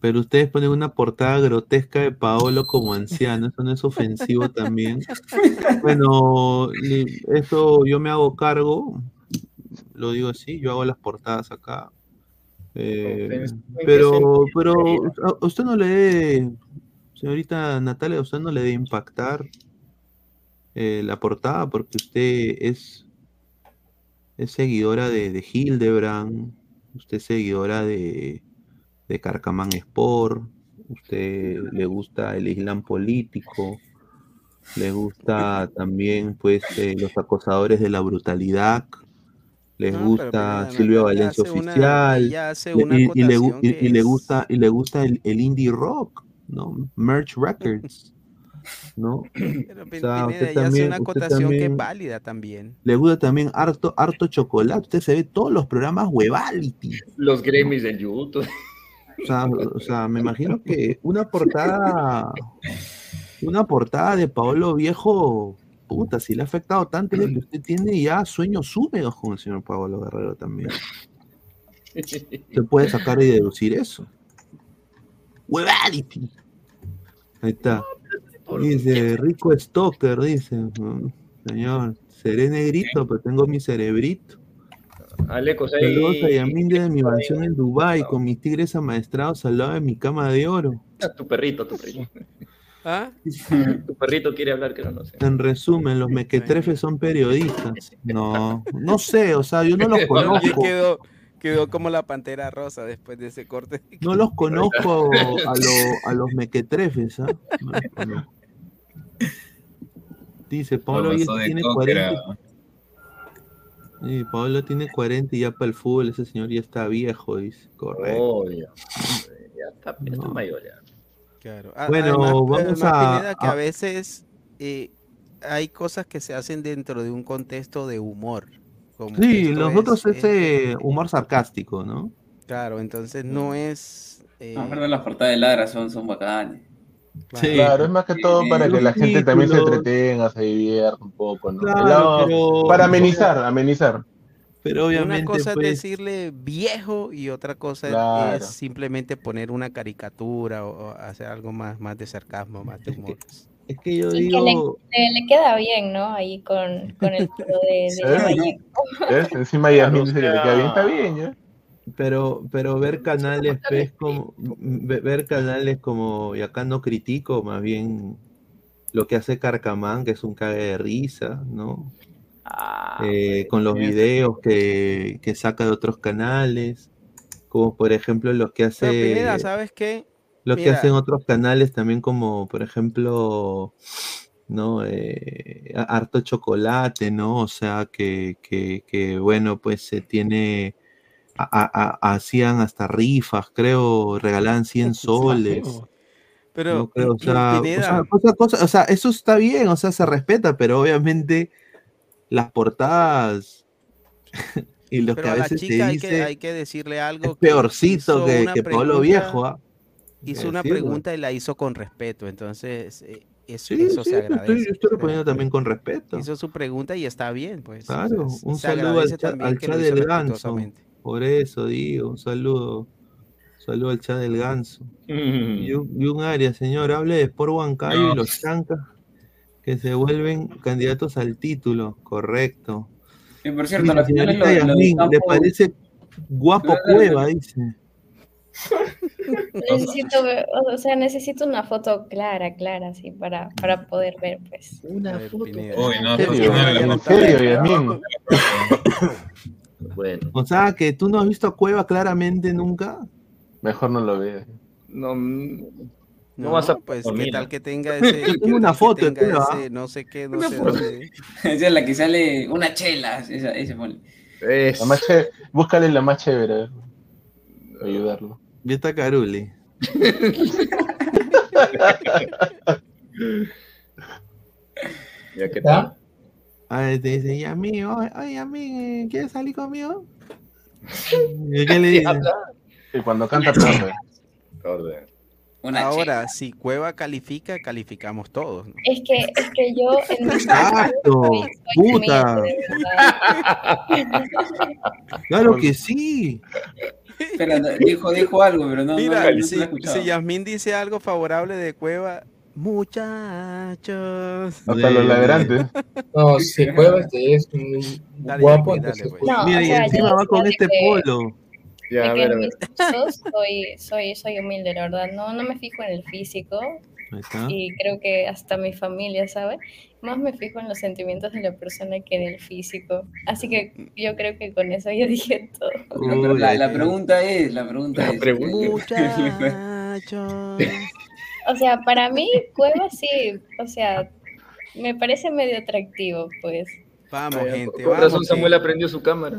[SPEAKER 1] Pero ustedes ponen una portada grotesca de Paolo como anciano, eso no es ofensivo también. Bueno, eso yo me hago cargo, lo digo así, yo hago las portadas acá. Eh,
[SPEAKER 7] Ofens- ¿en qué
[SPEAKER 1] pero, pero a- usted no le dé, señorita Natalia, a usted no le debe impactar eh, la portada porque usted es, es seguidora de, de Hildebrand, usted es seguidora de, de Carcamán Sport, usted le gusta el Islam político, le gusta también pues eh, los acosadores de la brutalidad, les
[SPEAKER 5] No,
[SPEAKER 1] gusta
[SPEAKER 5] ella
[SPEAKER 1] Valencia oficial,
[SPEAKER 5] una
[SPEAKER 1] y, y le, gu-
[SPEAKER 5] acotación
[SPEAKER 1] y-
[SPEAKER 5] que
[SPEAKER 1] y le
[SPEAKER 5] es-
[SPEAKER 1] gusta y le gusta el, el indie rock, ¿no? Merch Records, ¿no?
[SPEAKER 5] Pero
[SPEAKER 1] O sea, usted
[SPEAKER 5] ella hace
[SPEAKER 1] también-
[SPEAKER 5] una acotación que es
[SPEAKER 1] también-
[SPEAKER 5] válida también.
[SPEAKER 1] Le gusta también harto, harto chocolate. Usted se ve todos los programas Huevality.
[SPEAKER 7] Los Grammys de YouTube.
[SPEAKER 1] O sea, o sea, me imagino que una portada, una portada de Paolo Viejo, puta, si le ha afectado tanto que usted tiene ya sueños húmedos con el señor Paolo Guerrero también. Se puede sacar y deducir eso. Huevality. Ahí está. Dice, rico stalker, dice. "Mm, Señor, seré negrito, pero tengo mi cerebrito.
[SPEAKER 7] Alecos ahí.
[SPEAKER 1] Saludos a Yamin desde mi mansión en Dubai con mis tigres amaestrados al lado de mi cama de oro.
[SPEAKER 7] Tu perrito, tu perrito.
[SPEAKER 5] ¿Ah?
[SPEAKER 7] Tu perrito quiere hablar, que no, no sé.
[SPEAKER 1] En resumen, los mequetrefes son periodistas. No, no sé, o sea, yo no los conozco.
[SPEAKER 5] Quedó como la pantera rosa después de ese corte.
[SPEAKER 1] No los conozco a, lo- a los mequetrefes. ¿ah? No. Dice, Pablo tiene
[SPEAKER 10] cóquera.
[SPEAKER 1] 40. Sí, Pablo tiene 40 y ya para el fútbol ese señor ya está viejo, dice. Correcto.
[SPEAKER 7] Obvio. Ya está, ya está mayor ya.
[SPEAKER 5] Claro. A-
[SPEAKER 1] Bueno,
[SPEAKER 5] además,
[SPEAKER 1] vamos
[SPEAKER 5] además,
[SPEAKER 1] a-
[SPEAKER 5] que a,
[SPEAKER 1] a-
[SPEAKER 5] veces eh, hay cosas que se hacen dentro de un contexto de humor. Como
[SPEAKER 1] Sí,
[SPEAKER 5] esto
[SPEAKER 1] nosotros
[SPEAKER 5] es-
[SPEAKER 1] ese humor sarcástico, ¿no?
[SPEAKER 5] Claro, entonces no es. eh,
[SPEAKER 6] No, verdad, las portadas de Ladra son, son bacanes.
[SPEAKER 1] Sí.
[SPEAKER 8] Claro, es más que todo para que la gente también se entretenga, se divierta un poco, ¿no?
[SPEAKER 1] Claro,
[SPEAKER 8] lado-
[SPEAKER 1] pero-
[SPEAKER 8] Para amenizar, amenizar.
[SPEAKER 1] Pero obviamente,
[SPEAKER 5] una cosa
[SPEAKER 1] pues,
[SPEAKER 5] es decirle viejo y otra cosa
[SPEAKER 8] Claro.
[SPEAKER 5] es simplemente poner una caricatura o, o hacer algo más, más de sarcasmo, más de humor.
[SPEAKER 1] Es que yo
[SPEAKER 16] Y que le, le- le queda bien, ¿no? Ahí con, con el pelo de, de
[SPEAKER 8] ¿Eh?
[SPEAKER 16] Vallejo.
[SPEAKER 8] ¿Ves? Encima Yasmin dice que le queda bien, está bien, ¿ya?
[SPEAKER 1] Pero, pero ver canales, pues, como, ve- ver canales como, y acá no critico, más bien lo que hace Carcamán, que es un cague de risa, ¿no? Eh, con los videos que, que saca de otros canales, como por ejemplo los que
[SPEAKER 5] Pero
[SPEAKER 1] hace,
[SPEAKER 5] Pineda, ¿sabes qué?
[SPEAKER 1] Los que hacen otros canales también como, por ejemplo, ¿no? Eh, harto chocolate, ¿no? O sea, que, que, que, bueno, pues se tiene, a- a- a- hacían hasta rifas, creo, regalaban 100 soles.
[SPEAKER 5] Pero,
[SPEAKER 1] No creo, o sea, o
[SPEAKER 5] Pineda-
[SPEAKER 1] sea, cosa- cosa- o sea, eso está bien, o sea, se respeta, pero obviamente las portadas y lo que a
[SPEAKER 5] la
[SPEAKER 1] veces
[SPEAKER 5] hay que,
[SPEAKER 1] dice
[SPEAKER 5] hay que decirle algo.
[SPEAKER 1] es peorcito que, que Pablo Viejo. ¿ah?
[SPEAKER 5] Hizo
[SPEAKER 1] que
[SPEAKER 5] una pregunta y la hizo con respeto, entonces eh, eso,
[SPEAKER 1] Sí,
[SPEAKER 5] eso
[SPEAKER 1] sí,
[SPEAKER 5] se agradece.
[SPEAKER 1] estoy, yo estoy respondiendo también con respeto.
[SPEAKER 5] Hizo su pregunta y está bien, pues.
[SPEAKER 1] Claro,
[SPEAKER 5] se-
[SPEAKER 1] un
[SPEAKER 5] se
[SPEAKER 1] saludo al
[SPEAKER 5] agradece
[SPEAKER 1] chat, al del ganso. Por eso digo, un saludo. Un saludo al chat del ganso.
[SPEAKER 7] Mm.
[SPEAKER 1] Y, un, y un área, señor, hable de Sport Huancayo
[SPEAKER 10] No.
[SPEAKER 1] y los chancas que se vuelven candidatos al título. Correcto.
[SPEAKER 6] Y por cierto, la final es lo de
[SPEAKER 1] Yasmín, ¿le parece guapo
[SPEAKER 6] Claro,
[SPEAKER 1] Cueva? Dice.
[SPEAKER 16] Necesito, ver- o sea, necesito una foto clara, clara, así, para, para poder ver, pues.
[SPEAKER 9] Una foto.
[SPEAKER 10] Uy, no,
[SPEAKER 8] ¿En serio? ¿En serio, Yasmín?
[SPEAKER 7] Bueno,
[SPEAKER 1] O sea, que tú no has visto a Cueva claramente nunca.
[SPEAKER 8] Mejor no lo veas.
[SPEAKER 7] no, mm, no
[SPEAKER 5] No,
[SPEAKER 7] vas a
[SPEAKER 5] pues qué tal que tenga ese.
[SPEAKER 1] Yo tengo
[SPEAKER 5] qué
[SPEAKER 1] una
[SPEAKER 5] que
[SPEAKER 1] foto
[SPEAKER 5] ese no sé qué, no
[SPEAKER 6] Una
[SPEAKER 5] sé
[SPEAKER 6] foto.
[SPEAKER 5] dónde.
[SPEAKER 6] Esa es la que sale una chela. Esa, ese.
[SPEAKER 7] Es-
[SPEAKER 8] La más ché- Búscale la más chévere. Ayudarlo.
[SPEAKER 1] Está Caruli.
[SPEAKER 7] Ya que
[SPEAKER 18] ¿Ya?
[SPEAKER 1] A ver, te dice, oye, oye, Yasmín, eh, ¿quieres salir conmigo? ¿Y qué le dice?
[SPEAKER 8] Y cuando canta, aplaude.
[SPEAKER 7] Orden.
[SPEAKER 6] Una.
[SPEAKER 5] Ahora, si Cueva califica, calificamos todos. ¿no?
[SPEAKER 16] Es que, es que yo en mi
[SPEAKER 1] Exacto, puta. Claro que sí.
[SPEAKER 6] Espera, dijo, dijo algo, pero no,
[SPEAKER 5] Mira,
[SPEAKER 6] no, no
[SPEAKER 5] si, si Yasmín dice algo favorable de Cueva, muchachos.
[SPEAKER 8] Hasta los ladrantes.
[SPEAKER 18] No, si Cuevas es un
[SPEAKER 5] Dale,
[SPEAKER 18] guapo,
[SPEAKER 5] dale,
[SPEAKER 18] entonces
[SPEAKER 5] pues.
[SPEAKER 16] No,
[SPEAKER 1] Mira,
[SPEAKER 16] o
[SPEAKER 1] y encima va con este polo.
[SPEAKER 7] Ya,
[SPEAKER 16] de que gustos soy, soy, soy humilde, la verdad. No, no me fijo en el físico.
[SPEAKER 1] Ahí está.
[SPEAKER 16] y creo que hasta mi familia, ¿sabe? Más me fijo en los sentimientos de la persona que en el físico. Así que yo creo que con eso ya dije todo.
[SPEAKER 6] Pero la, la pregunta es, la pregunta es.
[SPEAKER 16] O sea, para mí, Cueva sí, o sea, me parece medio atractivo, pues.
[SPEAKER 5] Vamos, gente,
[SPEAKER 7] razón
[SPEAKER 5] vamos.
[SPEAKER 7] Samuel
[SPEAKER 5] que-
[SPEAKER 7] aprendió su cámara.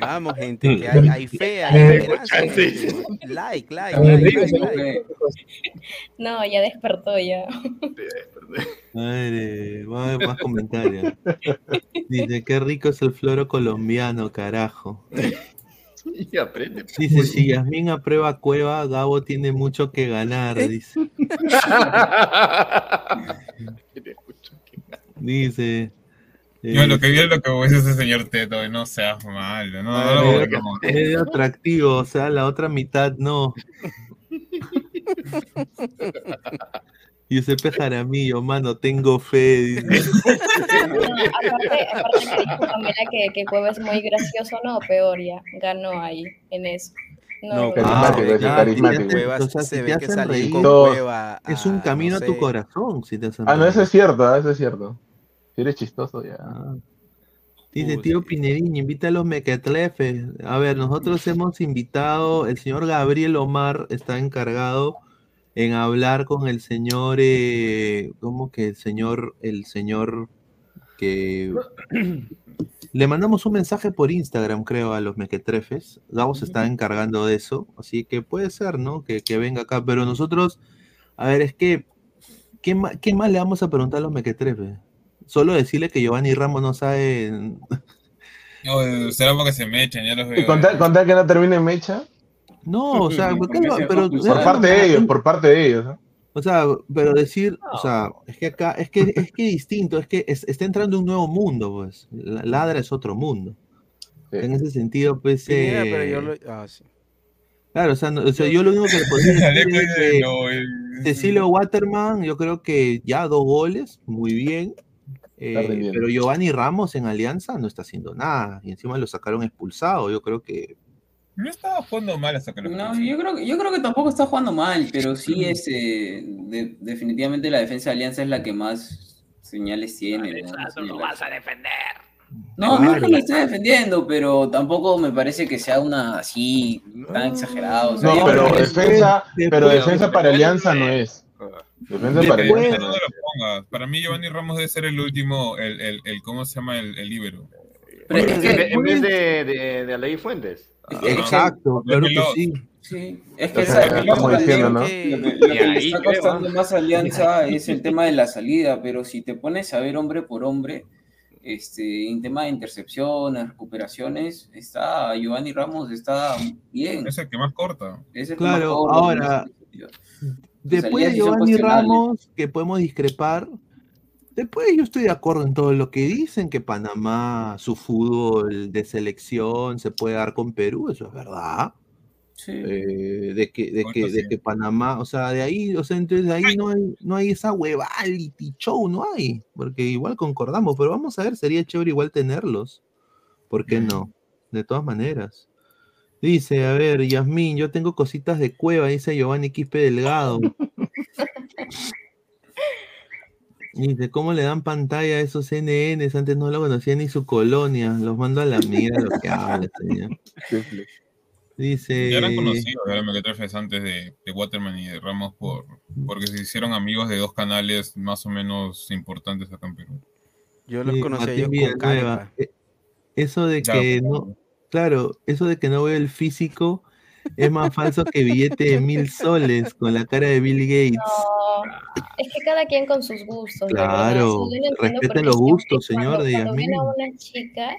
[SPEAKER 5] Vamos, gente, que hay, hay fe, hay esperanza. gente. Like, like, like, like, like.
[SPEAKER 16] No, ya despertó ya.
[SPEAKER 1] Madre, va a haber más comentarios. Dice, qué rico es el floro colombiano, carajo.
[SPEAKER 7] Y aprende.
[SPEAKER 1] Dice, si Yasmín aprueba Cueva, Gabo tiene mucho que ganar, dice. Dice.
[SPEAKER 10] Yo lo
[SPEAKER 1] eh,
[SPEAKER 10] que vi es lo que es ese señor Teto, no seas malo. No, no, no,
[SPEAKER 1] medio,
[SPEAKER 10] no.
[SPEAKER 1] medio atractivo, o sea, la otra mitad no. Giuseppe Jaramillo, mano, tengo fe. dice.
[SPEAKER 16] aparte, aparte que dijo Pamela que, que Cueva es muy gracioso, no, peor ya, ganó ahí en eso. No,
[SPEAKER 5] No,
[SPEAKER 8] Carismático,
[SPEAKER 5] ah,
[SPEAKER 8] carismático.
[SPEAKER 5] si te- Cuevas
[SPEAKER 1] O sea,
[SPEAKER 5] se
[SPEAKER 1] si
[SPEAKER 5] ve que
[SPEAKER 1] reír,
[SPEAKER 5] con. Cueva
[SPEAKER 1] es un camino
[SPEAKER 5] no
[SPEAKER 1] a tu corazón si te hacen
[SPEAKER 8] Ah, no, eso es cierto, ah, eso es cierto. Si eres chistoso, ya.
[SPEAKER 1] Dice tío Pinerín, invita a los mequetlefes. A ver, nosotros hemos invitado, el señor Gabriel Omar está encargado en hablar con el señor, eh, ¿cómo que el señor, el señor que le mandamos un mensaje por Instagram, creo, a los mequetrefes. Gabo se está encargando de eso, así que puede ser, ¿no? Que, que venga acá, pero nosotros, a ver, es que, ¿qué más, qué más le vamos a preguntar a los mequetrefes? Solo decirle que Giovanni Ramos no sabe
[SPEAKER 10] No, será porque se me echan, ya los
[SPEAKER 8] ¿Y
[SPEAKER 10] veo.
[SPEAKER 8] contar, contar que no termine en mecha?
[SPEAKER 1] No, o sea, ¿por qué pero,
[SPEAKER 10] confusa.
[SPEAKER 8] Por parte de ellos, por parte de ellos. ¿no?
[SPEAKER 1] O sea, pero decir, o sea, es que acá, es que es que distinto, es que es- está entrando un nuevo mundo, pues. La- Ladra es otro mundo. En ese sentido, pues. Eh,
[SPEAKER 5] pero yo lo- ah, sí.
[SPEAKER 1] Claro, o sea, no- o sea, yo lo único que le podría decir es que
[SPEAKER 10] no, el-
[SPEAKER 1] Cecilio Waterman, yo creo que ya dos goles, muy bien. Eh, pero Giovanni Ramos en Alianza no está haciendo nada. Y encima lo sacaron expulsado. Yo creo que.
[SPEAKER 10] No estaba jugando mal hasta que lo
[SPEAKER 6] No, yo creo, que- yo creo que tampoco está jugando mal, pero sí es eh, de- definitivamente la defensa de Alianza es la que más señales tiene. ¿no?
[SPEAKER 7] lo vas a defender.
[SPEAKER 6] No, no es que lo esté defendiendo, pero tampoco me parece que sea una así tan exagerado. o sea,
[SPEAKER 8] No, pero defensa, pero defensa para Alianza no es. Defensa para
[SPEAKER 10] No
[SPEAKER 8] es.
[SPEAKER 10] pongas. Para mí, Giovanni Ramos debe ser el último, el, el, el ¿cómo se llama? El, el líbero.
[SPEAKER 6] Pero es
[SPEAKER 7] En
[SPEAKER 6] que-
[SPEAKER 7] vez- en vez de, de, de Alei Fuentes.
[SPEAKER 6] es que-
[SPEAKER 1] Exacto, claro que sí.
[SPEAKER 6] Sí, es que esa-
[SPEAKER 8] estamos diciendo, ¿no?
[SPEAKER 6] Lo que, lo que le está costando
[SPEAKER 7] ¿ah?
[SPEAKER 6] más Alianza es el tema de la salida, pero si te pones a ver hombre por hombre, este, en tema de intercepciones, recuperaciones, está Giovanni Ramos está bien.
[SPEAKER 10] Es el que más corta.
[SPEAKER 6] Es el que más
[SPEAKER 1] Claro,
[SPEAKER 6] corre,
[SPEAKER 1] ahora. Después de Giovanni. Ramos, que podemos discrepar, después yo estoy de acuerdo en todo lo que dicen, que Panamá, su fútbol de selección se puede dar con Perú, eso es verdad.
[SPEAKER 6] Sí.
[SPEAKER 1] Eh, de que, de que, de que Panamá, o sea, de ahí, o sea, entonces de ahí no hay, no hay esa huevality show, no hay, porque igual concordamos, pero vamos a ver, sería chévere igual tenerlos. ¿Por qué no? De todas maneras. Dice, a ver, Yasmín, yo tengo cositas de cueva, dice Giovanni Quispe Delgado. Dice, ¿cómo le dan pantalla a esos NNs? Antes no lo conocía ni su colonia. Los mando a la mierda lo que habla, señor. Dice.
[SPEAKER 10] Ya eran conocidos, ya eran mequetrefes antes de, de Waterman y de Ramos por, porque se hicieron amigos de dos canales más o menos importantes acá en Perú.
[SPEAKER 5] Yo los
[SPEAKER 1] Sí,
[SPEAKER 5] conocí a ellos con
[SPEAKER 1] Eso de
[SPEAKER 10] Ya,
[SPEAKER 1] que
[SPEAKER 10] pues,
[SPEAKER 1] no, claro, eso de que no veo el físico es más falso que billete de mil soles con la cara de Bill Gates.
[SPEAKER 16] No, es que cada quien con sus gustos.
[SPEAKER 1] Claro, respeten los gustos, señor
[SPEAKER 16] cuando,
[SPEAKER 1] de
[SPEAKER 16] cuando ven a una chica,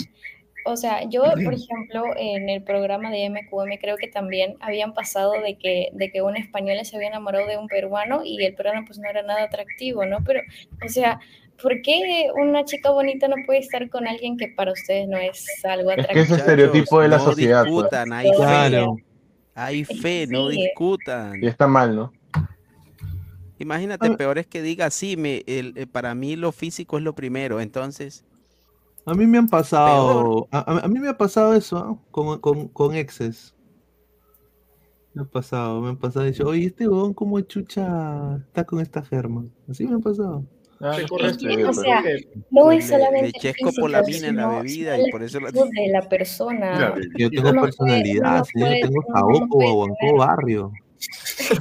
[SPEAKER 16] o sea, yo, por ejemplo, en el programa de MQM creo que también habían pasado de que, de que una española se había enamorado de un peruano y el peruano pues no era nada atractivo, ¿no? Pero, o sea, ¿por qué una chica bonita no puede estar con alguien que para ustedes no es algo
[SPEAKER 8] Es que
[SPEAKER 16] atractivo?
[SPEAKER 8] ese estereotipo de la
[SPEAKER 5] no
[SPEAKER 8] sociedad, pues.
[SPEAKER 5] discutan, hay
[SPEAKER 1] Claro.
[SPEAKER 5] fe. Hay fe, no discutan.
[SPEAKER 8] Y está mal, ¿no?
[SPEAKER 5] Imagínate,
[SPEAKER 1] Ah.
[SPEAKER 5] peor es que diga sí, me, el, eh, para mí lo físico es lo primero, entonces
[SPEAKER 1] A mí me han pasado, a, mí me ha pasado eso ¿ah? con, con, con exes. Me ha pasado, me ha pasado. Dicho, oye, este huevón como chucha está con esta germa. Así me ha pasado.
[SPEAKER 8] Ah,
[SPEAKER 16] Es que, o sea, no es
[SPEAKER 5] Le- le
[SPEAKER 16] solamente físico,
[SPEAKER 5] mina en la bebida y por eso la-
[SPEAKER 16] de la persona.
[SPEAKER 1] Yo tengo
[SPEAKER 16] puede-
[SPEAKER 1] personalidad,
[SPEAKER 16] puede-
[SPEAKER 1] tengo
[SPEAKER 16] uno
[SPEAKER 1] saoco, aguancó barrio.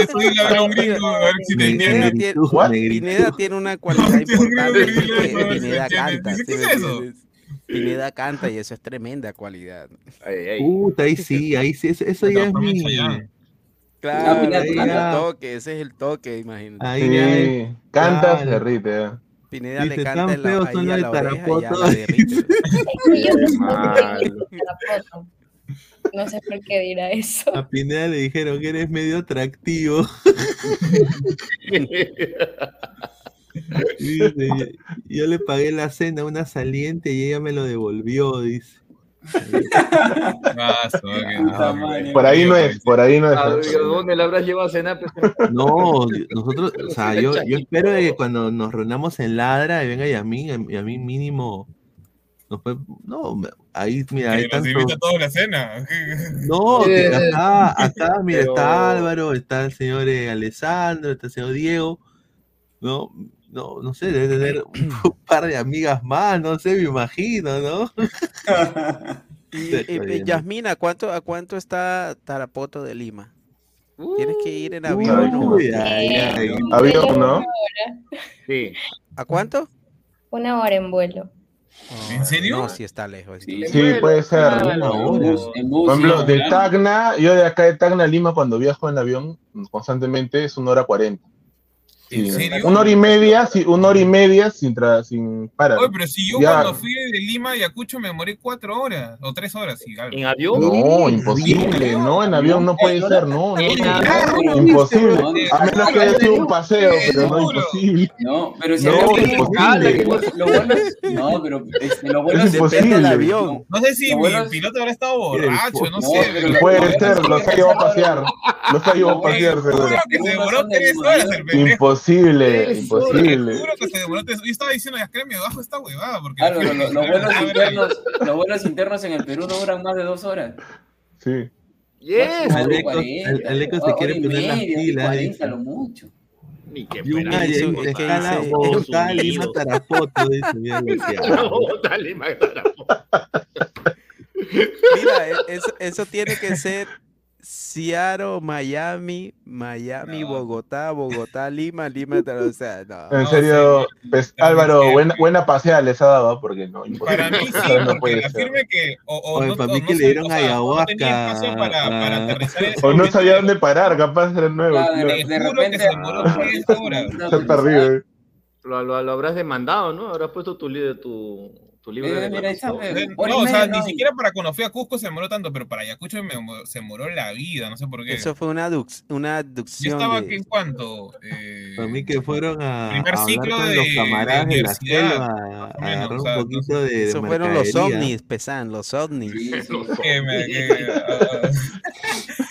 [SPEAKER 10] Eso a un gringo, a ver si
[SPEAKER 5] Pineda tiene,
[SPEAKER 1] What?
[SPEAKER 5] Pineda tiene una cualidad importante, que Pineda canta. Pineda canta y eso es tremenda cualidad.
[SPEAKER 1] Puta, ahí sí, ahí sí, eso, eso ya es mi.
[SPEAKER 5] Claro,
[SPEAKER 1] Pineda,
[SPEAKER 5] ese es el
[SPEAKER 1] ya.
[SPEAKER 5] toque, ese es el toque, imagínate.
[SPEAKER 1] Ahí
[SPEAKER 8] Sí, canta, se derrite.
[SPEAKER 5] Pineda
[SPEAKER 1] Dice,
[SPEAKER 5] le
[SPEAKER 1] tan
[SPEAKER 5] canta en la,
[SPEAKER 1] son
[SPEAKER 5] a la oreja y ya derrite.
[SPEAKER 16] No sé por qué
[SPEAKER 8] Mal.
[SPEAKER 16] dice Tarapoto. No sé por qué dirá eso.
[SPEAKER 1] A Pineda le dijeron que eres medio atractivo. Dice, yo, yo le pagué la cena a una saliente y ella me lo devolvió, dice.
[SPEAKER 8] Por ahí no es, por ahí no es.
[SPEAKER 7] Ah, ¿Dónde la habrás llevado a cenar? pues?
[SPEAKER 1] No, nosotros, o sea, yo, yo espero que cuando nos reunamos en Ladra y venga Yamín, y a mí mínimo, nos puede- no, ahí, mira,
[SPEAKER 10] nos
[SPEAKER 1] tanto,
[SPEAKER 10] invita a toda la cena.
[SPEAKER 1] no,
[SPEAKER 10] Eh,
[SPEAKER 1] acá, acá, mira,
[SPEAKER 10] pero-
[SPEAKER 1] está Álvaro, está el señor eh, Alessandro, está el señor Diego, no, no, no sé, debe tener un par de amigas más, no sé, me imagino, ¿no?
[SPEAKER 5] Y,
[SPEAKER 1] bien.
[SPEAKER 5] Yasmina, ¿a cuánto, ¿a cuánto está Tarapoto de Lima? Tienes que ir en
[SPEAKER 1] Uy,
[SPEAKER 5] avión. ¿no?
[SPEAKER 1] ay, ay, ay.
[SPEAKER 8] Avión, ¿no?
[SPEAKER 7] Sí.
[SPEAKER 5] ¿A cuánto?
[SPEAKER 16] Una hora en vuelo.
[SPEAKER 10] ¿En serio?
[SPEAKER 5] No, sí está lejos.
[SPEAKER 8] Sí, puede ser.
[SPEAKER 6] Una hora.
[SPEAKER 8] Por ejemplo, de. Tacna, yo de acá de Tacna a Lima, cuando viajo en avión constantemente, es una hora cuarenta.
[SPEAKER 10] ¿En
[SPEAKER 8] Sí,
[SPEAKER 10] serio?
[SPEAKER 8] Una hora y media, sí, una hora y media sin, tra- sin parar.
[SPEAKER 10] Oye, pero si yo
[SPEAKER 8] Ya.
[SPEAKER 10] cuando fui de Lima a Ayacucho me demoré cuatro horas o tres horas. Sí, algo.
[SPEAKER 7] ¿En avión?
[SPEAKER 8] No, imposible, no, en avión no puede ser, no, imposible. A menos que haya sido un paseo, pero no, imposible.
[SPEAKER 6] No, pero si
[SPEAKER 8] No,
[SPEAKER 6] tiene
[SPEAKER 8] imposible.
[SPEAKER 6] escala, que lo bueno es- No, pero este, lo bueno
[SPEAKER 8] Es
[SPEAKER 6] es
[SPEAKER 8] imposible.
[SPEAKER 6] depende del
[SPEAKER 8] avión.
[SPEAKER 10] No sé si mi
[SPEAKER 6] es-
[SPEAKER 10] piloto habrá estado borracho, no, sé.
[SPEAKER 6] pero lo-
[SPEAKER 8] Puede ser,
[SPEAKER 6] es
[SPEAKER 8] los ha
[SPEAKER 6] que
[SPEAKER 8] llevado a pasear. Los ha llevado a pasear, seguro.
[SPEAKER 10] Que se demoró tres horas el pendejo.
[SPEAKER 8] Imposible, imposible.
[SPEAKER 10] Juro que se demoró tres Yo estaba diciendo, ya créeme, bajo esta huevada. Porque
[SPEAKER 6] Claro, lo- lo- los vuelos internos, los vuelos internos en el Perú no duran más de dos horas.
[SPEAKER 8] Sí.
[SPEAKER 6] Máximo
[SPEAKER 1] Aleco,
[SPEAKER 6] 40,
[SPEAKER 1] Al- Aleco se quiere poner las pilas.
[SPEAKER 6] 40
[SPEAKER 1] dice.
[SPEAKER 6] lo mucho.
[SPEAKER 7] Ni que
[SPEAKER 5] es que
[SPEAKER 1] escala Lima. Tarapoto, dice, mira
[SPEAKER 5] e- eso, eso tiene que ser Seattle, Miami, Miami, Bogotá, Bogotá, Lima, Lima, o sea, no.
[SPEAKER 8] En serio, pues, Álvaro, buena, buena paseada les ha dado, porque no,
[SPEAKER 10] Para mí sí,
[SPEAKER 8] no
[SPEAKER 10] porque
[SPEAKER 8] puede
[SPEAKER 10] la
[SPEAKER 8] ser.
[SPEAKER 10] firme que o, o
[SPEAKER 1] Oye,
[SPEAKER 10] no,
[SPEAKER 1] para mí
[SPEAKER 10] no
[SPEAKER 1] que le dieron
[SPEAKER 10] o sea, o no
[SPEAKER 1] ayahuasca.
[SPEAKER 10] para, para
[SPEAKER 1] ah,
[SPEAKER 10] aterrizar
[SPEAKER 8] O no sabía dónde parar, capaz era nuevo.
[SPEAKER 6] Claro, de, de repente
[SPEAKER 10] se demoró 40 horas.
[SPEAKER 8] Se ha perdido, eh.
[SPEAKER 7] Lo, lo, lo habrás demandado, ¿no? Habrás puesto tu, li- tu, tu libro
[SPEAKER 6] Eh,
[SPEAKER 7] de
[SPEAKER 6] mira, está, eh,
[SPEAKER 10] No, o sea,
[SPEAKER 6] media,
[SPEAKER 10] ni
[SPEAKER 6] no,
[SPEAKER 10] siquiera para cuando fui a Cusco se demoró tanto, pero para Ayacucho me, se demoró la vida, no sé por qué.
[SPEAKER 5] Eso fue una, adux- una
[SPEAKER 10] Yo
[SPEAKER 5] adducción
[SPEAKER 10] estaba
[SPEAKER 5] de-
[SPEAKER 10] aquí en cuanto. Eh,
[SPEAKER 1] Para mí que fueron a,
[SPEAKER 10] Primer
[SPEAKER 1] a hablar
[SPEAKER 10] ciclo
[SPEAKER 1] con
[SPEAKER 10] de-
[SPEAKER 1] los
[SPEAKER 10] de
[SPEAKER 1] camaradas de, la
[SPEAKER 10] universidad,
[SPEAKER 1] selva, a
[SPEAKER 10] menos, o sea, no
[SPEAKER 1] poquito de, de
[SPEAKER 5] Eso fueron los ovnis, pesan, los ovnis.
[SPEAKER 6] Sí, sí.
[SPEAKER 10] que me- que,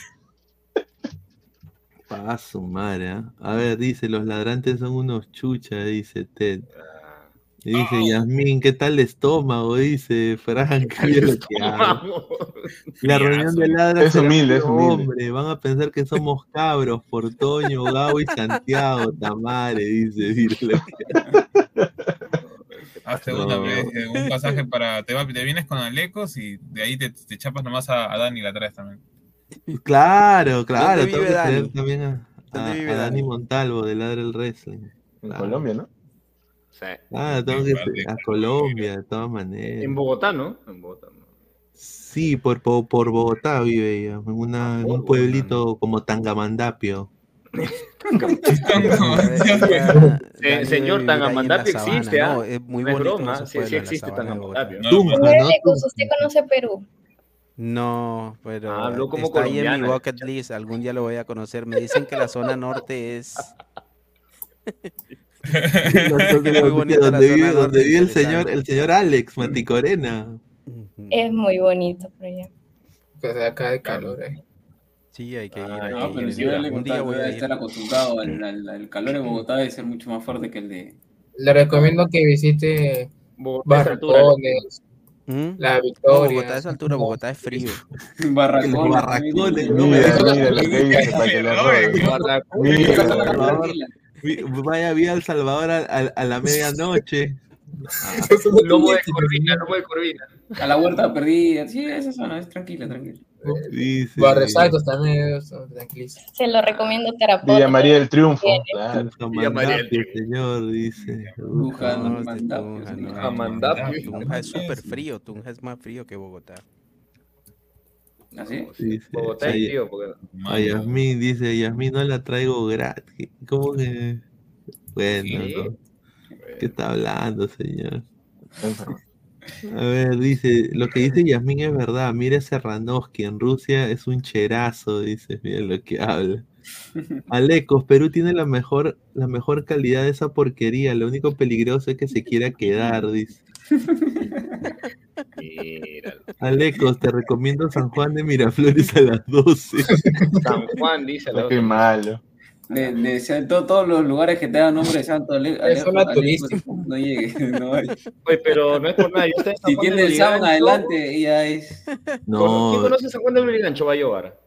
[SPEAKER 1] Pa' su madre, ¿ah? A ver, dice, los ladrantes son unos chuchas, dice Ted. Y dice, Yasmín, ¿qué tal el estómago? Dice Frank. mira lo que hago. La reunión de ladras
[SPEAKER 8] Es humilde, es
[SPEAKER 1] puro
[SPEAKER 8] humilde.
[SPEAKER 1] hombre. Van a pensar que somos cabros por Toño, Gabo y Santiago, Tamare, dice. mira
[SPEAKER 10] Hazte
[SPEAKER 1] No.
[SPEAKER 10] una vez, eh, un pasaje para. Te, va- te vienes con Alecos y de ahí te, te chapas nomás a, a Dani la traes también.
[SPEAKER 1] Claro, claro.
[SPEAKER 5] ¿Dónde
[SPEAKER 1] tengo que traer también a,
[SPEAKER 5] ¿Dónde
[SPEAKER 1] a-
[SPEAKER 5] vive
[SPEAKER 1] a Dani
[SPEAKER 5] Dani?
[SPEAKER 1] Montalvo de Ladra el Wrestling.
[SPEAKER 8] En
[SPEAKER 1] Claro.
[SPEAKER 8] Colombia, ¿no?
[SPEAKER 7] Sí.
[SPEAKER 1] Ah, tengo que a Colombia, de todas maneras.
[SPEAKER 7] En Bogotá, ¿no? En Bogotá. ¿no?
[SPEAKER 1] Sí, por, por, por Bogotá vive ella, en, una, en un pueblito como Tangamandapio.
[SPEAKER 7] Señor Tangamandapio existe, ¿ah?
[SPEAKER 5] No, es muy bonito
[SPEAKER 7] broma, sí, existe
[SPEAKER 5] sabana.
[SPEAKER 7] Tangamandapio.
[SPEAKER 16] ¿usted conoce Perú?
[SPEAKER 5] No, pero
[SPEAKER 7] Ah, habló como
[SPEAKER 5] está ahí en mi bucket list. Algún día lo voy a conocer. Me dicen que la zona norte es
[SPEAKER 1] Donde,
[SPEAKER 5] la
[SPEAKER 1] vive,
[SPEAKER 5] norte,
[SPEAKER 1] donde vive el señor, el señor Alex Maticorena.
[SPEAKER 16] Es muy bonito por allá.
[SPEAKER 18] Pues acá de calor, eh.
[SPEAKER 5] Sí, hay que ir.
[SPEAKER 7] Ah,
[SPEAKER 6] No, pero si yo le contaba, voy a estar acostumbrado al, al- al calor de Bogotá debe ser mucho más fuerte que el de.
[SPEAKER 18] Le recomiendo que visite
[SPEAKER 7] Bogotá es altura.
[SPEAKER 18] barracones, La
[SPEAKER 5] No,
[SPEAKER 18] victoria.
[SPEAKER 5] Bogotá a esa altura, Bogotá es frío.
[SPEAKER 6] Barracones.
[SPEAKER 1] Barracones, no,
[SPEAKER 8] que
[SPEAKER 1] Vaya vía El Salvador a, a- a la medianoche.
[SPEAKER 7] Lomo de Corvina, lomo de Corvina.
[SPEAKER 6] A la huerta perdida. Sí, esa zona es tranquila, tranquila.
[SPEAKER 18] Barrios Altos también.
[SPEAKER 16] Se lo recomiendo Terapoto.
[SPEAKER 8] Villa María del Triunfo.
[SPEAKER 16] Tiene.
[SPEAKER 8] Claro.
[SPEAKER 1] Tunja Mandapio, señor, dice.
[SPEAKER 7] Amandapio.
[SPEAKER 5] Tunja es súper frío, Tunja es más frío que Bogotá.
[SPEAKER 6] ¿Así?
[SPEAKER 1] Dice,
[SPEAKER 7] Bogotá es
[SPEAKER 1] Ay-
[SPEAKER 7] tío, porque
[SPEAKER 1] A Yasmín dice, Yasmín no la traigo gratis. ¿Cómo que? Bueno,
[SPEAKER 7] ¿Qué?
[SPEAKER 1] ¿no? ¿qué está hablando, señor? A ver, dice, lo que dice Yasmín es verdad. Mira ese Ranowski en Rusia es un cherazo, dice, mira lo que habla. Alecos, Perú tiene la mejor, la mejor calidad de esa porquería. Lo único peligroso es que se quiera quedar, dice.
[SPEAKER 7] Míralo.
[SPEAKER 1] Alecos, te recomiendo San Juan de Miraflores a las 12.
[SPEAKER 7] San Juan dice la
[SPEAKER 8] Qué
[SPEAKER 7] otra.
[SPEAKER 8] malo.
[SPEAKER 6] De, de, de to- todos los lugares que tengan nombre de santo Ale-
[SPEAKER 18] Es
[SPEAKER 6] Alejo,
[SPEAKER 18] zona
[SPEAKER 6] Alejo,
[SPEAKER 18] turística.
[SPEAKER 6] no llegue, no hay.
[SPEAKER 7] Oye, pero no es por nada. Yo
[SPEAKER 6] Si tiene el
[SPEAKER 7] Lurigancho.
[SPEAKER 6] adelante, ella es.
[SPEAKER 7] ¿Quién
[SPEAKER 1] No,
[SPEAKER 7] conoce San Juan de Lurigancho? Va a llevar.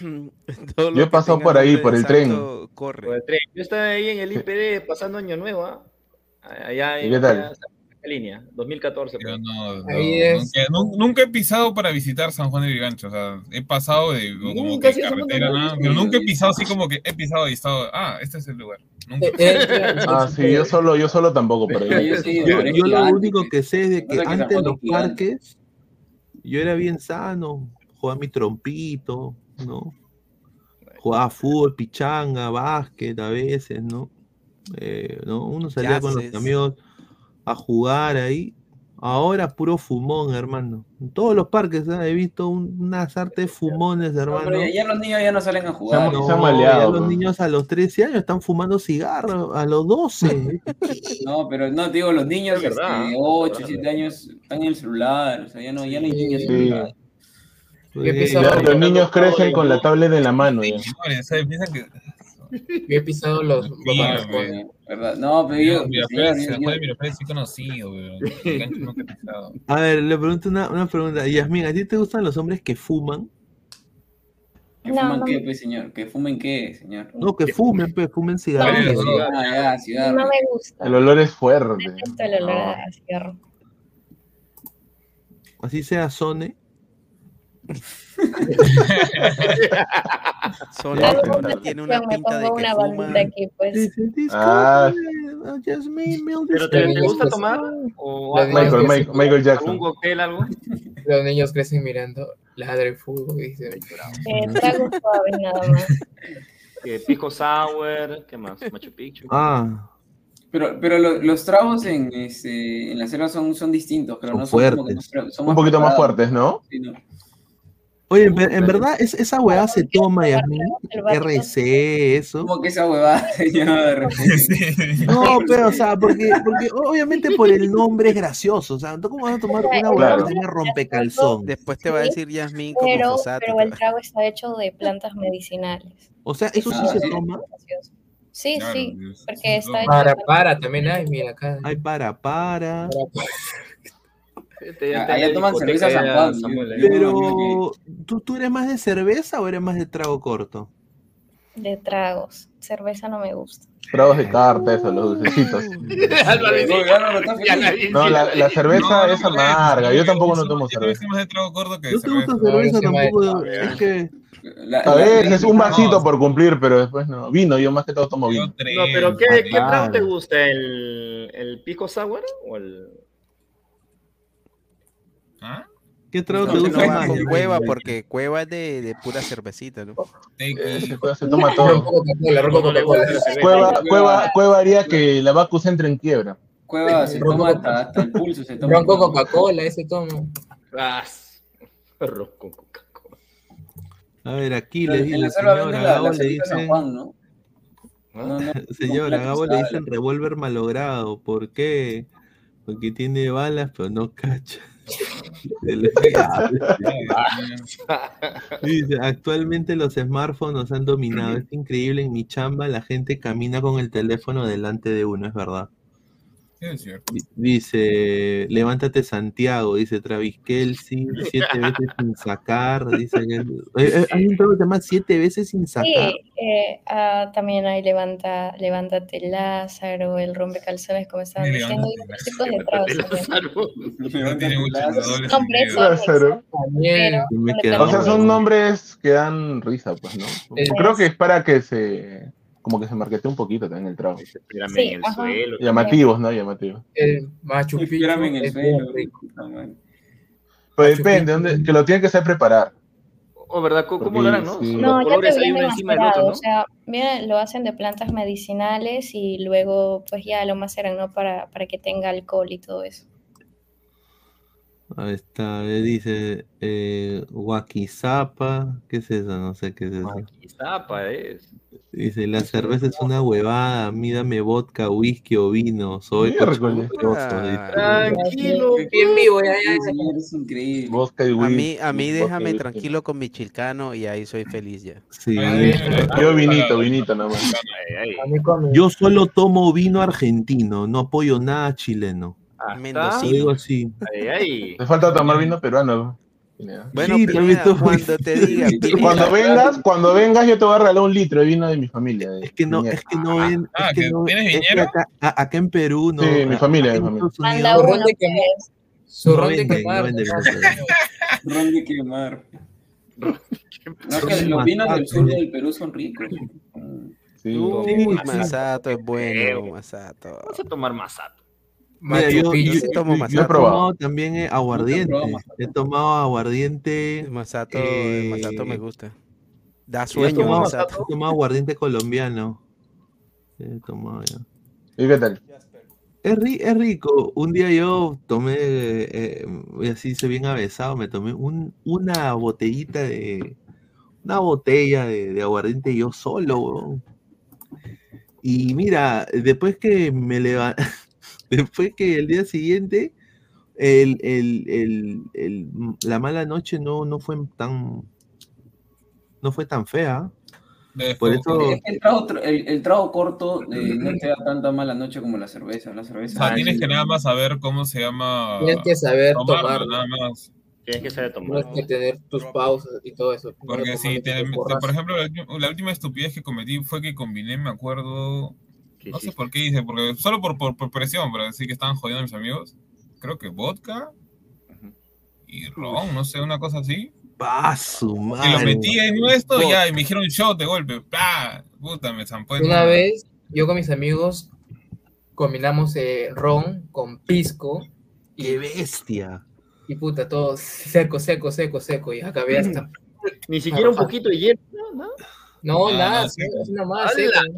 [SPEAKER 8] Yo he pasado por ahí, por el tren.
[SPEAKER 5] santo,
[SPEAKER 7] Por
[SPEAKER 5] Corre.
[SPEAKER 7] el tren. Yo estaba ahí en el IPD pasando Año Nuevo. ¿ah? Allá
[SPEAKER 8] ¿Y
[SPEAKER 7] en
[SPEAKER 8] qué tal?
[SPEAKER 7] allá, línea, 2014.
[SPEAKER 10] Yo
[SPEAKER 7] pues.
[SPEAKER 10] no, no,
[SPEAKER 18] Ahí es-
[SPEAKER 10] nunca, nun- nunca he pisado para visitar San Juan de Vigancho. O sea, he pasado de como
[SPEAKER 7] Nunca
[SPEAKER 10] que carretera, nada, pero nunca he pisado así como que he pisado y he estado. Ah, este es el lugar. Nunca.
[SPEAKER 18] Eh, eh,
[SPEAKER 8] Ah, sí, yo solo, yo solo tampoco, pero yo-
[SPEAKER 6] yo sí,
[SPEAKER 1] Yo,
[SPEAKER 6] pero es
[SPEAKER 1] yo lo único que sé es de que antes en los parques yo era bien sano, jugaba mi trompito, ¿no? Jugaba fútbol, pichanga, básquet a veces, ¿no? Eh, ¿no? Uno salía con los amigos a jugar ahí. Ahora puro fumón, hermano. En todos los parques ¿eh? he visto un- unas artes fumones,
[SPEAKER 6] No,
[SPEAKER 1] hermano.
[SPEAKER 6] pero ya, los niños ya no salen a jugar.
[SPEAKER 1] No,
[SPEAKER 8] se han maleado,
[SPEAKER 1] ya los niños a los 13 años están fumando cigarros, a los 12.
[SPEAKER 6] No, pero no, te digo, los niños este,
[SPEAKER 7] es
[SPEAKER 6] 8,
[SPEAKER 7] verdad.
[SPEAKER 6] 7 años están en el celular. O sea, ya no, ya no hay niños en
[SPEAKER 8] Sí.
[SPEAKER 6] el celular.
[SPEAKER 8] Ya los niños crecen con la tablet en la mano. ya.
[SPEAKER 10] Piensan que.
[SPEAKER 18] Yo he pisado los, los
[SPEAKER 10] Sí,
[SPEAKER 18] barracones.
[SPEAKER 10] güey.
[SPEAKER 6] ¿Verdad? No, pero yo.
[SPEAKER 10] Miraflores, Miraflores sí conocido.
[SPEAKER 1] A ver, le pregunto una, una pregunta. Yasmin, ¿a ti te gustan los hombres que fuman?
[SPEAKER 6] ¿Que
[SPEAKER 16] No,
[SPEAKER 6] fuman
[SPEAKER 16] no.
[SPEAKER 6] qué, pues, señor? ¿Que fumen qué, señor?
[SPEAKER 1] No, que fumen, pues, fumen cigarrillos.
[SPEAKER 10] No.
[SPEAKER 6] Ah, ya, cigarro.
[SPEAKER 16] No me gusta.
[SPEAKER 8] El olor es fuerte.
[SPEAKER 16] Detesto el olor a cigarro.
[SPEAKER 1] Así sea Sone.
[SPEAKER 5] Solo que tiene una pinta de que
[SPEAKER 16] una
[SPEAKER 5] fuma.
[SPEAKER 16] aquí, pues.
[SPEAKER 8] Ah.
[SPEAKER 1] "Disculpe, oh, Yasmin, mil
[SPEAKER 7] ¿Pero te, te
[SPEAKER 1] disculpas".
[SPEAKER 7] gusta tomar? ¿O
[SPEAKER 18] Los
[SPEAKER 7] algo-
[SPEAKER 8] Michael, Michael, Michael
[SPEAKER 7] algún
[SPEAKER 8] Jackson.
[SPEAKER 7] cóctel, algo?
[SPEAKER 18] Los niños crecen mirando ladre fútbol y bravo.
[SPEAKER 16] Eh, nada más.
[SPEAKER 7] Pisco Sour, ¿qué más? Machu Picchu.
[SPEAKER 1] Ah,
[SPEAKER 6] Pero, pero lo- los tragos en, este, en la selva son, son distintos, pero
[SPEAKER 1] Son
[SPEAKER 6] no son como que
[SPEAKER 1] fuertes.
[SPEAKER 6] más pre- son
[SPEAKER 8] Un poquito más fuertes, ¿no?
[SPEAKER 6] Sí, no.
[SPEAKER 1] Oye, en, ver- en verdad, es- esa weá se toma, Yasmin. RC, eso.
[SPEAKER 6] Como que esa huevada, señor, de repente.
[SPEAKER 1] No, pero, o sea, porque, porque obviamente por el nombre es gracioso. O sea, ¿tú cómo vas a tomar una weá
[SPEAKER 8] Claro.
[SPEAKER 1] que llama rompecalzón?
[SPEAKER 5] Después te va a decir Yasmin como
[SPEAKER 16] Pero,
[SPEAKER 5] Fosato.
[SPEAKER 16] pero el trago está hecho de plantas medicinales.
[SPEAKER 1] O sea, eso sí
[SPEAKER 6] Ah,
[SPEAKER 1] se
[SPEAKER 6] sí.
[SPEAKER 1] toma.
[SPEAKER 16] Sí,
[SPEAKER 10] Claro,
[SPEAKER 16] sí,
[SPEAKER 10] Dios,
[SPEAKER 16] porque está
[SPEAKER 18] Para, para, también hay, mira acá.
[SPEAKER 1] Hay para, para.
[SPEAKER 7] Está en
[SPEAKER 6] allá toman cerveza San Juan,
[SPEAKER 7] Samuel,
[SPEAKER 6] yo- yo-
[SPEAKER 1] Pero, ¿tú, ¿tú eres más de cerveza o eres más de trago corto?
[SPEAKER 16] de tragos. Cerveza no me gusta.
[SPEAKER 8] Tragos de carta, eso, los dulcecitos.
[SPEAKER 6] No,
[SPEAKER 8] la, cerveza
[SPEAKER 10] No,
[SPEAKER 8] es amarga. Yo tampoco no tomo
[SPEAKER 10] Yo
[SPEAKER 8] cerveza.
[SPEAKER 10] más de trago corto que
[SPEAKER 1] ¿No te gusta cerveza
[SPEAKER 18] yo
[SPEAKER 1] tampoco?
[SPEAKER 18] me-
[SPEAKER 1] Es que
[SPEAKER 6] La-
[SPEAKER 8] A
[SPEAKER 6] la-
[SPEAKER 8] veces un
[SPEAKER 10] no.
[SPEAKER 8] vasito por cumplir, pero después no. Vino, yo más que todo tomo
[SPEAKER 10] Yo
[SPEAKER 8] vino.
[SPEAKER 7] No, pero ¿qué, trago te gusta? ¿El, el Pisco Sour o el...?
[SPEAKER 10] ¿Ah?
[SPEAKER 1] ¿Qué trago
[SPEAKER 6] No,
[SPEAKER 1] te gusta más?
[SPEAKER 5] con cueva porque cueva es de, de pura cervecita, ¿no?
[SPEAKER 10] Tequi.
[SPEAKER 8] Se, se toma todo. Cueva, cueva, cueva haría que la Bacus entre en quiebra.
[SPEAKER 6] Cueva se toma hasta, hasta el pulso, se toma.
[SPEAKER 18] Ron con Coca-Cola, ese tomo.
[SPEAKER 7] Ah, arroz con Coca-Cola.
[SPEAKER 1] A ver, aquí le dice,
[SPEAKER 6] selva
[SPEAKER 1] señor,
[SPEAKER 6] venden
[SPEAKER 1] a
[SPEAKER 6] la,
[SPEAKER 1] Gabo le
[SPEAKER 6] cerveza San
[SPEAKER 1] dicen,
[SPEAKER 6] Juan, ¿no?
[SPEAKER 7] ¿Ah?
[SPEAKER 6] No, no,
[SPEAKER 1] señor, a
[SPEAKER 6] no,
[SPEAKER 1] Gabo le dicen revólver malogrado. ¿Por qué? Porque tiene balas, pero no cacha. Dice, actualmente los smartphones han dominado. Es increíble, en mi chamba la gente camina con el teléfono delante de uno, es verdad.
[SPEAKER 10] Es cierto.
[SPEAKER 1] Di- Dice, levántate Santiago, dice Travis Kelsey, siete veces sin sacar, dice Eh, eh, hay un se llama siete veces sin sacar.
[SPEAKER 16] Sí, eh, ah, también hay levanta, levántate Lázaro, el rompecalzones, como estaban diciendo,
[SPEAKER 10] Levántate.
[SPEAKER 8] Lázaro.
[SPEAKER 1] Queda
[SPEAKER 8] O sea, son nombres que dan risa, pues, ¿no?
[SPEAKER 18] Es-
[SPEAKER 8] Creo que es para que se. Como que se marquetee un poquito también el trago.
[SPEAKER 7] Espérame
[SPEAKER 16] Sí,
[SPEAKER 7] en el
[SPEAKER 16] ajá.
[SPEAKER 7] suelo.
[SPEAKER 8] Llamativos, ¿no? Llamativos.
[SPEAKER 18] El Machu Picchu
[SPEAKER 6] Espérame en el
[SPEAKER 18] bien
[SPEAKER 6] suelo.
[SPEAKER 8] Pero depende. ¿dónde? que lo tienen que saber preparar.
[SPEAKER 7] O verdad, ¿cómo,
[SPEAKER 8] Porque
[SPEAKER 7] lo harán, no?
[SPEAKER 8] sí.
[SPEAKER 16] No,
[SPEAKER 7] los
[SPEAKER 16] ya
[SPEAKER 7] ahí
[SPEAKER 16] viene
[SPEAKER 7] encima del otro,
[SPEAKER 16] macerado,
[SPEAKER 7] ¿no?
[SPEAKER 16] o sea, mira, lo hacen de plantas medicinales y luego pues ya lo maceran, ¿no? Para, para que tenga alcohol y todo eso.
[SPEAKER 1] Ahí está, dice eh, Wakizapa, ¿qué es eso? No sé qué es eso.
[SPEAKER 7] Izapa es.
[SPEAKER 1] Dice, la cerveza es una huevada, a mí dame vodka, whisky o vino, soy
[SPEAKER 8] Miércoles.
[SPEAKER 1] cochambroso", dice.
[SPEAKER 7] Tranquilo.
[SPEAKER 18] Bien vivo, ya,
[SPEAKER 6] es increíble.
[SPEAKER 8] Vodka y
[SPEAKER 5] A
[SPEAKER 8] whisky.
[SPEAKER 5] mí, a mí
[SPEAKER 8] vodka y
[SPEAKER 5] déjame tranquilo con mi chilcano y ahí soy feliz ya.
[SPEAKER 1] Sí.
[SPEAKER 8] Yo vinito, vinito nada más.
[SPEAKER 7] Ay, ay.
[SPEAKER 18] A mí con-
[SPEAKER 1] Yo solo tomo vino argentino, no apoyo nada chileno.
[SPEAKER 5] Mendocino.
[SPEAKER 1] digo así.
[SPEAKER 7] Ay, ay.
[SPEAKER 8] Te falta tomar vino peruano.
[SPEAKER 5] Bueno,
[SPEAKER 1] Sí,
[SPEAKER 5] Pineda, cuando te diga, Pineda,
[SPEAKER 8] cuando vengas, cuando vengas yo te voy a regalar un litro de vino de mi familia. de
[SPEAKER 1] Es que no, es que no ven,
[SPEAKER 10] Ah,
[SPEAKER 1] es que
[SPEAKER 10] ¿que
[SPEAKER 1] no,
[SPEAKER 10] tienes
[SPEAKER 1] es que acá, en Perú no.
[SPEAKER 8] Sí, mi familia, mi familia.
[SPEAKER 16] Manda uno,
[SPEAKER 18] que-. Su ron de quemar.
[SPEAKER 6] Ron de quemar. No, que los vinos del sur del Perú son ricos.
[SPEAKER 8] Sí.
[SPEAKER 5] Uy. Masato es bueno. Masato.
[SPEAKER 7] Vamos a tomar masato.
[SPEAKER 1] Mira, yo, yo-
[SPEAKER 5] sí tomo
[SPEAKER 1] yo- yo
[SPEAKER 5] Masato.
[SPEAKER 1] he tomado también eh, aguardiente.
[SPEAKER 6] probado.
[SPEAKER 1] He tomado aguardiente.
[SPEAKER 5] Masato,
[SPEAKER 1] eh,
[SPEAKER 5] Masato me gusta. Da
[SPEAKER 1] He
[SPEAKER 5] sueño,
[SPEAKER 1] tomado,
[SPEAKER 5] Masato.
[SPEAKER 1] he tomado aguardiente colombiano. He tomado ya.
[SPEAKER 8] ¿Y qué tal?
[SPEAKER 1] Es, ri- es rico. Un día yo tomé, eh, y así se bien avesado, me tomé un- una botellita de, una botella de, de aguardiente yo solo. Y mira, después que me levanté, después que el día siguiente, el, el- el- el- la mala noche no, no fue tan, no fue tan fea. Por eso,
[SPEAKER 6] Es que el trago, tr- el, el trago corto eh, no te da tanta mala noche como la cerveza. La
[SPEAKER 10] O
[SPEAKER 6] cerveza.
[SPEAKER 10] sea, tienes que nada más saber cómo se llama.
[SPEAKER 18] Tienes que saber
[SPEAKER 10] tomarlo,
[SPEAKER 18] tomar.
[SPEAKER 10] nada más.
[SPEAKER 7] Tienes que saber tomar.
[SPEAKER 18] Tienes que tener tus pausas y todo eso.
[SPEAKER 10] Porque si, te- por ejemplo, la, la última estupidez que cometí fue que combiné, me acuerdo,
[SPEAKER 7] ¿Qué
[SPEAKER 10] no sé por qué hice, porque solo por, por, por presión, para decir que estaban jodiendo a mis amigos. Creo que vodka y ron, no sé, una cosa así.
[SPEAKER 1] ¡pa, su
[SPEAKER 10] Y lo
[SPEAKER 1] madre!
[SPEAKER 10] metí en esto y ya, y me dijeron shot de golpe. ¡Pah! Puta, me zampó
[SPEAKER 18] Una vez, yo con mis amigos combinamos eh, ron con pisco
[SPEAKER 1] ¡Qué bestia!
[SPEAKER 18] y puta, todo seco, seco, seco, seco. Y acabé hasta.
[SPEAKER 7] Ni siquiera un poquito de hielo. ¿no?
[SPEAKER 18] No,
[SPEAKER 10] Ah,
[SPEAKER 18] nada,
[SPEAKER 10] no,
[SPEAKER 18] más
[SPEAKER 7] ¡Hala!
[SPEAKER 18] seco.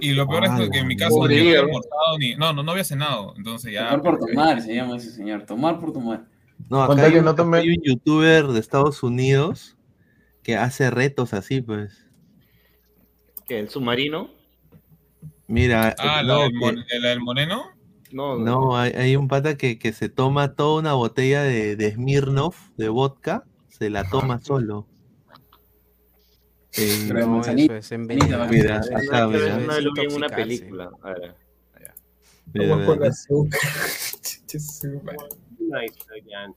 [SPEAKER 10] Y lo peor es que, en mi caso no había almorzado ni. No, no, no había cenado. Entonces ya.
[SPEAKER 6] Tomar por tomar, se llama ese señor. Tomar por tomar.
[SPEAKER 1] No, acá hay,
[SPEAKER 8] no
[SPEAKER 1] hay un youtuber de Estados Unidos que hace retos así, pues.
[SPEAKER 7] ¿Qué, ¿El submarino?
[SPEAKER 1] Mira,
[SPEAKER 10] Ah, la
[SPEAKER 1] no,
[SPEAKER 10] mon- la del moreno.
[SPEAKER 7] No,
[SPEAKER 1] no, hay, hay un pata que, que se toma toda una botella de, de Smirnoff, de vodka, se la toma solo. Eh,
[SPEAKER 6] Pero de
[SPEAKER 5] No,
[SPEAKER 6] manzanita.
[SPEAKER 5] eso es envenenado.
[SPEAKER 1] Mira, acá, mira.
[SPEAKER 7] lo vi en una película. A ver.
[SPEAKER 1] mira,
[SPEAKER 18] Agua con
[SPEAKER 1] mira.
[SPEAKER 18] azúcar. Azúcar.
[SPEAKER 24] nice again.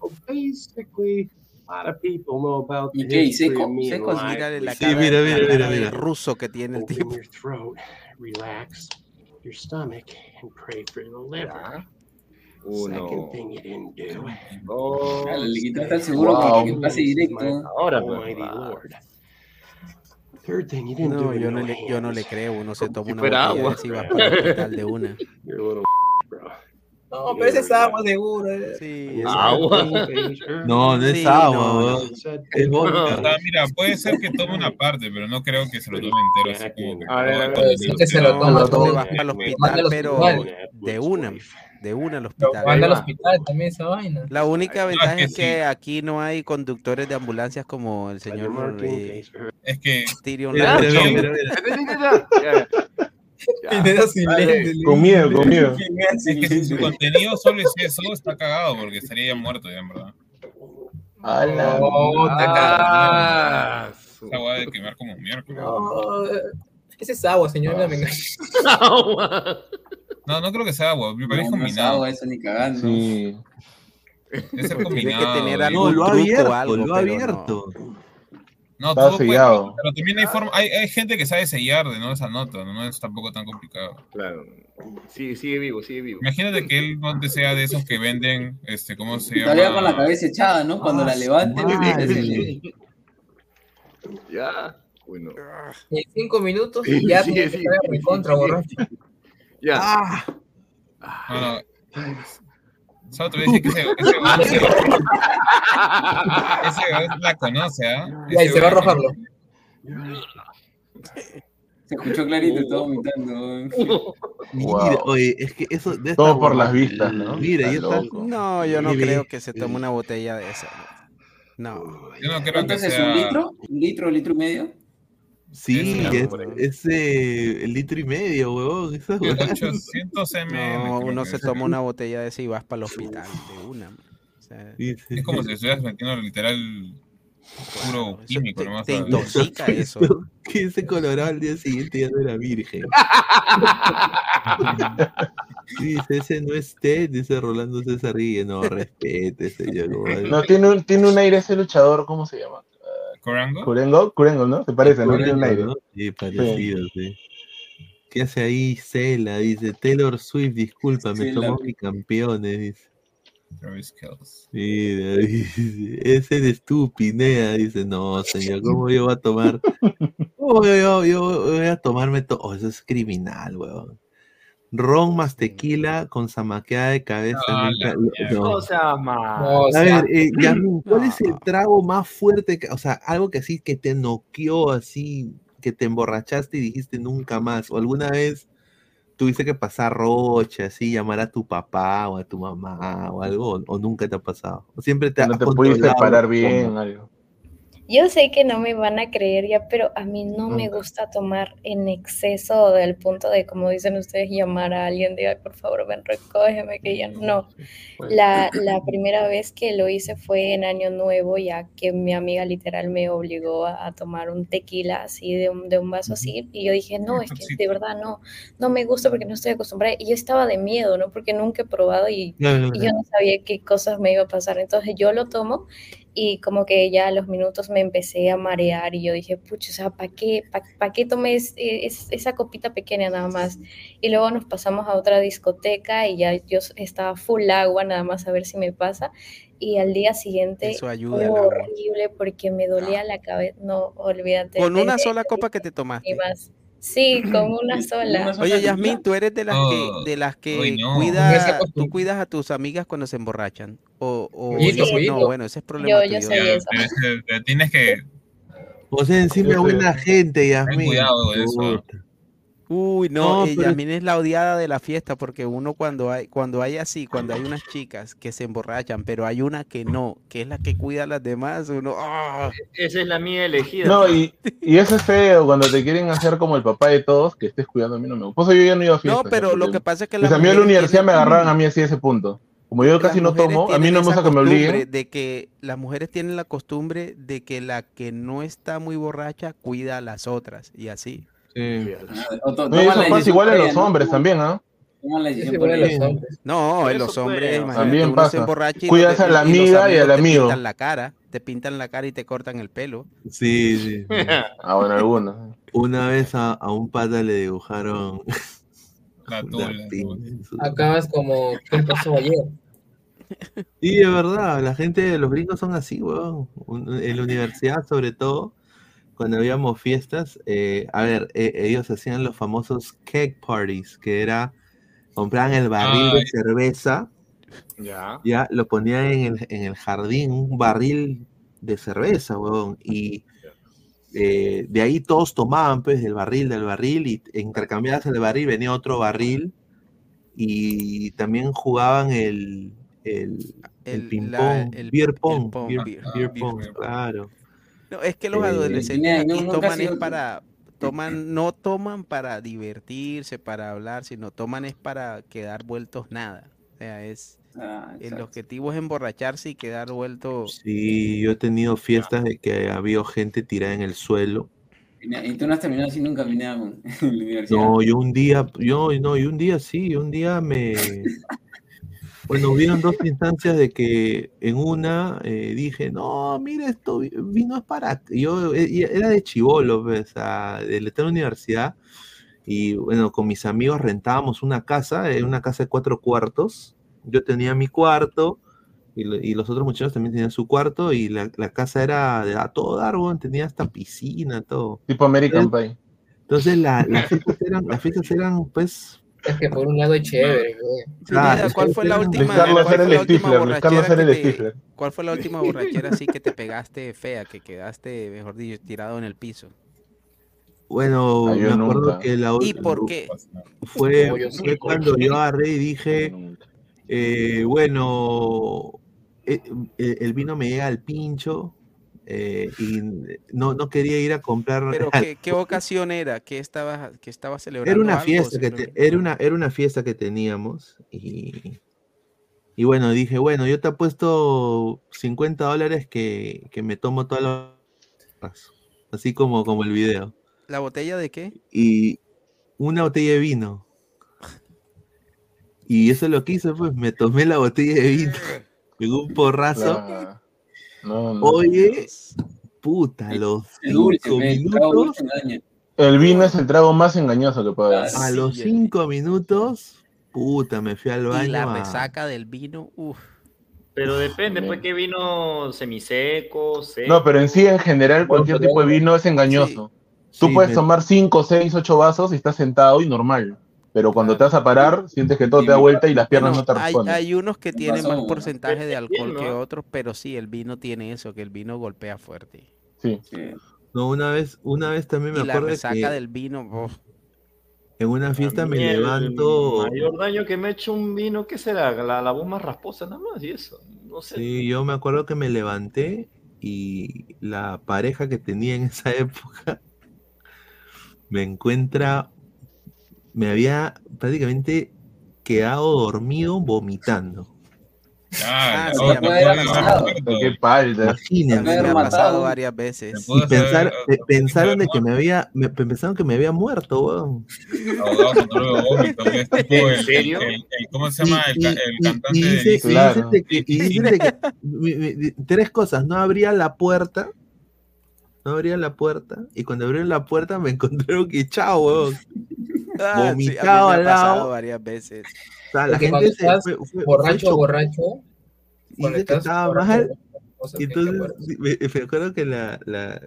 [SPEAKER 24] Well, basically, a lot of people know about the
[SPEAKER 6] ¿Y
[SPEAKER 1] mira,
[SPEAKER 5] la
[SPEAKER 1] mira,
[SPEAKER 5] cara
[SPEAKER 1] mira,
[SPEAKER 5] ruso que tiene el tipo.
[SPEAKER 24] your throat, relax your stomach, and pray for the liver.
[SPEAKER 7] Uno.
[SPEAKER 24] Second thing you didn't do.
[SPEAKER 7] Dos.
[SPEAKER 6] Le quitaste el seguro
[SPEAKER 8] Wow.
[SPEAKER 6] que pase directo.
[SPEAKER 7] Ahora,
[SPEAKER 24] Almighty
[SPEAKER 7] pues,
[SPEAKER 24] Lord. Third thing you didn't
[SPEAKER 5] No,
[SPEAKER 24] do.
[SPEAKER 5] yo no, le, yo no le creo. Uno se toma
[SPEAKER 7] Si
[SPEAKER 5] una botella
[SPEAKER 7] agua.
[SPEAKER 5] de y va para el hospital de una.
[SPEAKER 24] You're a little bro.
[SPEAKER 18] No, pero ese es agua seguro. eh.
[SPEAKER 5] Sí,
[SPEAKER 7] Agua.
[SPEAKER 1] No, no es
[SPEAKER 5] Sí,
[SPEAKER 1] agua,
[SPEAKER 5] no, no.
[SPEAKER 1] Es
[SPEAKER 10] sea, mira, puede ser que tome una parte, pero no creo que se lo tome entero. Así como que
[SPEAKER 7] A ver, a ver,
[SPEAKER 18] que se lo toma todo.
[SPEAKER 5] te vas para el
[SPEAKER 18] Manda
[SPEAKER 5] hospital,
[SPEAKER 18] al
[SPEAKER 5] pero de una, de una al hospital.
[SPEAKER 18] manda al hospital también esa vaina.
[SPEAKER 5] La única
[SPEAKER 10] es
[SPEAKER 5] ventaja
[SPEAKER 10] que
[SPEAKER 5] es que
[SPEAKER 10] sí.
[SPEAKER 5] aquí no hay conductores de ambulancias como el señor eh,
[SPEAKER 10] Es que
[SPEAKER 5] Tyrion.
[SPEAKER 8] Con miedo, con miedo.
[SPEAKER 10] Es que si su contenido solo es eso, está cagado porque estaría ya muerto ya, en verdad.
[SPEAKER 8] A la-.
[SPEAKER 7] Ah, su-
[SPEAKER 10] Esa hueá de quemar como miércoles.
[SPEAKER 18] Ese es agua, señor. No me engañe.
[SPEAKER 7] Agua.
[SPEAKER 10] No, no creo que sea agua, me parece
[SPEAKER 6] No, no es
[SPEAKER 10] combinado.
[SPEAKER 6] agua, eso ni cagando.
[SPEAKER 8] Sí.
[SPEAKER 10] Debe ser
[SPEAKER 5] Tiene que
[SPEAKER 10] combinado.
[SPEAKER 5] tener
[SPEAKER 10] y-
[SPEAKER 5] algún
[SPEAKER 1] No, lo ha
[SPEAKER 5] truco o
[SPEAKER 1] abierto,
[SPEAKER 5] algo,
[SPEAKER 1] lo ha
[SPEAKER 5] pero no.
[SPEAKER 1] abierto.
[SPEAKER 10] No,
[SPEAKER 8] Estaba
[SPEAKER 10] todo puede-
[SPEAKER 8] sellado.
[SPEAKER 10] pero también hay forma, hay, hay gente que sabe sellar de no esa nota, no es tampoco tan complicado.
[SPEAKER 7] Claro. Sigue, sigue vivo, sigue vivo.
[SPEAKER 10] Imagínate que él no sea de esos que venden, este, ¿cómo se llama?
[SPEAKER 6] Todavía con la cabeza echada, ¿no? Cuando
[SPEAKER 1] Ah,
[SPEAKER 6] la levante,
[SPEAKER 1] madre.
[SPEAKER 6] parece-
[SPEAKER 7] Ya. Bueno.
[SPEAKER 18] En cinco minutos
[SPEAKER 7] Sí,
[SPEAKER 18] ya
[SPEAKER 7] sigue,
[SPEAKER 18] recontra
[SPEAKER 7] sigue.
[SPEAKER 18] borracho.
[SPEAKER 7] Ya.
[SPEAKER 1] Ah,
[SPEAKER 10] No, no. Solo te voy a decir que ese, ese, weón- ese, ese weón la conoce, ¿ah?
[SPEAKER 18] Ya, y
[SPEAKER 10] Ese
[SPEAKER 18] se va a arrojarlo.
[SPEAKER 6] Se escuchó clarito, estaba vomitando.
[SPEAKER 1] mira, oye, es que eso de
[SPEAKER 8] Todo por las vistas, ¿no?
[SPEAKER 1] Mira, ya está.
[SPEAKER 5] No, yo no creo que se tome una botella de esa. No.
[SPEAKER 10] Yo no creo
[SPEAKER 6] ¿Cuánto
[SPEAKER 10] que
[SPEAKER 6] es
[SPEAKER 10] sea...
[SPEAKER 6] ¿Un litro? ¿Un litro, litro y medio?
[SPEAKER 1] Sí,
[SPEAKER 10] Ese,
[SPEAKER 1] es, ese el litro y medio, huevón. Esa huevada.
[SPEAKER 10] 800 ml.
[SPEAKER 5] No, uno se toma una botella de esa y vas para el hospital de una. O sea,
[SPEAKER 1] Sí, sí,
[SPEAKER 10] Es como
[SPEAKER 1] sí.
[SPEAKER 10] si estuvieras metiendo literal puro químico
[SPEAKER 5] te,
[SPEAKER 10] nomás.
[SPEAKER 5] te intoxica eso.
[SPEAKER 1] Que ese colorado al día siguiente ya no era virgen. Dice, ese no es Ted, dice Rolando César Guille. No, respete, señor.
[SPEAKER 8] No, tiene un, tiene un aire ese luchador, ¿cómo se llama?
[SPEAKER 10] ¿Corango?
[SPEAKER 8] Curengo, Curengo, ¿no? Se parece, ¿no? Tiene un aire.
[SPEAKER 1] ¿no? Sí, parecido, sí. ¿Qué hace ahí Cela? Dice Taylor Swift, disculpa, me
[SPEAKER 6] Cela.
[SPEAKER 1] tomó mi campeones. Dice.
[SPEAKER 10] Travis.
[SPEAKER 1] Mira, dice, ese eres tú, Pinea. Dice, no, señor, ¿cómo yo voy a tomar? ¿Cómo yo, yo- yo voy a tomarme todo? Oh, eso es criminal, weón. Ron más tequila con zamaqueada de cabeza.
[SPEAKER 10] Ah,
[SPEAKER 1] nunca- no.
[SPEAKER 7] No.
[SPEAKER 18] No,
[SPEAKER 1] A ver, eh, ¿cuál es el
[SPEAKER 5] No.
[SPEAKER 1] trago más fuerte? que- o sea, algo que así que te noqueó, así, que te emborrachaste y dijiste nunca más. ¿O alguna vez tuviste que pasar roche, así, llamar a tu papá o a tu mamá o algo? ¿O, o nunca te ha pasado? ¿O siempre te
[SPEAKER 8] No te pudiste parar bien, algo.
[SPEAKER 16] Yo sé que no me van a creer ya, pero a mí no me gusta tomar en exceso del punto de, como dicen ustedes, llamar a alguien "Ay, por favor, ven, recógeme, que ya no. La, la primera vez que lo hice fue en Año Nuevo, ya que mi amiga literal me obligó a, a tomar un tequila así, de un, de un vaso así, y yo dije, no, es que de verdad no, no me gusta porque no estoy acostumbrada. Y yo estaba de miedo, ¿no? Porque nunca he probado y yo no sabía qué cosas me iba a pasar. Entonces yo lo tomo y como que ya a los minutos me empecé a marear y yo dije, pucha, o sea, ¿para qué, pa, pa qué tomé es- es- esa copita pequeña nada más? Y luego nos pasamos a otra discoteca y ya yo estaba full agua nada más a ver si me pasa. Y al día siguiente
[SPEAKER 5] Eso ayuda
[SPEAKER 16] fue horrible porque me dolía la cabeza. No, olvídate.
[SPEAKER 5] Con una sola copa que te tomaste.
[SPEAKER 16] ni más. Sí, con una sola.
[SPEAKER 5] Oye, Yasmin, tú eres de las
[SPEAKER 10] Oh,
[SPEAKER 5] que, de las que
[SPEAKER 10] uy, no.
[SPEAKER 5] Cuida, tú cuidas a tus amigas cuando se emborrachan. O, o eso- no, bueno, ese es problema
[SPEAKER 16] Yo- yo
[SPEAKER 5] tuyo.
[SPEAKER 16] soy
[SPEAKER 10] ese- pero tienes que.
[SPEAKER 1] O sea, encima buena gente, Yasmin.
[SPEAKER 10] cuidado con eso.
[SPEAKER 5] Uy, no,
[SPEAKER 1] No,
[SPEAKER 5] eh,
[SPEAKER 1] pero-
[SPEAKER 5] es la odiada de la fiesta porque uno cuando hay, cuando hay así, cuando hay unas chicas que se emborrachan, pero hay una que no, que es la que cuida a las demás, uno, ¡ah!
[SPEAKER 7] Esa es la mía elegida.
[SPEAKER 8] No, y, y eso es feo cuando te quieren hacer como el papá de todos, que estés cuidando a mí no me gusta. Por eso yo ya no iba a fiestas.
[SPEAKER 5] No, pero lo que pasa es que
[SPEAKER 8] Pues a mí en la universidad me agarraban a mí así a ese punto. Como yo casi no tomo, a mí no me gusta que me obliguen.
[SPEAKER 5] De que las mujeres tienen la costumbre de que la que no está muy borracha cuida a las otras y así.
[SPEAKER 6] O to-
[SPEAKER 8] No, y
[SPEAKER 6] toman
[SPEAKER 8] eso pasa
[SPEAKER 6] decisión
[SPEAKER 8] igual en los
[SPEAKER 6] ¿no?
[SPEAKER 8] hombres también, ¿ah?
[SPEAKER 6] Toman la decisión por.
[SPEAKER 5] No, en los hombres, imagínate,
[SPEAKER 8] También
[SPEAKER 5] uno
[SPEAKER 8] pasa.
[SPEAKER 5] se emborracha y
[SPEAKER 8] Cuidas a la
[SPEAKER 5] y los
[SPEAKER 8] amiga y
[SPEAKER 5] amigos
[SPEAKER 8] al
[SPEAKER 5] te
[SPEAKER 8] amigo.
[SPEAKER 5] pintan la cara, te pintan la cara y te cortan el pelo.
[SPEAKER 1] Sí, sí.
[SPEAKER 8] Ah, bueno, algunos.
[SPEAKER 1] Una vez a, a un pata le dibujaron
[SPEAKER 10] La tula.
[SPEAKER 18] Acabas como, ¿qué pasó ayer?
[SPEAKER 1] Sí, es verdad, la gente, los gringos son así, weón. Un- En la universidad, sobre todo, cuando habíamos fiestas, eh, a ver, eh, ellos hacían los famosos cake parties, que era, compraban el barril de cerveza,
[SPEAKER 7] Ya.
[SPEAKER 1] ya lo ponían en el, en el jardín, un barril de cerveza, weón, y eh, de ahí todos tomaban, pues, del barril, del barril, y intercambiabas el barril, venía otro barril, y también jugaban el, el, el
[SPEAKER 5] El-
[SPEAKER 1] ping
[SPEAKER 5] la-
[SPEAKER 1] pong,
[SPEAKER 5] el-
[SPEAKER 1] beer
[SPEAKER 5] el
[SPEAKER 1] pong,
[SPEAKER 5] pong,
[SPEAKER 1] beer,
[SPEAKER 5] beer-
[SPEAKER 1] beer
[SPEAKER 10] beer
[SPEAKER 1] pong,
[SPEAKER 10] pong.
[SPEAKER 1] claro.
[SPEAKER 5] No, es que los
[SPEAKER 1] Eh,
[SPEAKER 5] adolescentes
[SPEAKER 6] no-
[SPEAKER 5] toman es
[SPEAKER 6] sido-
[SPEAKER 5] para, toman, no toman para divertirse, para hablar, sino toman es para quedar vueltos nada. O sea, es
[SPEAKER 6] Ah,
[SPEAKER 5] el objetivo es emborracharse y quedar vuelto.
[SPEAKER 1] Sí, yo he tenido fiestas de que había gente tirada en el suelo
[SPEAKER 6] Y tú no has terminado así nunca Pineda en la universidad.
[SPEAKER 1] No, yo un día, yo no, y un día sí, un día me. Bueno, hubieron dos instancias de que en una eh, dije, no, mira, esto vi- vino es para. Yo eh, era de chivolo, pues, o sea, de la universidad. Y bueno, con mis amigos rentábamos una casa, eh, una casa de cuatro cuartos. Yo tenía mi cuarto y, lo- y los otros muchachos también tenían su cuarto. Y la, la casa era de a todo dar, tenía hasta piscina, todo.
[SPEAKER 8] Tipo American Pie.
[SPEAKER 1] Entonces la- las fiestas eran, las fiestas eran, pues.
[SPEAKER 18] Es que por un lado es chévere,
[SPEAKER 5] Pineda, ¿Cuál fue la última,
[SPEAKER 8] Carlos
[SPEAKER 5] cuál
[SPEAKER 8] era
[SPEAKER 5] fue
[SPEAKER 8] el
[SPEAKER 5] la última
[SPEAKER 8] Stifler, el.
[SPEAKER 5] ¿Cuál fue la última borrachera así que te pegaste fea, que quedaste, mejor dicho, tirado en el piso?
[SPEAKER 1] Bueno,
[SPEAKER 8] Ah,
[SPEAKER 1] me acuerdo
[SPEAKER 8] nunca.
[SPEAKER 1] que la
[SPEAKER 5] ¿Y por qué?
[SPEAKER 1] fue,
[SPEAKER 18] No, yo sí,
[SPEAKER 1] fue
[SPEAKER 18] ¿por
[SPEAKER 1] cuando yo agarré y dije, eh, bueno, eh, eh, el vino me llega al pincho eh, y no, no quería ir a comprar.
[SPEAKER 5] Pero ¿qué, qué ocasión era? ¿Qué estabas, qué estabas celebrando?
[SPEAKER 1] Era una
[SPEAKER 5] algo,
[SPEAKER 1] fiesta que te- era una era una fiesta que teníamos y y bueno dije bueno yo te apuesto 50 dólares que, que me tomo todas las así como como el video
[SPEAKER 5] ¿La botella de qué?
[SPEAKER 1] y una botella de vino y eso lo que hice pues me tomé la botella de vino en un porrazo
[SPEAKER 8] La- No, no.
[SPEAKER 1] oye puta los
[SPEAKER 6] dulce,
[SPEAKER 1] cinco minutos.
[SPEAKER 8] El vino es el trago más engañoso que puede haber.
[SPEAKER 1] a los cinco minutos puta me fui al baño
[SPEAKER 5] Y la resaca del vino, uff.
[SPEAKER 7] Pero depende, pues, qué vino semiseco, seco.
[SPEAKER 8] No, pero en sí, en general, cualquier tipo de vino es engañoso. Tú
[SPEAKER 1] Sí,
[SPEAKER 8] puedes
[SPEAKER 1] me-
[SPEAKER 8] tomar 5, 6, 8 vasos y estás sentado y normal. Pero cuando te vas a parar, sientes que todo te da vuelta y las piernas no te responden.
[SPEAKER 5] hay unos que tienen más porcentaje de alcohol que otros, pero sí, el vino tiene eso, que el vino golpea fuerte.
[SPEAKER 8] Sí.
[SPEAKER 1] No, una vez, una vez también me
[SPEAKER 5] Y la
[SPEAKER 1] acuerdo
[SPEAKER 5] resaca
[SPEAKER 1] que
[SPEAKER 5] del vino,
[SPEAKER 1] en una fiesta me
[SPEAKER 7] mí el
[SPEAKER 1] levanto.
[SPEAKER 7] mayor daño que me ha hecho un vino, ¿qué será? La, la voz más rasposa nada más y eso. No sé.
[SPEAKER 1] Sí, yo me acuerdo que me levanté y la pareja que tenía en esa época me encuentra, me había prácticamente quedado dormido vomitando.
[SPEAKER 10] Ah,
[SPEAKER 5] sí,
[SPEAKER 10] no,
[SPEAKER 5] a
[SPEAKER 10] no
[SPEAKER 5] mí me
[SPEAKER 10] puedo,
[SPEAKER 5] ha
[SPEAKER 10] no
[SPEAKER 5] pasado.
[SPEAKER 10] puedo.
[SPEAKER 8] Qué palda.
[SPEAKER 1] Imagínense.
[SPEAKER 5] Me ha pasado varias veces.
[SPEAKER 1] Y pensar- pe- pensaron de que me había, me, pensaron que me había muerto, weón.
[SPEAKER 10] Ahogado con dolor de vómito, que es tipo el,
[SPEAKER 7] ¿En serio?
[SPEAKER 10] el- el- el- ¿cómo se llama? El, ca- el
[SPEAKER 1] Y,
[SPEAKER 10] cantante
[SPEAKER 1] y
[SPEAKER 10] de
[SPEAKER 1] dice- y de que, y de que- mi- mi- tres cosas, no abría la puerta, no abría la puerta, y cuando abrieron la puerta me encontraron que chao, weón.
[SPEAKER 5] Ah, sí,
[SPEAKER 1] Vomitado
[SPEAKER 5] me ha
[SPEAKER 1] al
[SPEAKER 5] pasado
[SPEAKER 1] lado.
[SPEAKER 5] varias veces.
[SPEAKER 1] O sea, la
[SPEAKER 18] Porque
[SPEAKER 1] gente se
[SPEAKER 18] estás
[SPEAKER 1] fue,
[SPEAKER 18] borracho, borracho,
[SPEAKER 1] y dice que
[SPEAKER 18] estás
[SPEAKER 1] estaba
[SPEAKER 18] borracho,
[SPEAKER 1] mal. Y entonces me, me acuerdo que la, la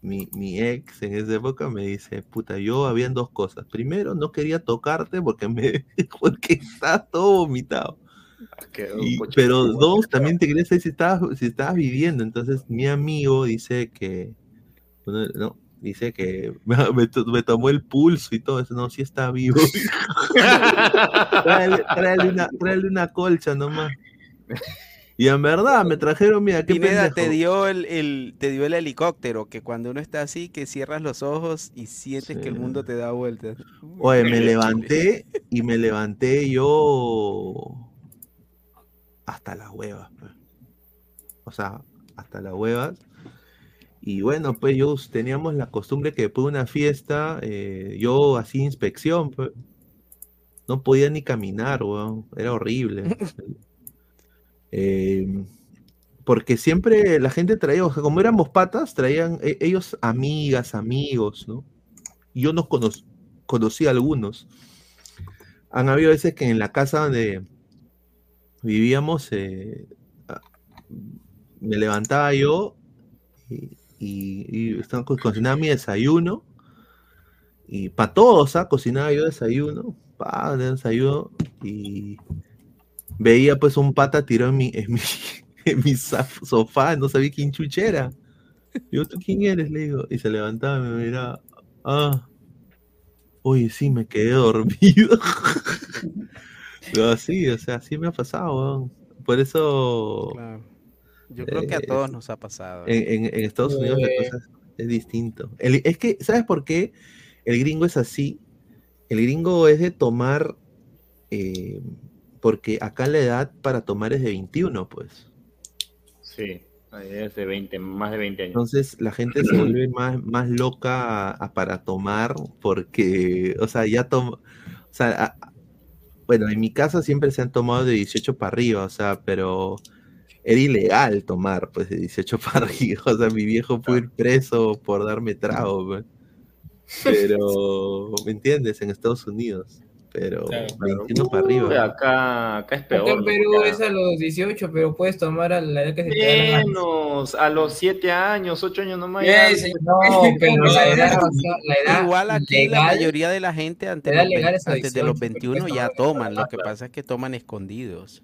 [SPEAKER 1] mi, mi ex en esa época me dice, puta, yo habían dos cosas. Primero, no quería tocarte porque me porque estabas todo vomitado. Y- pero dos, también te quería saber si estabas, si estabas viviendo. Entonces, mi amigo dice que, bueno, no, dice que me, me to- me tomó el pulso y todo eso. No, sí está vivo. tráele, tráele una, tráele una colcha nomás. Y en verdad, me trajeron, mira, qué
[SPEAKER 5] Pineda, te dio el, el- te dio el helicóptero, que cuando uno está así, que cierras los ojos y sientes que el mundo te da vueltas.
[SPEAKER 1] Oye, me levanté y me levanté yo hasta las huevas. pues. O sea, hasta las huevas. Y bueno, pues yo teníamos la costumbre que después de una fiesta, eh, yo hacía inspección. pues. No podía ni caminar, weón. Era horrible. Eh, porque siempre la gente traía, o sea, como éramos patas, traían e- ellos amigas, amigos, ¿no? Y yo no cono- conocí a algunos. Han habido veces que en la casa donde vivíamos, eh, me levantaba yo y, y, y cocinaba mi desayuno. Y para todos, ¿ah? Cocinaba yo desayuno, pa, desayuno, y veía pues un pata tirado en mi, en mi, en mi sofá, no sabía quién chuchera. Digo, ¿tú quién eres? Le digo, y se levantaba y me miraba, ah, oye, sí, me quedé dormido. Pero sí, o sea, sí me ha pasado, weón. Por eso...
[SPEAKER 5] Claro. Yo creo que a
[SPEAKER 1] eh,
[SPEAKER 5] todos nos ha pasado.
[SPEAKER 1] En, en- en Estados Unidos la cosa es, es distinto. El- es que, ¿sabes por qué el gringo es así? El gringo es de tomar, eh, porque acá la edad para tomar es de 21, pues.
[SPEAKER 7] Sí. Hace 20, más de 20 años.
[SPEAKER 1] Entonces la gente se vuelve más, más loca a- para tomar porque, o sea, ya toma, o sea, a- bueno, en mi casa siempre se han tomado de 18 para arriba, o sea, pero era ilegal tomar, pues, de 18 para arriba, o sea, mi viejo pudo ir preso por darme trago, pues. pero, ¿me entiendes? En Estados Unidos, pero 21 para
[SPEAKER 7] Uy,
[SPEAKER 1] arriba.
[SPEAKER 7] acá, acá es
[SPEAKER 18] Acá
[SPEAKER 7] peor.
[SPEAKER 18] en
[SPEAKER 7] ¿no?
[SPEAKER 18] Perú
[SPEAKER 7] Acá-
[SPEAKER 18] es a los 18, pero puedes tomar a la edad que se te la.
[SPEAKER 7] Menos, a los 7 años, 8 años nomás.
[SPEAKER 18] Señor. No, pero la edad, la edad
[SPEAKER 5] Igual aquí la
[SPEAKER 18] legal-
[SPEAKER 5] mayoría de la gente antes,
[SPEAKER 18] la
[SPEAKER 5] los antes de los
[SPEAKER 18] 18, pero
[SPEAKER 5] 21
[SPEAKER 18] puedes
[SPEAKER 5] ya toman, lo
[SPEAKER 18] Ah,
[SPEAKER 5] que
[SPEAKER 18] claro.
[SPEAKER 5] pasa es que toman escondidos.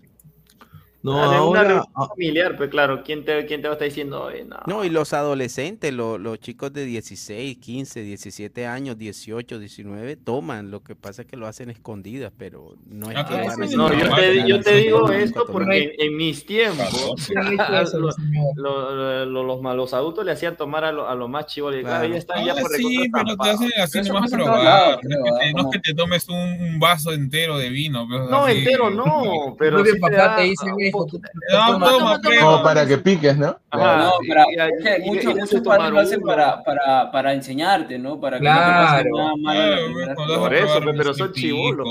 [SPEAKER 1] No,
[SPEAKER 7] Ah, de una
[SPEAKER 1] ahora,
[SPEAKER 7] reunión familiar, pues claro, ¿quién te, quién te va a estar diciendo, "Oye, no?
[SPEAKER 5] No, y los adolescentes, lo- los chicos de 16, 15, 17 años, 18, 19, toman. Lo que pasa es que lo hacen escondidas, pero no es
[SPEAKER 10] Ah,
[SPEAKER 5] que
[SPEAKER 10] pero
[SPEAKER 5] van a
[SPEAKER 10] eso
[SPEAKER 7] No, yo te, yo te digo esto porque en, en mis tiempos
[SPEAKER 18] ¿Quién ha dicho eso,
[SPEAKER 7] lo-
[SPEAKER 18] señor?
[SPEAKER 7] lo- lo- los malos adultos le hacían tomar a los a lo más chivos. Claro,
[SPEAKER 5] Claro.
[SPEAKER 7] ya están ya
[SPEAKER 10] Ah,
[SPEAKER 7] por
[SPEAKER 10] sí, pero te hacen así nomás probar. No es que
[SPEAKER 7] ¿ah?
[SPEAKER 10] te- no es
[SPEAKER 7] Como-
[SPEAKER 10] que te tomes un, vaso entero de vino. pues,
[SPEAKER 7] No,
[SPEAKER 10] así.
[SPEAKER 7] entero no, pero
[SPEAKER 18] propio
[SPEAKER 7] sí te
[SPEAKER 18] papá
[SPEAKER 7] da
[SPEAKER 18] te dice,
[SPEAKER 7] un
[SPEAKER 18] "Hijo,
[SPEAKER 7] poquito-
[SPEAKER 10] Ah,
[SPEAKER 7] toma.
[SPEAKER 8] Como para que piques, ¿no?
[SPEAKER 7] Ajá,
[SPEAKER 25] No,
[SPEAKER 7] y-
[SPEAKER 25] pero
[SPEAKER 7] y-
[SPEAKER 25] es que
[SPEAKER 7] y-
[SPEAKER 25] muchos,
[SPEAKER 7] y-
[SPEAKER 25] muchos padres lo hacen para, para, para enseñarte, ¿no? Para que no te pase
[SPEAKER 18] Claro.
[SPEAKER 25] nada malo
[SPEAKER 10] vas a
[SPEAKER 7] Por eso, pero son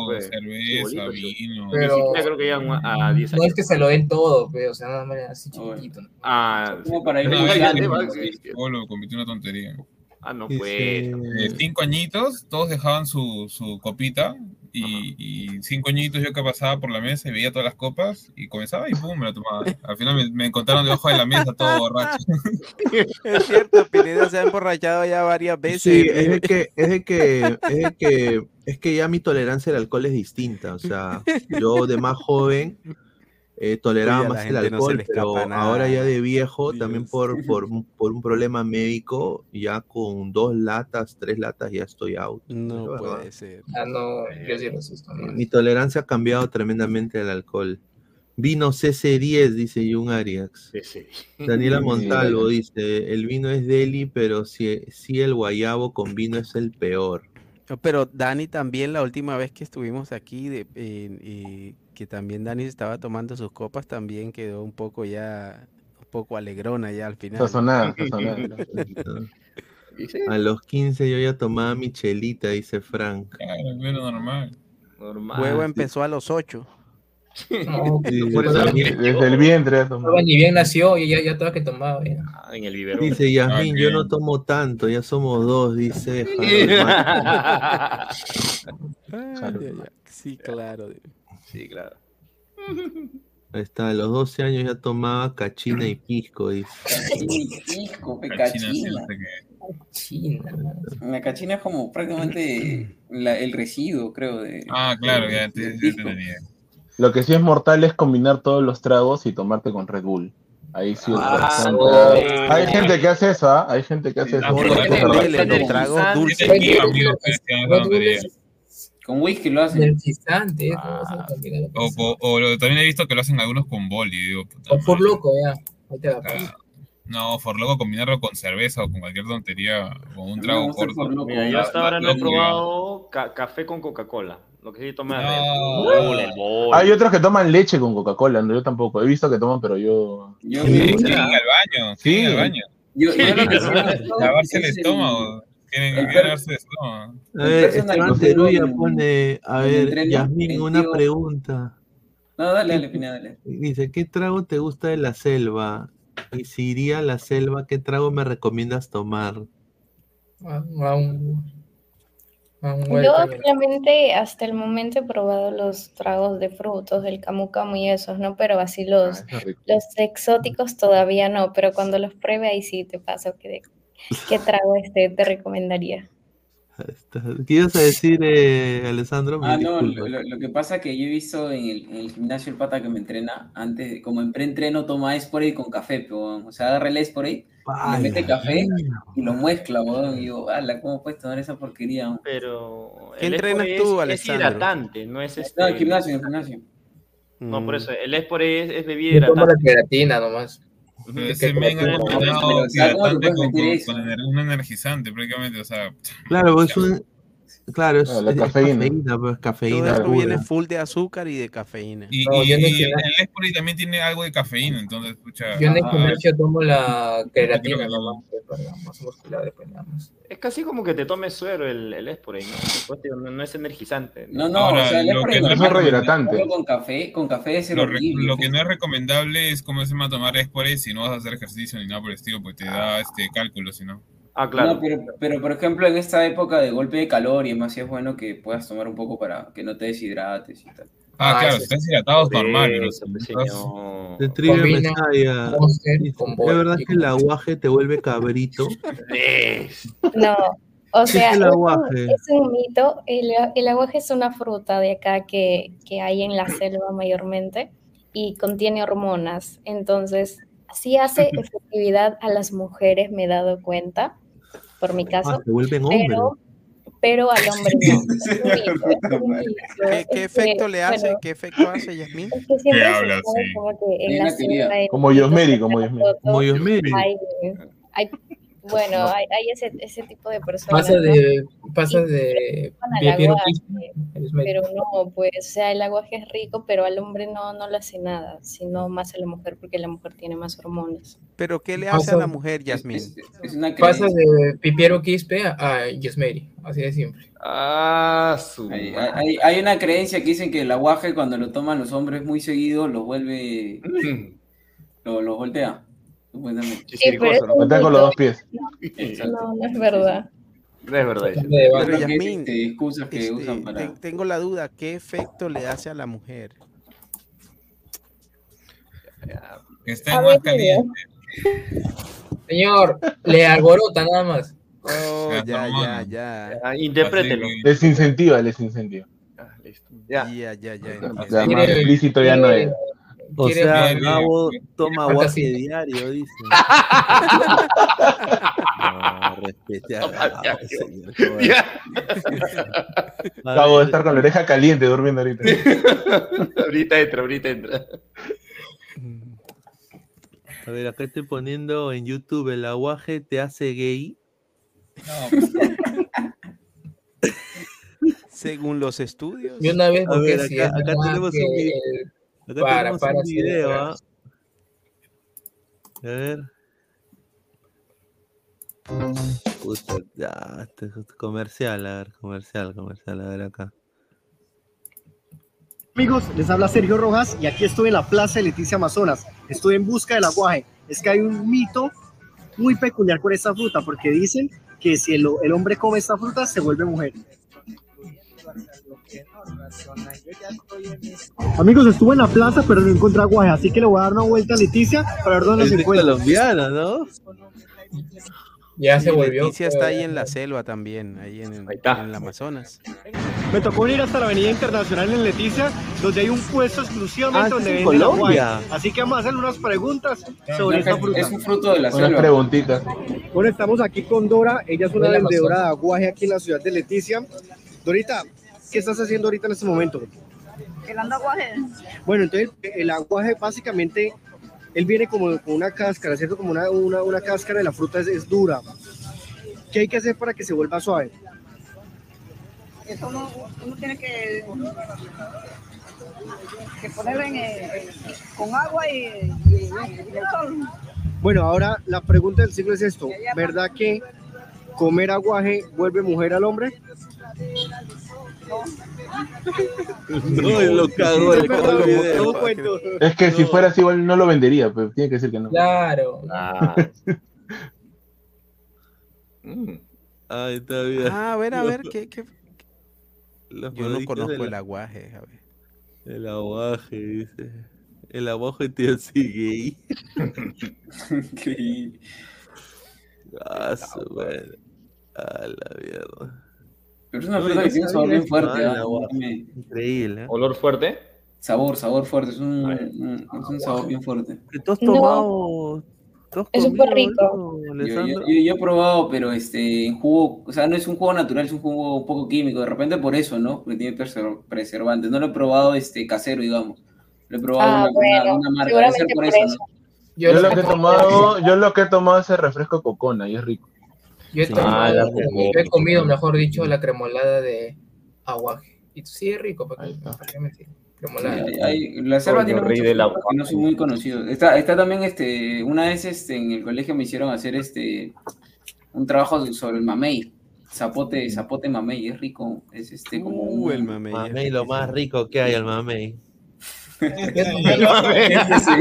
[SPEAKER 7] pues.
[SPEAKER 10] cerveza, vino.
[SPEAKER 18] Pero-
[SPEAKER 7] siquiera creo que llegan a a 10
[SPEAKER 18] No
[SPEAKER 7] años.
[SPEAKER 18] es que se lo den todo, pero, o sea, nada más así chiquitito. ¿no?
[SPEAKER 7] Ah,
[SPEAKER 25] Como para ir
[SPEAKER 10] No, una tontería.
[SPEAKER 7] Ah, no pues.
[SPEAKER 10] Eh, cinco añitos, todos dejaban su, su copita y, y cinco añitos yo que pasaba por la mesa y veía todas las copas y comenzaba y pum, me la tomaba. Al final me, me encontraron debajo de la mesa todo borracho.
[SPEAKER 5] Es cierto, Pineda se ha emborrachado ya varias veces.
[SPEAKER 1] Sí, es de que, es de que, es de que, es que ya mi tolerancia al alcohol es distinta. O sea, yo de más joven eh, toleraba más el
[SPEAKER 5] no
[SPEAKER 1] alcohol, pero ahora ya de viejo, también por, por, un- por un problema médico, ya con dos latas, tres latas ya estoy out.
[SPEAKER 5] No
[SPEAKER 1] verdad.
[SPEAKER 5] puede ser.
[SPEAKER 18] Ah, no, yo sí asusto más.
[SPEAKER 1] Mi tolerancia ha cambiado tremendamente al alcohol. Vino CC10, dice Jun Arias.
[SPEAKER 7] Sí, sí.
[SPEAKER 1] Daniela Montalvo dice, el vino es deli, pero si, si el guayabo con vino es el peor.
[SPEAKER 5] No, Pero Dani también la última vez que estuvimos aquí, de, eh, y que también Dani estaba tomando sus copas, también quedó un poco ya, un poco alegrona ya al final.
[SPEAKER 8] Sazonada, sazonada.
[SPEAKER 1] A los 15 yo ya tomaba mi chelita, dice Frank.
[SPEAKER 10] Claro, normal.
[SPEAKER 7] Normal.
[SPEAKER 5] Luego empezó a los ocho.
[SPEAKER 18] No,
[SPEAKER 1] Sí, también-
[SPEAKER 8] Desde el vientre. ya
[SPEAKER 18] ni bien nació y ya, ya estaba que tomaba. ya.
[SPEAKER 7] Ah, en el biberón.
[SPEAKER 1] Dice Yasmin,
[SPEAKER 10] Ah,
[SPEAKER 1] yo no tomo tanto, ya somos dos, dice.
[SPEAKER 5] Ay, ay, ay. Sí, claro.
[SPEAKER 7] Sí, claro.
[SPEAKER 1] Ahí está, a los 12 años ya tomaba cachina y pisco, dice.
[SPEAKER 25] Pe,
[SPEAKER 10] Cachina, sí,
[SPEAKER 25] cachina. La cachina es como prácticamente la- el residuo, creo, de...
[SPEAKER 10] Ah, claro, ya te, ya te
[SPEAKER 25] pisco.
[SPEAKER 10] entendí.
[SPEAKER 8] Lo que sí es mortal es combinar todos los tragos y tomarte con Red Bull. Ahí sí
[SPEAKER 25] Ah, no.
[SPEAKER 8] Hay gente que hace eso, ¿ah? Hay gente que hace eso.
[SPEAKER 10] Terrible,
[SPEAKER 25] Con whisky lo hacen.
[SPEAKER 18] Energizante, ¿eh?
[SPEAKER 7] Ah.
[SPEAKER 18] ¿Cómo se complica la
[SPEAKER 10] O, también he visto que lo hacen algunos con boli. Digo, puta
[SPEAKER 18] O por
[SPEAKER 10] madre.
[SPEAKER 18] loco, ya. Ahí te va.
[SPEAKER 10] Ah, No, por loco combinarlo con cerveza o con cualquier tontería, con un trago
[SPEAKER 25] el
[SPEAKER 10] corto.
[SPEAKER 7] Mira, yo hasta ahora no he probado ca- café con Coca-Cola. Lo que sí Red
[SPEAKER 10] No.
[SPEAKER 7] El.
[SPEAKER 8] Hay otros que toman leche con Coca-Cola, no, yo tampoco. He visto que toman, pero yo.
[SPEAKER 25] Yo
[SPEAKER 10] Sí, al baño, sí,
[SPEAKER 8] Sí.
[SPEAKER 10] al baño.
[SPEAKER 25] Yo, yo lo que
[SPEAKER 10] Lavarse el
[SPEAKER 25] es
[SPEAKER 10] estómago. Tienen que lavarse el estómago.
[SPEAKER 1] A ver, Esteban Teruya pone, a ver, Yasmin, una pregunta.
[SPEAKER 25] No, dale, dale, dale.
[SPEAKER 1] Dice, ¿qué trago te gusta de la selva? Y si iría a la selva, ¿qué trago me recomiendas tomar?
[SPEAKER 18] A, a un, a un
[SPEAKER 16] Yo solamente hasta el momento he probado los tragos de frutos, el camu camu y esos, ¿no? Pero así los,
[SPEAKER 8] Ah,
[SPEAKER 16] los exóticos todavía no, pero cuando los pruebe ahí sí te paso que de- qué trago este te recomendaría.
[SPEAKER 1] Está- ¿Qué ibas a decir, eh, Alessandro? Me
[SPEAKER 25] Ah, no,
[SPEAKER 1] disculpa.
[SPEAKER 25] lo, lo- lo que pasa es que yo he visto en el, en el gimnasio el pata que me entrena, antes, como en pre-entreno toma Esporade con café, pero, o sea, agarra el Esporade, le mete café y lo mezcla, weón, y digo, ala, ¿cómo puedes tomar esa porquería? weón?"
[SPEAKER 7] Pero
[SPEAKER 5] ¿Qué
[SPEAKER 7] el
[SPEAKER 5] entrenas tú,
[SPEAKER 7] es, es hidratante, no es este.
[SPEAKER 25] No, el gimnasio, en el gimnasio.
[SPEAKER 7] No, por
[SPEAKER 5] Mm.
[SPEAKER 7] eso, el Espore es, es bebida
[SPEAKER 18] tomo la
[SPEAKER 7] hidratante.
[SPEAKER 18] creatina nomás. Que
[SPEAKER 10] ese men ha
[SPEAKER 18] creatina,
[SPEAKER 25] no,
[SPEAKER 10] entrenado
[SPEAKER 25] pero, o sea, ¿cómo le
[SPEAKER 10] hidratante
[SPEAKER 25] puedes
[SPEAKER 10] con,
[SPEAKER 25] meter
[SPEAKER 10] con-
[SPEAKER 25] eso?
[SPEAKER 10] con ener- un energizante prácticamente, o sea,
[SPEAKER 1] Claro, pues un,
[SPEAKER 26] Claro, es,
[SPEAKER 8] Ah, la
[SPEAKER 26] es
[SPEAKER 8] cafeína.
[SPEAKER 26] cafeína, pues,
[SPEAKER 5] Todo
[SPEAKER 26] cafeína
[SPEAKER 5] esto
[SPEAKER 26] pura.
[SPEAKER 5] viene full de azúcar y de cafeína.
[SPEAKER 10] Y,
[SPEAKER 18] No,
[SPEAKER 10] el, el también tiene algo de cafeína, entonces, escucha.
[SPEAKER 18] Yo en el
[SPEAKER 10] ah,
[SPEAKER 18] comercio tomo la creatina
[SPEAKER 10] que no.
[SPEAKER 7] Es casi como que te tomes suero el, el Esporin, ¿no? Es energizante.
[SPEAKER 6] No, no,
[SPEAKER 10] Ahora,
[SPEAKER 6] o sea, el
[SPEAKER 10] lo que no es
[SPEAKER 8] rehidratante.
[SPEAKER 6] con café, con café es
[SPEAKER 10] Lo, lo que no es recomendable es como se llama tomar Espori si no vas a hacer ejercicio ni nada por el estilo, pues te da este cálculo, si no.
[SPEAKER 7] Ah,
[SPEAKER 6] No, pero, pero por ejemplo, en esta época de golpe de calor y es más, sí es bueno que puedas tomar un poco para que no te deshidrates y tal.
[SPEAKER 10] Ah,
[SPEAKER 18] Ah,
[SPEAKER 10] claro, estás hidratado es
[SPEAKER 7] Por
[SPEAKER 10] normal, pero
[SPEAKER 18] con
[SPEAKER 26] ¿Es
[SPEAKER 18] vodka
[SPEAKER 26] verdad
[SPEAKER 18] y
[SPEAKER 26] que el aguaje te vuelve cabrito?
[SPEAKER 16] No, o
[SPEAKER 26] ¿Qué
[SPEAKER 16] sea,
[SPEAKER 26] es
[SPEAKER 16] es
[SPEAKER 26] el
[SPEAKER 16] un,
[SPEAKER 26] aguaje?
[SPEAKER 16] es un mito. El, el aguaje es una fruta de acá que, que hay en la selva mayormente y contiene hormonas. Entonces, sí hace efectividad a las mujeres, me he dado cuenta, por mi
[SPEAKER 26] Ah,
[SPEAKER 16] caso,
[SPEAKER 26] te vuelven hombre.
[SPEAKER 16] pero, pero al hombre no.
[SPEAKER 5] ¿Qué, qué
[SPEAKER 16] Es que,
[SPEAKER 5] efecto le hace?
[SPEAKER 16] bueno,
[SPEAKER 5] ¿Qué efecto hace, Yasmín?
[SPEAKER 16] es que siempre
[SPEAKER 10] ¿Qué
[SPEAKER 16] se
[SPEAKER 10] hablas,
[SPEAKER 16] sabe
[SPEAKER 10] sí?
[SPEAKER 16] como que en la selva, en
[SPEAKER 8] Como Yosmeri, como Yosmeri.
[SPEAKER 26] Como Yosmeri.
[SPEAKER 16] hay, hay bueno, hay, hay ese, ese tipo de personas.
[SPEAKER 18] Pasa
[SPEAKER 16] ¿no?
[SPEAKER 18] de, pasa de
[SPEAKER 16] aguaje, pero no, pues, o sea, el aguaje es rico, pero al hombre no, no le hace nada, sino más a la mujer, porque la mujer tiene más hormonas.
[SPEAKER 5] ¿Pero qué le hace a la mujer, Yasmín?
[SPEAKER 6] Es, es una
[SPEAKER 18] Pasa de Pipiero Quispe a, Yesmeri, así de simple.
[SPEAKER 7] Ah, su
[SPEAKER 6] Hay,
[SPEAKER 7] madre.
[SPEAKER 6] hay- hay una creencia que dicen que el aguaje cuando lo toman los hombres muy seguido los vuelve,
[SPEAKER 7] Mm.
[SPEAKER 6] lo- los voltea, supuestamente.
[SPEAKER 16] Sí, pero es un
[SPEAKER 8] Voltea con los dos pies.
[SPEAKER 16] No, no es verdad.
[SPEAKER 7] No es verdad.
[SPEAKER 5] Pero
[SPEAKER 6] este, excusas que
[SPEAKER 5] este,
[SPEAKER 6] usan para...
[SPEAKER 5] te- tengo la duda, ¿qué efecto le hace a la mujer?
[SPEAKER 10] Que en más caliente.
[SPEAKER 18] Señor, le alborota nada más.
[SPEAKER 5] Oh, ya, ya, ya.
[SPEAKER 7] Ah, interprételo.
[SPEAKER 8] Les incentiva, les incentiva.
[SPEAKER 7] Ah, listo. Ya.
[SPEAKER 5] Ya, ya, ya.
[SPEAKER 8] O
[SPEAKER 5] entiendo.
[SPEAKER 8] sea, más explícito ya no es.
[SPEAKER 1] O
[SPEAKER 18] Quiere
[SPEAKER 1] sea, Gabo toma aguaje
[SPEAKER 18] fantasía.
[SPEAKER 1] diario, dice. No, respete a Gabo, señor. ver,
[SPEAKER 8] estar con la oreja caliente durmiendo ahorita.
[SPEAKER 7] ahorita entra, ahorita entra.
[SPEAKER 1] A ver, acá estoy poniendo en YouTube el aguaje te hace gay.
[SPEAKER 5] Según los estudios.
[SPEAKER 18] Yo una vez
[SPEAKER 1] A ver, acá- tenemos
[SPEAKER 18] que
[SPEAKER 1] un video.
[SPEAKER 18] el-
[SPEAKER 1] Acá
[SPEAKER 18] Para,
[SPEAKER 1] tenemos
[SPEAKER 18] para,
[SPEAKER 1] un
[SPEAKER 18] sí,
[SPEAKER 1] video,
[SPEAKER 18] de
[SPEAKER 1] ¿ah? A ver. Puta, ya, este es comercial, a ver, comercial, comercial, a ver acá.
[SPEAKER 27] Amigos, les habla Sergio Rojas y aquí estoy en la Plaza de Leticia Amazonas. Estoy en busca del aguaje. Es que hay un mito muy peculiar con esta fruta porque dicen que si el, el hombre come esta fruta se vuelve mujer. Amigos, estuve en la plaza pero no encontré aguaje, así que le voy a dar una vuelta a Leticia para ver dónde
[SPEAKER 1] Es
[SPEAKER 27] se
[SPEAKER 1] de
[SPEAKER 27] encuentra.
[SPEAKER 1] colombiana, ¿no?
[SPEAKER 18] Ya se volvió.
[SPEAKER 5] Leticia está ahí
[SPEAKER 18] eh,
[SPEAKER 5] en la selva también, ahí en,
[SPEAKER 7] Ahí está.
[SPEAKER 5] en el Amazonas.
[SPEAKER 27] Me tocó ir hasta la Avenida Internacional en Leticia, donde hay un puesto exclusivamente
[SPEAKER 1] Ah,
[SPEAKER 27] donde
[SPEAKER 1] ¿es en
[SPEAKER 27] venden aguaje.
[SPEAKER 1] Colombia?
[SPEAKER 27] Así que vamos a hacerle unas preguntas sobre esta fruta.
[SPEAKER 6] Es un fruto de la
[SPEAKER 8] Unas
[SPEAKER 6] selva.
[SPEAKER 8] preguntitas.
[SPEAKER 27] Bueno, estamos aquí con Dora. Ella es una vendedora de aguaje aquí en la ciudad de Leticia. Dorita, ¿qué estás haciendo ahorita en este momento?
[SPEAKER 28] Pelando aguaje.
[SPEAKER 27] Bueno, entonces el aguaje básicamente, él viene como con una cáscara, ¿cierto? Como una, una, una cáscara de la fruta es, es dura. ¿Qué hay que hacer para que se vuelva suave?
[SPEAKER 28] Eso uno, uno tiene que, que ponerlo en, eh, con agua y, y, y el sol.
[SPEAKER 27] Bueno, ahora la pregunta del siglo es esto. ¿Verdad que comer aguaje vuelve mujer al hombre?
[SPEAKER 1] No, lo le cagó el video.
[SPEAKER 8] Es que si fuera así, igual no lo vendería, pero tiene que decir que no.
[SPEAKER 18] Claro.
[SPEAKER 7] Ah.
[SPEAKER 1] Ay, está bien.
[SPEAKER 5] Ah, a ver, a ver, ¿qué, qué? Yo no conozco el aguaje, a ver.
[SPEAKER 1] El aguaje, dice. El aguaje te hace gay. Ah, su madre. A la mierda.
[SPEAKER 6] Pero es una
[SPEAKER 1] No,
[SPEAKER 6] fruta que tiene un sabor bien fuerte. ¿ah?
[SPEAKER 1] Increíble. ¿eh?
[SPEAKER 7] ¿Olor fuerte?
[SPEAKER 6] Sabor, sabor fuerte. Es un, un- es un sabor bien fuerte.
[SPEAKER 1] ¿Que ¿Tú has
[SPEAKER 16] No.
[SPEAKER 1] tomado? ¿Tú has
[SPEAKER 16] Es súper rico.
[SPEAKER 6] Yo,
[SPEAKER 1] Alessandro?
[SPEAKER 6] yo- yo- yo he probado, pero este, en jugo, o sea, no es un jugo natural, es un jugo un poco químico. De repente por eso, ¿no? Porque tiene preser- preservantes. No lo he probado este, casero, digamos. Lo he probado
[SPEAKER 16] Ah,
[SPEAKER 6] una,
[SPEAKER 16] bueno,
[SPEAKER 6] una- una marca. Debe ser
[SPEAKER 16] seguramente
[SPEAKER 6] por
[SPEAKER 16] por
[SPEAKER 6] eso,
[SPEAKER 16] eso.
[SPEAKER 6] ¿no?
[SPEAKER 8] Yo lo que he tomado, yo lo que he tomado es el refresco cocona y es rico.
[SPEAKER 18] Yo he,
[SPEAKER 29] Sí. Ah, la
[SPEAKER 18] yo he
[SPEAKER 29] cremolada.
[SPEAKER 18] comido, mejor dicho, la cremolada de aguaje. Y sí es rico, ¿para qué, para qué mentir? Cremolada.
[SPEAKER 6] Hay- la selva tiene
[SPEAKER 7] rey
[SPEAKER 6] muchos
[SPEAKER 7] agua.
[SPEAKER 6] que no son muy conocidos. Está, está también este, una vez este, en el colegio me hicieron hacer este un trabajo sobre el mamey. Zapote, zapote mamey, es rico. Es este como
[SPEAKER 5] Uh,
[SPEAKER 6] un-
[SPEAKER 5] el mamey.
[SPEAKER 1] Mamey, lo más rico que hay, el mamey.
[SPEAKER 6] Sí.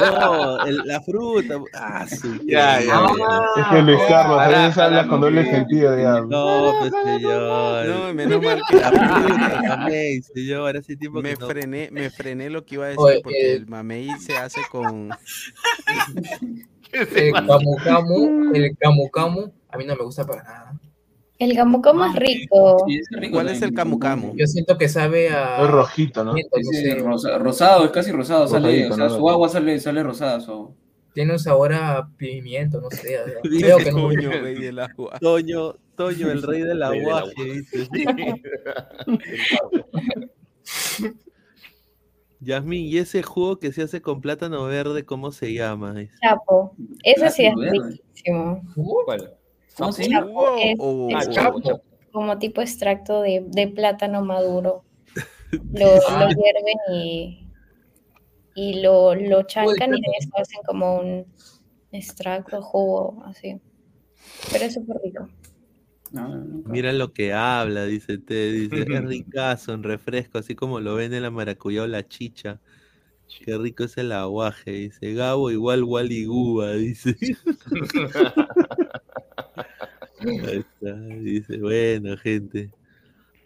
[SPEAKER 1] No, el- la fruta. Ah, su
[SPEAKER 8] Ya, ya, ya. Es que Luis Carlos a veces habla con doble sentido, ya.
[SPEAKER 1] No, pues señor.
[SPEAKER 5] No, menos mal que
[SPEAKER 1] La fruta, el mamey, señor. Hace tiempo
[SPEAKER 5] me
[SPEAKER 1] que no.
[SPEAKER 5] frené, me frené lo que iba a decir
[SPEAKER 18] Oye,
[SPEAKER 5] porque
[SPEAKER 18] eh,
[SPEAKER 5] el mamey se hace con
[SPEAKER 18] El camu camu, el camu camu, a mí no me gusta para nada.
[SPEAKER 16] El camu camu es rico.
[SPEAKER 5] ¿Cuál es el camu camu?
[SPEAKER 18] Yo siento que sabe a.
[SPEAKER 8] Es rojito, ¿no?
[SPEAKER 6] rosa- rosado, es casi rosado, sale, o sea,
[SPEAKER 8] ¿no?
[SPEAKER 6] su agua sale, sale rosada, su.
[SPEAKER 18] Tiene un sabor a pimiento, no sé. Creo que no.
[SPEAKER 5] Toño, rey del agua.
[SPEAKER 1] Toño, Toño, el rey del
[SPEAKER 7] agua.
[SPEAKER 1] dice. Yasmin, ¿y ese jugo que se hace con plátano verde, cómo se llama?
[SPEAKER 16] Chapo. Ese sí es riquísimo.
[SPEAKER 7] ¿Cuál?
[SPEAKER 6] ¿Cómo se llama?
[SPEAKER 16] Chapo es,
[SPEAKER 7] chapo,
[SPEAKER 16] como tipo extracto de, de plátano maduro. Lo, lo hierven y, y lo, lo chancan y de eso hacen como un extracto, jugo, así. Pero es súper rico.
[SPEAKER 6] No, no, nunca.
[SPEAKER 1] Mira lo que habla, dice Te, dice, es ricazo en refresco, así como lo vende la maracuyá o la chicha. Qué rico es el aguaje, dice Gabo igual Wally Guba, dice. Ahí está, dice, bueno, gente.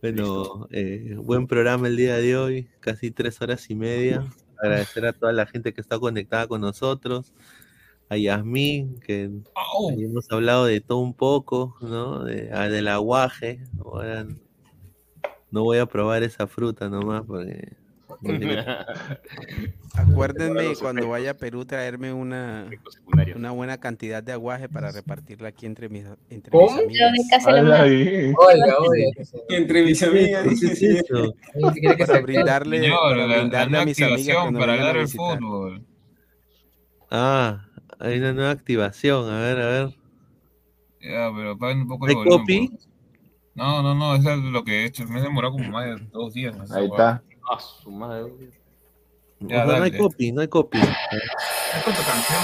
[SPEAKER 1] Bueno, eh, buen programa el día de hoy, casi tres horas y media. Agradecer a toda la gente que está conectada con nosotros, a Yasmín, que hemos hablado de todo un poco, ¿no? De, ah, del aguaje. Ahora no voy a probar esa fruta nomás porque.
[SPEAKER 5] Acuérdenme cuando vaya a Perú traerme una, una buena cantidad de aguaje para repartirla aquí entre mis, entre
[SPEAKER 18] ¿Cómo?
[SPEAKER 5] mis amigas.
[SPEAKER 18] Oiga, oiga.
[SPEAKER 6] Entre mis amigas.
[SPEAKER 1] ¿Qué es eso?
[SPEAKER 18] ¿Quiere que
[SPEAKER 5] Para brindarle,
[SPEAKER 10] Señor,
[SPEAKER 5] para
[SPEAKER 10] la
[SPEAKER 5] a mis amigas
[SPEAKER 10] para hablar el fútbol.
[SPEAKER 1] Ah, hay una nueva activación. A ver, a ver.
[SPEAKER 10] Ya, pero un poco
[SPEAKER 1] ¿Hay
[SPEAKER 10] el volumen.
[SPEAKER 1] copy?
[SPEAKER 10] por- No, no, no, eso es lo que he hecho. Me he demorado como más de dos días.
[SPEAKER 8] Ahí está.
[SPEAKER 7] Ah, su madre.
[SPEAKER 10] Ya,
[SPEAKER 1] O sea, no hay copy, no hay copy.
[SPEAKER 10] Es con tu canción,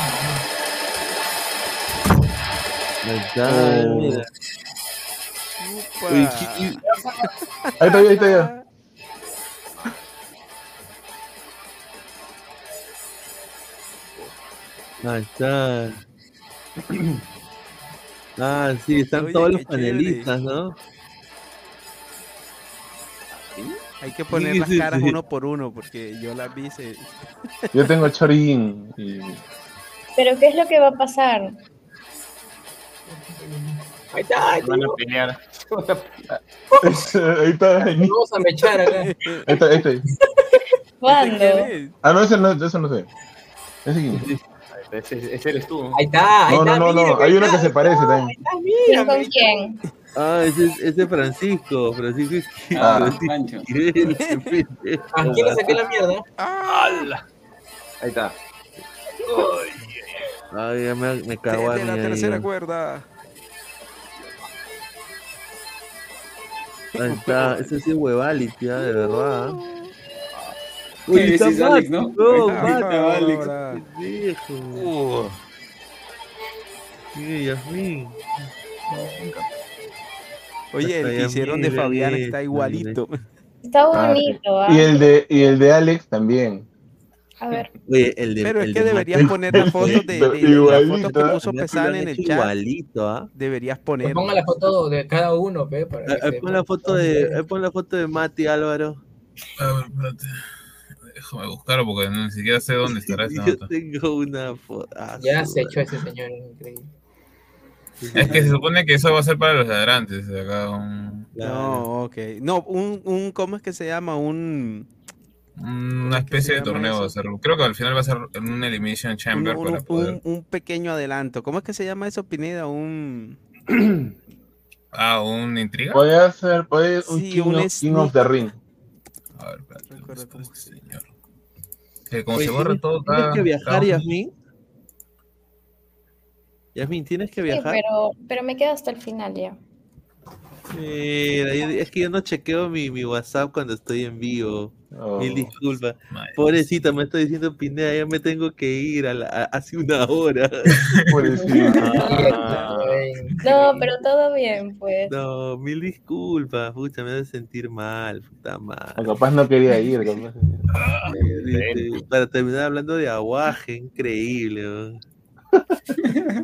[SPEAKER 1] Ahí está,
[SPEAKER 8] Oh.
[SPEAKER 1] mira. Uy,
[SPEAKER 8] Ahí está, ahí está ya.
[SPEAKER 1] Ahí está. Ah, sí, están
[SPEAKER 5] Oye,
[SPEAKER 1] todos los panelistas, ¿no?
[SPEAKER 5] Hay que poner
[SPEAKER 1] Sí,
[SPEAKER 5] las
[SPEAKER 1] sí,
[SPEAKER 5] caras
[SPEAKER 1] sí.
[SPEAKER 5] uno por uno porque yo las vi. se-
[SPEAKER 8] Yo tengo chorín. Y...
[SPEAKER 16] Pero ¿qué es lo que va a pasar?
[SPEAKER 18] Ahí está, ahí está.
[SPEAKER 7] Van a pelear.
[SPEAKER 8] ahí está. Ahí
[SPEAKER 18] Vamos a mechar acá.
[SPEAKER 8] está, este.
[SPEAKER 16] ¿Cuándo?
[SPEAKER 8] Ah, no, ese no, ese no sé. Ese quién es?
[SPEAKER 7] Ese, ese eres tú.
[SPEAKER 18] Ahí está, ahí
[SPEAKER 8] No, no,
[SPEAKER 18] está.
[SPEAKER 8] no, no.
[SPEAKER 18] mire,
[SPEAKER 8] Hay
[SPEAKER 18] ahí
[SPEAKER 8] uno que
[SPEAKER 18] está,
[SPEAKER 8] se parece también.
[SPEAKER 16] ¿Quién con quién?
[SPEAKER 1] Ah, ese es Francisco. Francisco es
[SPEAKER 6] Ah,
[SPEAKER 1] Francisco
[SPEAKER 6] Pancho.
[SPEAKER 1] Qué
[SPEAKER 18] ¿A quién le saqué la mierda?
[SPEAKER 7] ¡Hala! Ahí está.
[SPEAKER 1] Ay, ya me, me cagó a
[SPEAKER 5] de
[SPEAKER 1] mí
[SPEAKER 5] la tercera cuerda.
[SPEAKER 1] Ahí está, ese sí es huevali, tía, de verdad.
[SPEAKER 6] ¿Qué
[SPEAKER 1] Uy, está
[SPEAKER 6] decís, Alex, no?
[SPEAKER 1] No,
[SPEAKER 5] está,
[SPEAKER 6] Alex.
[SPEAKER 5] ahora.
[SPEAKER 1] pendejo. Mira, Yasmin.
[SPEAKER 5] Oye, el que hicieron de Fabián está igualito.
[SPEAKER 16] Está
[SPEAKER 8] Ah,
[SPEAKER 16] bonito, ¿ah?
[SPEAKER 8] Y el de, y el de Alex también.
[SPEAKER 16] A ver.
[SPEAKER 1] Oye, el de,
[SPEAKER 5] Pero es que
[SPEAKER 1] de
[SPEAKER 5] deberías poner la foto de, de- de- la foto que
[SPEAKER 8] ¿eh?
[SPEAKER 5] puso
[SPEAKER 1] han
[SPEAKER 5] en el chat.
[SPEAKER 1] Igualito, ¿ah?
[SPEAKER 5] Deberías poner.
[SPEAKER 18] ponga la foto de cada uno, pe, para que
[SPEAKER 1] ahí
[SPEAKER 18] se-
[SPEAKER 1] pon la foto de, ahí pon la foto de Mati, Álvaro.
[SPEAKER 10] A ver, espérate. Déjame buscarlo porque ni siquiera sé dónde estará esa
[SPEAKER 1] Yo
[SPEAKER 10] nota.
[SPEAKER 1] tengo una foto. ah,
[SPEAKER 18] Ya se echó ese señor, increíble.
[SPEAKER 10] Es que se supone que eso va a ser para los ladrantes. Acá un-
[SPEAKER 5] No, ok. No, un, un, ¿cómo es que se llama? Un,
[SPEAKER 10] una especie de torneo va a ser. Creo que al final va a ser un Elimination Chamber
[SPEAKER 5] un-
[SPEAKER 10] para poder.
[SPEAKER 5] un- un pequeño adelanto. ¿Cómo es que se llama eso, Pineda? Un...
[SPEAKER 10] Ah, un intriga.
[SPEAKER 8] Puede ser, puede un
[SPEAKER 5] Sí,
[SPEAKER 8] King,
[SPEAKER 5] un
[SPEAKER 8] of, King of the Ring.
[SPEAKER 10] A ver, espérate.
[SPEAKER 5] No recuerdo cómo
[SPEAKER 10] este señor. Que como se borra
[SPEAKER 1] ¿tienes-
[SPEAKER 10] todo
[SPEAKER 1] ¿Tienes
[SPEAKER 10] cada-
[SPEAKER 1] que viajar,
[SPEAKER 10] cada-
[SPEAKER 1] Yasmin? Yasmin, ¿tienes que
[SPEAKER 16] Sí,
[SPEAKER 1] viajar?
[SPEAKER 16] pero, pero me quedo hasta el final ya.
[SPEAKER 1] Mira, es que yo no chequeo mi, mi WhatsApp cuando estoy en vivo.
[SPEAKER 8] Oh.
[SPEAKER 1] Mil disculpas. Pobrecita, me está diciendo Pineda, ya me tengo que ir a la- a- hace una hora.
[SPEAKER 16] No, pero todo bien, pues.
[SPEAKER 1] No, mil disculpas, pucha, me hace sentir mal, puta madre.
[SPEAKER 8] O capaz no quería ir. capaz.
[SPEAKER 1] Para terminar hablando de aguaje, increíble. ¿no?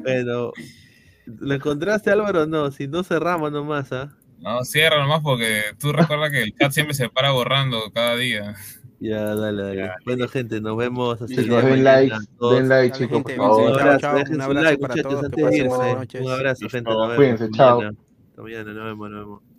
[SPEAKER 1] Bueno, ¿lo encontraste Álvaro o no? Si no cerramos nomás, ¿ah?
[SPEAKER 10] No, cierra nomás porque tú recuerda que el chat siempre se para borrando cada día.
[SPEAKER 1] Ya, dale, dale. Bueno, gente, nos vemos hasta el día de
[SPEAKER 8] den like, den like, chicos, por favor.
[SPEAKER 1] Un abrazo,
[SPEAKER 8] un abrazo
[SPEAKER 1] like,
[SPEAKER 8] para todos.
[SPEAKER 1] Un abrazo, gente. Nos vemos.
[SPEAKER 8] cuídense, chao.
[SPEAKER 1] Hasta mañana, nos vemos, nos vemos.